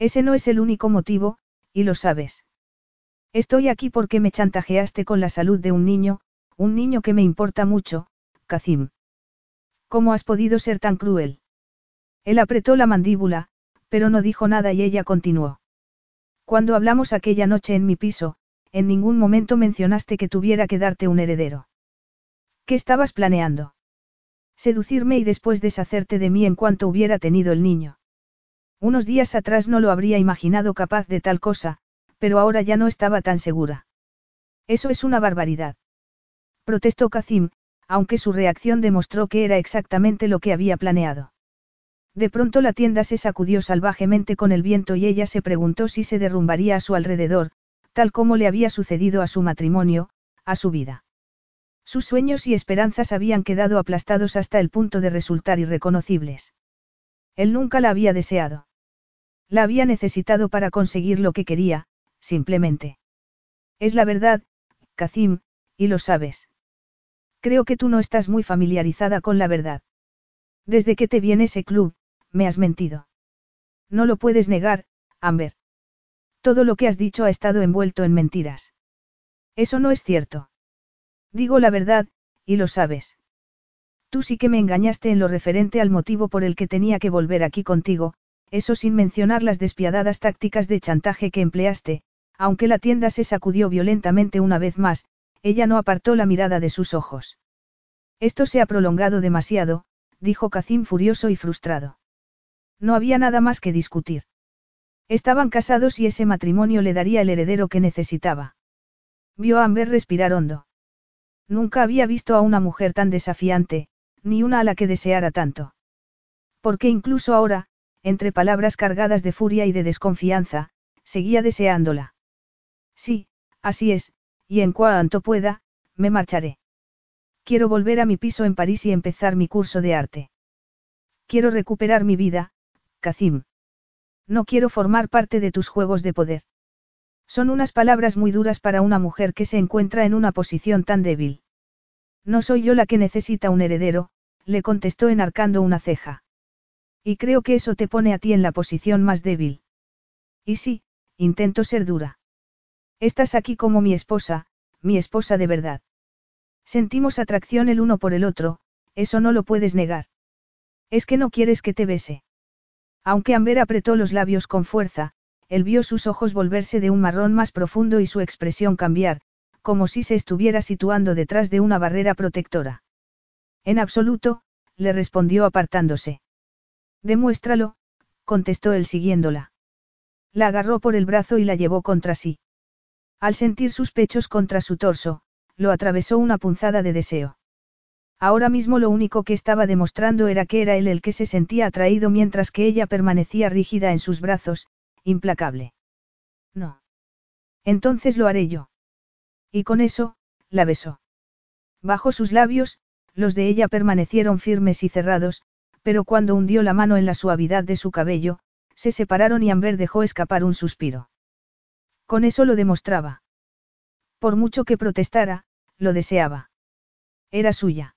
Ese no es el único motivo, y lo sabes. Estoy aquí porque me chantajeaste con la salud de un niño, un niño que me importa mucho, Kazim. ¿Cómo has podido ser tan cruel? Él apretó la mandíbula, pero no dijo nada y ella continuó. Cuando hablamos aquella noche en mi piso, en ningún momento mencionaste que tuviera que darte un heredero. ¿Qué estabas planeando? Seducirme y después deshacerte de mí en cuanto hubiera tenido el niño. Unos días atrás no lo habría imaginado capaz de tal cosa, pero ahora ya no estaba tan segura. Eso es una barbaridad. Protestó Kazim, aunque su reacción demostró que era exactamente lo que había planeado. De pronto la tienda se sacudió salvajemente con el viento y ella se preguntó si se derrumbaría a su alrededor, tal como le había sucedido a su matrimonio, a su vida. Sus sueños y esperanzas habían quedado aplastados hasta el punto de resultar irreconocibles. Él nunca la había deseado. La había necesitado para conseguir lo que quería, simplemente. Es la verdad, Kazim, y lo sabes. Creo que tú no estás muy familiarizada con la verdad. Desde que te viene ese club, me has mentido. No lo puedes negar, Amber. Todo lo que has dicho ha estado envuelto en mentiras. Eso no es cierto. Digo la verdad, y lo sabes. Tú sí que me engañaste en lo referente al motivo por el que tenía que volver aquí contigo, eso sin mencionar las despiadadas tácticas de chantaje que empleaste, aunque la tienda se sacudió violentamente una vez más, ella no apartó la mirada de sus ojos. Esto se ha prolongado demasiado, dijo Kazim furioso y frustrado. No había nada más que discutir. Estaban casados y ese matrimonio le daría el heredero que necesitaba. Vio a Amber respirar hondo. Nunca había visto a una mujer tan desafiante, ni una a la que deseara tanto. Porque incluso ahora, entre palabras cargadas de furia y de desconfianza, seguía deseándola. Sí, así es, y en cuanto pueda, me marcharé. Quiero volver a mi piso en París y empezar mi curso de arte. Quiero recuperar mi vida, Kazim. No quiero formar parte de tus juegos de poder. Son unas palabras muy duras para una mujer que se encuentra en una posición tan débil. No soy yo la que necesita un heredero, le contestó enarcando una ceja. Y creo que eso te pone a ti en la posición más débil. Y sí, intento ser dura. Estás aquí como mi esposa, mi esposa de verdad. Sentimos atracción el uno por el otro, eso no lo puedes negar. Es que no quieres que te bese. Aunque Amber apretó los labios con fuerza, él vio sus ojos volverse de un marrón más profundo y su expresión cambiar, como si se estuviera situando detrás de una barrera protectora. En absoluto, le respondió apartándose. Demuéstralo, contestó él siguiéndola. La agarró por el brazo y la llevó contra sí. Al sentir sus pechos contra su torso, lo atravesó una punzada de deseo. Ahora mismo lo único que estaba demostrando era que era él el que se sentía atraído mientras que ella permanecía rígida en sus brazos, implacable. No. Entonces lo haré yo. Y con eso, la besó. Bajo sus labios, los de ella permanecieron firmes y cerrados, pero cuando hundió la mano en la suavidad de su cabello, se separaron y Amber dejó escapar un suspiro. Con eso lo demostraba. Por mucho que protestara, lo deseaba. Era suya.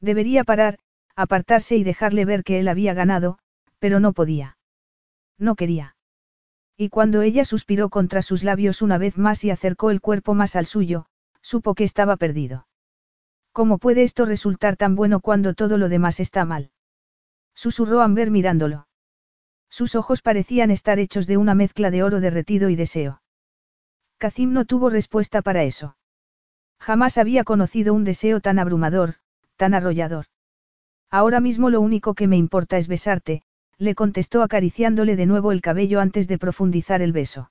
Debería parar, apartarse y dejarle ver que él había ganado, pero no podía. No quería. Y cuando ella suspiró contra sus labios una vez más y acercó el cuerpo más al suyo, supo que estaba perdido. ¿Cómo puede esto resultar tan bueno cuando todo lo demás está mal? Susurró Amber mirándolo. Sus ojos parecían estar hechos de una mezcla de oro derretido y deseo. Kazim no tuvo respuesta para eso. Jamás había conocido un deseo tan abrumador, tan arrollador. Ahora mismo lo único que me importa es besarte, le contestó acariciándole de nuevo el cabello antes de profundizar el beso.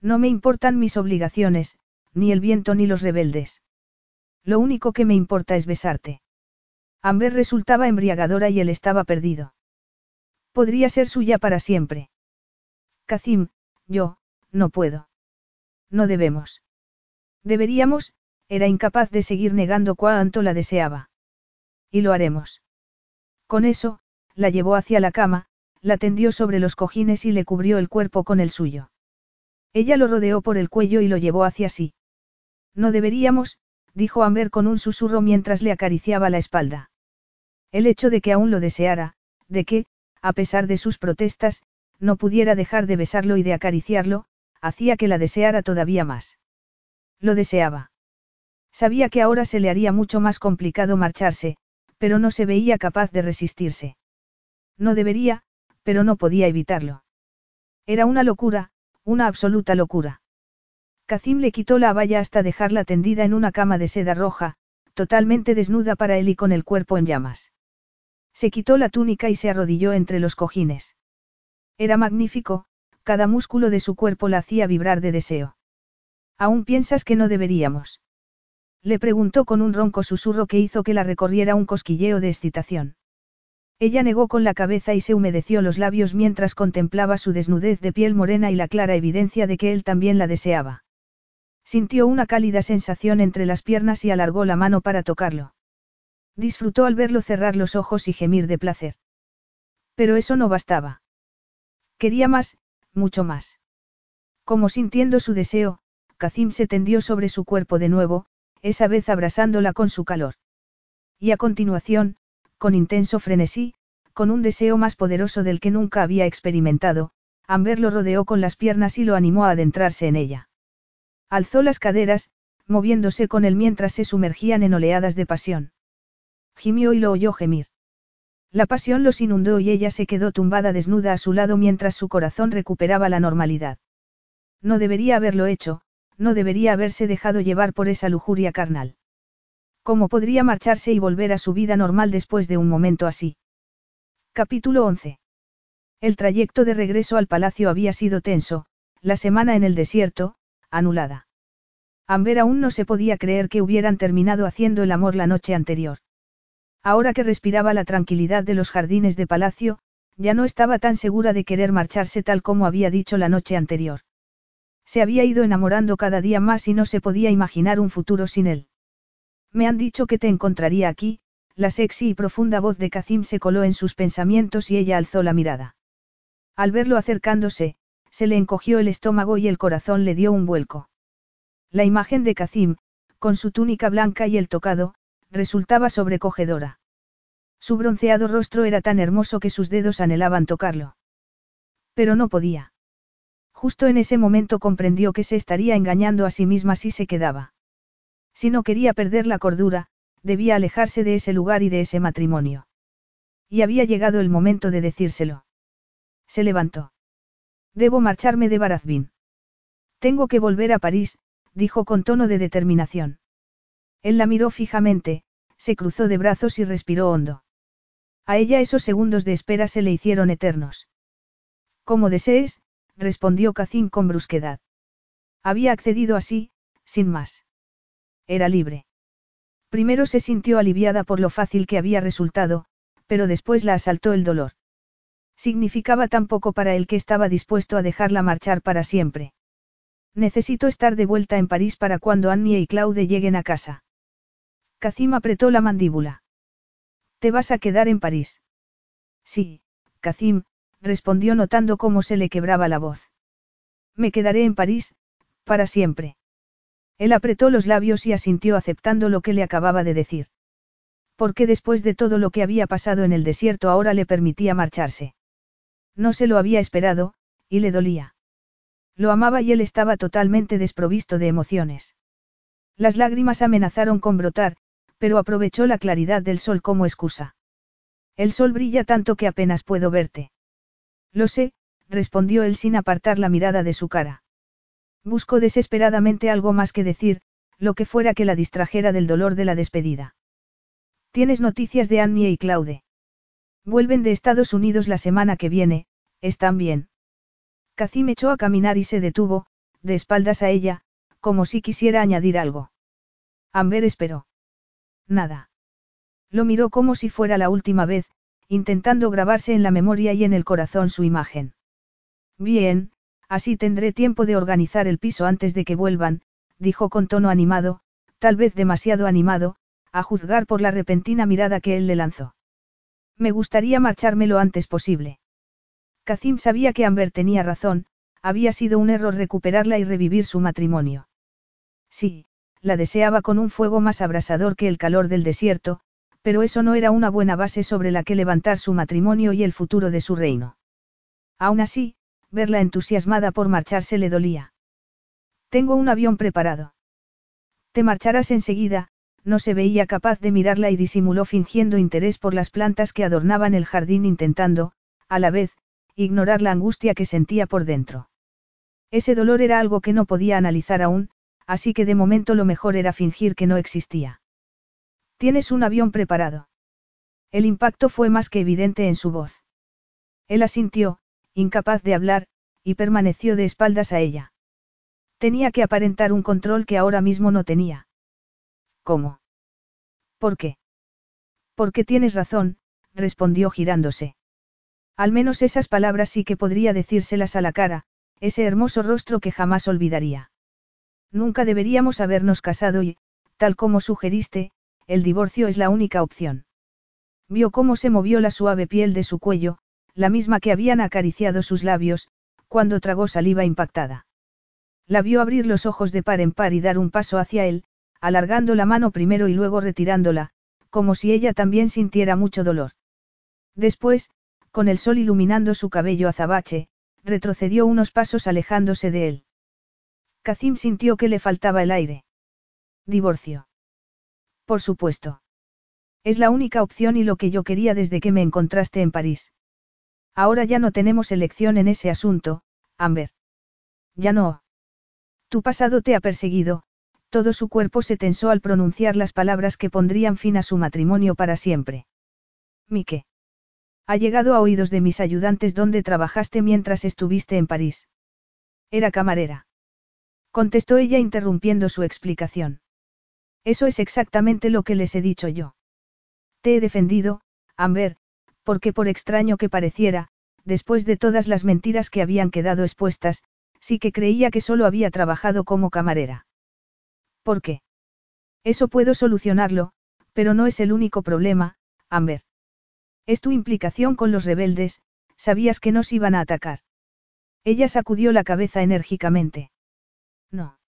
No me importan mis obligaciones, ni el viento ni los rebeldes. Lo único que me importa es besarte. Amber resultaba embriagadora y él estaba perdido. Podría ser suya para siempre. Kazim, yo, no puedo. No debemos. Deberíamos, era incapaz de seguir negando cuánto la deseaba. Y lo haremos. Con eso, la llevó hacia la cama, la tendió sobre los cojines y le cubrió el cuerpo con el suyo. Ella lo rodeó por el cuello y lo llevó hacia sí. No deberíamos, dijo Amber con un susurro mientras le acariciaba la espalda. El hecho de que aún lo deseara, de que, a pesar de sus protestas, no pudiera dejar de besarlo y de acariciarlo, hacía que la deseara todavía más. Lo deseaba. Sabía que ahora se le haría mucho más complicado marcharse, pero no se veía capaz de resistirse. No debería, pero no podía evitarlo. Era una locura, una absoluta locura. Kazim le quitó la valla hasta dejarla tendida en una cama de seda roja, totalmente desnuda para él y con el cuerpo en llamas. Se quitó la túnica y se arrodilló entre los cojines. Era magnífico, cada músculo de su cuerpo la hacía vibrar de deseo. ¿Aún piensas que no deberíamos? Le preguntó con un ronco susurro que hizo que la recorriera un cosquilleo de excitación. Ella negó con la cabeza y se humedeció los labios mientras contemplaba su desnudez de piel morena y la clara evidencia de que él también la deseaba. Sintió una cálida sensación entre las piernas y alargó la mano para tocarlo. Disfrutó al verlo cerrar los ojos y gemir de placer. Pero eso no bastaba. Quería más, mucho más. Como sintiendo su deseo, Kazim se tendió sobre su cuerpo de nuevo, esa vez abrasándola con su calor. Y a continuación, con intenso frenesí, con un deseo más poderoso del que nunca había experimentado, Amber lo rodeó con las piernas y lo animó a adentrarse en ella. Alzó las caderas, moviéndose con él mientras se sumergían en oleadas de pasión. Gimió y lo oyó gemir. La pasión los inundó y ella se quedó tumbada desnuda a su lado mientras su corazón recuperaba la normalidad. No debería haberlo hecho, no debería haberse dejado llevar por esa lujuria carnal. ¿Cómo podría marcharse y volver a su vida normal después de un momento así? Capítulo 11. El trayecto de regreso al palacio había sido tenso, la semana en el desierto, anulada. Amber aún no se podía creer que hubieran terminado haciendo el amor la noche anterior. Ahora que respiraba la tranquilidad de los jardines de palacio, ya no estaba tan segura de querer marcharse tal como había dicho la noche anterior. Se había ido enamorando cada día más y no se podía imaginar un futuro sin él. Me han dicho que te encontraría aquí, la sexy y profunda voz de Kazim se coló en sus pensamientos y ella alzó la mirada. Al verlo acercándose, se le encogió el estómago y el corazón le dio un vuelco. La imagen de Kazim, con su túnica blanca y el tocado, resultaba sobrecogedora. Su bronceado rostro era tan hermoso que sus dedos anhelaban tocarlo. Pero no podía. Justo en ese momento comprendió que se estaría engañando a sí misma si se quedaba. Si no quería perder la cordura, debía alejarse de ese lugar y de ese matrimonio. Y había llegado el momento de decírselo. Se levantó. Debo marcharme de Barazbín. Tengo que volver a París, dijo con tono de determinación. Él la miró fijamente, se cruzó de brazos y respiró hondo. A ella esos segundos de espera se le hicieron eternos. Como desees, respondió Cacín con brusquedad. Había accedido así, sin más. Era libre. Primero se sintió aliviada por lo fácil que había resultado, pero después la asaltó el dolor. Significaba tan poco para él que estaba dispuesto a dejarla marchar para siempre. Necesito estar de vuelta en París para cuando Annie y Claude lleguen a casa. Cacim apretó la mandíbula. ¿Te vas a quedar en París? Sí, Cacim, respondió notando cómo se le quebraba la voz. Me quedaré en París, para siempre. Él apretó los labios y asintió aceptando lo que le acababa de decir. Porque después de todo lo que había pasado en el desierto ahora le permitía marcharse. No se lo había esperado, y le dolía. Lo amaba y él estaba totalmente desprovisto de emociones. Las lágrimas amenazaron con brotar, pero aprovechó la claridad del sol como excusa. El sol brilla tanto que apenas puedo verte. Lo sé, respondió él sin apartar la mirada de su cara. Buscó desesperadamente algo más que decir, lo que fuera que la distrajera del dolor de la despedida. ¿Tienes noticias de Annie y Claude? Vuelven de Estados Unidos la semana que viene, están bien. Cacim echó a caminar y se detuvo, de espaldas a ella, como si quisiera añadir algo. Amber esperó. Nada. Lo miró como si fuera la última vez, intentando grabarse en la memoria y en el corazón su imagen. Bien, así tendré tiempo de organizar el piso antes de que vuelvan, dijo con tono animado, tal vez demasiado animado, a juzgar por la repentina mirada que él le lanzó. Me gustaría marcharme lo antes posible. Kazim sabía que Amber tenía razón, había sido un error recuperarla y revivir su matrimonio. Sí, la deseaba con un fuego más abrasador que el calor del desierto, pero eso no era una buena base sobre la que levantar su matrimonio y el futuro de su reino. Aún así, verla entusiasmada por marcharse le dolía. Tengo un avión preparado. Te marcharás enseguida, no se veía capaz de mirarla y disimuló fingiendo interés por las plantas que adornaban el jardín intentando, a la vez, ignorar la angustia que sentía por dentro. Ese dolor era algo que no podía analizar aún, así que de momento lo mejor era fingir que no existía. ¿Tienes un avión preparado? El impacto fue más que evidente en su voz. Él asintió, incapaz de hablar, y permaneció de espaldas a ella. Tenía que aparentar un control que ahora mismo no tenía. ¿Cómo? ¿Por qué? Porque tienes razón, respondió girándose. Al menos esas palabras sí que podría decírselas a la cara, ese hermoso rostro que jamás olvidaría. Nunca deberíamos habernos casado y, tal como sugeriste, el divorcio es la única opción. Vio cómo se movió la suave piel de su cuello, la misma que habían acariciado sus labios, cuando tragó saliva impactada. La vio abrir los ojos de par en par y dar un paso hacia él, alargando la mano primero y luego retirándola, como si ella también sintiera mucho dolor. Después, con el sol iluminando su cabello azabache, retrocedió unos pasos alejándose de él. Kazim sintió que le faltaba el aire. Divorcio. Por supuesto. Es la única opción y lo que yo quería desde que me encontraste en París. Ahora ya no tenemos elección en ese asunto, Amber. Ya no. Tu pasado te ha perseguido, todo su cuerpo se tensó al pronunciar las palabras que pondrían fin a su matrimonio para siempre. Mike. Ha llegado a oídos de mis ayudantes donde trabajaste mientras estuviste en París. Era camarera. Contestó ella interrumpiendo su explicación. Eso es exactamente lo que les he dicho yo. Te he defendido, Amber, porque por extraño que pareciera, después de todas las mentiras que habían quedado expuestas, sí que creía que solo había trabajado como camarera. ¿Por qué? Eso puedo solucionarlo, pero no es el único problema, Amber. Es tu implicación con los rebeldes, sabías que nos iban a atacar. Ella sacudió la cabeza enérgicamente. No.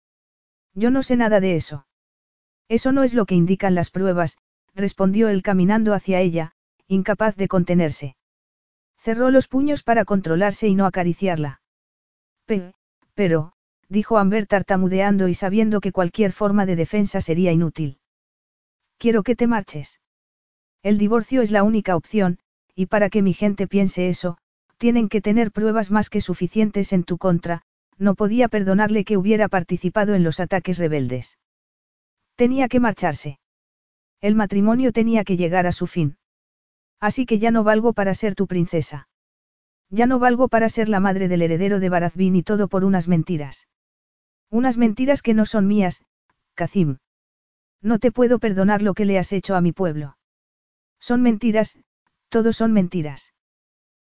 Yo no sé nada de eso. Eso no es lo que indican las pruebas, respondió él caminando hacia ella, incapaz de contenerse. Cerró los puños para controlarse y no acariciarla. pero, dijo Amber tartamudeando y sabiendo que cualquier forma de defensa sería inútil. Quiero que te marches. El divorcio es la única opción, y para que mi gente piense eso, tienen que tener pruebas más que suficientes en tu contra, no podía perdonarle que hubiera participado en los ataques rebeldes. Tenía que marcharse. El matrimonio tenía que llegar a su fin. Así que ya no valgo para ser tu princesa. Ya no valgo para ser la madre del heredero de Barazbin y todo por unas mentiras. Unas mentiras que no son mías, Kazim. No te puedo perdonar lo que le has hecho a mi pueblo. Son mentiras, todo son mentiras.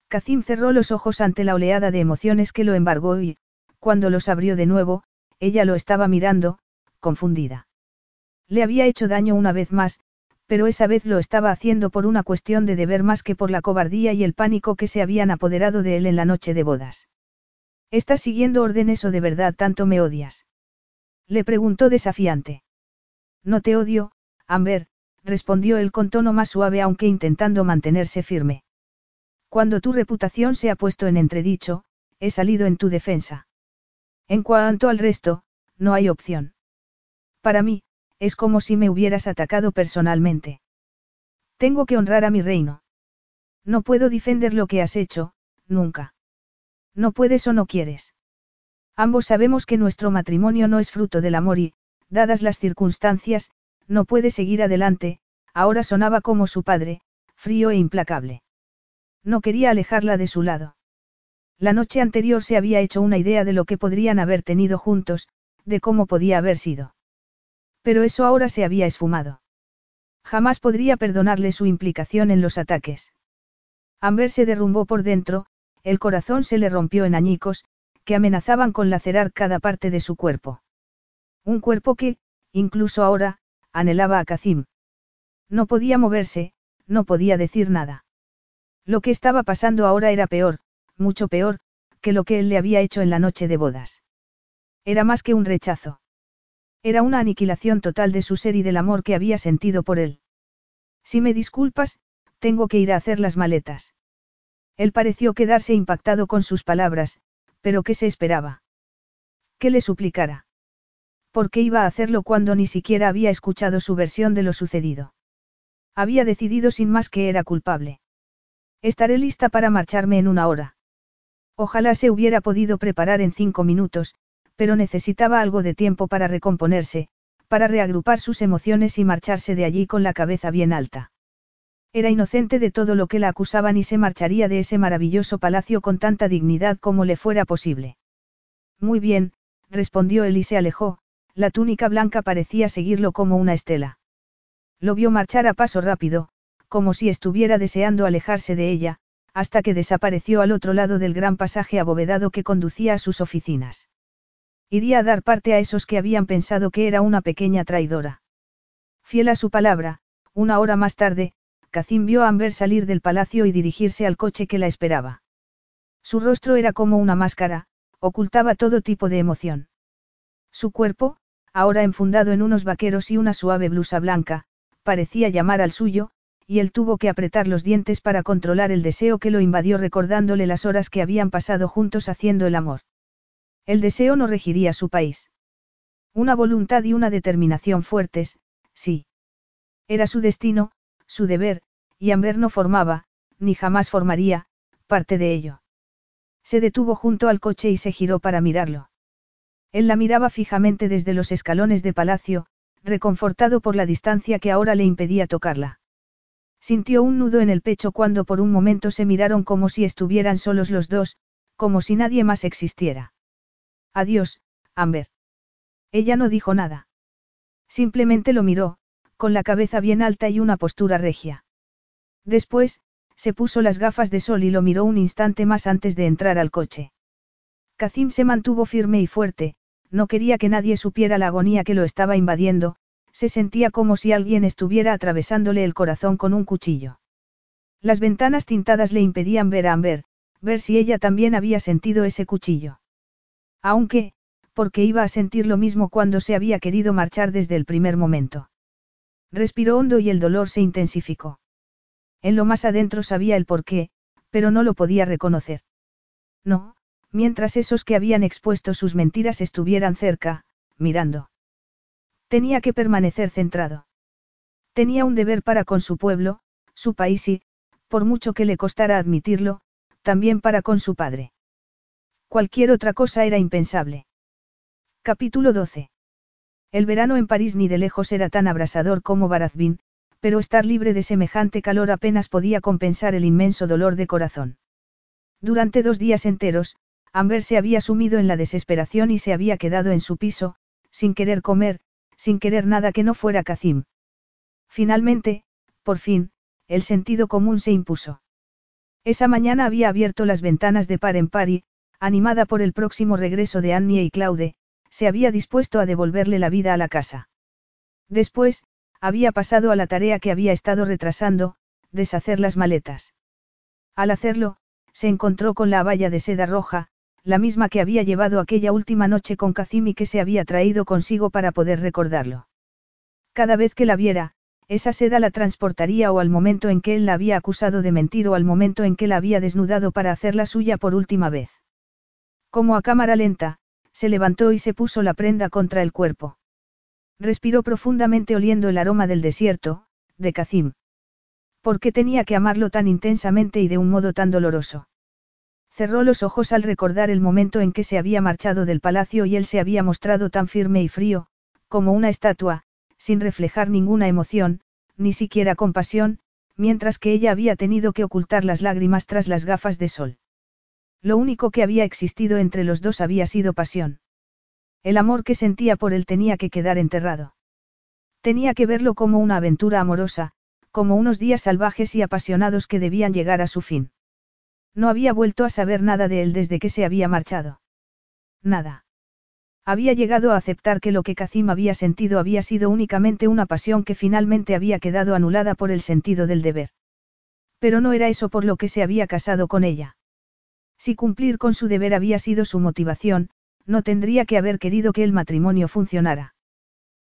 Kazim cerró los ojos ante la oleada de emociones que lo embargó y, cuando los abrió de nuevo, ella lo estaba mirando, confundida. Le había hecho daño una vez más, pero esa vez lo estaba haciendo por una cuestión de deber más que por la cobardía y el pánico que se habían apoderado de él en la noche de bodas. ¿Estás siguiendo órdenes o de verdad tanto me odias? Le preguntó desafiante. No te odio, Amber, respondió él con tono más suave aunque intentando mantenerse firme. Cuando tu reputación se ha puesto en entredicho, he salido en tu defensa. En cuanto al resto, no hay opción. Para mí, es como si me hubieras atacado personalmente. Tengo que honrar a mi reino. No puedo defender lo que has hecho, nunca. No puedes o no quieres. Ambos sabemos que nuestro matrimonio no es fruto del amor y, dadas las circunstancias, no puede seguir adelante, ahora sonaba como su padre, frío e implacable. No quería alejarla de su lado. La noche anterior se había hecho una idea de lo que podrían haber tenido juntos, de cómo podía haber sido. Pero eso ahora se había esfumado. Jamás podría perdonarle su implicación en los ataques. Amber se derrumbó por dentro, el corazón se le rompió en añicos, que amenazaban con lacerar cada parte de su cuerpo. Un cuerpo que, incluso ahora, anhelaba a Kazim. No podía moverse, no podía decir nada. Lo que estaba pasando ahora era peor, mucho peor, que lo que él le había hecho en la noche de bodas. Era más que un rechazo. Era una aniquilación total de su ser y del amor que había sentido por él. Si me disculpas, tengo que ir a hacer las maletas. Él pareció quedarse impactado con sus palabras, pero ¿qué se esperaba? Que le suplicara. ¿Por qué iba a hacerlo cuando ni siquiera había escuchado su versión de lo sucedido? Había decidido sin más que era culpable. Estaré lista para marcharme en una hora. Ojalá se hubiera podido preparar en cinco minutos, pero necesitaba algo de tiempo para recomponerse, para reagrupar sus emociones y marcharse de allí con la cabeza bien alta. Era inocente de todo lo que la acusaban y se marcharía de ese maravilloso palacio con tanta dignidad como le fuera posible. Muy bien, respondió él y se alejó, la túnica blanca parecía seguirlo como una estela. Lo vio marchar a paso rápido, como si estuviera deseando alejarse de ella, hasta que desapareció al otro lado del gran pasaje abovedado que conducía a sus oficinas. Iría a dar parte a esos que habían pensado que era una pequeña traidora. Fiel a su palabra, una hora más tarde, Kazim vio a Amber salir del palacio y dirigirse al coche que la esperaba. Su rostro era como una máscara, ocultaba todo tipo de emoción. Su cuerpo, ahora enfundado en unos vaqueros y una suave blusa blanca, parecía llamar al suyo, y él tuvo que apretar los dientes para controlar el deseo que lo invadió recordándole las horas que habían pasado juntos haciendo el amor. El deseo no regiría su país. Una voluntad y una determinación fuertes, sí. Era su destino, su deber, y Amber no formaba, ni jamás formaría, parte de ello. Se detuvo junto al coche y se giró para mirarlo. Él la miraba fijamente desde los escalones de palacio, reconfortado por la distancia que ahora le impedía tocarla. Sintió un nudo en el pecho cuando por un momento se miraron como si estuvieran solos los dos, como si nadie más existiera. Adiós, Amber. Ella no dijo nada. Simplemente lo miró, con la cabeza bien alta y una postura regia. Después, se puso las gafas de sol y lo miró un instante más antes de entrar al coche. Kazim se mantuvo firme y fuerte, no quería que nadie supiera la agonía que lo estaba invadiendo, se sentía como si alguien estuviera atravesándole el corazón con un cuchillo. Las ventanas tintadas le impedían ver a Amber, ver si ella también había sentido ese cuchillo. Aunque, porque iba a sentir lo mismo cuando se había querido marchar desde el primer momento. Respiró hondo y el dolor se intensificó. En lo más adentro sabía el porqué, pero no lo podía reconocer. No, mientras esos que habían expuesto sus mentiras estuvieran cerca, mirando. Tenía que permanecer centrado. Tenía un deber para con su pueblo, su país y, por mucho que le costara admitirlo, también para con su padre. Cualquier otra cosa era impensable. Capítulo 12. El verano en París ni de lejos era tan abrasador como Barazbín, pero estar libre de semejante calor apenas podía compensar el inmenso dolor de corazón. Durante dos días enteros, Amber se había sumido en la desesperación y se había quedado en su piso, sin querer comer, sin querer nada que no fuera Cacim. Finalmente, por fin, el sentido común se impuso. Esa mañana había abierto las ventanas de par en par y, animada por el próximo regreso de Annie y Claude, se había dispuesto a devolverle la vida a la casa. Después, había pasado a la tarea que había estado retrasando, deshacer las maletas. Al hacerlo, se encontró con la valla de seda roja, la misma que había llevado aquella última noche con Kazim y que se había traído consigo para poder recordarlo. Cada vez que la viera, esa seda la transportaría o al momento en que él la había acusado de mentir o al momento en que la había desnudado para hacerla suya por última vez. Como a cámara lenta, se levantó y se puso la prenda contra el cuerpo. Respiró profundamente oliendo el aroma del desierto, de Kazim. ¿Por qué tenía que amarlo tan intensamente y de un modo tan doloroso? Cerró los ojos al recordar el momento en que se había marchado del palacio y él se había mostrado tan firme y frío, como una estatua, sin reflejar ninguna emoción, ni siquiera compasión, mientras que ella había tenido que ocultar las lágrimas tras las gafas de sol. Lo único que había existido entre los dos había sido pasión. El amor que sentía por él tenía que quedar enterrado. Tenía que verlo como una aventura amorosa, como unos días salvajes y apasionados que debían llegar a su fin. No había vuelto a saber nada de él desde que se había marchado. Nada. Había llegado a aceptar que lo que Kazim había sentido había sido únicamente una pasión que finalmente había quedado anulada por el sentido del deber. Pero no era eso por lo que se había casado con ella. Si cumplir con su deber había sido su motivación, no tendría que haber querido que el matrimonio funcionara.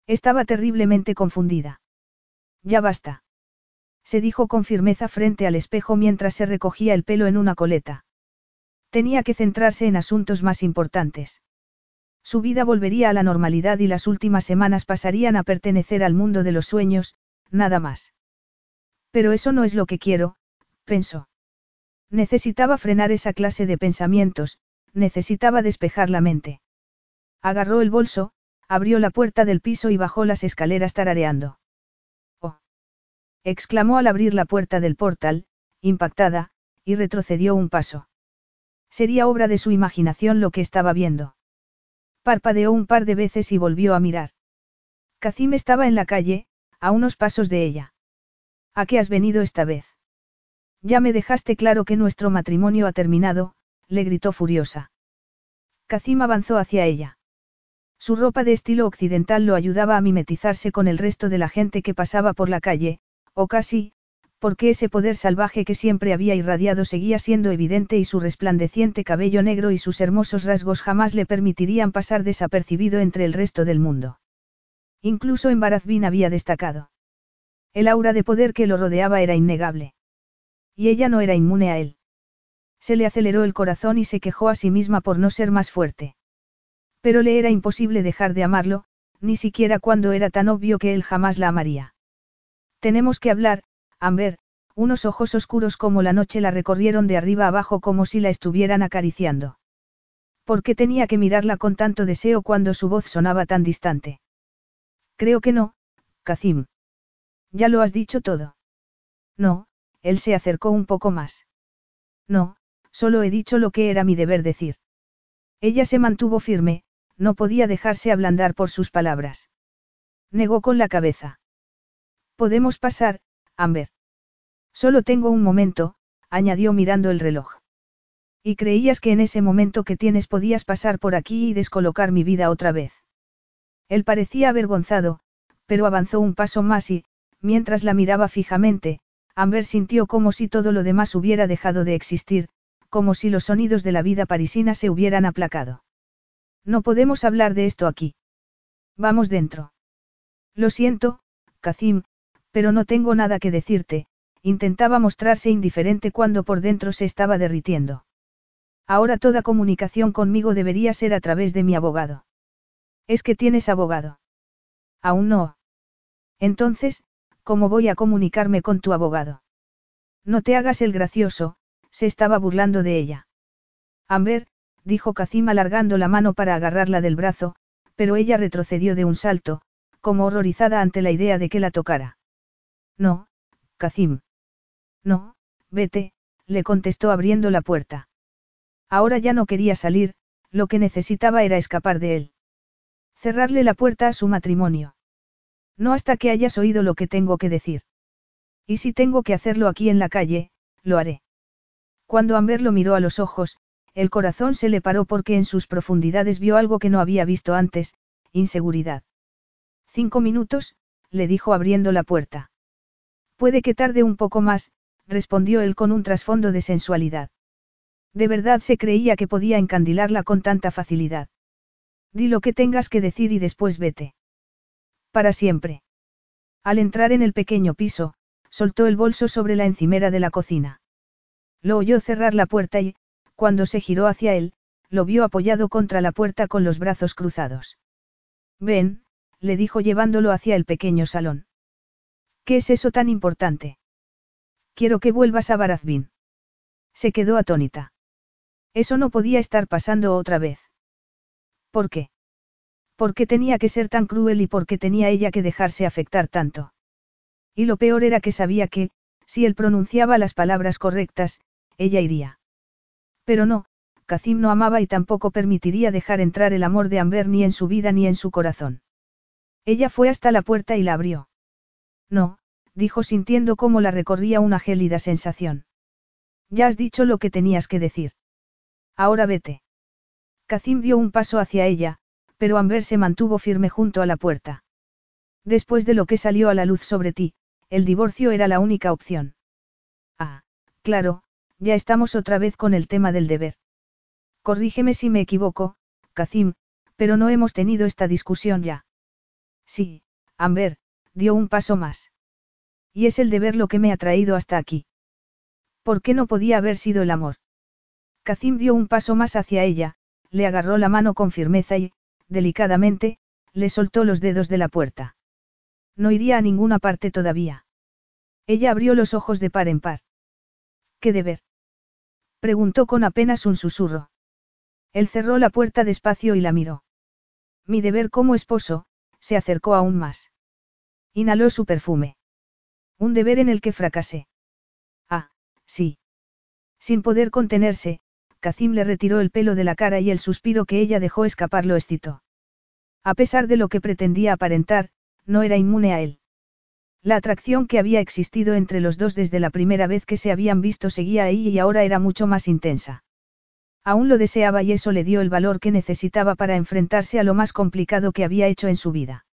Estaba terriblemente confundida. Ya basta. Se dijo con firmeza frente al espejo mientras se recogía el pelo en una coleta. Tenía que centrarse en asuntos más importantes. Su vida volvería a la normalidad y las últimas semanas pasarían a pertenecer al mundo de los sueños, nada más. Pero eso no es lo que quiero, pensó. Necesitaba frenar esa clase de pensamientos, necesitaba despejar la mente. Agarró el bolso, abrió la puerta del piso y bajó las escaleras tarareando. ¡Oh! exclamó al abrir la puerta del portal, impactada, y retrocedió un paso. Sería obra de su imaginación lo que estaba viendo. Parpadeó un par de veces y volvió a mirar. Kazim estaba en la calle, a unos pasos de ella. ¿A qué has venido esta vez? Ya me dejaste claro que nuestro matrimonio ha terminado, le gritó furiosa. Kazim avanzó hacia ella. Su ropa de estilo occidental lo ayudaba a mimetizarse con el resto de la gente que pasaba por la calle, o casi, porque ese poder salvaje que siempre había irradiado seguía siendo evidente y su resplandeciente cabello negro y sus hermosos rasgos jamás le permitirían pasar desapercibido entre el resto del mundo. Incluso en Barazbin había destacado. El aura de poder que lo rodeaba era innegable. Y ella no era inmune a él. Se le aceleró el corazón y se quejó a sí misma por no ser más fuerte. Pero le era imposible dejar de amarlo, ni siquiera cuando era tan obvio que él jamás la amaría. Tenemos que hablar, Amber, unos ojos oscuros como la noche la recorrieron de arriba abajo como si la estuvieran acariciando. ¿Por qué tenía que mirarla con tanto deseo cuando su voz sonaba tan distante? Creo que no, Kazim. Ya lo has dicho todo. No, él se acercó un poco más. No, solo he dicho lo que era mi deber decir. Ella se mantuvo firme, no podía dejarse ablandar por sus palabras. Negó con la cabeza. Podemos pasar, Amber. Solo tengo un momento, añadió mirando el reloj. Y creías que en ese momento que tienes podías pasar por aquí y descolocar mi vida otra vez. Él parecía avergonzado, pero avanzó un paso más y, mientras la miraba fijamente, Amber sintió como si todo lo demás hubiera dejado de existir, como si los sonidos de la vida parisina se hubieran aplacado. No podemos hablar de esto aquí. Vamos dentro. Lo siento, Kazim, pero no tengo nada que decirte, intentaba mostrarse indiferente cuando por dentro se estaba derritiendo. Ahora toda comunicación conmigo debería ser a través de mi abogado. Es que tienes abogado. Aún no. Entonces, ¿cómo voy a comunicarme con tu abogado? No te hagas el gracioso, se estaba burlando de ella. Amber, dijo Kazim alargando la mano para agarrarla del brazo, pero ella retrocedió de un salto, como horrorizada ante la idea de que la tocara. No, Kazim. No, vete, le contestó abriendo la puerta. Ahora ya no quería salir, lo que necesitaba era escapar de él. Cerrarle la puerta a su matrimonio. No hasta que hayas oído lo que tengo que decir. Y si tengo que hacerlo aquí en la calle, lo haré. Cuando Amber lo miró a los ojos, el corazón se le paró porque en sus profundidades vio algo que no había visto antes, inseguridad. Cinco minutos, le dijo abriendo la puerta. Puede que tarde un poco más, respondió él con un trasfondo de sensualidad. De verdad se creía que podía encandilarla con tanta facilidad. Di lo que tengas que decir y después vete. Para siempre. Al entrar en el pequeño piso, soltó el bolso sobre la encimera de la cocina. Lo oyó cerrar la puerta y, cuando se giró hacia él, lo vio apoyado contra la puerta con los brazos cruzados. Ven, le dijo llevándolo hacia el pequeño salón. ¿Qué es eso tan importante? Quiero que vuelvas a Barazbin. Se quedó atónita. Eso no podía estar pasando otra vez. ¿Por qué? ¿Por qué tenía que ser tan cruel y por qué tenía ella que dejarse afectar tanto? Y lo peor era que sabía que, si él pronunciaba las palabras correctas, ella iría. Pero no, Kazim no amaba y tampoco permitiría dejar entrar el amor de Amber ni en su vida ni en su corazón. Ella fue hasta la puerta y la abrió. No, dijo sintiendo cómo la recorría una gélida sensación. Ya has dicho lo que tenías que decir. Ahora vete. Kazim dio un paso hacia ella, pero Amber se mantuvo firme junto a la puerta. Después de lo que salió a la luz sobre ti, el divorcio era la única opción. Ah, claro, ya estamos otra vez con el tema del deber. Corrígeme si me equivoco, Kazim, pero no hemos tenido esta discusión ya. Sí, Amber, dio un paso más. Y es el deber lo que me ha traído hasta aquí. ¿Por qué no podía haber sido el amor? Kazim dio un paso más hacia ella, le agarró la mano con firmeza y, delicadamente, le soltó los dedos de la puerta. No iría a ninguna parte todavía. Ella abrió los ojos de par en par. ¿Qué deber? Preguntó con apenas un susurro. Él cerró la puerta despacio y la miró. Mi deber como esposo, se acercó aún más. Inhaló su perfume. Un deber en el que fracasé. Ah, sí. Sin poder contenerse, Kazim le retiró el pelo de la cara y el suspiro que ella dejó escapar lo excitó. A pesar de lo que pretendía aparentar, no era inmune a él. La atracción que había existido entre los dos desde la primera vez que se habían visto seguía ahí y ahora era mucho más intensa. Aún lo deseaba y eso le dio el valor que necesitaba para enfrentarse a lo más complicado que había hecho en su vida.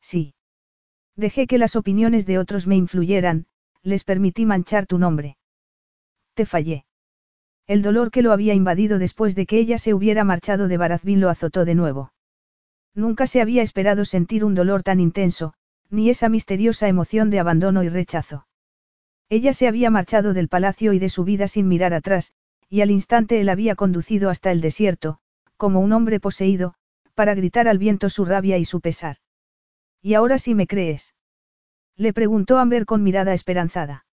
Sí. Dejé que las opiniones de otros me influyeran, les permití manchar tu nombre. Te fallé. El dolor que lo había invadido después de que ella se hubiera marchado de Barazbín lo azotó de nuevo. Nunca se había esperado sentir un dolor tan intenso, ni esa misteriosa emoción de abandono y rechazo. Ella se había marchado del palacio y de su vida sin mirar atrás, y al instante él había conducido hasta el desierto, como un hombre poseído, para gritar al viento su rabia y su pesar. ¿Y ahora sí me crees? Le preguntó Amber con mirada esperanzada.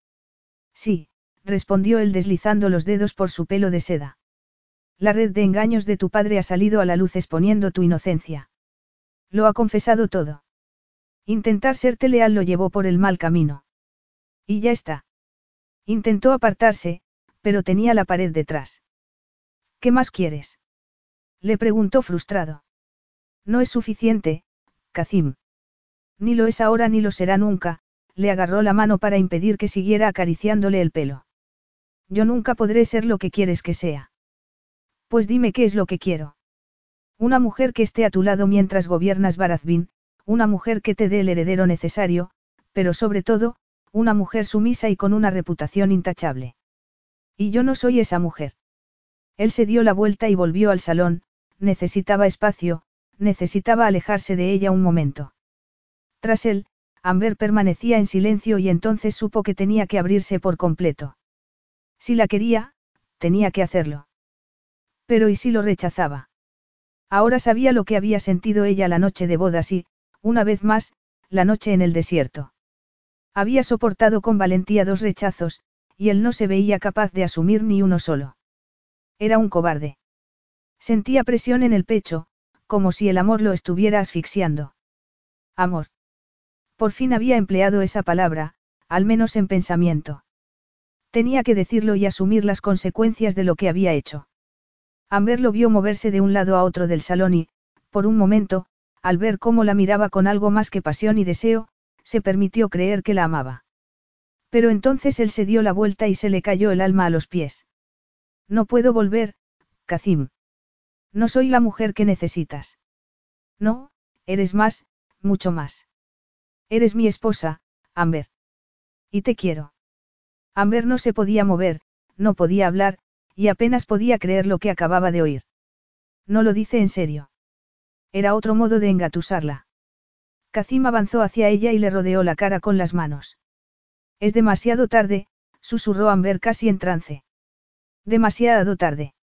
Sí, respondió él deslizando los dedos por su pelo de seda. La red de engaños de tu padre ha salido a la luz exponiendo tu inocencia. Lo ha confesado todo. Intentar serte leal lo llevó por el mal camino. Y ya está. Intentó apartarse, pero tenía la pared detrás. ¿Qué más quieres? Le preguntó frustrado. No es suficiente, Kazim. Ni lo es ahora ni lo será nunca, le agarró la mano para impedir que siguiera acariciándole el pelo. Yo nunca podré ser lo que quieres que sea. Pues dime qué es lo que quiero. Una mujer que esté a tu lado mientras gobiernas Barazbin, una mujer que te dé el heredero necesario, pero sobre todo, una mujer sumisa y con una reputación intachable. Y yo no soy esa mujer. Él se dio la vuelta y volvió al salón, necesitaba espacio, necesitaba alejarse de ella un momento. Tras él, Amber permanecía en silencio y entonces supo que tenía que abrirse por completo. Si la quería, tenía que hacerlo. Pero ¿y si lo rechazaba? Ahora sabía lo que había sentido ella la noche de bodas y, una vez más, la noche en el desierto. Había soportado con valentía dos rechazos, y él no se veía capaz de asumir ni uno solo. Era un cobarde. Sentía presión en el pecho, como si el amor lo estuviera asfixiando. Amor. Por fin había empleado esa palabra, al menos en pensamiento. Tenía que decirlo y asumir las consecuencias de lo que había hecho. Amber lo vio moverse de un lado a otro del salón y, por un momento, al ver cómo la miraba con algo más que pasión y deseo, se permitió creer que la amaba. Pero entonces él se dio la vuelta y se le cayó el alma a los pies. No puedo volver, Kazim. No soy la mujer que necesitas. No, eres más, mucho más. Eres mi esposa, Amber. Y te quiero. Amber no se podía mover, no podía hablar, y apenas podía creer lo que acababa de oír. No lo dice en serio. Era otro modo de engatusarla. Kazim avanzó hacia ella y le rodeó la cara con las manos. Es demasiado tarde, susurró Amber casi en trance. Demasiado tarde.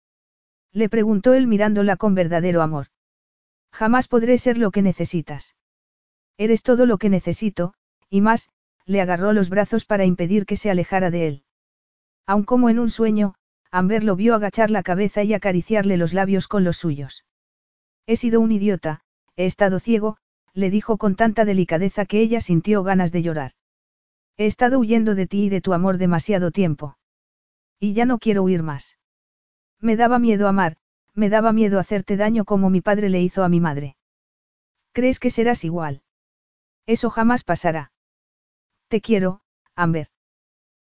Le preguntó él mirándola con verdadero amor. Jamás podré ser lo que necesitas. Eres todo lo que necesito, y más, le agarró los brazos para impedir que se alejara de él. Aun como en un sueño, Amber lo vio agachar la cabeza y acariciarle los labios con los suyos. He sido un idiota, he estado ciego, le dijo con tanta delicadeza que ella sintió ganas de llorar. He estado huyendo de ti y de tu amor demasiado tiempo. Y ya no quiero huir más. Me daba miedo amar, me daba miedo hacerte daño como mi padre le hizo a mi madre. ¿Crees que serás igual? Eso jamás pasará. Te quiero, Amber.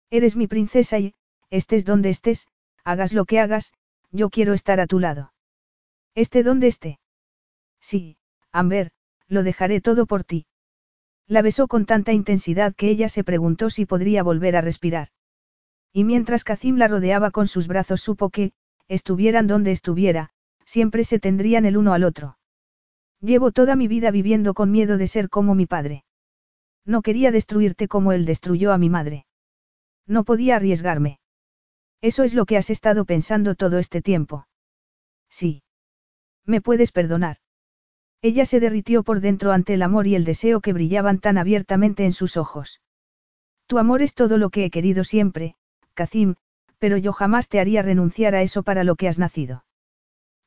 Eres mi princesa y, estés donde estés, hagas lo que hagas, yo quiero estar a tu lado. Esté donde esté. Sí, Amber, lo dejaré todo por ti. La besó con tanta intensidad que ella se preguntó si podría volver a respirar. Y mientras Kazim la rodeaba con sus brazos supo que, estuvieran donde estuviera, siempre se tendrían el uno al otro. Llevo toda mi vida viviendo con miedo de ser como mi padre. No quería destruirte como él destruyó a mi madre. No podía arriesgarme. Eso es lo que has estado pensando todo este tiempo. Sí. ¿Me puedes perdonar? Ella se derritió por dentro ante el amor y el deseo que brillaban tan abiertamente en sus ojos. Tu amor es todo lo que he querido siempre, Kazim, pero yo jamás te haría renunciar a eso para lo que has nacido.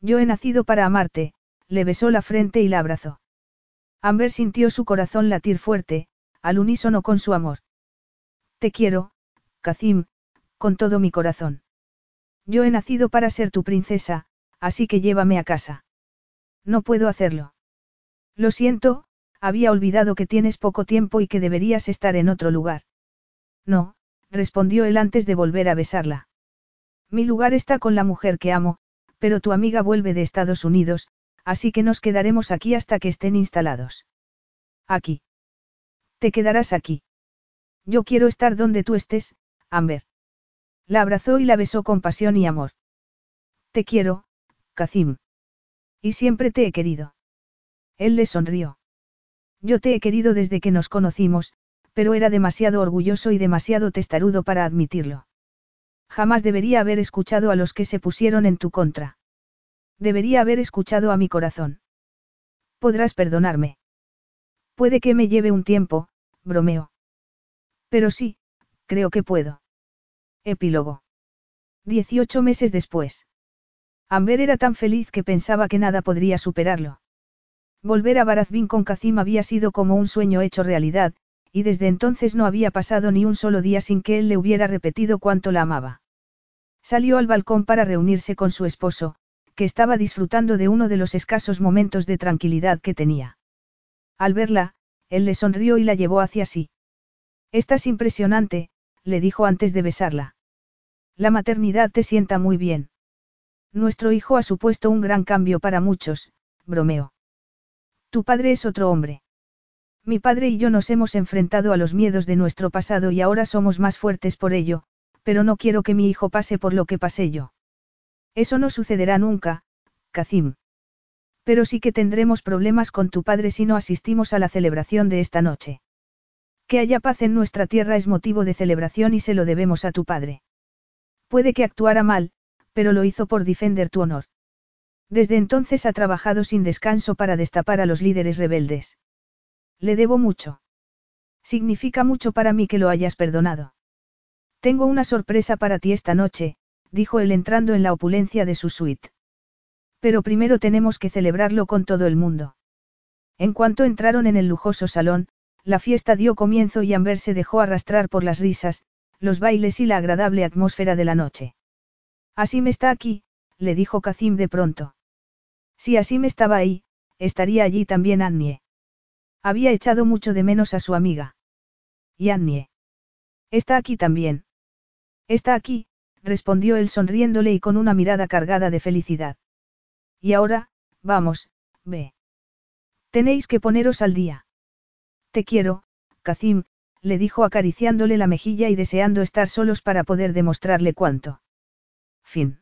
Yo he nacido para amarte, le besó la frente y la abrazó. Amber sintió su corazón latir fuerte, al unísono con su amor. Te quiero, Kazim, con todo mi corazón. Yo he nacido para ser tu princesa, así que llévame a casa. No puedo hacerlo. Lo siento, había olvidado que tienes poco tiempo y que deberías estar en otro lugar. No, respondió él antes de volver a besarla. Mi lugar está con la mujer que amo, pero tu amiga vuelve de Estados Unidos, así que nos quedaremos aquí hasta que estén instalados. Aquí. Te quedarás aquí. Yo quiero estar donde tú estés, Amber. La abrazó y la besó con pasión y amor. Te quiero, Kazim. Y siempre te he querido. Él le sonrió. Yo te he querido desde que nos conocimos, pero era demasiado orgulloso y demasiado testarudo para admitirlo. Jamás debería haber escuchado a los que se pusieron en tu contra. Debería haber escuchado a mi corazón. Podrás perdonarme. Puede que me lleve un tiempo, bromeó. Pero sí, creo que puedo. Epílogo. Dieciocho meses después. Amber era tan feliz que pensaba que nada podría superarlo. Volver a Barazbin con Kazim había sido como un sueño hecho realidad, y desde entonces no había pasado ni un solo día sin que él le hubiera repetido cuánto la amaba. Salió al balcón para reunirse con su esposo, que estaba disfrutando de uno de los escasos momentos de tranquilidad que tenía. Al verla, él le sonrió y la llevó hacia sí. Estás impresionante, le dijo antes de besarla. La maternidad te sienta muy bien. Nuestro hijo ha supuesto un gran cambio para muchos, bromeó. Tu padre es otro hombre. Mi padre y yo nos hemos enfrentado a los miedos de nuestro pasado y ahora somos más fuertes por ello, pero no quiero que mi hijo pase por lo que pasé yo. Eso no sucederá nunca, Kazim. Pero sí que tendremos problemas con tu padre si no asistimos a la celebración de esta noche. Que haya paz en nuestra tierra es motivo de celebración y se lo debemos a tu padre. Puede que actuara mal, pero lo hizo por defender tu honor. Desde entonces ha trabajado sin descanso para destapar a los líderes rebeldes. Le debo mucho. Significa mucho para mí que lo hayas perdonado. Tengo una sorpresa para ti esta noche, dijo él entrando en la opulencia de su suite. Pero primero tenemos que celebrarlo con todo el mundo. En cuanto entraron en el lujoso salón, la fiesta dio comienzo y Amber se dejó arrastrar por las risas, los bailes y la agradable atmósfera de la noche. Así me está aquí, le dijo Kazim de pronto. Si así me estaba ahí, estaría allí también Annie. Había echado mucho de menos a su amiga. Y Annie. Está aquí también. Está aquí, respondió él sonriéndole y con una mirada cargada de felicidad. Y ahora, vamos, ve. Tenéis que poneros al día. Te quiero, Kazim, le dijo acariciándole la mejilla y deseando estar solos para poder demostrarle cuánto. Fin.